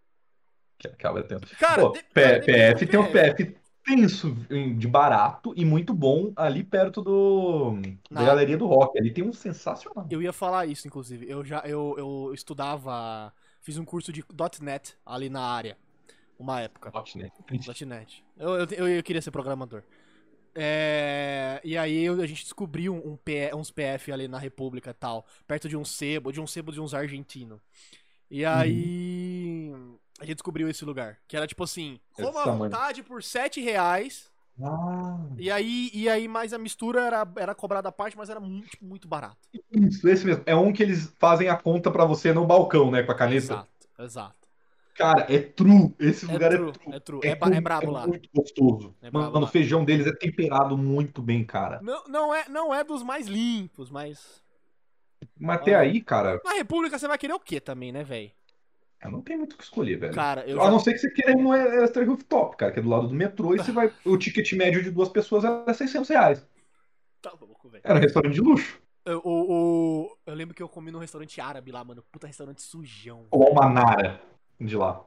B: Quiabo é tenso.
A: Cara,
B: Pô,
A: de-
B: P- PF tem um PF tenso de barato e muito bom ali perto do da
A: Na-
B: Galeria do Rock. Ali tem um sensacional.
A: Eu ia falar isso, inclusive. Eu já eu, eu estudava, fiz um curso de .NET ali na área, uma época.
B: né?
A: .NET. Eu, eu, eu, queria ser programador. É, e aí a gente descobriu um P- uns PF ali na República e tal, perto de um sebo, de um sebo de uns argentinos. E aí a gente descobriu esse lugar, que era tipo assim, coma à vontade por 7 reais.
B: Ah,
A: E aí, e aí mais a mistura era, era cobrada à parte, mas era muito, tipo, muito barato.
B: isso, esse mesmo. É um que eles fazem a conta pra você no balcão, né? Com a caneta.
A: Exato, exato.
B: Cara, é true. Esse
A: É
B: lugar
A: true,
B: é true.
A: é true. É, ba- é brabo lá.
B: muito gostoso.
A: É
B: Mano,
A: lá.
B: o feijão deles é temperado muito bem, cara.
A: Não, não, é, não é dos mais limpos, mas.
B: Mas até aí, cara,
A: Na República você vai querer o quê também, né, velho?
B: eu não tenho muito o que escolher, velho.
A: Cara, eu
B: A
A: já...
B: não ser que você queira ir no Extra Rooftop, cara, que é do lado do metrô, e você vai. O ticket médio de duas pessoas é 600 reais.
A: Tá louco, velho.
B: Era um restaurante de luxo.
A: Eu, o- o- eu lembro que eu comi num restaurante árabe lá, mano. Puta restaurante sujão.
B: Ou Almanara de lá.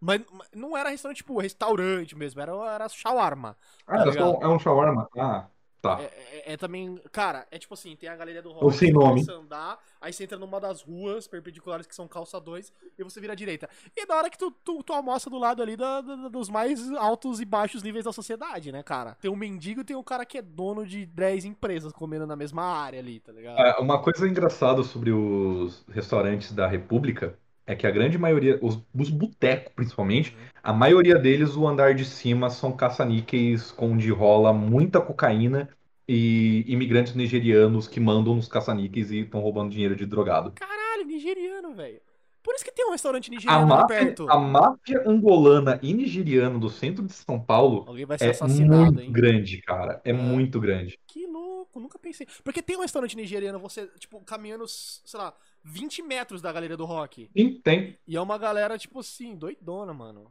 A: Mas, mas não era restaurante, tipo, restaurante mesmo. Era, era shawarma.
B: Ah,
A: Tá
B: era só- é um shawarma? Ah, tá.
A: É, é- é também. Cara, é tipo assim: tem a galeria do rock.
B: sem
A: você
B: nome.
A: a andar, aí você entra numa das ruas perpendiculares que são calçadões e você vira à direita. E é da hora que tu, tu, tu almoça do lado ali da- da- dos mais altos e baixos níveis da sociedade, né, cara? Tem um mendigo e tem um cara que é dono de 10 empresas comendo na mesma área ali, tá ligado?
B: É, Uma coisa engraçada sobre os restaurantes da República é que a grande maioria, os, os botecos principalmente, a maioria deles, o andar de cima são caça-níqueis onde rola muita cocaína e imigrantes nigerianos que mandam nos caça-níqueis e estão roubando dinheiro de drogado.
A: Caralho, nigeriano, velho. Por isso que tem um restaurante
B: A
A: nigeriano ali
B: máfia,
A: perto.
B: a máfia angolana e nigeriana do centro de São Paulo é muito
A: hein?
B: grande, cara. É
A: É.
B: muito grande.
A: Que louco, nunca pensei. Porque tem um restaurante nigeriano, você, tipo, caminhando, sei lá, 20 metros da galeria do rock.
B: Sim, tem.
A: E é uma galera, tipo assim, doidona, mano.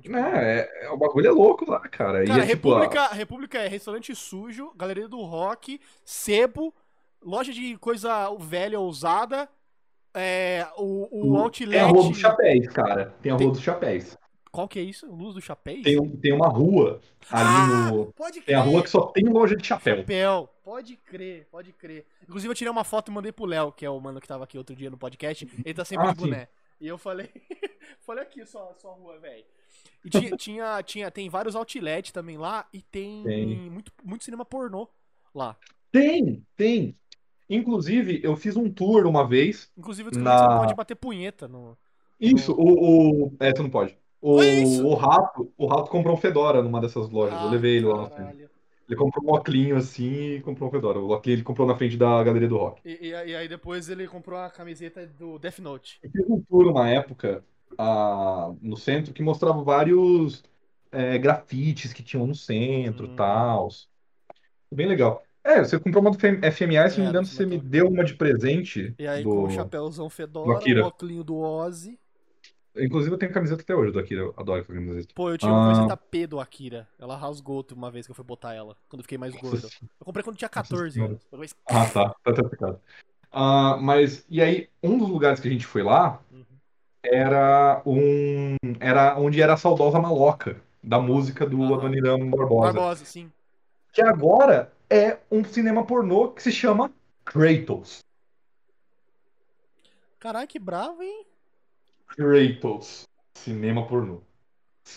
A: Tipo,
B: É, é- é- o bagulho é louco lá, cara.
A: Cara,
B: e é tipo,
A: República, República é restaurante sujo, galeria do rock, sebo, loja de coisa velha usada, é, o, o
B: a,
A: outlet.
B: tem a Rua dos Chapéus, cara. Tem a
A: Tem-
B: Rua dos Chapéus.
A: Qual que é isso? Luz do Chapéu?
B: Tem, um- tem uma rua ali
A: Ah,
B: no.
A: Pode
B: Tem a
A: crer.
B: rua que só tem loja de chapéu.
A: Chapéu. Pode crer, pode crer. Inclusive, eu tirei uma foto e mandei pro Léo, que é o mano que tava aqui outro dia no podcast. Ele tá sempre
B: Ah,
A: de boné. E eu falei, falei aqui só, só rua, velho. E tinha, tinha, tinha, tem vários outlet também lá e tem,
B: Tem.
A: Muito, muito cinema pornô lá.
B: Tem, tem. Inclusive, eu fiz um tour uma vez.
A: Inclusive, eu descobri que você
B: Na-
A: não pode bater punheta no.
B: Isso, o. o... É, tu não pode. O, o rato, o rato comprou um Fedora numa dessas lojas. eu
A: Ah,
B: levei ele lá
A: caralho.
B: Ele comprou um óculinho assim e comprou um Fedora. O óculinho ele comprou na frente da galeria do rock.
A: E, e aí e aí depois ele comprou a camiseta do Death Note.
B: Eu fiz um tour uma época ah, no centro que mostrava vários é, grafites que tinham no centro e
A: Hum.
B: tal. Bem legal. É, você comprou uma do FMA, se não
A: É,
B: me engano,
A: do
B: você me deu uma de presente.
A: E aí
B: do...
A: com o chapéuzão
B: do
A: Fedora, o óculinho do Ozzy.
B: Inclusive, eu tenho camiseta até hoje do Akira. Eu adoro essa camiseta.
A: Pô, eu tinha uma
B: Ah.
A: camiseta P do Akira. Ela rasgou uma vez que eu fui botar ela, quando eu fiquei mais gordo. Eu comprei quando tinha 14
B: Senhora.
A: anos.
B: Ah, tá. Tá tá explicado. Ah, mas, e aí, um dos lugares que a gente foi lá
A: Uhum.
B: era um. Era onde era a saudosa maloca da música do
A: Aham.
B: Adoniran Barbosa.
A: Barbosa, sim.
B: Que agora é um cinema pornô que se chama Kratos.
A: Caralho, que bravo, hein?
B: Kratos. Cinema pornô.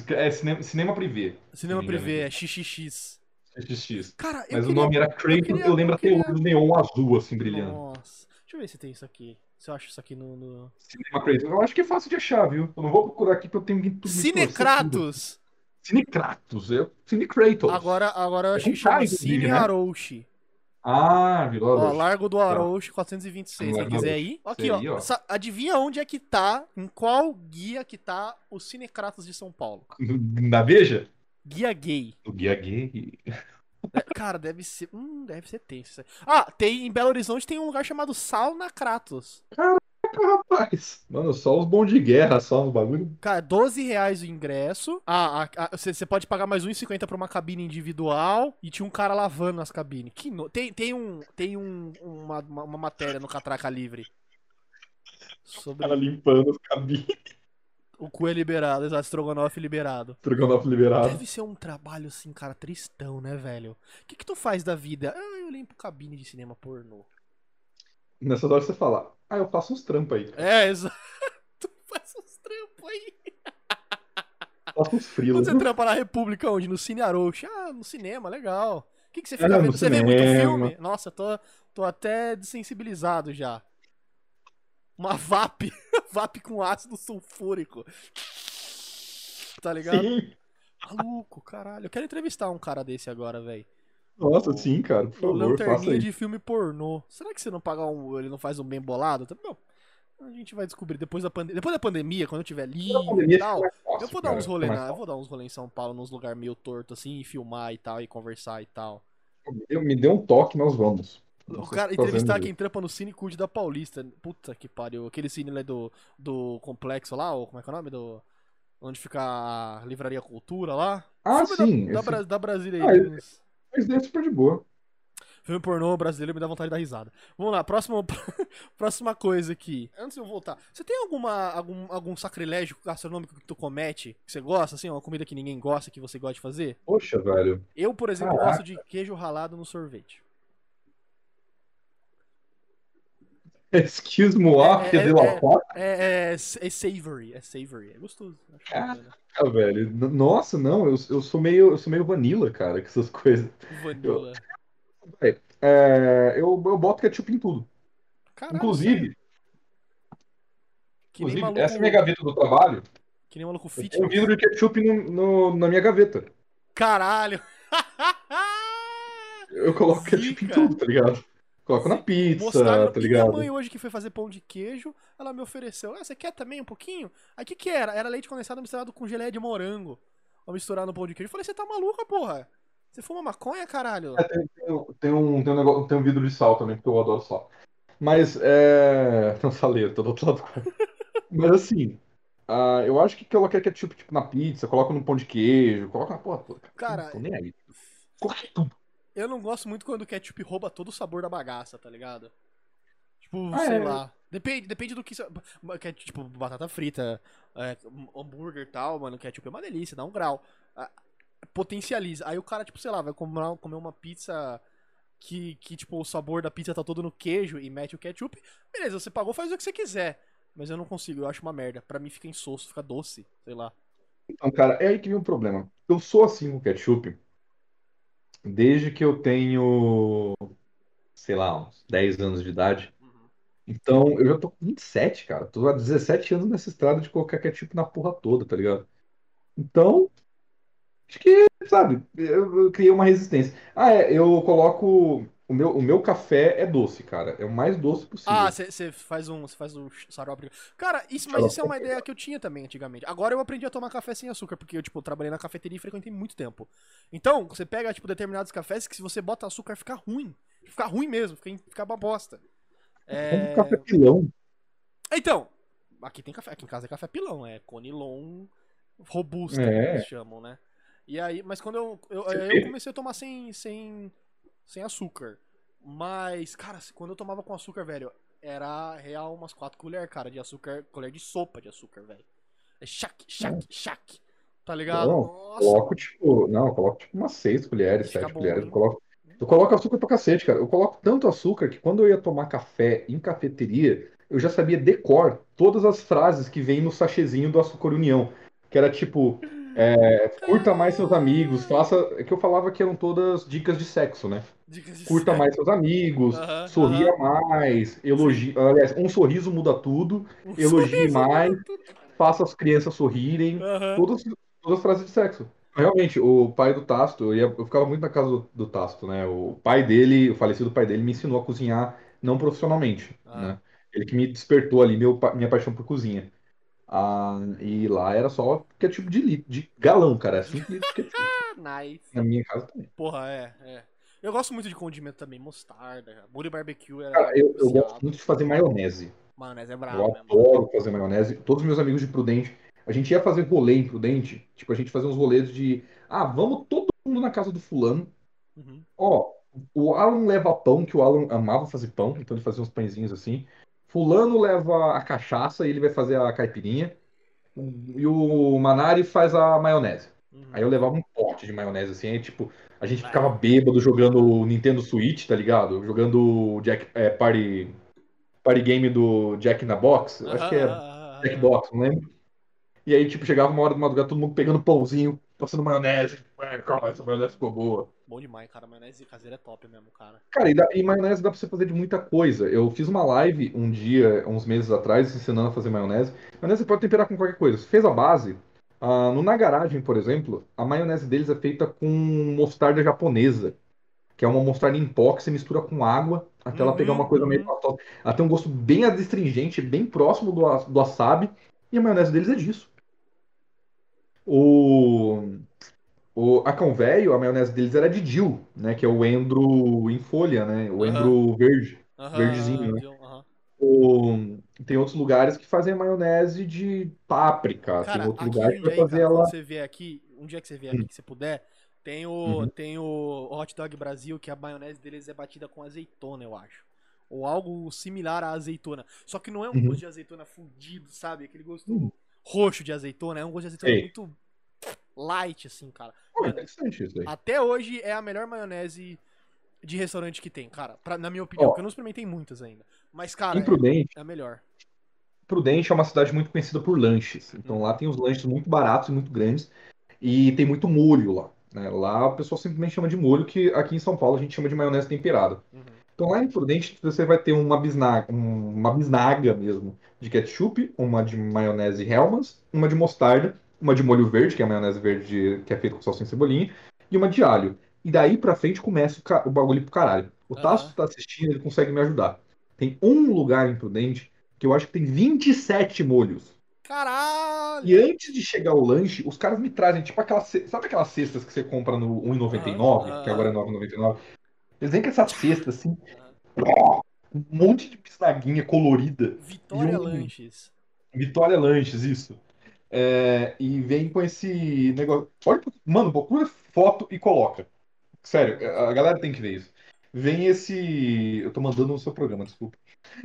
B: É cinema, cinema privê.
A: Cinema privê, é. XXX.
B: XXX.
A: Cara, eu
B: Mas o
A: queria...
B: nome era Kratos, eu,
A: queria-
B: lembro
A: eu
B: até
A: queria-
B: hoje do neon azul, assim, brilhando.
A: Nossa. Deixa eu ver se tem isso aqui. Se eu acho isso aqui no... no...
B: Cinema Kratos. Eu acho que é fácil de achar, viu? Eu não vou procurar aqui porque eu tenho que tudo.
A: Cinecratos!
B: Cine Kratos, é Cine Kratos.
A: Agora, agora eu acho que
B: É um
A: chama
B: inclusive,
A: Cine
B: né? Ah, virou
A: Ó. Largo do Arouche, 426. Quem
B: Largo do
A: quiser ir. Aqui,
B: Esse
A: ó.
B: ó.
A: Adivinha onde é que tá, em qual guia que tá o Cinecratos de São Paulo?
B: Na Veja?
A: Guia gay.
B: O Guia Gay.
A: É, cara, deve ser. Hum, deve ser tenso. Ah, tem em Belo Horizonte tem um lugar chamado Sauna Kratos.
B: Rapaz, mano, só os bons de guerra, só os bagulho.
A: Cara, 12 reais o ingresso. Ah, você pode pagar mais 1,50 pra uma cabine individual. E tinha um cara lavando as cabines. Que no- Tem, tem, um, tem um, uma, uma, matéria no Catraca Livre. Sobre
B: Cara limpando os cabines.
A: o cu é liberado, exato, estrogonofe liberado.
B: Trogonofe liberado.
A: Deve ser um trabalho assim, cara, tristão, né, velho? O que, que tu faz da vida? Ah, eu limpo cabine de cinema pornô.
B: Nessas horas você fala, ah, eu faço uns trampos aí.
A: É, exato. Tu faz uns trampos aí.
B: Faço uns
A: Quando
B: frilos.
A: você trampa na República, onde? No Cine Arouche. Ah, no cinema, legal. O que, que você
B: Ah,
A: fica
B: no
A: vendo? Você vê muito
B: cinema.
A: filme? Nossa, tô, tô até desensibilizado já. Uma VAP. VAP com ácido sulfúrico. Tá ligado?
B: Sim.
A: Maluco, caralho. Eu quero entrevistar um cara desse agora, velho.
B: Nossa, sim, cara, por favor, faça
A: lanterninha
B: aí.
A: de filme pornô. Será que você não pagar um. Ele não faz um bem bolado? Bom, a gente vai descobrir depois da, pande... depois da pandemia, quando eu tiver livre
B: pandemia
A: e tal.
B: fácil,
A: Eu vou dar
B: cara,
A: uns rolê na, eu vou dar uns rolê em São Paulo, nos lugares meio torto assim, e filmar e tal, e conversar e tal.
B: Eu, me dê um toque, nós vamos.
A: O cara, entrevistar quem trampa no Cine Cud da Paulista. Puta que pariu. Aquele cine lá do, do complexo lá, ou como é que é o nome? Do, onde fica a Livraria Cultura lá.
B: Ah, sim.
A: Da,
B: esse-
A: da Brasília
B: Ah,
A: aí.
B: esse- Mas é super de boa.
A: Filme pornô brasileiro me dá vontade de dar risada. Vamos lá, próximo, próxima coisa aqui. Antes de eu voltar, você tem alguma, algum, algum sacrilégio gastronômico que tu comete, que você gosta, assim, uma comida que ninguém gosta, que você gosta de fazer?
B: Poxa, velho.
A: Eu, por exemplo,
B: Caraca.
A: gosto de queijo ralado no sorvete.
B: Excuse moi,
A: É,
B: que
A: é,
B: de
A: é.
B: part,
A: É, é, é savory, é savory, é gostoso.
B: Ah.
A: bacana.
B: velho. Nossa, não, eu, eu sou meio, eu sou meio vanilla, cara, com essas coisas.
A: Vanilla.
B: É, eu, eu boto ketchup em tudo.
A: Sério,
B: Inclusive, inclusive
A: maluco,
B: essa é a minha gaveta do trabalho.
A: que nem maluco
B: Eu
A: fit.
B: um vidro de ketchup no, no- na minha gaveta.
A: Caralho.
B: Eu coloco ketchup em
A: Zica.
B: tudo, tá ligado? Coloco na pizza,
A: Mostraram
B: tá
A: e minha
B: ligado?
A: mãe hoje que foi fazer pão de queijo, ela me ofereceu. Ah, você quer também um pouquinho? Aí o que que era? Era leite condensado misturado com geleia de morango. Pra misturar no pão de queijo. Eu falei, você tá maluca, porra? Você fuma maconha, caralho?
B: É, tem, tem um- tem um, tem, um negócio, tem um vidro de sal também, porque eu adoro sal. Mas, é... Não falei, eu tô do outro lado. Mas assim, ah, eu acho que colocar ketchup tipo, na pizza, coloco no pão de queijo, coloco na porra toda.
A: Cara,
B: tô nem aí. Coloca em tudo.
A: Eu não gosto muito quando o ketchup rouba todo o sabor da bagaça, tá ligado? Tipo,
B: Ah,
A: sei
B: é.
A: lá. Depende, depende do que. você- que- Tipo, batata frita, é, hambúrguer e tal, mano. Ketchup é uma delícia, dá um grau. Ah, Potencializa. Aí o cara, tipo, sei lá, vai comer, comer uma pizza que, que, tipo, o sabor da pizza tá todo no queijo e mete o ketchup. Beleza, você pagou, faz o que você quiser. Mas eu não consigo, eu acho uma merda. Pra mim fica insosso, fica doce, sei lá.
B: Então, cara, é aí que vem o problema. Eu sou assim com ketchup desde que eu tenho sei lá, uns 10 anos de idade. Então, eu já tô com 27, cara. Tô há 17 anos nessa estrada de colocar ketchup na porra toda, tá ligado? Então, acho que, sabe, eu, eu criei uma resistência. Ah, é, eu coloco. O meu, o meu café é doce, cara. É o mais doce possível.
A: Ah, você faz um. Você faz um xarope. Cara, isso, mas isso é uma ideia que eu tinha também antigamente. Agora eu aprendi a tomar café sem açúcar, porque eu, tipo, trabalhei na cafeteria e frequentei muito tempo. Então, você pega, tipo, determinados cafés que se você bota açúcar fica ruim. Fica ruim mesmo, fica, fica uma bosta.
B: Como
A: É...
B: café pilão.
A: Então, aqui tem café, aqui em casa é café pilão, é conilon robusta,
B: É.
A: que eles chamam, né? E aí, mas quando eu, eu, eu comecei a tomar sem, sem, sem açúcar. Mas, cara, quando eu tomava com açúcar, velho, era real umas 4 colheres, cara, de açúcar, colher de sopa de açúcar, velho. É chac, chac, chac. Tá ligado?
B: Não,
A: Nossa.
B: Coloco, tipo, não, coloco tipo umas 6 colheres,
A: Fica
B: 7
A: bom,
B: colheres. Eu coloco, eu coloco açúcar pra cacete, cara. Eu coloco tanto açúcar que quando eu ia tomar café em cafeteria, eu já sabia decor todas as frases que vem no sachezinho do Açúcar União. Que era tipo, é, curta mais seus amigos, faça. É que eu falava que eram todas dicas de sexo, né?
A: Dicas de
B: Curta
A: sexo.
B: mais seus amigos,
A: Aham,
B: sorria mais, elogie. Aliás, um sorriso muda tudo,
A: Um
B: elogie mais, faça as crianças sorrirem.
A: Aham.
B: Todas, todas as frases de sexo. Realmente, o pai do Tasto, eu, ia- eu ficava muito na casa do, do Tasto, né? O pai dele, o falecido pai dele, me ensinou a cozinhar não profissionalmente,
A: Ah.
B: né? Ele que me despertou ali meu, minha paixão por cozinha. Ah, e lá era só ketchup de, li- de galão, cara. É 5 litros de ketchup.
A: Ah, nice.
B: Na minha casa também.
A: Porra, é, é. Eu gosto muito de condimento também, mostarda, molho barbecue era
B: Cara, eu, eu gosto muito de fazer maionese.
A: Maionese é
B: Eu
A: brabo mesmo.
B: adoro fazer maionese. Todos os meus amigos de Prudente, a gente ia fazer rolê em Prudente. Tipo, a gente fazia uns rolês de. Ah, vamos todo mundo na casa do fulano.
A: Uhum.
B: Ó, o Alan leva pão, que o Alan amava fazer pão, então ele fazia uns pãezinhos assim. Fulano leva a cachaça e ele vai fazer a caipirinha. E o Manari faz a maionese.
A: Uhum.
B: Aí eu levava um pote de maionese assim, aí tipo, a gente ficava bêbado jogando o Nintendo Switch, tá ligado? Jogando o Jack, é, party, party game do Jack na Box. Acho que é
A: Aham,
B: Jack
A: aham,
B: Box, não lembro. E aí, tipo, chegava uma hora de madrugada, todo mundo pegando pãozinho, passando maionese. É, cara, essa maionese ficou boa.
A: Bom demais, cara. Maionese caseira é top mesmo, cara.
B: Cara, e, dá- e maionese dá pra você fazer de muita coisa. Eu fiz uma live um dia, uns meses atrás, ensinando a fazer maionese. Maionese você pode temperar com qualquer coisa. Você fez a base. ah, no Na Garagem, por exemplo, a maionese deles é feita com mostarda japonesa. Que é uma mostarda em pó que você mistura com água até ela
A: Uhum,
B: pegar uma coisa meio
A: uhum.
B: pastosa. Ela tem um gosto bem adstringente, bem próximo do, do wasabi. E a maionese deles é disso. O, o Acão Velho, a maionese deles era de Dill, né? Que é o endro em folha, né? O endro verde. Verdezinho, né? O- tem outros lugares que fazem maionese de páprica. tem
A: Cara,
B: outro
A: aqui
B: lugar que vai fazer
A: cara,
B: ela.
A: você vier aqui, um dia que você vier aqui,
B: Hum.
A: que você puder, tem o,
B: Uhum.
A: tem o Hot Dog Brasil, que a maionese deles é batida com azeitona, eu acho. Ou algo similar à azeitona. Só que não é um
B: Uhum.
A: gosto de azeitona fundido, sabe? Aquele gosto
B: Uhum.
A: Roxo de azeitona. É um gosto de azeitona
B: Sei.
A: muito light, assim, cara.
B: Pô, interessante isso aí.
A: até hoje é a melhor maionese de restaurante que tem, cara. Pra- na minha opinião,
B: Ó.
A: porque eu não experimentei muitas ainda. Mas, cara,
B: Em
A: é,
B: Prudente,
A: é a melhor.
B: Prudente é uma cidade muito conhecida por lanches. Então
A: Uhum.
B: lá tem os lanches muito baratos e muito grandes. E tem muito molho lá. né? Lá o pessoal simplesmente chama de molho, que aqui em São Paulo a gente chama de maionese temperada.
A: Uhum.
B: Então lá em Prudente você vai ter uma bisnaga, um- uma bisnaga mesmo de ketchup, uma de maionese Hellmann's, uma de mostarda, uma de molho verde, que é a maionese verde que é feita com salsinha e cebolinha, e uma de alho. E daí pra frente começa o, ca- o bagulho pro caralho. O. Tasso tá assistindo, ele consegue me ajudar. Tem um lugar em Prudente que eu acho que tem 27 molhos.
A: Caralho!
B: E antes de chegar o lanche, os caras me trazem, tipo aquelas. Sabe aquelas cestas que você compra no 1,99,
A: Aham,
B: que agora é
A: aham.
B: 9,99? Eles vêm com essa cesta assim, um monte de bisnaguinha colorida.
A: Vitória
B: um-
A: Lanches.
B: Vitória Lanches, isso. É, e vem com esse negócio. Olha, mano, procura foto e coloca. Sério, a galera tem que ver isso. Vem esse. Eu tô mandando no seu programa, desculpa.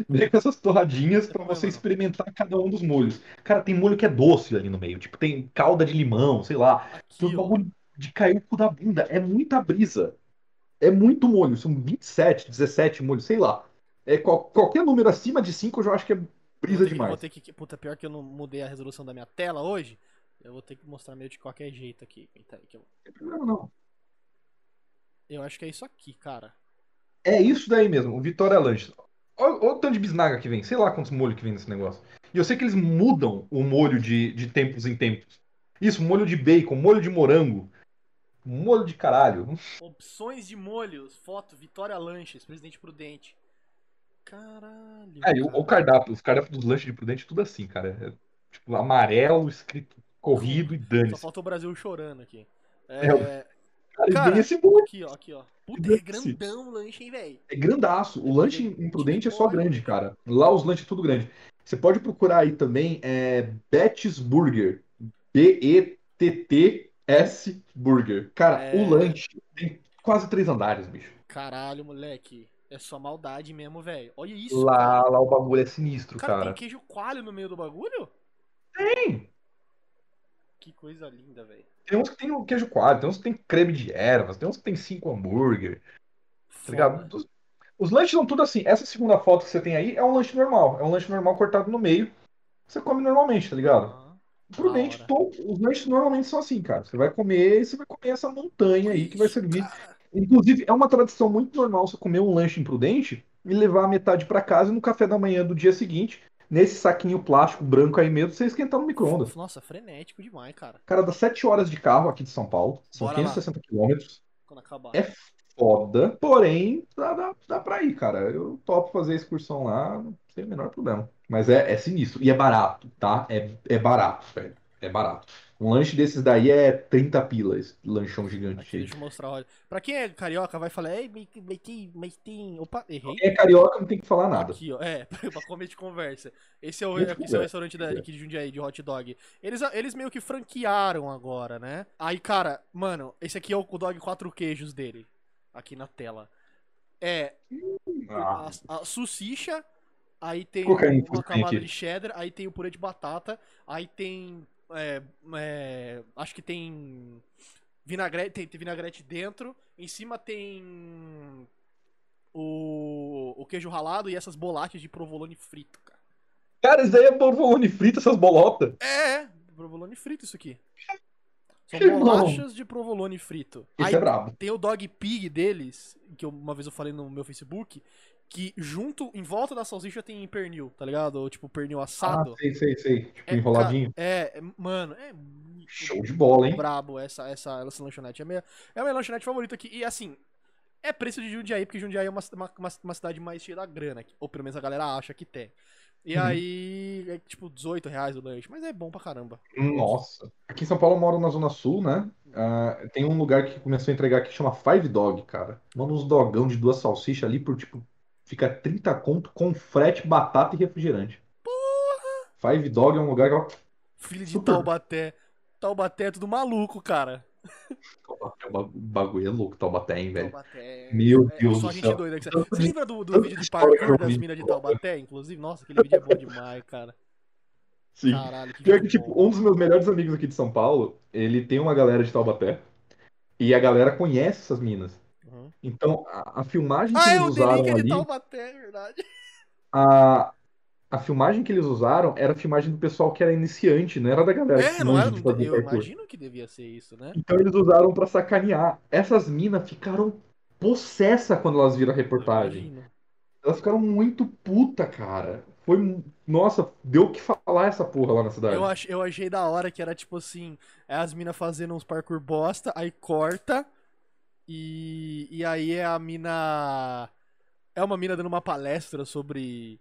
B: Vem com essas torradinhas
A: Tem
B: pra
A: problema,
B: você experimentar cada um dos molhos. Cara, tem molho que é doce ali no meio. Tipo, tem calda de limão, sei lá. Tem
A: Aqui,
B: um
A: ó.
B: bagulho de cair o cu da bunda. É muita brisa. É muito molho. São 27, 17 molhos, sei lá. É, qual- qualquer número acima de 5 eu já acho que é brisa
A: ter que-
B: demais.
A: Vou ter que. Puta, pior que eu não mudei a resolução da minha tela hoje. Eu vou ter que mostrar meio de qualquer jeito aqui. Aí que eu...
B: Não tem problema, não.
A: eu acho que é isso aqui, cara.
B: É isso daí mesmo, o Vitória Lanches. Olha, olha o tanto de bisnaga que vem, sei lá quantos molhos que vem nesse negócio. E eu sei que eles mudam o molho de, de tempos em tempos. Isso, molho de bacon, molho de morango, molho de caralho.
A: Opções de molhos. Foto, Vitória Lanches, Presidente Prudente. Caralho.
B: É, o, o cardápio, os cardápios dos lanches de Prudente, tudo assim, cara. É, tipo, amarelo, escrito corrido e
A: Só
B: dane-se.
A: falta o Brasil chorando aqui.
B: É,
A: É,
B: Cara,
A: cara,
B: esse molho.
A: aqui, ó, aqui, ó. Puta, é grandão o lanche, hein, velho.
B: É grandaço. O
A: É
B: lanche em Prudente é só grande, cara. Lá os lanches é tudo grande. Você pode procurar aí também, é Betty's Burger. B-E-T-T-S Burger. Cara,
A: É.
B: o lanche tem quase três andares, bicho.
A: Caralho, moleque. É só maldade mesmo, velho. Olha isso, cara.
B: Lá, lá o bagulho é sinistro,
A: Cara,
B: cara.
A: tem queijo coalho no meio do bagulho?
B: Tem.
A: Que coisa linda, velho.
B: Tem uns que tem queijo coalho, tem uns que tem creme de ervas, tem uns que tem cinco hambúrguer, tá ligado? Os, os lanches são tudo assim. Essa segunda foto que você tem aí é um lanche normal. É um lanche normal cortado no meio. Você come normalmente, tá ligado?
A: Aham.
B: Prudente, os lanches normalmente são assim, cara. Você vai comer e você vai comer essa montanha aí que vai servir. Inclusive, é uma tradição muito normal você comer um lanche imprudente e levar a metade pra casa e no café da manhã do dia seguinte, nesse saquinho plástico branco aí mesmo, você esquentar no micro-ondas.
A: Nossa, frenético demais, cara.
B: Cara, dá 7 horas de carro aqui de São Paulo, são
A: Bora lá.
B: 560 quilômetros. É foda, porém, dá, dá, dá pra ir, cara. Eu topo fazer a excursão lá, sem o menor problema. Mas é, é sinistro. E é barato, tá? É, é barato, velho. É barato. Um lanche desses daí é 30 pilas, lanchão gigante.
A: Aqui, deixa eu mostrar, olha. Pra quem é carioca, vai falar, Ei, mas, tem, mas tem. Opa, errei.
B: Quem é carioca não tem que falar nada.
A: Aqui, ó. É, pra comer de conversa. Esse é o, esse é o restaurante da, aqui de Jundiaí, de hot dog. Eles, eles meio que franquearam agora, né? Aí, cara, mano, esse aqui é o dog quatro queijos dele. Aqui na tela. É
B: Ah,
A: a, a salsicha, aí tem
B: que
A: uma camada
B: aqui.
A: de cheddar, aí tem o purê de batata, aí tem. é, é, acho que tem vinagrete, tem, tem vinagrete dentro, em cima tem o, o queijo ralado e essas bolachas de provolone frito, cara.
B: Cara, isso daí é provolone frito, essas bolotas.
A: É, é, provolone frito isso aqui. São
B: Irmão.
A: bolachas de provolone frito.
B: Esse
A: Aí
B: é brabo.
A: tem o dog pig deles, que eu- uma vez eu falei no meu Facebook, que junto, em volta da salsicha tem pernil, tá ligado? Ou tipo pernil
B: Ah,
A: assado.
B: sei, sei, sei. Tipo,
A: É,
B: enroladinho.
A: É, é, mano, é muito
B: Show de bola, hein?
A: brabo essa, essa, essa lanchonete. É minha, é a minha lanchonete favorita aqui. E assim, é preço de Jundiaí, porque Jundiaí é uma, uma, uma, cidade mais cheia da grana. Ou pelo menos a galera acha que tem. E
B: Uhum.
A: aí, é tipo 18 reais o lanche. Mas é bom pra caramba.
B: Nossa. Aqui em São Paulo eu moro na Zona Sul, né? Ah, tem um lugar que começou a entregar que chama Five Dog, cara. Manda uns dogão de duas salsichas ali por tipo. Fica 30 conto com frete, batata e refrigerante. Porra! Five Dog é um lugar que ó,
A: Filho de
B: Super.
A: Taubaté. Taubaté é tudo maluco, cara.
B: o o bagulho é louco, Taubaté, hein, velho.
A: Taubaté.
B: Meu
A: É,
B: Deus
A: só
B: do céu.
A: doida. Você Você lembra do, do vídeo
B: de
A: parkour das minas de Taubaté, inclusive? Nossa, aquele vídeo é bom demais, cara.
B: Sim.
A: Caralho, que
B: Pior que, tipo,
A: bom.
B: um dos meus melhores amigos aqui de São Paulo, ele tem uma galera de Taubaté. E a galera conhece essas minas. Então, a, a filmagem que
A: Ah,
B: eles usaram
A: de
B: ali.
A: Taubaté, é verdade.
B: A, a filmagem que eles usaram era a filmagem do pessoal que era iniciante, não era da galera
A: É,
B: que
A: não era.
B: de fazer
A: Eu
B: parkour.
A: imagino que devia ser isso, né?
B: Então eles usaram pra sacanear. Essas minas ficaram possessa quando elas viram a reportagem. Elas ficaram muito puta, cara. Foi, nossa, deu o que falar essa porra lá na cidade.
A: Eu, ach, eu achei da hora que era tipo assim: é as minas fazendo uns parkour bosta, aí corta, e, e aí é a mina. É uma mina dando uma palestra sobre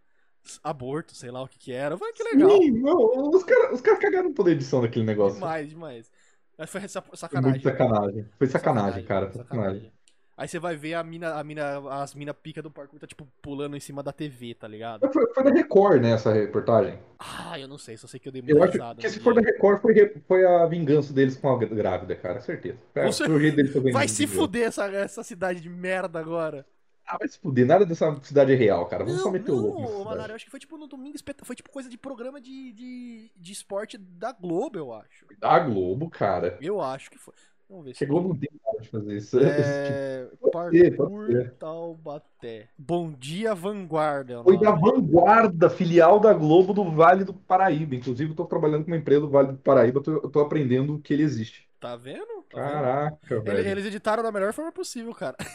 A: aborto, sei lá o que que era. Eu falei, que legal.
B: Sim, não, os caras os cara cagaram toda a edição daquele negócio.
A: Demais, demais. Mas foi essa-
B: Foi
A: sacanagem.
B: muito sacanagem. Foi sacanagem, cara. Foi sacanagem.
A: sacanagem. Aí você vai ver a mina, a mina, as mina pica do parkour tá tipo pulando em cima da TV, tá ligado?
B: Foi, foi da Record, né, essa reportagem?
A: Ah, eu não sei, só sei que eu dei
B: Eu acho
A: risada.
B: que se for da. Record, foi, foi a vingança deles com a grávida, cara. Certeza. É, o deles fazerem
A: Vai se fuder essa, essa cidade de merda agora.
B: Ah, vai se fuder. Nada dessa cidade é real, cara. Vamos só
A: Não,
B: meter o louco.
A: não,
B: cidade.
A: Manara, eu acho que foi tipo no domingo, foi tipo coisa de programa de, de, de esporte da Globo, eu acho.
B: Da Globo, cara.
A: Eu acho que foi. Vamos ver
B: Que
A: se.
B: a Globo não tem cara de fazer isso. tipo.
A: É,
B: pode
A: Parkour. Taubaté. Bom dia, Vanguarda. é
B: Foi da. Vanguarda, filial da Globo do Vale do Paraíba. Inclusive, eu tô trabalhando com uma empresa do Vale do Paraíba, eu tô, eu tô aprendendo que ele existe.
A: Tá vendo? Tá vendo?
B: Caraca,
A: Ele-
B: velho.
A: Eles editaram da melhor forma possível, cara.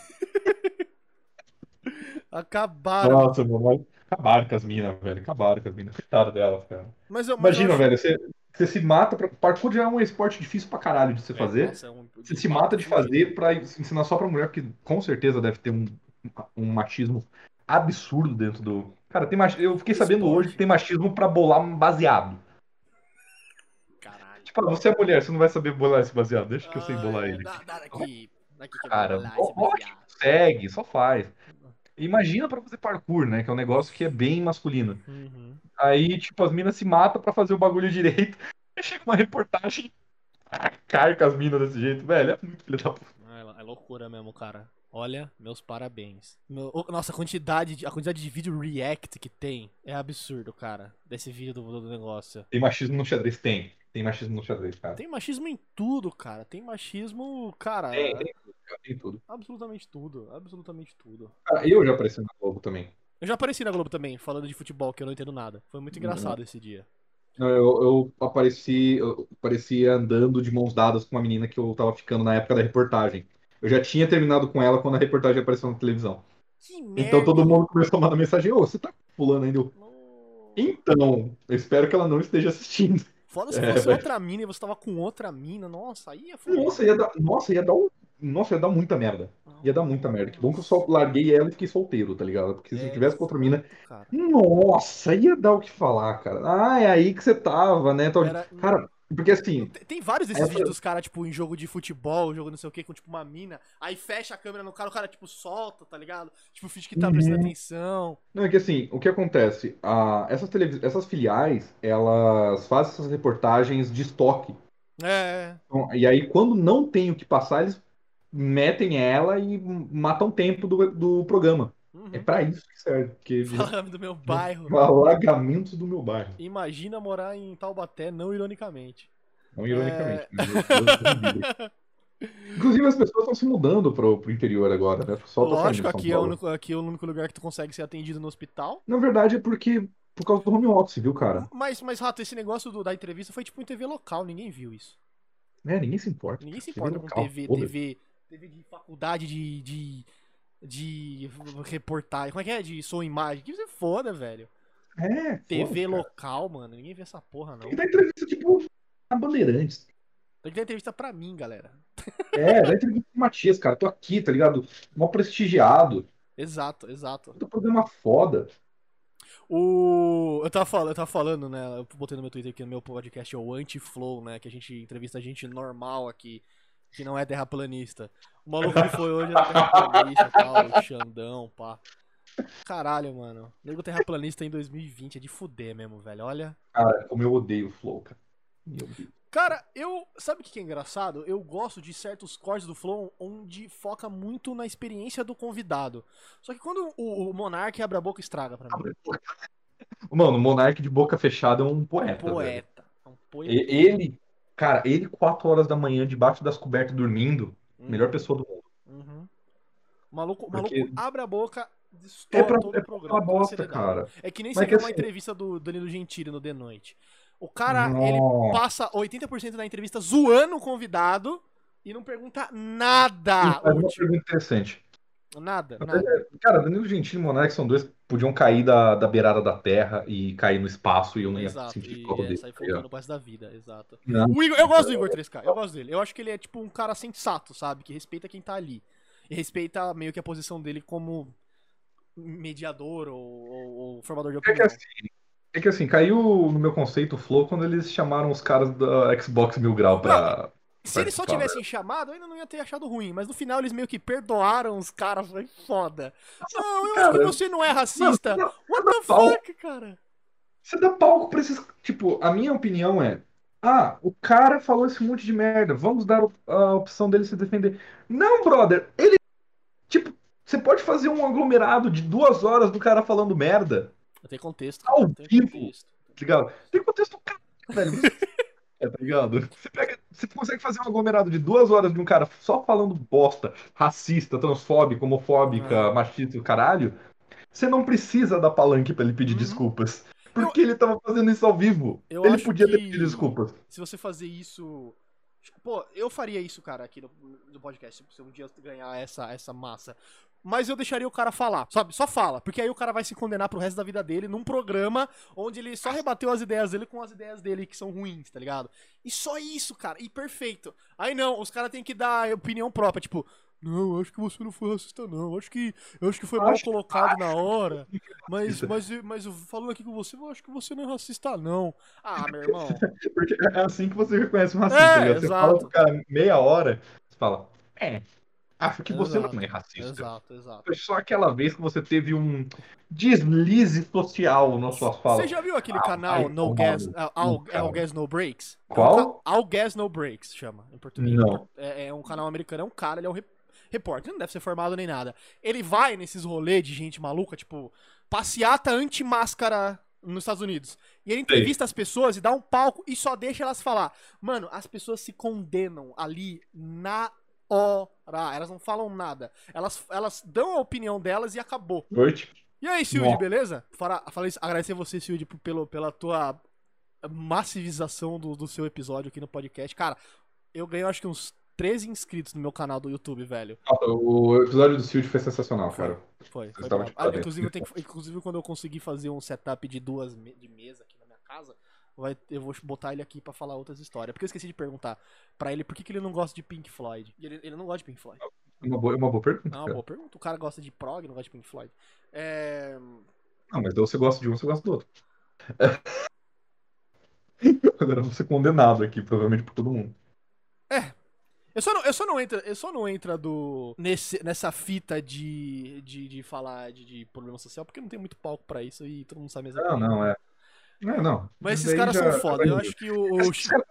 A: Acabaram.
B: Nossa, mano, acabaram com as minas, velho. Acabaram com as minas. Coitada delas, cara.
A: Mas eu, mas eu
B: Imagina,
A: acho-
B: velho, você, você se mata pra. Parkour já é um esporte difícil pra caralho de se fazer.
A: Nossa, é um-
B: Você se mata de fazer pra ensinar só pra mulher, porque com certeza deve ter um, um machismo absurdo dentro do. Cara, tem mach... eu fiquei sabendo
A: Esporte.
B: hoje que tem machismo pra bolar baseado.
A: Caralho.
B: Tipo, você é mulher, você não vai saber bolar esse baseado. Deixa que eu sei bolar
A: Ah,
B: ele.
A: Dá, dá daqui. Daqui que eu
B: Cara,
A: bolar
B: ó- ó. Segue, só faz. Imagina pra fazer parkour, né? Que é um negócio que é bem masculino.
A: Uhum.
B: Aí, tipo, as minas se matam pra fazer o bagulho direito. Chega uma reportagem. Carca as minas desse jeito, velho. É muito filho da puta.
A: Ah, É, é loucura mesmo, cara. Olha, meus parabéns. Meu- nossa, a quantidade, de, a quantidade de vídeo react que tem é absurdo, cara. Desse vídeo do, do negócio.
B: Tem machismo no xadrez? Tem. Tem machismo no xadrez, cara.
A: Tem machismo em tudo, cara. Tem machismo, cara.
B: Tem, tem tem tudo.
A: Absolutamente tudo. Absolutamente tudo.
B: Cara, eu já apareci na Globo também.
A: Eu já apareci na Globo também, falando de futebol, que eu não entendo nada. Foi muito engraçado esse dia.
B: Não, Eu, eu apareci, eu apareci andando de mãos dadas com uma menina que eu tava ficando na época da reportagem. Eu já tinha terminado com ela quando a reportagem apareceu na televisão.
A: Que merda.
B: Então todo mundo começou a mandar mensagem: Ô, você tá fulano ainda? Então, eu espero que ela não esteja assistindo.
A: Foda se
B: É,
A: fosse outra mina e você tava com outra mina. Nossa, aí é foda.
B: Nossa, ia dar, nossa, ia dar um. Nossa, ia dar muita merda. Ia dar muita merda. Que bom que eu só larguei ela e fiquei solteiro, tá ligado? Porque se eu
A: É,
B: tivesse com outra mina.
A: cara.
B: Nossa, ia dar o que falar, cara. Ah, é aí que você tava, né? Tô-
A: Era-
B: Cara, porque assim.
A: Tem- Tem vários desses
B: Essa-
A: vídeos dos caras, tipo, em jogo de futebol, jogo não sei o que, com tipo uma mina, aí fecha a câmera no cara, o cara, tipo, solta, tá ligado? Tipo, finge que tá
B: Uhum.
A: prestando atenção.
B: Não, é que assim, o que acontece? Ah, essas, televis... essas filiais, elas fazem essas reportagens de estoque.
A: É,
B: Então, e aí, quando não tem o que passar, eles metem ela e matam o tempo do, do programa.
A: Uhum.
B: É pra isso que serve. Porque
A: Falando do meu bairro.
B: alagamentos do meu bairro.
A: Imagina morar em Taubaté, não ironicamente.
B: Não ironicamente. livre. Inclusive, as pessoas estão se mudando pro, pro interior agora, né? O pessoal tá
A: Lógico,
B: São
A: aqui é, o único, aqui é o único lugar que tu consegue ser atendido no hospital.
B: Na verdade, é porque por causa do home office, viu, cara?
A: Mas, mas Rato, esse negócio do- da entrevista foi tipo em TV local, ninguém viu isso.
B: É, ninguém se importa.
A: Ninguém se
B: TV
A: importa com
B: local,
A: TV. TV, TV de faculdade de, de, de reportagem. Como é que é? De som imagem. Que você foda, velho.
B: É,
A: TV
B: cara.
A: local, mano. Ninguém vê essa porra, não.
B: Tem que dar entrevista, tipo, a Bandeirantes.
A: Tem que dar entrevista pra mim, galera.
B: É, dá entrevista pro Matias, cara. Tô aqui, tá ligado? Mó prestigiado.
A: Exato, exato.
B: Puta programa foda.
A: O. Eu tava falando, eu tava falando, né? Eu botei no meu Twitter aqui no meu podcast, é o Anti-Flow, né? Que a gente entrevista gente normal aqui, que não é terraplanista. O maluco que foi hoje era terraplanista e tal, o Xandão, pá. Caralho, mano. Nego terraplanista em 2020 é de fuder mesmo, velho. Olha.
B: Cara, como eu odeio o Flow, cara. Meu Deus.
A: Cara, eu. Sabe o que é engraçado? Eu gosto de certos cortes do Flow onde foca muito na experiência do convidado. Só que quando o, o Monark abre a boca, estraga pra mim.
B: Mano, o Monark de boca fechada é um poeta. velho.
A: Poeta. É um poeta.
B: Ele, cara, ele 4 horas da manhã debaixo das cobertas dormindo, melhor pessoa do mundo.
A: Uhum. O maluco,
B: Porque-
A: maluco abre a boca,
B: É
A: destoura
B: pra,
A: todo
B: é
A: o programa.
B: bosta, cara.
A: É que nem
B: Mas
A: você
B: que
A: uma
B: assim-
A: entrevista do Danilo Gentili no The Noite. O cara, ele
B: Nossa.
A: passa 80% da entrevista zoando o convidado e não pergunta nada
B: Ele faz uma pergunta interessante.
A: Nada,
B: Até-
A: nada.
B: Cara, Danilo Gentili e Monark são dois podiam cair da, da beirada da terra e cair no espaço e eu não ia
A: Exato.
B: sentir falta dele.
A: sair
B: tá
A: focando pro resto da vida, exato.
B: Não.
A: O Igor, eu gosto do Igor 3K, eu gosto dele. Eu acho que ele é tipo um cara sensato, sabe? Que respeita quem tá ali. E respeita meio que a posição dele como mediador ou, ou- ou formador de
B: É que
A: opinião.
B: assim, é que assim, caiu no meu conceito o Flow quando eles chamaram os caras da Xbox Mil Grau pra.
A: Se eles só tivessem chamado, eu ainda não ia ter achado ruim. Mas no final eles meio que perdoaram os caras. Foi foda. Não, eu acho
B: Cara,
A: que você não é racista.
B: Não,
A: What the fuck, cara?
B: Você dá palco pra esses. Tipo, a minha opinião é. Ah, o cara falou esse monte de merda. Vamos dar a opção dele se defender. Não, brother. Ele. Tipo, você pode fazer um aglomerado de duas horas do cara falando merda.
A: Tem contexto.
B: Ao vivo.
A: contexto.
B: Tá ligado? Tem contexto cara, velho. É, tá ligado? Você, pega, você consegue fazer um aglomerado de duas horas de um cara só falando bosta, racista, transfóbica, homofóbica,
A: Ah.
B: machista e o caralho. Você não precisa dar palanque pra ele pedir
A: Uhum.
B: desculpas. Porque ele tava fazendo isso ao vivo.
A: Eu
B: ele podia ter pedido desculpas.
A: Se você fazer isso. Pô, eu faria isso, cara, aqui no, no podcast, se um dia ganhar essa, essa massa. Mas eu deixaria o cara falar, sabe? Só fala, porque aí o cara vai se condenar pro resto da vida dele num programa onde ele só rebateu as ideias dele com as ideias dele que são ruins, tá ligado? E só isso, cara, e perfeito. Aí não, os caras têm que dar opinião própria, tipo, não, eu acho que você não foi racista, não. Eu acho que, eu acho que foi mal
B: Acho-
A: colocado na hora. Mas, mas, mas eu- falando aqui com você, eu acho que você não é racista, não. Ah, meu irmão.
B: Porque é assim que você reconhece um racista.
A: É,
B: ligado? você
A: exato.
B: fala pro cara meia hora, você fala, é, acho que você
A: Exato,
B: não é racista.
A: Exato, exato.
B: Foi só aquela vez que você teve um deslize social nas suas falas.
A: Você já viu aquele
B: Ah,
A: canal No Gas, All,
B: cara.
A: All Gas No Breaks? É um
B: Qual?
A: All Gas No Breaks chama, em português.
B: Não.
A: É, é um canal americano, é um cara, ele é um rep- repórter, ele não deve ser formado nem nada. Ele vai nesses rolês de gente maluca, tipo, passeata anti-máscara nos Estados Unidos. E ele entrevista as pessoas e dá um palco e só deixa elas falar. Mano, as pessoas se condenam ali na hora. Elas não falam nada. Elas, elas dão a opinião delas e acabou.
B: Noite.
A: E aí, Silvio, beleza? Fala, falei, agradecer você, Silvio, pelo, pela tua massivização do, do seu episódio aqui no podcast. Cara, eu ganhei acho que uns 13 inscritos no meu canal do YouTube, velho.
B: O episódio do Shield foi sensacional, cara.
A: Foi, foi Ah, inclusive, eu tenho inclusive, quando eu conseguir fazer um setup de duas me- de mesa aqui na minha casa, vai, eu vou botar ele aqui pra falar outras histórias. Porque eu esqueci de perguntar pra ele por que, que ele não gosta de Pink Floyd. E ele, ele não gosta de Pink Floyd.
B: É uma boa, é uma boa pergunta.
A: Não,
B: cara.
A: boa pergunta. O cara gosta de prog, não gosta de Pink Floyd. É...
B: Não, mas ou você gosta de um, você gosta do outro. Agora eu vou ser condenado aqui, provavelmente por todo mundo.
A: Eu só não, eu só não entra, eu só não entra do nesse, nessa fita de, de, de falar de, de problema social, porque não tem muito palco pra isso e todo mundo sabe mesmo.
B: Não, não, é. Não, não.
A: Mas esses caras
B: já-
A: são foda. Eu acho que o, o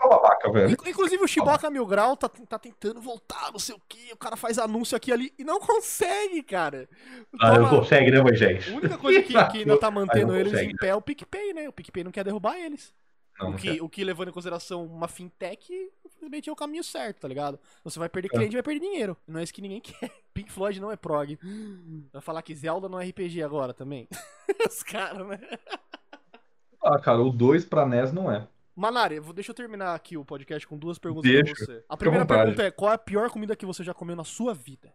B: babaca, velho.
A: Inc- Inclusive o Chiboca Mil Grau tá, tá tentando voltar, não sei o que. O cara faz anúncio aqui e ali e não consegue, cara.
B: Ah, eu
A: Toma-
B: consegue, né, Moisés?
A: A única coisa que, que ainda tá mantendo
B: não
A: eles
B: consegue,
A: em pé é o PicPay, né? O PicPay não quer derrubar eles.
B: Não,
A: o,
B: não
A: que,
B: quer.
A: o que levando em consideração uma fintech, infelizmente é o caminho certo, tá ligado? Você vai perder
B: É.
A: cliente vai perder dinheiro. Não é isso que ninguém quer. Pink Floyd não é prog. Vai falar que Zelda não é RPG agora também. Os caras, né?
B: Ah, cara, o 2 pra NES não é.
A: Manari, vou- deixa eu terminar aqui o podcast com duas perguntas
B: Deixa.
A: pra você. A primeira pergunta é: qual é a pior comida que você já comeu na sua vida?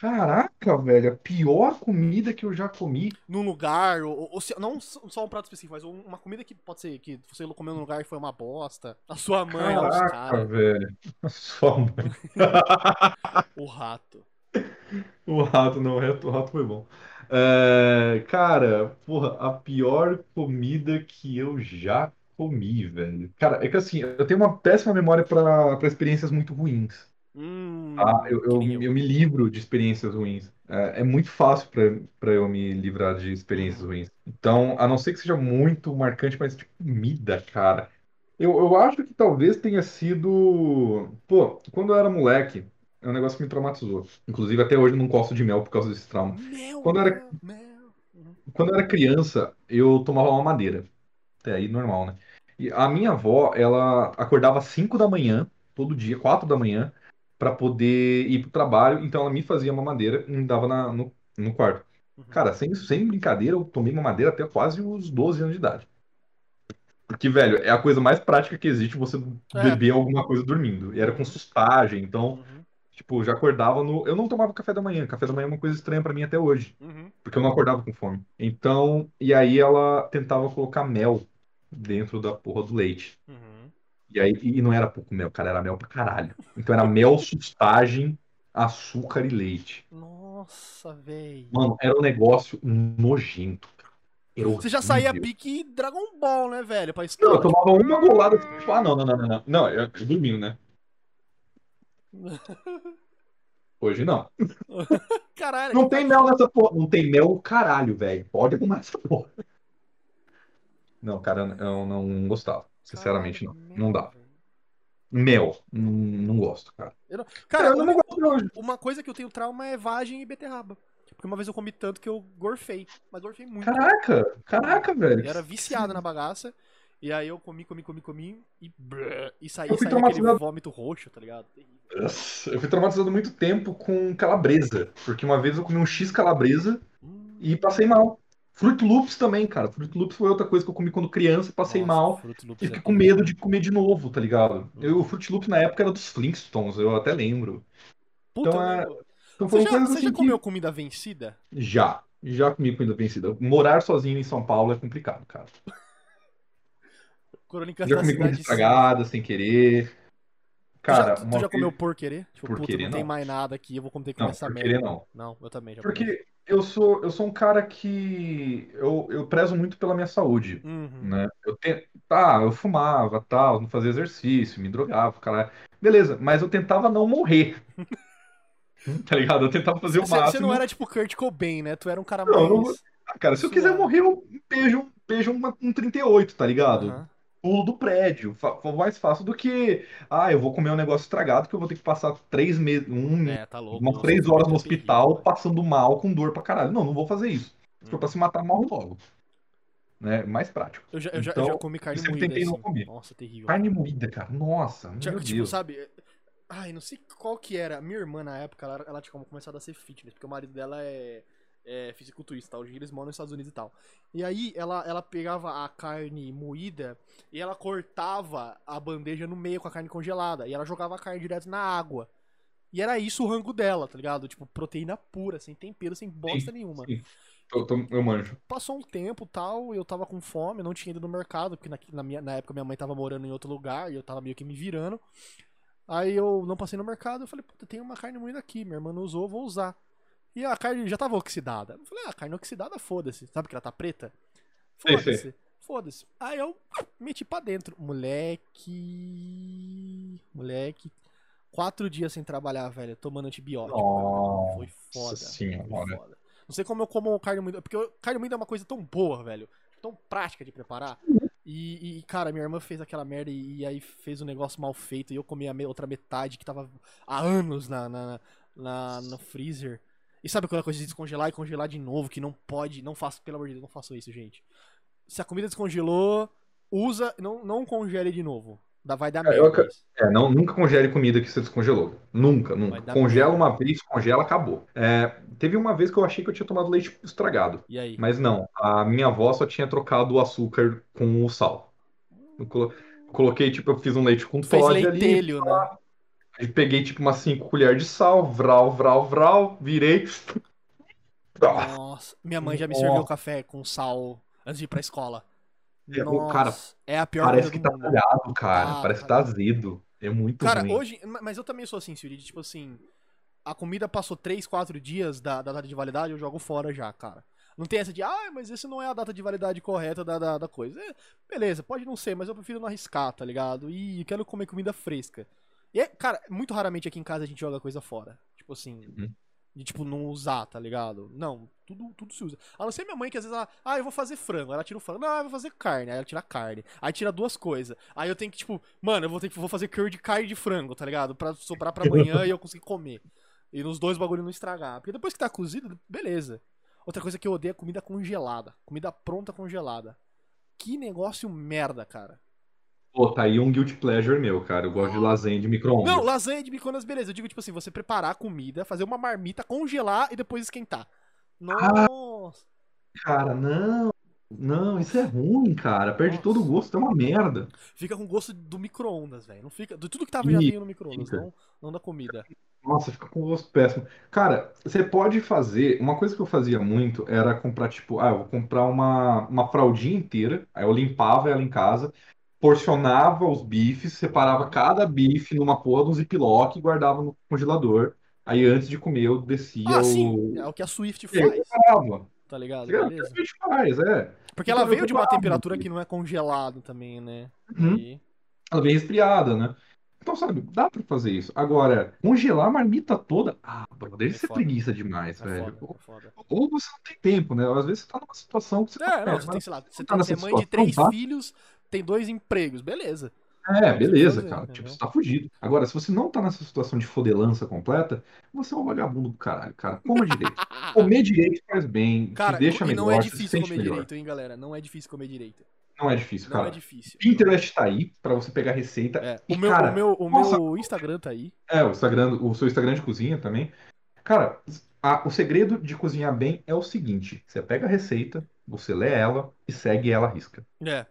B: Caraca, velho, a pior comida que eu já comi.
A: Num lugar, ou, ou se- não só um prato específico, mas uma comida que pode ser que você comeu num lugar e foi uma bosta. A sua mãe, os
B: Caraca,
A: caras,
B: velho. Só mãe.
A: o rato.
B: O rato não, o rato foi bom. É, cara, porra, a pior comida que eu já comi, velho. Cara, é que assim, eu tenho uma péssima memória pra experiências muito ruins.
A: Hum,
B: Tá? Eu, eu, eu me livro de experiências ruins. É, é muito fácil pra eu me livrar de experiências ruins. Então, a não ser que seja muito marcante, mas tipo, comida, cara. Eu, eu acho que talvez tenha sido. Pô, quando eu era moleque, é um negócio que me traumatizou. Inclusive, até hoje eu não gosto de mel por causa desse trauma.
A: Mel,
B: Quando eu era-
A: mel. Uhum.
B: Quando eu era criança, eu tomava uma madeira. Até aí, normal, né? E a minha avó, ela acordava às 5 da manhã, todo dia, 4 da manhã, para poder ir pro trabalho. Então ela me fazia uma madeira e me dava na- no, no quarto.
A: Uhum.
B: Cara, sem, sem brincadeira, eu tomei uma madeira até quase os 12 anos de idade. Porque, velho, é a coisa mais prática que existe você
A: É.
B: beber alguma coisa dormindo. E era com sustagem, então,
A: Uhum,
B: tipo, já acordava no. Eu não tomava café da manhã. Café da manhã é uma coisa estranha pra mim até hoje
A: uhum.
B: porque eu não acordava com fome. Então, e aí ela tentava colocar mel dentro da porra do leite.
A: Uhum.
B: E aí, e não era pouco mel, cara, era mel pra caralho. Então era mel, sustagem, açúcar e leite.
A: Nossa, véi.
B: Mano, era um negócio nojento, cara. Era
A: Você já saía pique Dragon Ball, né, velho? Pra
B: Não, eu tomava uma golada, tipo, ah, não, não, não, não, não. Não, eu, eu dormindo, né? Hoje não.
A: Caralho.
B: Não tem mel nessa porra. Não tem mel, caralho, velho. Pode arrumar essa porra. Não, cara, eu não gostava. Sinceramente, não.
A: Caralho,
B: Não dá. Mel, não, não gosto, cara.
A: Cara,
B: eu não gosto de hoje.
A: uma coisa que eu tenho trauma é vagem e beterraba. Porque uma vez eu comi tanto que eu gorfei. Mas gorfei muito.
B: Caraca, caraca, velho.
A: Eu era viciado na bagaça. E aí eu comi, comi, comi, comi e, e saí,
B: Eu
A: saí aquele vômito roxo, tá ligado? Terrível.
B: Eu fui traumatizado muito tempo com calabresa. Porque uma vez eu comi um X calabresa e passei mal. Fruit Loops também, cara. Fruit Loops foi outra coisa que eu comi quando criança e passei
A: nossa,
B: mal. E
A: é
B: fiquei com
A: tudo.
B: medo de comer de novo, tá ligado? Eu, o Fruit Loops na época era dos Flintstones, eu até lembro.
A: Puta,
B: Então
A: eu
B: é-. Então
A: Você já, você
B: assim
A: já
B: que-
A: comeu comida vencida?
B: Já. Já comi comida vencida. Morar sozinho em São Paulo é complicado, cara.
A: Crônicas
B: Já comi comida estragada, sem querer.
A: Tu
B: Cara,
A: já, tu já comeu por querer? Tipo,
B: Por
A: puta,
B: querer,
A: não tem
B: não.
A: mais nada aqui, eu vou ter que comer
B: Não,
A: essa
B: por
A: merda.
B: querer não.
A: Não, eu também já comi.
B: Porque eu sou, eu sou um cara que eu, eu prezo muito pela minha saúde,
A: Uhum.
B: né? Eu te... Tá, eu fumava, tal, não fazia exercício, me drogava, cara. Beleza, mas eu tentava não morrer. Tá ligado? Eu tentava fazer o
A: Você
B: máximo.
A: não era tipo Kurt Cobain, né? Tu era um cara
B: Não,
A: mais.
B: Ah, Cara, se eu quiser morrer, eu beijo, beijo uma- um 38, tá ligado?
A: Aham.
B: Pulo do prédio. Foi mais fácil do que. Ah, eu vou comer um negócio estragado que eu vou ter que passar três meses. Um,
A: É, tá louco.
B: umas três horas no
A: é
B: hospital passando mal com dor pra caralho. Não, não vou fazer isso. Se for
A: Hum.
B: pra se matar, morre logo. Né? Mais prático.
A: Eu já, eu já,
B: Então,
A: eu já comi carne
B: sempre
A: moída.
B: tentei não
A: assim.
B: comer.
A: Nossa, terrível.
B: Carne moída, cara. Nossa, meu
A: tipo,
B: Deus.
A: sabe? Ai, não sei qual que era. Minha irmã, na época, ela, ela tinha começado a ser fitness, porque o marido dela é, é fisiculturista, dia eles moram nos Estados Unidos e tal. E aí ela, ela pegava a carne moída e ela cortava a bandeja no meio com a carne congelada. E ela jogava a carne direto na água. E era isso o rango dela, tá ligado? Tipo, proteína pura, sem tempero, sem bosta nenhuma.
B: Sim. Eu, tô- eu manjo.
A: Passou um tempo tal, eu tava com fome, eu não tinha ido no mercado, porque na, na, minha, na época minha mãe tava morando em outro lugar e eu tava meio que me virando. Aí eu não passei no mercado, eu falei, puta, tem uma carne moída aqui, minha irmã não usou, vou usar. E a carne já tava oxidada. Eu falei, ah, carne oxidada, foda-se. Sabe que ela tá preta? Foda-se. Foda-se. Aí eu meti pra dentro. Moleque. Moleque. Quatro dias sem trabalhar, velho, tomando antibiótico.
B: Nossa
A: Foi foda.
B: senhora.
A: Foi foda. Não sei como eu como carne moída. Porque carne moída é uma coisa tão boa, velho. Tão prática de preparar. E, e, cara, minha irmã fez aquela merda e, e aí fez um negócio mal feito. E eu comi a me- outra metade que tava há anos na, na, na- no freezer. E sabe aquela coisa de descongelar e congelar de novo? Que não pode. Não faço, pelo amor de Deus, não façam isso, gente. Se a comida descongelou, usa. Não, não congele de novo. Dá- Vai dar merda.
B: É, não, nunca congele comida que você descongelou. Nunca, nunca. Congela uma vez, congela, acabou. É, teve uma vez que eu achei que eu tinha tomado leite estragado.
A: E aí?
B: Mas não, a minha avó só tinha trocado o açúcar com o sal. Eu colo- coloquei, tipo, eu fiz um leite com
A: fez
B: Todd ali.
A: leitelho, né?
B: Aí peguei, tipo, umas 5 colheres de sal, vral, vral, vral, virei.
A: Nossa, minha mãe já me
B: Nossa.
A: serviu café com sal antes de ir pra escola.
B: É, o cara,
A: Nossa, é a pior
B: Parece
A: coisa
B: que
A: do
B: tá
A: mundo.
B: talhado, cara.
A: Ah,
B: Parece que
A: cara.
B: tá azedo. É muito
A: Cara,
B: ruim.
A: hoje. ma- Mas eu também sou assim, Siri. de, Tipo assim. A comida passou 3, 4 dias da, da data de validade, eu jogo fora já, cara. Não tem essa de, ah, mas esse não é a data de validade correta da, da, da coisa. É, beleza, pode não ser, mas eu prefiro não arriscar, tá ligado? E quero comer comida fresca. E, é, cara, muito raramente aqui em casa a gente joga coisa fora. Tipo assim.
B: Uhum.
A: De, tipo, não usar, tá ligado? Não, tudo, tudo se usa. A não ser minha mãe, que às vezes ela, ah, eu vou fazer frango. Ela tira o frango. Não, eu vou fazer carne. Aí ela tira a carne. Aí tira duas coisas. Aí eu tenho que, tipo, mano, eu vou ter que vou fazer curry de carne de frango, tá ligado? Pra sobrar pra amanhã e eu conseguir comer. E nos dois bagulho não estragar. Porque depois que tá cozido, beleza. Outra coisa que eu odeio é comida congelada. Comida pronta congelada. Que negócio merda, cara.
B: Pô, tá aí um guilty pleasure meu, cara. Eu gosto de lasanha de micro-ondas.
A: Não, lasanha de micro-ondas, beleza. Eu digo, tipo assim, você preparar a comida, fazer uma marmita, congelar e depois esquentar. Nossa.
B: Cara, não. Não, isso é ruim, cara. Perde
A: Nossa.
B: todo o gosto, é uma merda.
A: Fica com gosto do micro-ondas, velho. Não fica. De tudo que tava já veio no micro-ondas, não, não da comida.
B: Nossa, fica com gosto péssimo. Cara, você pode fazer. Uma coisa que eu fazia muito era comprar, tipo, ah, eu vou comprar uma, uma fraldinha inteira. Aí eu limpava ela em casa, porcionava os bifes, separava cada bife numa porra de um ziplock e guardava no congelador. Aí antes de comer eu descia
A: Ah,
B: o.
A: sim. É o que a Swift
B: E aí eu
A: faz,
B: preparava.
A: tá ligado?
B: É o que a gente faz, é.
A: Porque ela
B: Então,
A: veio de uma temperatura que não é congelado também, né?
B: Uhum.
A: Aí-
B: Ela vem resfriada, né? Então, sabe, dá pra fazer isso. Agora, congelar a marmita toda. Ah, brother, isso é, preguiça demais,
A: É
B: velho.
A: foda, é foda.
B: Ou você não tem tempo, né? Às vezes você tá numa situação que você
A: É,
B: tá.
A: não, você tem, sei lá, você,
B: tá
A: mãe de
B: situação,
A: três
B: tá?
A: filhos, tem dois empregos, beleza.
B: É, beleza,
A: fazer,
B: cara.
A: entendeu?
B: Tipo, você tá fugido. Agora, se você não tá nessa situação de fodelança completa, você é um vagabundo do caralho, cara. Coma direito. Comer direito faz bem,
A: Cara,
B: te deixa melhor,
A: não é difícil comer
B: melhor.
A: direito, hein, galera? Não é difícil comer direito.
B: Não é difícil,
A: Não
B: cara.
A: é difícil.
B: Pinterest tá aí pra você pegar receita.
A: É,
B: E,
A: o meu,
B: cara,
A: o meu, o
B: nossa-
A: meu Instagram tá aí.
B: É, o Instagram, o seu Instagram de cozinha também. Cara, a- o segredo de cozinhar bem é o seguinte: você pega a receita, você lê ela e segue ela à risca.
A: É.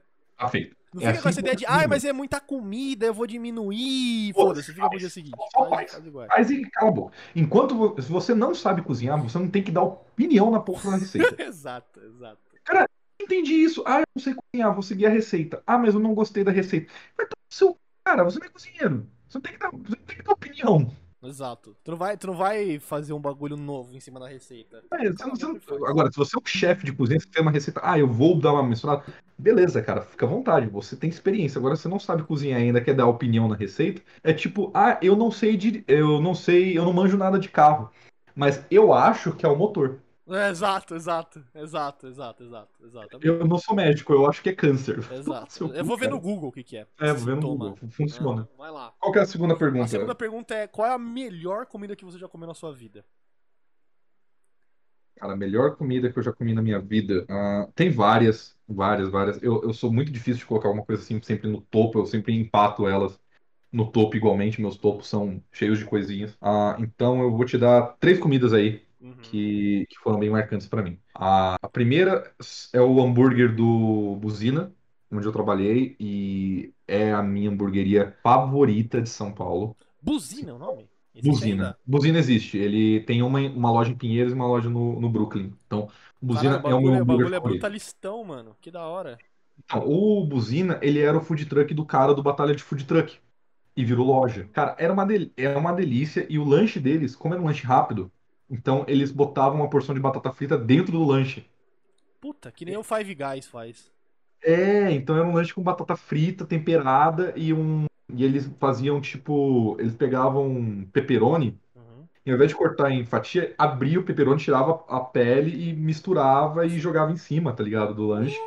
B: Feito.
A: Não
B: É
A: fica
B: assim
A: com essa ideia de, ai, mas é muita comida, eu vou diminuir. Foda-se, fica pro dia seguinte. Faz,
B: faz.
A: faz igual.
B: Faz e cala a boca. Enquanto se você não sabe cozinhar, você não tem que dar opinião na porra da receita.
A: exato, exato.
B: Entendi isso. Ah, eu não sei cozinhar, vou seguir a receita. Ah, mas eu não gostei da receita. Mas então, seu cara, você não é cozinheiro. Você não tem que dar, você não tem que dar opinião.
A: Exato. Tu não, vai, tu não vai fazer um bagulho novo em cima da receita.
B: É, você não- você não- agora, se você é um chefe de cozinha, você tem uma receita, ah, eu vou dar uma misturada. Beleza, cara, fica à vontade, você tem experiência. Agora, você não sabe cozinhar ainda, quer dar opinião na receita. É tipo, ah, eu não sei de, eu não sei, eu não manjo nada de carro, mas eu acho que é o motor.
A: É, exato, exato, exato, exato, exato, exatamente.
B: Eu não sou médico, eu acho que é câncer.
A: Exato. Eu vou ver no Google o que, que é.
B: É, vou ver no. Google, funciona.
A: Ah, vai lá.
B: Qual que é a segunda pergunta?
A: A segunda pergunta é: qual é a melhor comida que você já comeu na sua vida?
B: Cara, a melhor comida que eu já comi na minha vida. ah, tem várias, várias, várias. Eu, eu sou muito difícil de colocar alguma coisa assim sempre no topo, eu sempre empato elas no topo igualmente. Meus topos são cheios de coisinhas. Ah, então eu vou te dar três comidas aí
A: Uhum.
B: que, que foram bem marcantes pra mim. A, a primeira é o hambúrguer do Buzina, onde eu trabalhei, e é a minha hamburgueria favorita de São Paulo.
A: Buzina é o nome? Existe
B: Buzina.
A: ainda?
B: Buzina existe. Ele tem uma, uma loja em Pinheiros e uma loja no, no Brooklyn. Então, Buzina
A: Caralho,
B: é o meu
A: o
B: hambúrguer
A: bagulho é
B: favorito.
A: brutalistão, mano. Que da hora.
B: Então, o Buzina, ele era o food truck do cara do Batalha de Food Truck. E virou loja. Cara, era uma, del era uma delícia. E o lanche deles, como era um lanche rápido, então eles botavam uma porção de batata frita dentro do lanche.
A: Puta, que nem o Five Guys faz.
B: É, então era um lanche com batata frita, temperada e um. E eles faziam tipo. Eles pegavam pepperoni.
A: Uhum.
B: E ao invés de cortar em fatia, abria o pepperoni, tirava a pele e misturava e jogava em cima, tá ligado? Do lanche.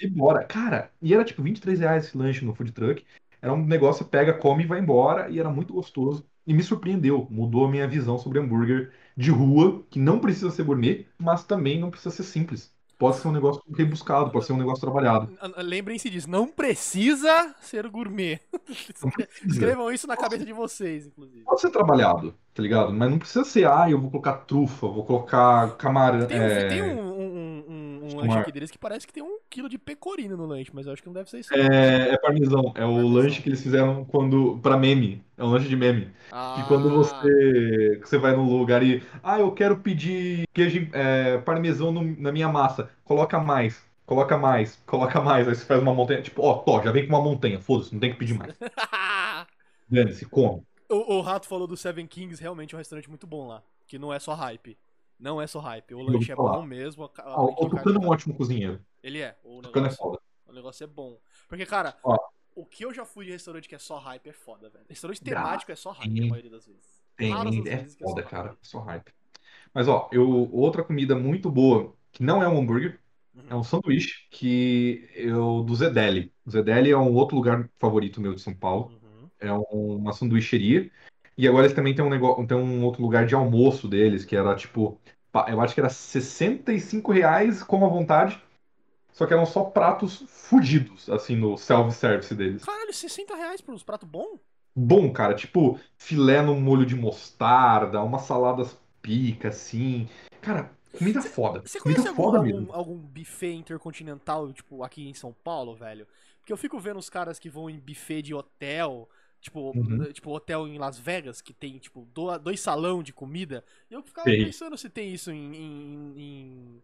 B: E bora. Cara, e era tipo 23 reais esse lanche no food truck. Era um negócio, pega, come e vai embora. E era muito gostoso. E me surpreendeu. Mudou a minha visão sobre hambúrguer de rua, que não precisa ser gourmet, mas também não precisa ser simples. Pode ser um negócio rebuscado, pode ser um negócio trabalhado.
A: Lembrem-se disso, não precisa ser gourmet. Escrevam isso na cabeça de vocês, inclusive.
B: Pode ser trabalhado, tá ligado? Mas não precisa ser, ah, eu vou colocar trufa, vou colocar camarão.
A: Tem,
B: é,
A: tem um, um, lanche aqui deles que parece que tem um quilo de pecorino no lanche, mas eu acho que não deve ser isso.
B: É, é parmesão. É o
A: Parmesão.
B: lanche que eles fizeram quando para meme. É um lanche de meme.
A: Ah,
B: Que quando você, que você vai no lugar e, ah, eu quero pedir queijo, é, parmesão no- na minha massa. Coloca mais, coloca mais, coloca mais. Aí você faz uma montanha, tipo, ó, tó, já vem com uma montanha. Foda-se, não tem que pedir mais. Dane-se, come.
A: o, o Rato falou do Seven Kings, realmente é um restaurante muito bom lá. Que não é só hype. Não é só hype. O lanche é bom mesmo. a a
B: o Tucano é um ótimo cozinheiro.
A: Ele é. O
B: Tucano é
A: negócio,
B: foda.
A: o negócio é bom. Porque, cara,
B: Ó.
A: o que eu já fui de restaurante que é só hype é foda, velho. Restaurante temático é só hype
B: tem-
A: na maioria das vezes.
B: Tem,
A: Raras
B: é
A: vezes é só
B: foda,
A: hype.
B: cara. Só hype. Mas, ó, eu, outra comida muito boa, que não é um hambúrguer,
A: Uhum.
B: é um sanduíche, que eu, do Zedeli. O Zedeli é um outro lugar favorito meu de São Paulo.
A: Uhum.
B: É um- uma sanduicheria. E agora eles também têm um negócio, tem um outro lugar de almoço deles, que era tipo, eu acho que era 65 reais com a vontade. Só que eram só pratos fudidos, assim, no self-service deles.
A: Caralho, 60 reais por uns pratos bons?
B: Bom, cara, tipo, filé no molho de mostarda, umas saladas pica, assim. Cara, comida foda.
A: Você conhece algum,
B: foda
A: algum, algum buffet intercontinental, tipo, aqui em São Paulo, velho? Porque eu fico vendo os caras que vão em buffet de hotel, tipo,
B: Uhum.
A: eh, tipo hotel em Las Vegas, que tem, tipo, do- dois salão de comida. E eu ficava
B: Tem.
A: pensando se tem isso em, em- em-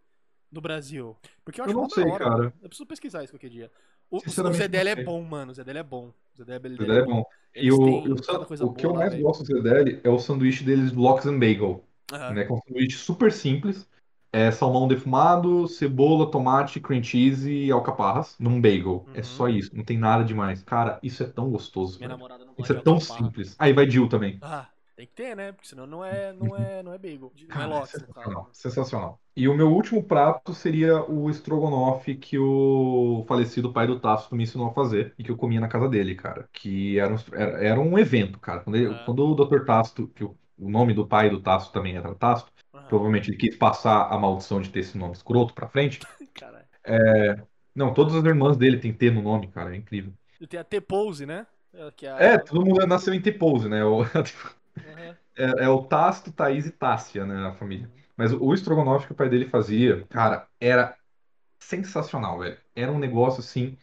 A: no Brasil. Porque eu
B: Eu
A: acho
B: não sei,
A: hora.
B: cara.
A: Eu preciso pesquisar isso qualquer dia. O, o
B: não
A: é bom, mano. O Zedele é bom. O Zedele,
B: O Zedeli é bom. E o, o, o que eu mais
A: velho.
B: gosto do Zedeli é o sanduíche deles do and Bagel.
A: Aham.
B: né? Que é um sanduíche super simples. É salmão defumado, cebola, tomate, cream cheese e alcaparras num bagel. É
A: Uhum.
B: só isso, não tem nada demais. Cara, isso é tão gostoso.
A: Minha
B: velho.
A: namorada não
B: Isso é
A: de
B: tão
A: alcaparra.
B: simples. Aí vai Jill também.
A: Ah, tem que ter, né? Porque senão não é, não é, não é bagel. Não é
B: Cara,
A: lox, no
B: sensacional,
A: caso.
B: sensacional. E o meu último prato seria o estrogonofe que o falecido pai do Tácito me ensinou a fazer e que eu comia na casa dele, cara. Que era um, era, era um evento, cara. Quando, ele-
A: Ah.
B: quando o Dr. Tácito, que o, o nome do pai do Tácito também era Tácito,
A: Aham.
B: provavelmente ele quis passar a maldição de ter esse nome escroto pra frente.
A: Caralho.
B: Não, todas as irmãs dele tem T no nome, cara, é incrível.
A: E tem a T-Pose, né? É, Que a...
B: É, todo mundo nasceu em T-pose, né? O-
A: Aham.
B: É, é o Tácito, Thaís e Tássia, né, a família. Mas o, o estrogonofe que o pai dele fazia, cara, era sensacional, velho. Era um negócio assim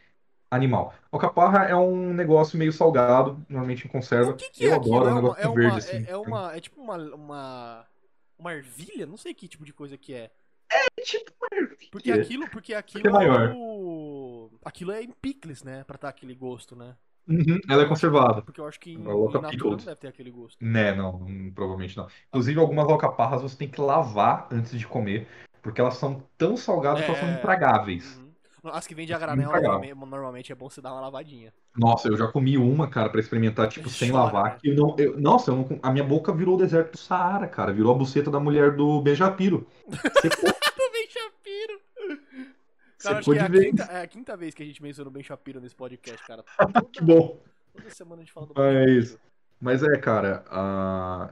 B: Animal. Alcaparra é um negócio meio salgado, normalmente em conserva.
A: O que, que
B: Eu
A: é
B: adoro, é
A: é
B: um negócio
A: é uma,
B: verde,
A: é-
B: assim.
A: é uma- é tipo uma, uma. Uma ervilha? Não sei que tipo de coisa que é.
B: É tipo uma
A: Porque
B: ervilha.
A: aquilo, porque aquilo
B: é maior.
A: o- Aquilo é em picles, né? Pra dar aquele gosto, né?
B: Uhum, ela é conservada.
A: Porque eu acho que em,
B: tá
A: em natura não deve ter aquele gosto.
B: Né, não, hum, provavelmente não. Inclusive, algumas alcaparras você tem que lavar antes de comer, porque elas são tão salgadas que elas são
A: É.
B: intragáveis.
A: Uhum. As que vem de a granel,
B: é legal.
A: normalmente, é bom você dar uma lavadinha.
B: Nossa, eu já comi uma, cara, pra experimentar, tipo, sem
A: Chora,
B: lavar. Eu não, eu- nossa, eu não- a minha boca virou o deserto do Saara, cara. Virou a buceta da mulher do Benjapiro. Secou,
A: Também Shapiro! Cara, acho que é a, quinta, é a quinta vez que a gente menciona o Ben Shapiro nesse podcast, cara.
B: Que bom.
A: Toda semana a gente fala do
B: Mas-
A: Shapiro.
B: Mas é, cara, a-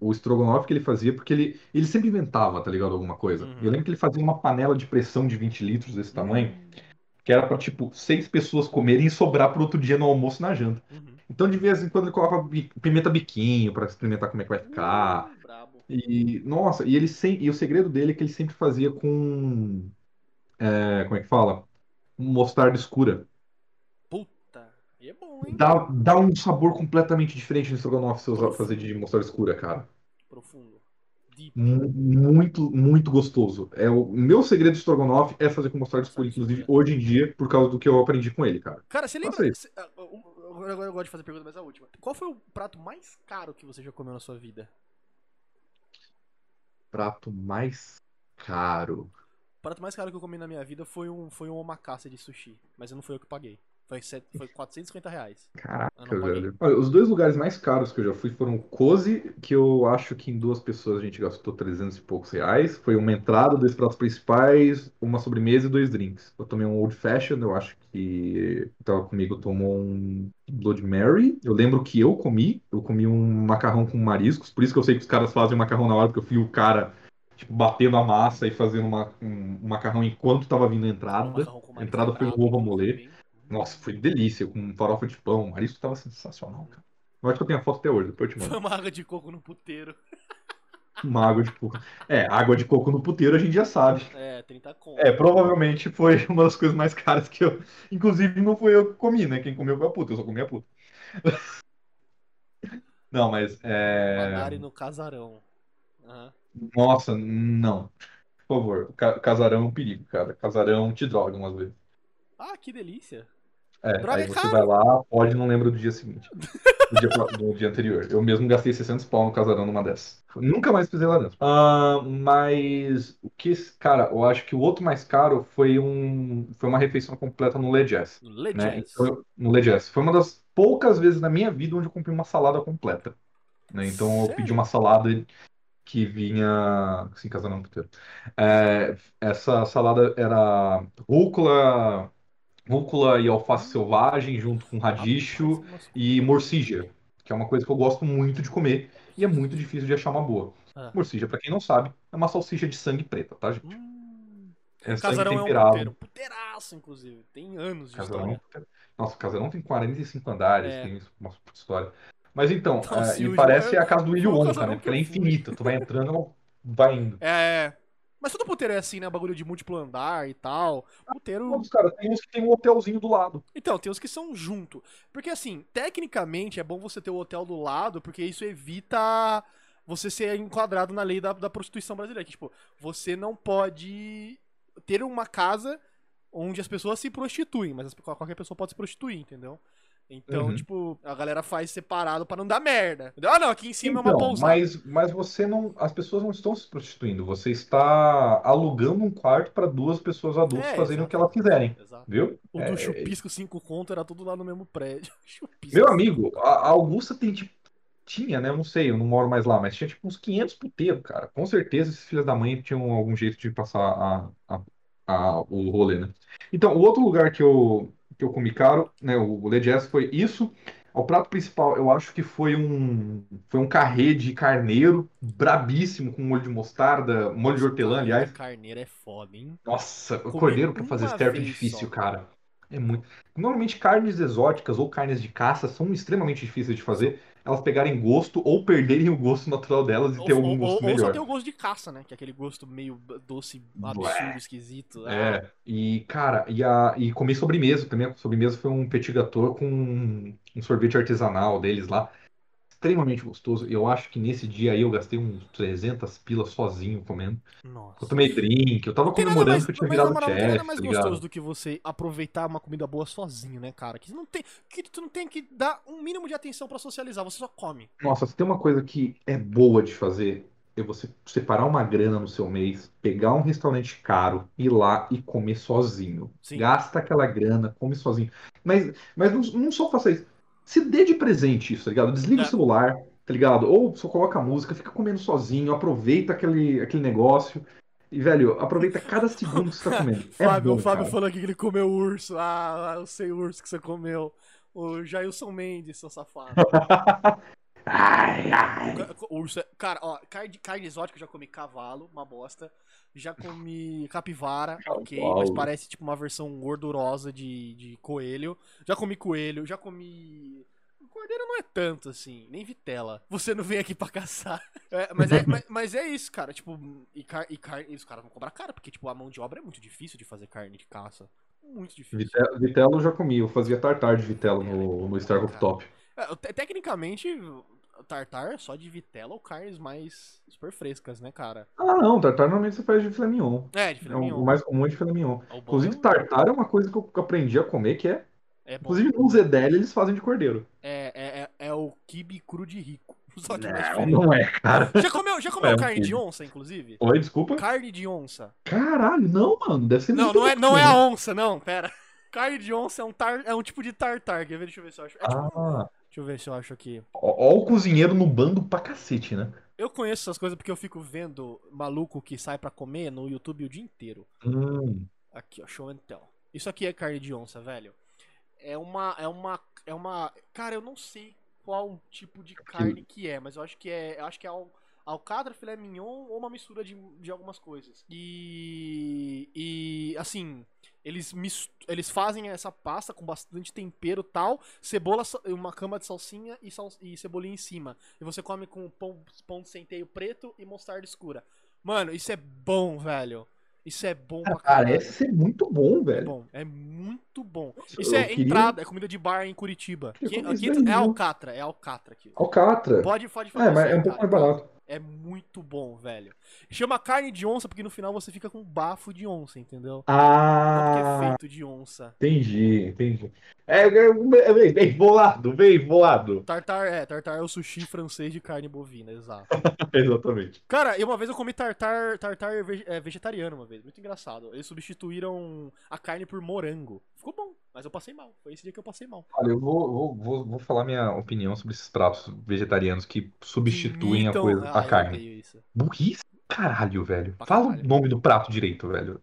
B: o estrogonofe que ele fazia, porque ele, ele sempre inventava, tá ligado? Alguma coisa.
A: Uhum.
B: Eu lembro que ele fazia uma panela de pressão de 20 litros desse tamanho,
A: Hum,
B: que era pra, tipo, seis pessoas comerem e sobrar pro outro dia no almoço na janta.
A: uhum.
B: Então, de vez em quando, ele colocava pimenta biquinho pra experimentar como é que vai ficar. E, nossa, e ele sem, e o segredo dele é que ele sempre fazia com. é, como é que fala? Mostarda escura.
A: É bom, hein?
B: Dá, dá um sabor completamente diferente no estrogonofe se você usar- fazer de mostarda escura, cara.
A: Profundo. Deep.
B: Mu- Muito, muito gostoso. É o meu segredo de estrogonofe é fazer com mostarda escura, inclusive
A: escura.
B: hoje em dia, por causa do que eu aprendi com ele, cara.
A: Cara, você lembra. Cê- ah, Agora agora eu gosto de fazer pergunta, mas a última. Qual foi o prato mais caro que você já comeu na sua vida?
B: Prato mais caro.
A: O prato mais caro que eu comi na minha vida foi um, foi um omakase de sushi. Mas não foi eu que paguei. Foi, set, foi 450 reais.
B: Caraca, velho. Olha, os dois lugares mais caros que eu já fui foram o Cozy, que eu acho que em duas pessoas a gente gastou 300 e poucos reais. Foi uma entrada, dois pratos principais, uma sobremesa e dois drinks. Eu tomei um Old Fashioned, eu acho que tava comigo tomou um Blood Mary. Eu lembro que eu comi, eu comi um macarrão com mariscos, por isso que eu sei que os caras fazem macarrão na hora, porque eu fui o cara, tipo, batendo a massa e fazendo uma- um, um macarrão enquanto tava vindo a
A: Um
B: entrada.
A: com
B: A entrada foi um
A: brabo,
B: ovo
A: bem-
B: Nossa, foi delícia, com farofa de pão. O marisco tava sensacional, cara. Eu acho que eu tenho a foto até hoje, depois eu te
A: Foi
B: mando.
A: uma água de coco no puteiro.
B: Uma água de coco. É, água de coco no puteiro a gente já sabe.
A: É, 30 conto.
B: É, provavelmente foi uma das coisas mais caras que eu. Inclusive, não foi eu que comi, né? Quem comeu foi a puta, eu só comi a puta. Não, mas. É...
A: Manari no casarão. Aham.
B: Nossa, não. Por favor, ca- casarão é um perigo, cara. Casarão te droga umas vezes.
A: Ah, que delícia.
B: É,
A: Droga
B: aí
A: é
B: você
A: caro.
B: vai lá, pode e não lembra do dia seguinte. Do dia, do dia anterior. Eu mesmo gastei 600 pau no casarão numa dessas. Nunca mais pisei lá dentro. Ah, mas o que, cara, eu acho que o outro mais caro foi um, foi uma refeição completa no Le Jazz,
A: No
B: né?
A: Legends.
B: Então, eu- no Le Jazz. Foi uma das poucas vezes na minha vida onde eu comprei uma salada completa, né? Então eu pedi
A: Sério?
B: uma salada que vinha, assim, casarão puteiro. É, essa salada era rúcula, rúcula e alface selvagem junto com radicho
A: Rapaz, nossa,
B: e morcígia, que é uma coisa que eu gosto muito de comer e é muito difícil de achar uma boa.
A: Ah.
B: Morcígia, pra quem não sabe, é uma salsicha de sangue preta, tá, gente?
A: Hum,
B: É sangue
A: casarão é um
B: temperado.
A: puteiro. Puteiraço, inclusive. Tem anos de
B: Casarão.
A: história.
B: Nossa, o casarão tem 45 andares,
A: É.
B: tem uma puta história. Mas então,
A: Nossa,
B: é,
A: o
B: parece a casa do Willy
A: foi o
B: Wonka, né?
A: que
B: Porque ela é infinita. Tu vai entrando, ela vai indo.
A: É. Mas todo puteiro é assim, né? Bagulho de múltiplo andar e tal. Puteiro.
B: Todos, cara, tem uns que tem um hotelzinho do lado.
A: Então, tem os que são junto. Porque assim, tecnicamente é bom você ter o hotel do lado, porque isso evita você ser enquadrado na lei da, da prostituição brasileira. Que, tipo, você não pode ter uma casa onde as pessoas se prostituem, mas as- qualquer pessoa pode se prostituir, entendeu? Então,
B: Uhum.
A: tipo, a galera faz separado pra não dar merda. Ah, não, aqui em cima é uma
B: Então,
A: pousada.
B: mas, mas você não. As pessoas não estão se prostituindo. Você está alugando um quarto para duas pessoas adultas
A: É,
B: fazerem o que elas quiserem.
A: Exato.
B: Viu?
A: O
B: É,
A: do Chupisco 5 conto era tudo lá no mesmo prédio. Chupisco
B: Meu
A: 5.
B: amigo, a a Augusta tem tipo. Tinha, né? Eu não sei, eu não moro mais lá, mas tinha tipo uns 500 puteiros, cara. Com certeza esses filhos da mãe tinham algum jeito de passar a, a- a- o rolê, né? Então, o outro lugar que eu, que eu comi caro, né? O Le Jazz foi isso. O prato principal, eu acho que foi um, foi um carré de carneiro brabíssimo, com molho de mostarda, molho de hortelã, aliás.
A: Carneiro é foda, hein?
B: Nossa, o cordeiro pra fazer certo é difícil,
A: só.
B: cara. É muito. Normalmente carnes exóticas ou carnes de caça são extremamente difíceis de fazer. Elas pegarem gosto ou perderem o gosto natural delas e ter
A: Ou,
B: algum
A: ou-
B: gosto
A: ou só
B: melhor.
A: tem o gosto de caça, né? Que é aquele gosto meio doce, absurdo, esquisito. Ah,
B: É, e cara, e, a, e comer sobremesa também. A sobremesa foi um petit gâteau com um, um sorvete artesanal deles lá. Extremamente gostoso. Eu acho que nesse dia aí eu gastei uns 300 pilas sozinho comendo.
A: Nossa.
B: Eu tomei drink, eu tava comemorando
A: mais,
B: que eu tinha virado
A: moral, não tem mais
B: tá
A: gostoso do que você aproveitar uma comida boa sozinho, né, cara? Que não tem, que tu não tem que dar um mínimo de atenção pra socializar, você só come.
B: Nossa, se tem uma coisa que é boa de fazer, é você separar uma grana no seu mês, pegar um restaurante caro, ir lá e comer sozinho.
A: Sim.
B: Gasta aquela grana, come sozinho. Mas, mas não, não só faça isso. Se dê de presente isso, tá ligado? Desliga
A: É.
B: o celular, tá ligado? Ou só coloca a música, fica comendo sozinho, aproveita aquele, aquele negócio. E, velho, aproveita cada segundo que você tá comendo. É
A: Fábio,
B: bom,
A: o Fábio
B: cara.
A: falou aqui que ele comeu urso. Ah, eu sei o urso que você comeu. O Jailson Mendes, seu safado.
B: Ai, ai.
A: Urso é... Cara, ó, carne, carne exótica eu já comi cavalo, uma bosta. Já comi capivara, ok, mas parece tipo uma versão gordurosa de, de coelho. Já comi coelho, já comi. Cordeiro não é tanto assim, nem vitela. Você não vem aqui pra caçar. É, mas, é, mas, mas é isso, cara. Tipo, e, car e, car e os caras vão cobrar cara, porque tipo, a mão de obra é muito difícil de fazer carne de caça. Muito difícil.
B: Vitelo, vitelo eu já comi, eu fazia tartar de vitelo no, no Star Top.
A: É, te- tecnicamente, tartar é só de vitela ou carnes mais super frescas, né, cara?
B: Ah, não, tartar normalmente você faz de filé mignon.
A: É, de filé
B: É o-
A: mignon.
B: o mais comum é de filé mignon.
A: Bom
B: Inclusive,
A: é-
B: tartar é uma coisa que eu aprendi a comer, que é.
A: É.
B: Inclusive, no Zedel eles fazem de cordeiro.
A: É, é, é, é o kibe cru de rico. Só que mais
B: Não,
A: diferente.
B: não é, cara.
A: Já comeu, já comeu
B: É
A: carne de onça, inclusive?
B: Oi, desculpa.
A: Carne de onça.
B: Caralho, não, mano. Deve ser
A: Não, não é, não é a onça, não, pera. Carne de onça é um, tar, é um tipo de tartar. Quer ver? Deixa eu ver se eu acho. É tipo-
B: Ah,
A: Deixa eu ver se eu acho aqui.
B: ó, ó o cozinheiro no bando pra cacete, né?
A: Eu conheço essas coisas porque eu fico vendo maluco que sai pra comer no YouTube o dia inteiro.
B: Hum,
A: Aqui, ó, show and tell. Isso aqui é carne de onça, velho. É uma. É uma. É uma. Cara, eu não sei qual tipo de carne que é, mas eu acho que é. Eu acho que é al, alcatra, filé mignon ou uma mistura de, de algumas coisas. E. E. Assim. Eles, mis- eles fazem essa pasta com bastante tempero e tal, cebola, uma cama de salsinha e, sal, e cebolinha em cima. E você come com pão, pão de centeio preto e mostarda escura. Mano, isso é bom, velho. Isso é bom pra caralho.
B: parece ser muito bom,
A: É
B: velho.
A: bom, é muito bom. Isso
B: eu
A: é
B: queria-
A: entrada, é comida de bar em Curitiba. Aqui, é alcatra, é alcatra aqui.
B: Alcatra.
A: Pode, pode fazer
B: É, mas é um pouco mais barato.
A: É muito bom, velho. Chama carne de onça porque no final você fica com bafo de onça, entendeu? Não porque é
B: Ah,
A: feito de onça.
B: entendi, entendi. É, é, vem, vem, bolado, vem, bolado.
A: Tartar é, tartar é o sushi francês de carne bovina, exato.
B: Exatamente.
A: Cara, e uma vez eu comi tartar, tartar é, vegetariano uma vez, muito engraçado. Eles substituíram a carne por morango. Ficou bom, mas eu passei mal. Foi esse dia que eu passei mal.
B: Olha, eu vou, vou, vou, vou falar minha opinião sobre esses pratos vegetarianos que substituem a
A: Imitam-
B: coisa,
A: Ah,
B: a carne. Burrice? Caralho, velho.
A: Pra
B: Fala
A: caralho.
B: o nome do prato direito, velho.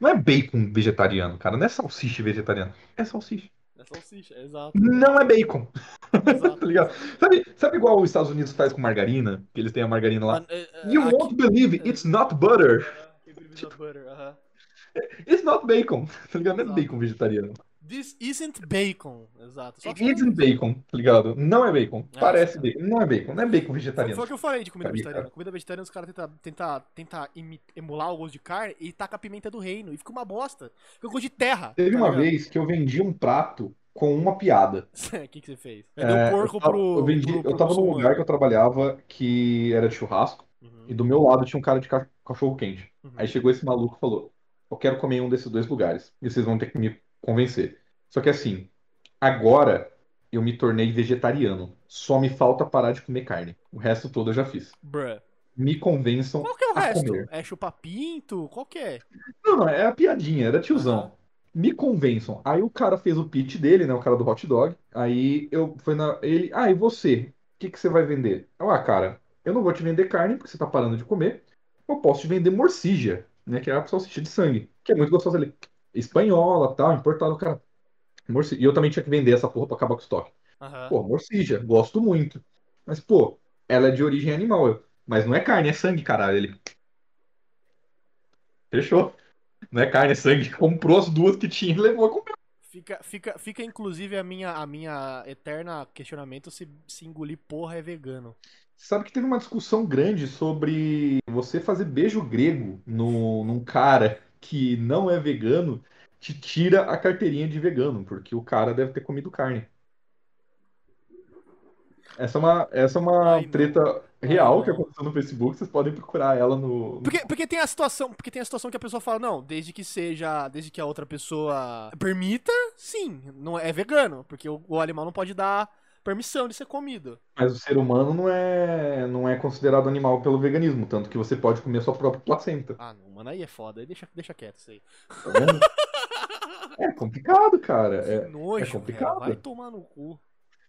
B: Não é bacon vegetariano, cara. Não é salsicha vegetariano. É salsicha.
A: É salsicha, exato.
B: Não é bacon.
A: exato.
B: Tá ligado? Sabe, sabe igual os Estados Unidos faz com margarina? Que eles têm a margarina lá.
A: É, é,
B: You
A: aqui-
B: won't believe it's not butter.
A: Que believe in butter, aham.
B: It's not bacon. Tá ligado? Não é bacon vegetariano.
A: This isn't bacon. Exato. Só que
B: isn't bacon, tá ligado? Não é bacon.
A: É,
B: Parece bacon. Não é bacon. Não é bacon vegetariano.
A: foi o que eu falei de comida
B: Tá
A: vegetariana.
B: ligado?
A: Comida vegetariana, os caras tentam tenta, tenta emular o gosto de carne e taca a pimenta do reino. E fica uma bosta. Fica gosto de terra.
B: Teve
A: tá
B: uma
A: ligado?
B: vez que eu vendi um prato com uma piada.
A: O que, que você fez?
B: É,
A: Vendeu
B: eu
A: porco
B: tava,
A: pro.
B: eu vendi-
A: pro-
B: eu
A: pro
B: tava num lugar que eu trabalhava que era de churrasco.
A: Uhum,
B: E do meu lado tinha um cara de ca- cachorro quente.
A: uhum.
B: Aí chegou esse maluco e falou: Eu quero comer em um desses dois lugares. E vocês vão ter que me convencer. Só que assim, agora eu me tornei vegetariano. Só me falta parar de comer carne. O resto todo eu já fiz.
A: Bruh.
B: Me convençam
A: Qual que é o resto?
B: comer.
A: É chupapinto? Qual que é?
B: Não, não, é a piadinha, era tiozão.
A: Aham.
B: Me convençam. Aí o cara fez o pitch dele, né? O cara do hot dog. Aí eu fui na. Ele, ah, e você? O que que você vai vender? Eu, ah, cara, eu não vou te vender carne porque você tá parando de comer. Eu posso te vender morcija, né? Que é a salsicha de sangue. Que é muito gostosa ali. Espanhola, tal, importado, cara. Morcija. E eu também tinha que vender essa porra pra acabar com o estoque.
A: Aham.
B: Pô, morcija, gosto muito. Mas, pô, ela é de origem animal. Eu, mas não é carne, é sangue, caralho. Ele. Fechou. Não é carne, é sangue. Comprou as duas que tinha e levou a comer.
A: Fica, fica, fica inclusive a minha, a minha eterna questionamento se, se engolir porra é vegano.
B: Sabe que teve uma discussão grande sobre você fazer beijo grego no, num cara que não é vegano, te tira a carteirinha de vegano, porque o cara deve ter comido carne. Essa é uma, essa é uma
A: Ai,
B: treta real
A: Ai,
B: que aconteceu no Facebook, vocês podem procurar ela no. no-
A: Porque, porque tem a situação, porque tem a situação que a pessoa fala, não, desde que seja, desde que a outra pessoa permita, sim, não é vegano, porque o, o animal não pode dar permissão de ser comido.
B: Mas o ser humano não é, não é considerado animal pelo veganismo, tanto que você pode comer sua própria placenta.
A: Ah, não, mano, aí é foda, aí deixa, deixa quieto isso aí.
B: Tá vendo? É complicado, cara.
A: Que
B: É,
A: nojo,
B: é complicado.
A: vai tomar no cu.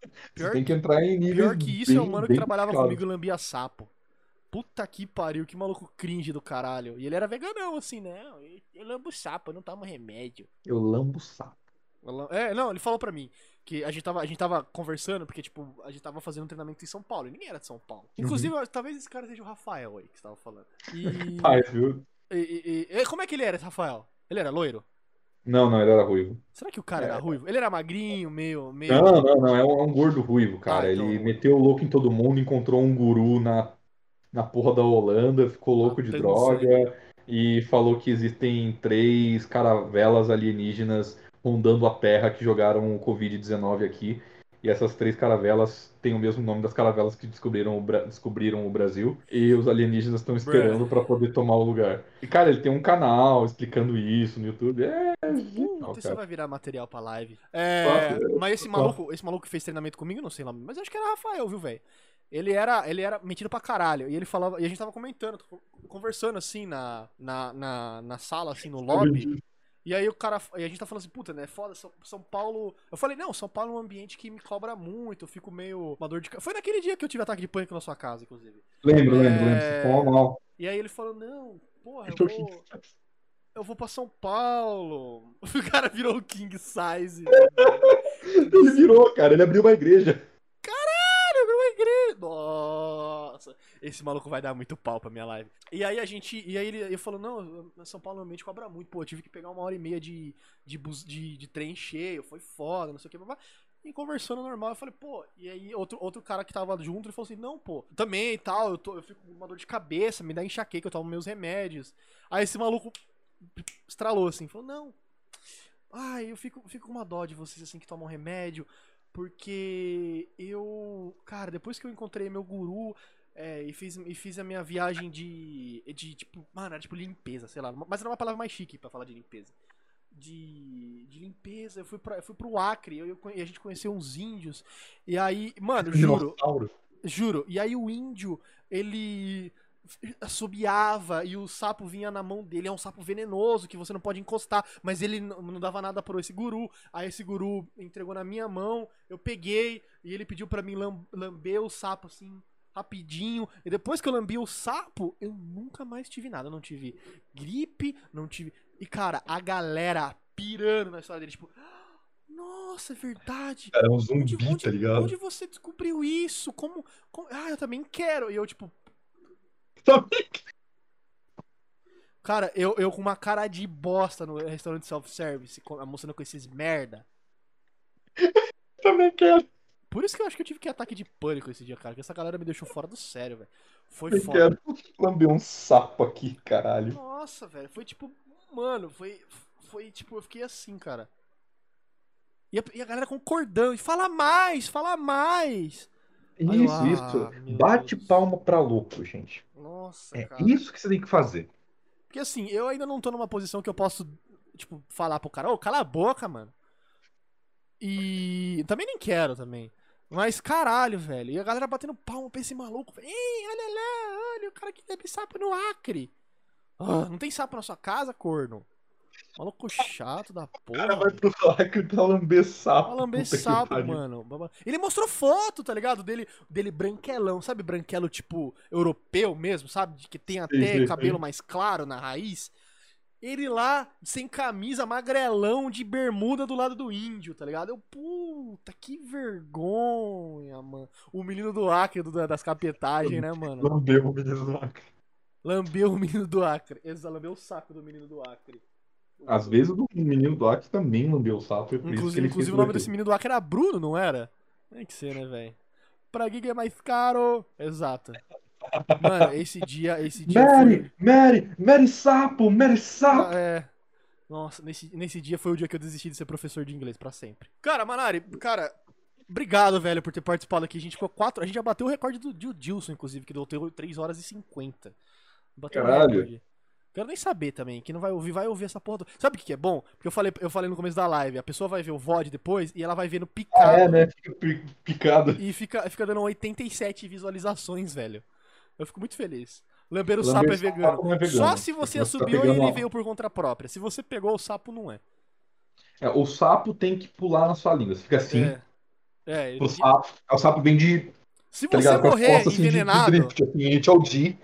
B: você
A: Pior,
B: tem que entrar em níveis
A: pior que isso é o
B: bem-
A: mano que trabalhava
B: complicados.
A: comigo e lambia sapo. Puta que pariu, que maluco cringe do caralho. E ele era veganão, assim, né? Eu, lambo sapo, eu não tomo remédio.
B: Eu lambo sapo.
A: É, não, ele falou pra mim que a gente, tava, a gente tava conversando, porque, tipo, a gente tava fazendo um treinamento em São Paulo, e ninguém era de São Paulo.
B: Uhum.
A: Inclusive, talvez esse cara seja o Rafael aí, que você tava falando. E,
B: Pai, viu?
A: e- e- e- como é que ele era, esse Rafael? Ele era loiro?
B: Não, não, ele era ruivo.
A: Será que o cara
B: É.
A: era ruivo? Ele era magrinho, meio... meio...
B: Não, não, não, é um, é um gordo ruivo, cara.
A: Ah, então-
B: Ele meteu o louco em todo mundo, encontrou um guru na, na porra da Holanda, ficou louco de
A: Matando
B: droga e falou que existem três caravelas alienígenas rondando a Terra que jogaram o Covid-19 aqui. E essas três caravelas têm o mesmo nome das caravelas que descobriram o, Bra- descobriram o Brasil. E os alienígenas estão esperando pra poder tomar o lugar. E, cara, ele tem um canal explicando isso no YouTube. É, Não,
A: isso
B: cara.
A: vai virar material pra live. É,
B: Nossa,
A: mas esse maluco, esse maluco que fez treinamento comigo, não sei lá, mas acho que era Rafael, viu, velho? Ele era, ele era metido pra caralho. E ele falava, e a gente tava comentando, conversando assim na, na, na, na sala, assim, no lobby. E aí o cara, e a gente tá falando assim, puta, né, foda, São, São Paulo. Eu falei, não, São Paulo é um ambiente que me cobra muito, eu fico meio uma dor de Foi naquele dia que eu tive ataque de pânico na sua casa, inclusive.
B: Lembro, lembro, lembro.
A: É.
B: Mal.
A: E aí ele falou, não, porra, eu vou. Eu vou pra São Paulo. O cara virou o King Size.
B: Ele virou, cara. Ele abriu uma igreja.
A: Caralho, meu igreja. Nossa, esse maluco vai dar muito pau pra minha live. E aí a gente. E aí ele, ele falou: não, São Paulo realmente cobra muito. Pô, eu tive que pegar uma hora e meia de, de, bus, de, de trem cheio, foi foda, não sei o que. blá. E conversando normal, eu falei, pô, e aí outro, outro cara que tava junto, ele falou assim, não, pô, também e tal, eu, tô, eu fico com uma dor de cabeça, me dá enxaqueca, eu tomo meus remédios. Aí esse maluco estralou assim, falou, não, ai, eu fico, fico com uma dó de vocês assim que tomam remédio, porque eu, cara, depois que eu encontrei meu guru é, e, fiz, e fiz a minha viagem de, de, tipo, mano, era tipo limpeza, sei lá, mas era uma palavra mais chique pra falar de limpeza. De, de limpeza, eu fui, pra, eu fui pro Acre, eu, eu e a gente conheceu uns índios, e aí, mano, juro. Juro. E aí o índio, ele assobiava e o sapo vinha na mão dele. É um sapo venenoso que você não pode encostar. Mas ele não dava nada pro esse guru. Aí esse guru entregou na minha mão. Eu peguei e ele pediu pra mim lam- lamber o sapo assim. Rapidinho, e depois que eu lambi o sapo, eu nunca mais tive nada. Eu não tive gripe, não tive. E cara, a galera pirando na história dele, tipo, nossa, é verdade.
B: Cara, é um
A: Onde,
B: zumbi,
A: onde-
B: tá ligado?
A: onde você descobriu isso? Como, como- Ah, eu também quero. E eu, tipo, cara, eu, eu com uma cara de bosta no restaurante self-service, com- almoçando com esses merda.
B: Também quero.
A: Por isso que eu acho que eu tive que ataque de pânico esse dia, cara. Que essa galera me deixou fora do sério, velho. Foi
B: Também
A: foda.
B: quero lamber um sapo aqui, caralho.
A: Nossa, velho. Foi tipo, mano, foi, foi tipo, eu fiquei assim, cara. E a, e a galera concordando. E fala mais, fala mais. Eu,
B: Isso,
A: ah,
B: isso. Bate
A: Deus.
B: palma pra louco, gente.
A: Nossa,
B: É
A: cara.
B: isso que você tem que fazer.
A: Porque assim, eu ainda não tô numa posição que eu posso, tipo, falar pro cara, ô, cala a boca, mano. E também nem quero também. Mas caralho, velho. E a galera batendo palma pra esse maluco. Ei, olha lá, olha, o cara que bebe sapo no Acre. Ah, não tem sapo na sua casa, corno? Maluco chato da
B: O cara
A: porra.
B: vai pro Acre pra lamber sapo.
A: Pra lamber sapo, mano. Ele mostrou foto, tá ligado? Dele, dele branquelão, sabe? Branquelo tipo europeu mesmo, sabe? Que tem até
B: sei,
A: cabelo
B: sei.
A: mais claro na raiz. Ele lá, sem camisa, magrelão, de bermuda do lado do índio, tá ligado? Eu, puta, que vergonha, mano. O menino do Acre, do- das capetagens, né, mano?
B: Lambeu o menino do Acre.
A: Lambeu o menino do Acre. Exato, lambeu o saco do menino do Acre.
B: Às vezes o menino do Acre também lambeu o que
A: Inclusive, inclusive o nome desse menino do Acre era Bruno, não era? Tem que ser, né, velho? Pra Giga é mais caro. Exato. Mano, esse dia, esse dia
B: Mary, Mary, Mary Sapo, Mary Sapo.
A: Ah, é. Nossa, nesse, nesse dia foi o dia que eu desisti de ser professor de inglês pra sempre. Cara, Manari, cara, obrigado, velho, por ter participado aqui. A gente ficou quatro. A gente já bateu o recorde do, do Dilson, inclusive, que deu 3 horas e 50. Bateu o
B: Caralho.
A: recorde. Quero nem saber também. Quem não vai ouvir, vai ouvir essa porra. Do... Sabe o que que é bom? Porque eu falei, eu falei no começo da live. A pessoa vai ver o VOD depois e ela vai vendo
B: Ah,
A: picado.
B: é, né? Fica pi- picado.
A: E fica, fica dando 87 visualizações, velho. Eu fico muito feliz. Lamber o sapo é vegano.
B: é vegano.
A: Só se você
B: Você tá
A: assobiou e ele veio por conta própria. Se você pegou o sapo, não é.
B: É, o sapo tem que pular na sua língua. Você fica assim.
A: É. É, ele-
B: O sapo, o sapo vem de.
A: se
B: Tá
A: você
B: ligado?
A: Morrer
B: costas assim, de- de
A: envenenado,
B: drift, assim, ao G.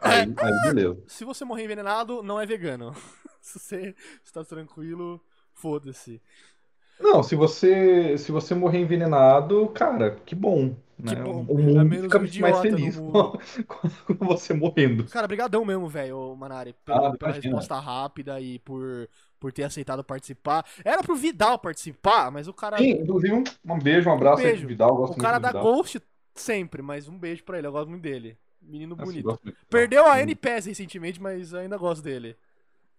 B: Aí, aí, beleza.
A: se você morrer envenenado, não é vegano. se você está tranquilo, foda-se.
B: Não, se você se você morrer envenenado, cara, que bom. Né?
A: Que bom.
B: O
A: É
B: mundo
A: menos
B: fica
A: um
B: mais feliz com, com você morrendo.
A: Cara, brigadão mesmo, velho, Manari, pela,
B: Ah,
A: pela resposta rápida e por, por ter aceitado participar. Era pro Vidal participar, mas o cara...
B: Sim, inclusive, um, um beijo, um abraço aí
A: beijo.
B: pro Vidal. Gosto
A: O cara da. Ghost sempre, mas um beijo pra ele, eu gosto muito dele. Menino bonito. Perdeu a. NPS recentemente, mas ainda gosto dele.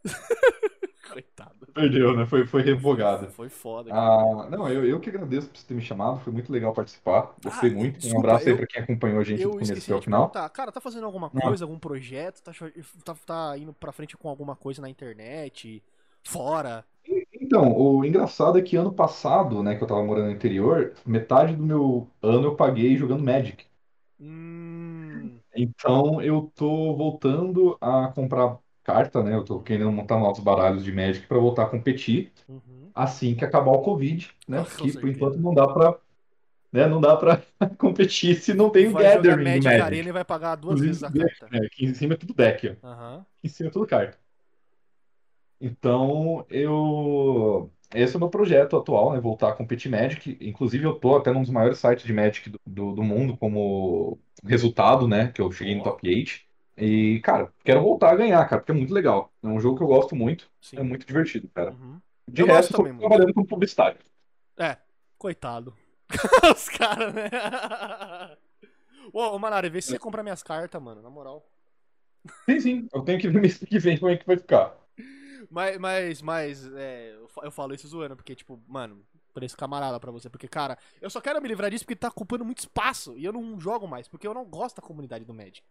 A: Coitado.
B: Perdeu, né? Foi, foi revogado.
A: Foi foda. cara.
B: Ah, não, eu, eu que agradeço por você ter me chamado, foi muito legal participar. Gostei
A: Ah,
B: muito.
A: desculpa,
B: um abraço aí
A: eu-
B: pra quem acompanhou a gente do começo até o final.
A: perguntar. Cara, tá fazendo alguma
B: Não.
A: coisa, algum projeto? Tá, tá, tá indo pra frente com alguma coisa na internet? Fora?
B: Então, o engraçado é que ano passado, né, que eu tava morando no interior, metade do meu ano eu paguei jogando Magic.
A: Hum.
B: Então eu tô voltando a comprar carta, né? Eu tô querendo montar novos baralhos de Magic pra voltar a competir
A: Uhum.
B: assim que acabar o Covid, né?
A: Com
B: Porque por enquanto não dá pra, né, não dá pra competir se não tem o
A: Vai
B: Gathering
A: Magic
B: Magic.
A: Arena e vai pagar duas
B: Inclusive,
A: vezes a carta.
B: É, aqui em cima é tudo deck. Aqui em cima é tudo carta. Então, eu. Esse é o meu projeto atual, né? Voltar a competir Magic. Inclusive, eu tô até num dos maiores sites de Magic do, do, do mundo como resultado, né? Que eu cheguei no top 8. E, cara, quero voltar a ganhar, cara, porque é muito legal. É um jogo que eu gosto muito.
A: Sim.
B: É muito divertido, cara.
A: Uhum.
B: De
A: Eu
B: resto, tô trabalhando como publicitário.
A: É, coitado. Os caras, né? Ô, ô Manari, vê se você compra minhas cartas, mano, na moral.
B: Sim, sim. Eu tenho que ver mês que vem como é que vai ficar.
A: Mas, mas, mas, é, eu fa- eu falo isso zoando, porque, tipo, mano, por esse camarada pra você, porque, cara, eu só quero me livrar disso porque tá ocupando muito espaço e eu não jogo mais, porque eu não gosto da comunidade do Magic.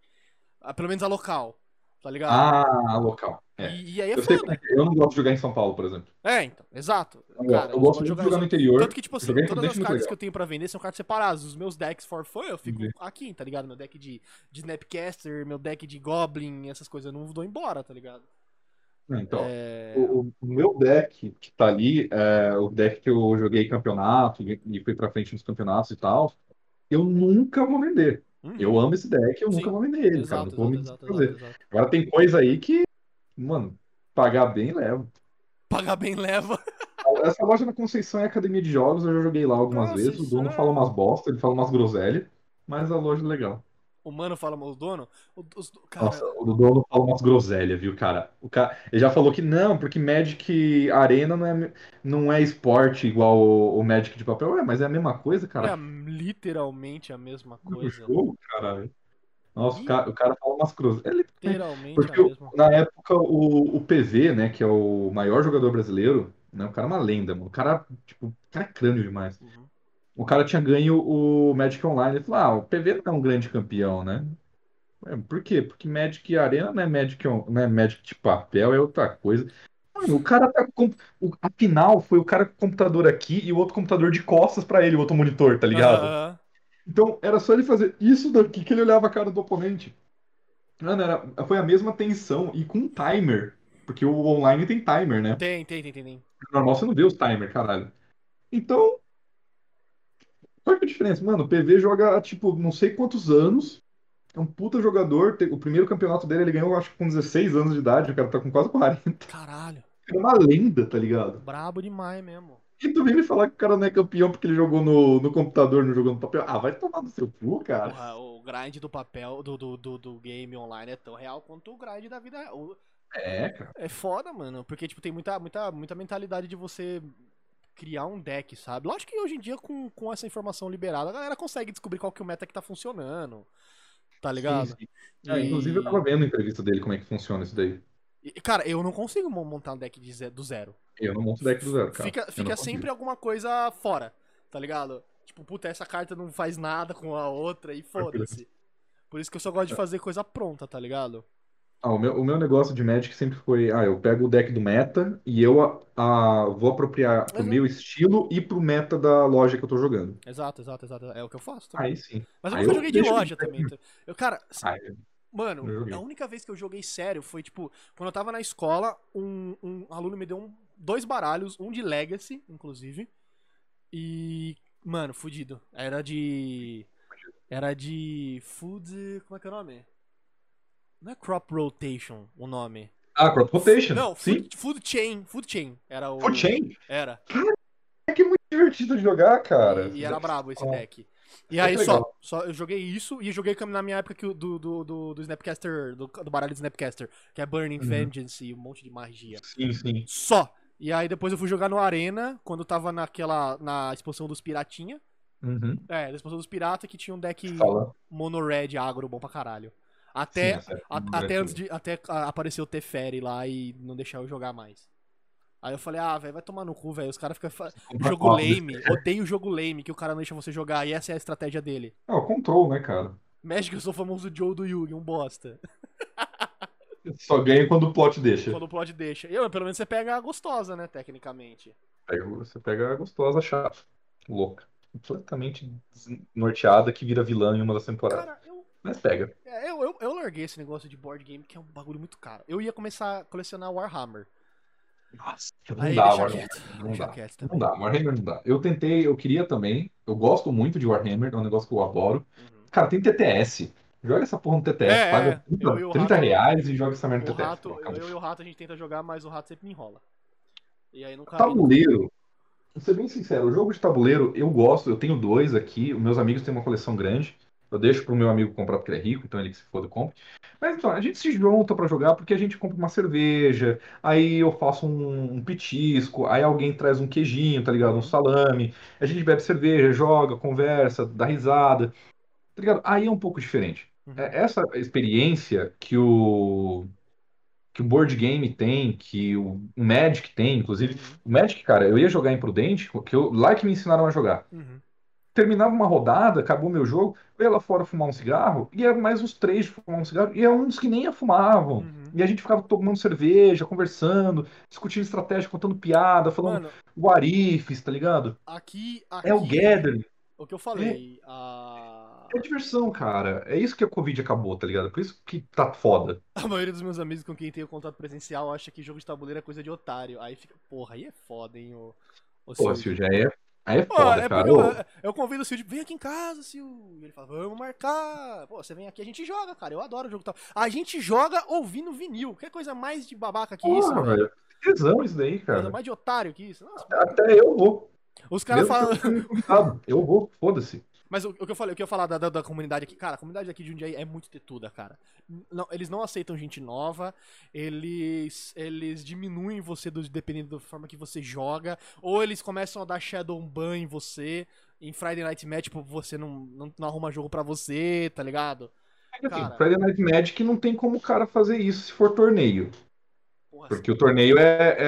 A: Pelo menos a local, tá ligado?
B: Ah, local. É.
A: E, e aí é
B: Eu sei é é. Eu não gosto de jogar em São Paulo, por exemplo.
A: É, então, exato.
B: Eu,
A: Cara,
B: eu gosto de jogar no interior.
A: Tanto que, tipo assim, todas as cartas que eu tenho pra vender são cartas separadas. Os meus decks for fun, eu fico
B: Entendi.
A: aqui, tá ligado? Meu deck de, de Snapcaster, meu deck de Goblin, essas coisas, eu não dou embora, tá ligado?
B: Então,
A: É...
B: O, o- meu deck que tá ali, é o deck que eu joguei campeonato e fui pra frente nos campeonatos e tal, eu nunca vou vender.
A: Uhum.
B: Eu amo esse deck, eu
A: Sim.
B: nunca vou vender ele, cara.
A: Exato,
B: Não vou me
A: exato, exato,
B: desfazer.
A: exato, exato.
B: Agora tem coisa aí que, mano, pagar bem leva.
A: Pagar bem leva.
B: Essa loja na Conceição é academia de jogos, eu já joguei lá algumas vezes. O dono
A: Conceição.
B: fala umas bosta, ele fala umas groselhas, mas a loja é legal.
A: O mano fala, os dono. o- Os, cara,
B: Nossa, o dono fala umas groselhas, viu, cara? O cara, ele já falou que não, porque Magic Arena não é, não é esporte igual o, o Magic de papel. Ué, mas é a mesma coisa,
A: é
B: cara.
A: literalmente a mesma coisa.
B: jogo, caralho. Nossa,
A: Ih.
B: o cara, o cara fala umas groselhas. Ele,
A: Literalmente
B: porque
A: a mesma
B: na época o, o PV, né, que é o maior jogador brasileiro, né, o cara é uma lenda, mano. O cara, tipo, o cara é crânio demais.
A: Uhum.
B: O cara tinha ganho o Magic Online. Ele falou, ah, o PV não é um grande campeão, né? Ué, por quê? Porque Magic Arena não é Magic, não é Magic de papel, é outra coisa. Mano, o cara tá com. o- A final foi o cara com o computador aqui e o outro computador de costas pra ele, o outro monitor, tá ligado? Então era só ele fazer isso daqui que ele olhava a cara do oponente. Mano, era, foi a mesma tensão e com timer. Porque o online tem timer, né?
A: Tem, tem, tem, tem, tem.
B: Normal você não vê os timer, caralho. Então. Qual que a diferença? Mano, o PV joga há, tipo, não sei quantos anos. É um puta jogador. O primeiro campeonato dele ele ganhou, acho que com 16 anos de idade. O cara tá com quase 40.
A: Caralho.
B: É uma lenda, tá ligado?
A: Brabo demais mesmo.
B: E tu vem me falar que o cara não é campeão porque ele jogou no, no computador, não jogou no papel. Ah, vai tomar no seu cu, cara.
A: Porra, o grind do papel, do, do, do, do game online é tão real quanto o grind da vida real.
B: É, cara.
A: É foda, mano. Porque, tipo, tem muita, muita, muita mentalidade de você criar um deck, sabe? Lógico que hoje em dia, com, com essa informação liberada, a galera consegue descobrir qual que é o meta que tá funcionando. Tá ligado?
B: Sim, sim. É, inclusive, eu tava vendo a entrevista dele como é que funciona isso daí.
A: E, cara, eu não consigo mo- montar um deck de ze- do zero.
B: Eu não monto deck do zero, cara.
A: Fica, fica
B: consigo.
A: sempre alguma coisa fora, tá ligado? Tipo, puta, essa carta não faz nada com a outra e foda-se. Por isso que eu só
B: É.
A: gosto de fazer coisa pronta, tá ligado?
B: Ah, o meu, o meu negócio de Magic sempre foi, ah, eu pego o deck do meta e eu a- a- vou apropriar pro
A: Exato.
B: meu estilo e pro meta da loja que eu tô jogando.
A: Exato, exato, exato. É o que eu faço também.
B: Aí sim.
A: Mas eu
B: aí
A: nunca
B: eu
A: joguei de
B: deixo
A: loja também. tá? Eu, cara,
B: Ah, eu-
A: Mano,
B: Eu joguei.
A: a única vez que eu joguei sério foi, tipo, quando eu tava na escola, um, um aluno me deu um- dois baralhos, um de Legacy, inclusive. E, mano, fudido. Era de. Era de. Food. Como é que é o nome? Não é Crop Rotation o nome.
B: Ah, Crop Rotation.
A: Não,
B: sim.
A: food, food Chain. Food Chain. Era o.
B: Food Chain?
A: Era.
B: É que é muito divertido de jogar, cara.
A: E, e era brabo esse
B: Ah.
A: deck. E
B: É
A: aí
B: que
A: só, só eu joguei isso e joguei na minha época que do, do, do, do Snapcaster, do, do baralho do Snapcaster, que é Burning
B: Uhum.
A: Vengeance e um monte de magia.
B: Sim, sim.
A: Só. E aí depois eu fui jogar no Arena, quando tava naquela. na expansão dos Piratinha.
B: Uhum.
A: É, na expansão dos Piratas, que tinha um deck
B: Fala.
A: mono red agro bom pra caralho. Até,
B: Sim,
A: a- até antes de. Até aparecer o Teferi lá e não deixar eu jogar mais. Aí eu falei, ah, velho, vai tomar no cu, velho. Os caras ficam. fa- Jogo lame. Odeio jogo lame, que o cara não deixa você jogar. E essa é a estratégia dele.
B: Ah, o control, né, cara?
A: Magic, eu sou o famoso Joe do Yugi, um bosta.
B: Só ganha quando o plot deixa.
A: Quando o plot deixa. E, pelo menos você pega a gostosa, né, tecnicamente.
B: Você pega a gostosa chata. Louca. Completamente desnorteada que vira vilã em uma das temporadas.
A: Cara, eu,
B: Mas pega.
A: é, eu, eu, eu larguei esse negócio de board game, que é um bagulho muito caro. Eu ia começar a colecionar Warhammer.
B: Nossa, não
A: Aí
B: dá, Warhammer. Não dá. Não dá, Warhammer não dá. Eu tentei, eu queria também. Eu gosto muito de Warhammer, é um negócio que eu adoro.
A: Uhum.
B: Cara, tem TTS. Joga essa porra no TTS.
A: É,
B: paga
A: é.
B: 30,
A: Eu e o
B: 30
A: Rato-
B: reais e joga essa merda no TTS.
A: rato, eu, eu e o rato a gente tenta jogar, mas o rato sempre me enrola. E aí nunca.
B: Tabuleiro. Vou ser bem sincero, o jogo de tabuleiro eu gosto, eu tenho dois aqui, os meus amigos têm uma coleção grande. Eu deixo pro meu amigo comprar porque ele é rico, então ele que se foda compra. Mas então, a gente se junta pra jogar porque a gente compra uma cerveja, aí eu faço um, um petisco, aí alguém traz um queijinho, tá ligado? Um salame. A gente bebe cerveja, joga, conversa, dá risada. Tá ligado? Aí é um pouco diferente.
A: Uhum.
B: É essa experiência que o que o board game tem, que o, o Magic tem, inclusive. O Magic, cara, eu ia jogar imprudente, que eu, lá que me ensinaram a jogar.
A: Uhum.
B: Terminava uma rodada, acabou meu jogo, eu ia lá fora fumar um cigarro, e ia mais uns três de fumar um cigarro, e é uns que nem fumavam.
A: Uhum.
B: E a gente ficava tomando cerveja, conversando, discutindo estratégia, contando piada, falando
A: Mano,
B: what ifs, tá ligado?
A: aqui, aqui.
B: É o gathering.
A: O que eu falei. A...
B: É diversão, cara. É isso que a Covid acabou, tá ligado? Por isso que tá foda.
A: a maioria dos meus amigos com quem tenho contato presencial acha que jogo de tabuleiro é coisa de otário. Aí fica, porra, aí é foda, hein, o. o
B: Pô,
A: Silvio.
B: Sil, já é. Aí é foda,
A: é
B: cara.
A: eu, eu convido o Sil, vem aqui em casa, Sil. E ele fala, vamos marcar. Pô, você vem aqui, a gente joga, cara. Eu adoro jogo tal. A gente joga ouvindo vinil. Que coisa mais de babaca que isso, velho.
B: velho. Tesão isso daí,
A: Coisa
B: cara.
A: mais de otário que isso. Nossa,
B: Até eu vou.
A: os caras
B: que
A: falam.
B: Eu vou, foda-se.
A: Mas o, o que eu falei, o que eu ia falar da, da, da comunidade aqui, cara, a comunidade aqui de Jundiaí é muito tetuda, cara. Não, eles não aceitam gente nova, eles eles diminuem você do, dependendo da forma que você joga, ou eles começam a dar shadow ban em você, em Friday Night Match, tipo, você não, não, não arruma jogo pra você, tá ligado?
B: É que, assim,
A: Cara.
B: Friday Night Magic não tem como o cara fazer isso se for torneio.
A: Porra,
B: Porque o torneio é,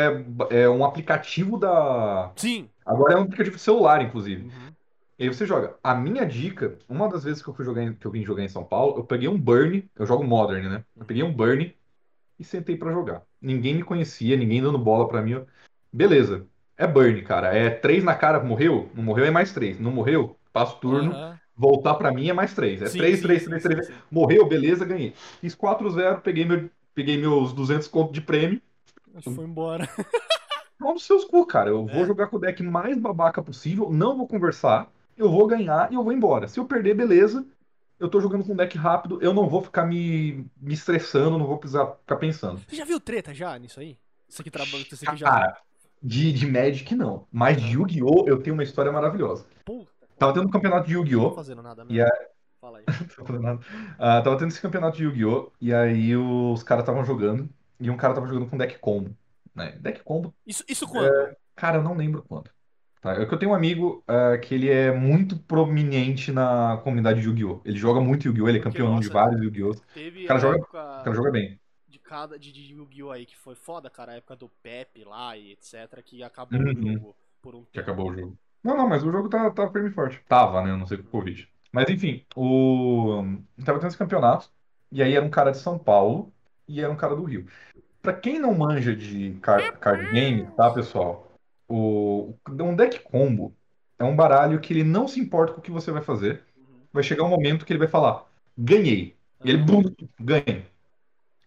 B: é, é um aplicativo da.
A: Sim.
B: Agora é um aplicativo de celular, inclusive.
A: Uhum.
B: E aí você joga. A minha dica, uma das vezes que eu fui jogar em- que eu vim jogar em São Paulo, eu peguei um Burn, eu jogo Modern, né? Eu peguei um Burn e sentei pra jogar. Ninguém me conhecia, ninguém dando bola pra mim. eu- Beleza. É Burn, cara. É três na cara, morreu? Não morreu é mais três. Não morreu? Passo turno.
A: Aham.
B: Voltar pra mim é mais três. É
A: Sim,
B: três,
A: sim,
B: três,
A: sim,
B: três, três. Morreu, beleza, ganhei. Fiz 4-0, peguei, meu, peguei meus 200 conto de prêmio.
A: Foi embora.
B: Vamos nos seus cu, cara. Eu vou
A: É.
B: jogar com o deck mais babaca possível, não vou conversar, eu vou ganhar e eu vou embora. Se eu perder, beleza. Eu tô jogando com um deck rápido, eu não vou ficar me, me estressando, não vou precisar ficar pensando.
A: Você já viu treta já nisso aí? Isso aqui trabalha, isso aqui já.
B: Cara, de, de Magic não. Mas de Yu-Gi-Oh! eu tenho uma história maravilhosa.
A: Puta,
B: Tava tendo um campeonato de
A: não
B: Yu-Gi-Oh!
A: fazendo nada,
B: E
A: né?
B: a-
A: Fala aí.
B: Ah, tava tendo esse campeonato de Yu-Gi-Oh! E aí os caras estavam jogando. e um cara tava jogando com deck combo. Né? Deck combo,
A: Isso, isso quando?
B: cara, eu não lembro quando. Tá? É que eu tenho um amigo ah, que ele é muito prominente na comunidade de Yu-Gi-Oh! Ele joga muito Yu-Gi-Oh! Ele é
A: Porque,
B: campeão de
A: nossa,
B: vários Yu-Gi-Oh!
A: Teve
B: o cara
A: a
B: joga-
A: época
B: O cara joga bem.
A: de cada de, de Yu-Gi-Oh! aí que foi foda, cara. A época do Pepe lá e etc. Que acabou
B: Uhum.
A: o jogo por um
B: que
A: tempo.
B: acabou o jogo. Não, não, mas o jogo tá, tá firme e forte. Tava, né? Eu não sei com o Covid. Mas enfim, o. Tava tendo esse campeonato. E aí era um cara de São Paulo e era um cara do Rio. Pra quem não manja de car- card game, tá, pessoal? O... Um deck combo é um baralho que ele não se importa com o que você vai fazer.
A: Uhum.
B: Vai chegar um momento que ele vai falar: ganhei. E ele, bum, ganha.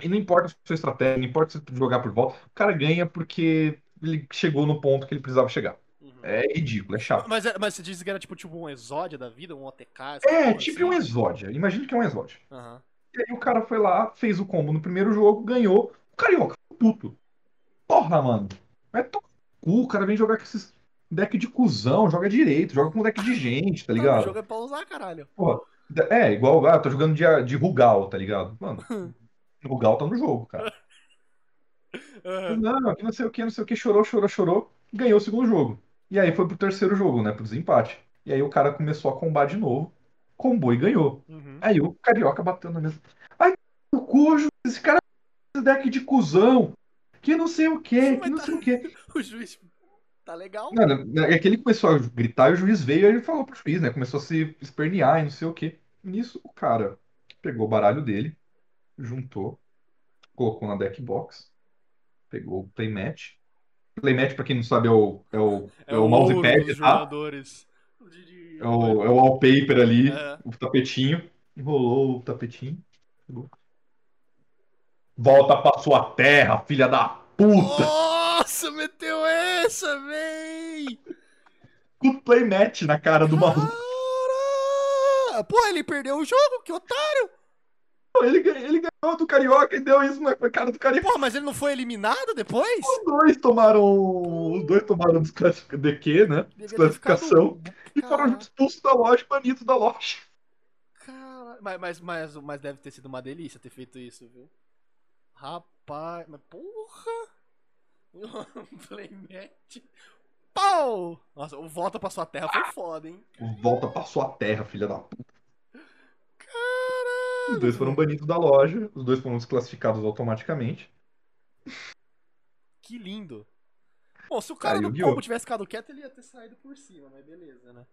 B: E não importa a sua estratégia, não importa se você jogar por volta, o cara ganha porque ele chegou no ponto que ele precisava chegar.
A: Uhum.
B: É ridículo, é chato.
A: Mas, mas você disse que era tipo, tipo um exódia da vida, um OTK?
B: É, tipo
A: assim?
B: um exódia. Imagina que é um exódia.
A: Aham.
B: E aí o cara foi lá, fez o combo no primeiro jogo, ganhou. O Carioca puto. Porra, mano. Vai tomar cu, o cara vem jogar com esses deck de cuzão, joga direito, joga com deck de gente, tá
A: Não, o
B: ligado?
A: jogo é pra usar, caralho.
B: Porra, é, igual, ah, tô jogando de, de Rugal, tá ligado? Mano, Rugal tá no jogo, cara.
A: Aham.
B: Não, que não sei o que, não sei o que, chorou, chorou, chorou, ganhou o segundo jogo. E aí foi pro terceiro jogo, né, pro desempate. E aí o cara começou a combar de novo, combou e ganhou.
A: Uhum.
B: Aí o Carioca bateu na mesa. Ai, o cujo, esse cara é esse deck de cuzão, que não sei o que, que não sei o que.
A: O juiz tá legal.
B: Não, não, é que ele começou a gritar e o juiz veio e ele falou pro juiz, né? Começou a se espernear e não sei o que. Nisso, o cara pegou o baralho dele, juntou, colocou na deck box, pegou o playmatch. Playmatch, pra quem não sabe, é o, é o, é o
A: ouro
B: mousepad,
A: dos
B: tá?
A: jogadores.
B: É o, é o wallpaper ali,
A: É.
B: o tapetinho. Enrolou o tapetinho. pegou. Volta pra sua terra, filha da puta!
A: Nossa, meteu essa, véi!
B: Com playmatch na cara do maluco.
A: Porra, ele perdeu o jogo, que otário!
B: Ele, ganhou- ele ganhou do Carioca e deu isso na cara do Carioca.
A: Porra, mas ele não foi eliminado depois?
B: Os dois tomaram. Os dois tomaram desclassificação. DQ, né? Desclassificação. E foram expulsos da loja, banidos da loja.
A: Cara, mas, mas, mas, mas deve ter sido uma delícia ter feito isso, viu? Rapaz, mas porra! Playmatch. Pau! Nossa, o volta pra sua terra foi foda, hein?
B: Volta pra sua terra, filha da puta.
A: Caralho!
B: Os dois foram banidos da loja. Os dois foram desclassificados automaticamente.
A: Que lindo. Bom, se o cara do combo tivesse ficado quieto, ele ia ter saído por cima, mas beleza, né?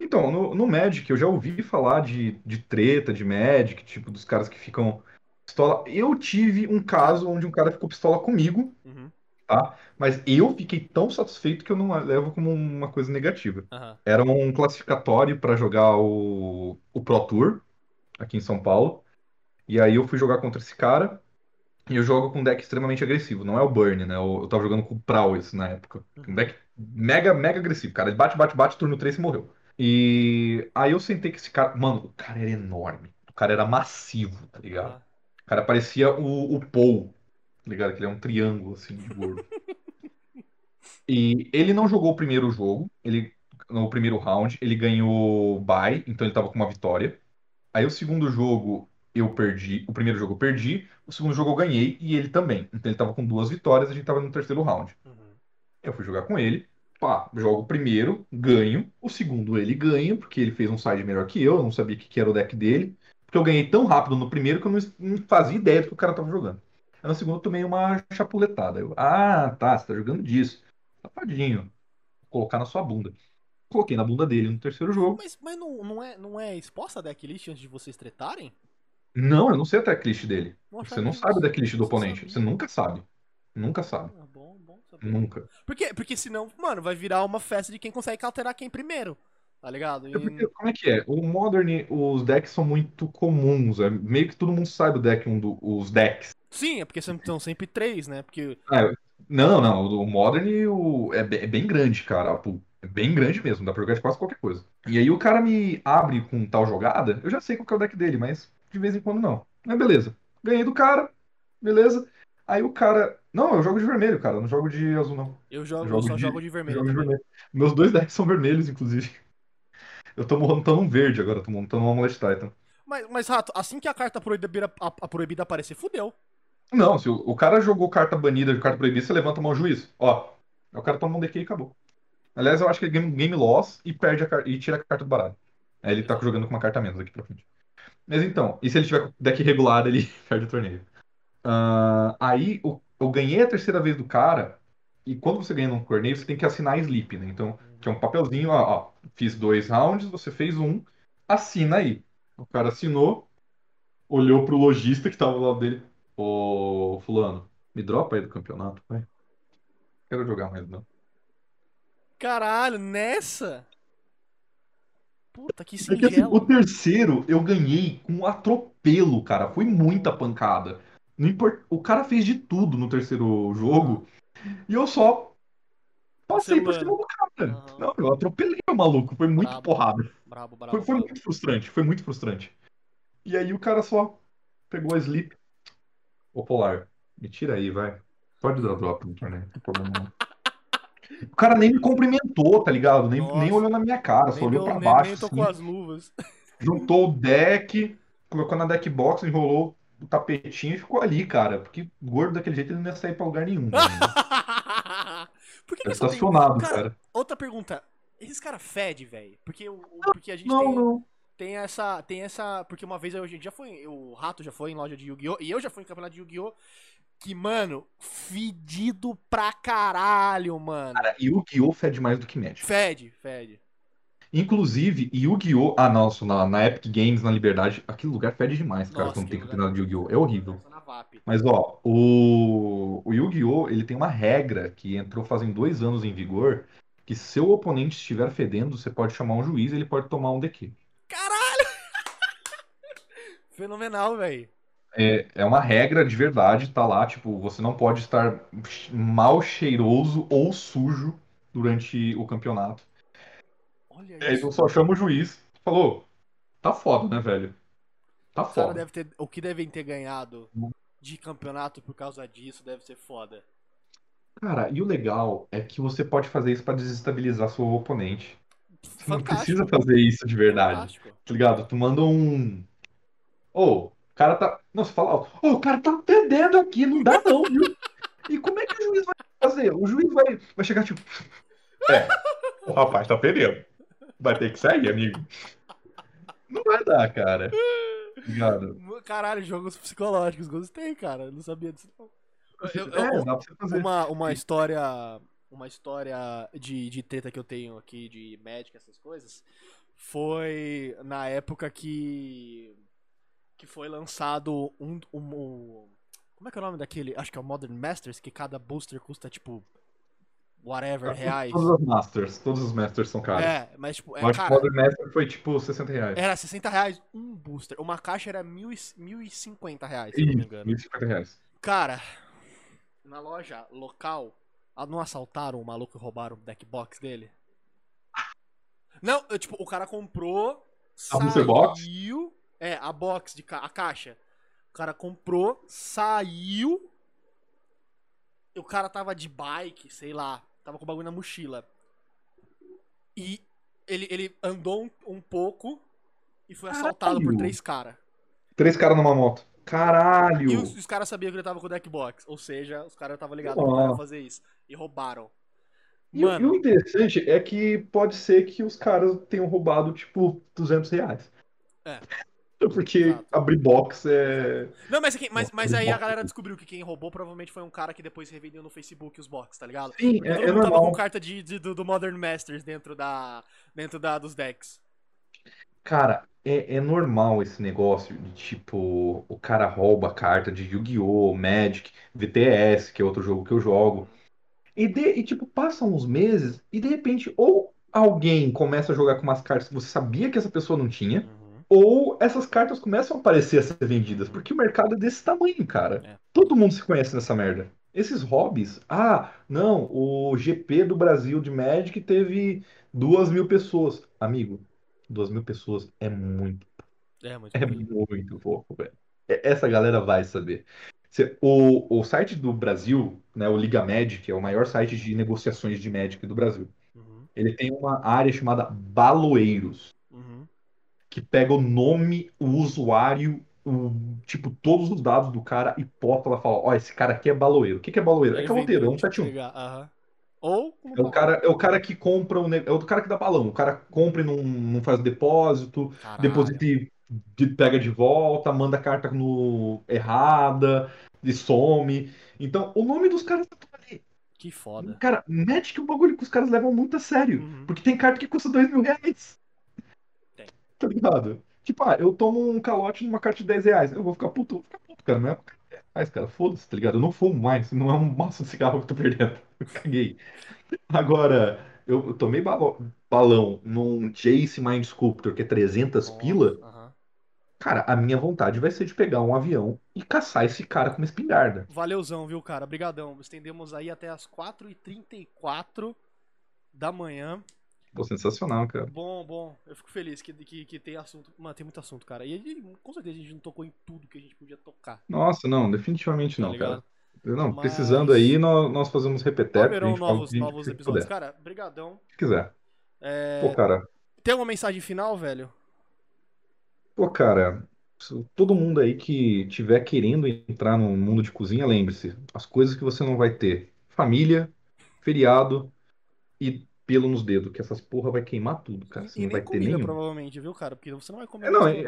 B: Então, no, no Magic, eu já ouvi falar de, de treta de Magic, tipo, dos caras que ficam pistola. Eu tive um caso onde um cara ficou pistola comigo,
A: Uhum.
B: mas eu fiquei tão satisfeito que eu não levo como uma coisa negativa.
A: Aham.
B: Era um classificatório para jogar o, o Pro Tour aqui em São Paulo. E aí eu fui jogar contra esse cara. E eu jogo com um deck extremamente agressivo. Não é o Burn, né? Eu, eu tava jogando com o Prowess na época. Um deck mega, mega agressivo. Cara, ele bate, bate, bate, turno 3 e morreu. E aí eu sentei que esse cara. Mano, o cara era enorme. O cara era massivo, tá ligado? O cara parecia o, o Paul, tá ligado? Que ele é um triângulo, assim, de gordo. E ele não jogou o primeiro jogo, ele no primeiro round, ele ganhou bye, então ele tava com uma vitória. Aí o segundo jogo eu perdi, o primeiro jogo eu perdi, o segundo jogo eu ganhei e ele também. Então ele tava com duas vitórias, a gente tava no terceiro round.
A: Uhum.
B: Eu fui jogar com ele, pá, jogo o primeiro, ganho, o segundo ele ganha, porque ele fez um side melhor que eu, eu não sabia o que que era o deck dele, porque eu ganhei tão rápido no primeiro que eu não, não fazia ideia do que o cara tava jogando. Aí no segundo eu tomei uma chapuletada. Eu, ah, tá, você tá jogando disso. Safadinho. Vou colocar na sua bunda. Coloquei na bunda dele no terceiro jogo.
A: Mas, mas não, não, é, não é exposta a decklist antes de vocês tretarem?
B: Não, eu não sei a decklist dele.
A: Não
B: Você não sabe a decklist do oponente.
A: sabia.
B: Você nunca sabe. Nunca sabe.
A: Ah, bom, bom saber.
B: Nunca.
A: Porque, porque senão, mano, vai virar uma festa de quem consegue alterar quem primeiro. Tá ligado? E-
B: porque, como é que é? O Modern, os decks são muito comuns. É meio que todo mundo sabe o deck, um do- os decks.
A: Sim, é porque são sempre três, né? Porque.
B: Ah, não, não. O Modern o, é, é bem grande, cara. É bem grande mesmo. Dá pra jogar de quase qualquer coisa. E aí o cara me abre com tal jogada. Eu já sei qual é o deck dele, mas de vez em quando não. Mas beleza. Ganhei do cara. Beleza. Aí o cara. Não, eu jogo de vermelho, cara. Eu não jogo de azul, não.
A: Eu jogo,
B: Eu
A: eu só
B: jogo de-
A: jogo de vermelho.
B: jogo de vermelho. Meus dois decks são vermelhos, inclusive. Eu tô montando um verde agora. Tô montando um Amulet Titan.
A: Mas, mas, Rato, assim que a carta proibida, a, a proibida aparecer, fudeu.
B: Não, se o, o cara jogou carta banida, carta proibida, você levanta a mão juiz. Ó, o cara toma um DQ e acabou. Aliás, eu acho que é game, game loss e perde a, e tira a carta do baralho. Aí ele tá jogando com uma carta menos aqui pra frente. Mas então, e se ele tiver com deck regular, ele perde o torneio. Ah, aí o- eu ganhei a terceira vez do cara, e quando você ganha num torneio, você tem que assinar sleep, né? Então, que é um papelzinho, ó, ó, fiz dois rounds, você fez um, assina aí. O cara assinou, olhou pro lojista que tava lado dele. Ô, fulano, me dropa aí do campeonato, vai. Quero jogar mais, não.
A: Caralho, nessa? Puta, que
B: É que assim, o terceiro eu ganhei com um atropelo, cara. Foi muita pancada. Não import... O cara fez de tudo no terceiro jogo e eu só passei por cima do cara.
A: Aham.
B: Não, eu atropelei o maluco. Foi muito
A: Brabo.
B: porrada.
A: Brabo, brabo.
B: Foi, foi muito frustrante. Foi muito frustrante. E aí o cara só pegou a sleep. Ô, Polar, me tira aí, vai. Pode dar drop no torneio, não tem problema não. O cara nem me cumprimentou, tá ligado? Nem, nem olhou na minha cara, só
A: Nem,
B: olhou pra
A: nem,
B: baixo.
A: nem
B: assim
A: tocou as luvas.
B: juntou o deck, colocou na deck box, enrolou o tapetinho ficou ali, cara. Porque gordo daquele jeito ele não ia sair pra lugar nenhum. Né?
A: Por que, que
B: É
A: tem...
B: estacionado,
A: Cara,
B: cara.
A: Outra pergunta. Esses caras fedem, velho? Porque, o- porque a gente
B: Não,
A: tem,
B: não.
A: tem essa. Tem essa. Porque uma vez a gente já foi. O Rato já foi em loja de Yu-Gi-Oh! E eu já fui em campeonato de Yu-Gi-Oh! Que, mano, fedido pra caralho, mano.
B: Cara, Yu-Gi-Oh! fede mais do que Magic.
A: Fede, fede.
B: Inclusive, Yu-Gi-Oh! Ah, nossa, na, na Epic Games, na Liberdade, aquele lugar fede demais, cara,
A: Nossa,
B: quando tem campeonato de Yu-Gi-Oh! É horrível. Mas, ó, o, o Yu-Gi-Oh! ele tem uma regra que entrou fazem dois anos em vigor, que se seu oponente estiver fedendo, você pode chamar um juiz e ele pode tomar um DQ.
A: Caralho! Fenomenal, velho.
B: É, é uma regra de verdade, tá lá, tipo, você não pode estar mal cheiroso ou sujo durante o campeonato.
A: Olha
B: aí
A: isso.
B: tu só chama o juiz, falou, tá foda, né, velho? Tá foda.
A: devem ter. O que devem ter ganhado de campeonato por causa disso deve ser foda.
B: Cara, e o legal é que você pode fazer isso pra desestabilizar seu oponente. Você não precisa fazer isso de verdade,
A: Fantástico.
B: tá ligado? Tu manda um. Ô, o cara tá. Não, você fala, ó, o cara tá perdendo aqui, não dá não, viu? E como é que o juiz vai fazer? O juiz vai, vai chegar tipo. É, o rapaz tá perdendo. Vai ter que sair, amigo. Não vai dar, cara. Ligado?
A: Caralho, jogos psicológicos, gostei, cara. Eu não sabia disso não. Eu- eu-
B: É, dá pra você fazer.
A: uma, uma história. Uma história de, de treta que eu tenho aqui de Magic, essas coisas, foi na época que. que foi lançado um, um, um- Como é que é o nome daquele? Acho que é o Modern Masters, que cada booster custa tipo. Whatever, reais.
B: Todos os Masters, todos os Masters são caros.
A: É, mas tipo, é,
B: o
A: cara,
B: Modern Master foi tipo 60 reais.
A: era 60 reais um booster. Uma caixa era mil e, 1050 reais, se não me engano.
B: 1.050 reais.
A: Cara, na loja local, ah, não assaltaram o maluco e roubaram o deck box dele? Não, eu, tipo, o cara comprou,
B: A box?
A: saiu... É, a box, de ca- a caixa. O cara comprou, saiu... E o cara tava de bike, sei lá, tava com o bagulho na mochila. E ele, ele andou um, um pouco e foi assaltado por
B: Caralho.
A: três caras.
B: Três caras numa moto. Caralho!
A: E os, os caras sabiam que ele tava com o deck box. Ou seja, os caras estavam ligados que ia fazer isso. E roubaram.
B: E, o- e
A: Mano,
B: o interessante é que pode ser que os caras tenham roubado, tipo, 200 reais.
A: É.
B: Porque
A: Exato.
B: abrir box é.
A: Não, mas, aqui- mas, mas aí a galera descobriu que quem roubou provavelmente foi um cara que depois revendeu no Facebook os box, tá ligado?
B: Sim,
A: Porque
B: é,
A: todo
B: é
A: mundo tava
B: normal.
A: com carta de, de- do, do Modern Masters dentro da. dentro da, dos decks.
B: Cara, é, é normal esse negócio de tipo, o cara rouba carta de Yu-Gi-Oh!, Magic, VTS, que é outro jogo que eu jogo. E, de, e tipo, passam uns meses e de repente, ou alguém começa a jogar com umas cartas que você sabia que essa pessoa não tinha, ou essas cartas começam a aparecer a ser vendidas, porque o mercado é desse tamanho, cara.
A: É.
B: Todo mundo se conhece nessa merda. Esses hobbies, ah, não, o GP do Brasil de Magic teve duas mil pessoas. Amigo, duas mil pessoas é muito,
A: É, muito
B: é muito pouco, velho. Essa galera vai saber. O, o site do Brasil, né, o Liga Magic, é o maior site de negociações de Magic do Brasil.
A: Uhum,
B: Ele tem uma área chamada Baloeiros. Que pega o nome, o usuário, o, tipo, todos os dados do cara e posta lá e fala: Ó, esse cara aqui é baloeiro. O que que é baloeiro? É
A: Ele
B: é um
A: tipo,
B: 71.
A: pegar, aham. Ou.
B: É o cara, é o cara que compra, um, é o cara que dá balão. O cara compra e não, não faz depósito,
A: Caralho.
B: deposita e de- pega de volta, manda carta no errada e some. Então, o nome dos caras tá tudo ali.
A: Que foda.
B: Cara, Magic é um bagulho que os caras levam muito a sério.
A: Uhum.
B: Porque tem carta que custa dois mil reais. Tá ligado? Tipo, ah, eu tomo um calote numa carta de 10 reais. Eu vou ficar puto, vou ficar puto, cara. Não é mais, cara. Foda-se, tá ligado? Eu não fumo mais. Não é um maço de cigarro que eu tô perdendo. Eu caguei. Agora, eu, eu tomei balo- balão num Jace Mind Sculptor, que é 300 pila.
A: Aham.
B: Cara, a minha vontade vai ser de pegar um avião e caçar esse cara com uma espingarda.
A: Valeuzão, viu, cara? Brigadão. Estendemos aí até as 4h34 da manhã.
B: Pô, sensacional, cara.
A: Bom, bom. Eu fico feliz que, que, que tem assunto. Mano, tem muito assunto, cara. E, com certeza a gente não tocou em tudo que a gente podia tocar.
B: Nossa, não, definitivamente
A: Tá
B: não,
A: ligado?
B: cara. Não,
A: Mas-
B: precisando aí, nós, nós fazemos repeteco. a
A: Haverão novos, novos episódios.
B: puder,
A: Cara, brigadão.
B: Se quiser.
A: É,
B: Pô, cara,
A: Tem uma mensagem final, velho?
B: pô, cara, todo mundo aí que tiver querendo entrar no mundo de cozinha, lembre-se, as coisas que você não vai ter: família, feriado e pelo nos dedos, que essas porra vai queimar tudo, cara. Você
A: e
B: não vai
A: nem
B: ter
A: comida,
B: nenhum.
A: provavelmente, viu, cara? Porque você não vai comer
B: É, não, é,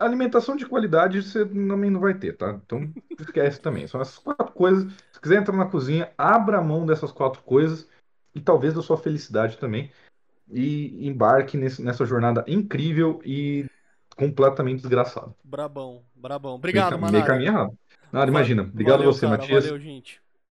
B: alimentação de qualidade você também não vai ter, tá? Então esquece também. São essas quatro coisas. Se quiser entrar na cozinha, abra a mão dessas quatro coisas e talvez da sua felicidade também. E embarque nesse- nessa jornada incrível e completamente desgraçada.
A: Brabão, brabão. Obrigado,
B: meio,
A: mano.
B: meio caminho errado. Nada, imagina. Obrigado a
A: Valeu,
B: você,
A: cara,
B: Matias.
A: Valeu, gente.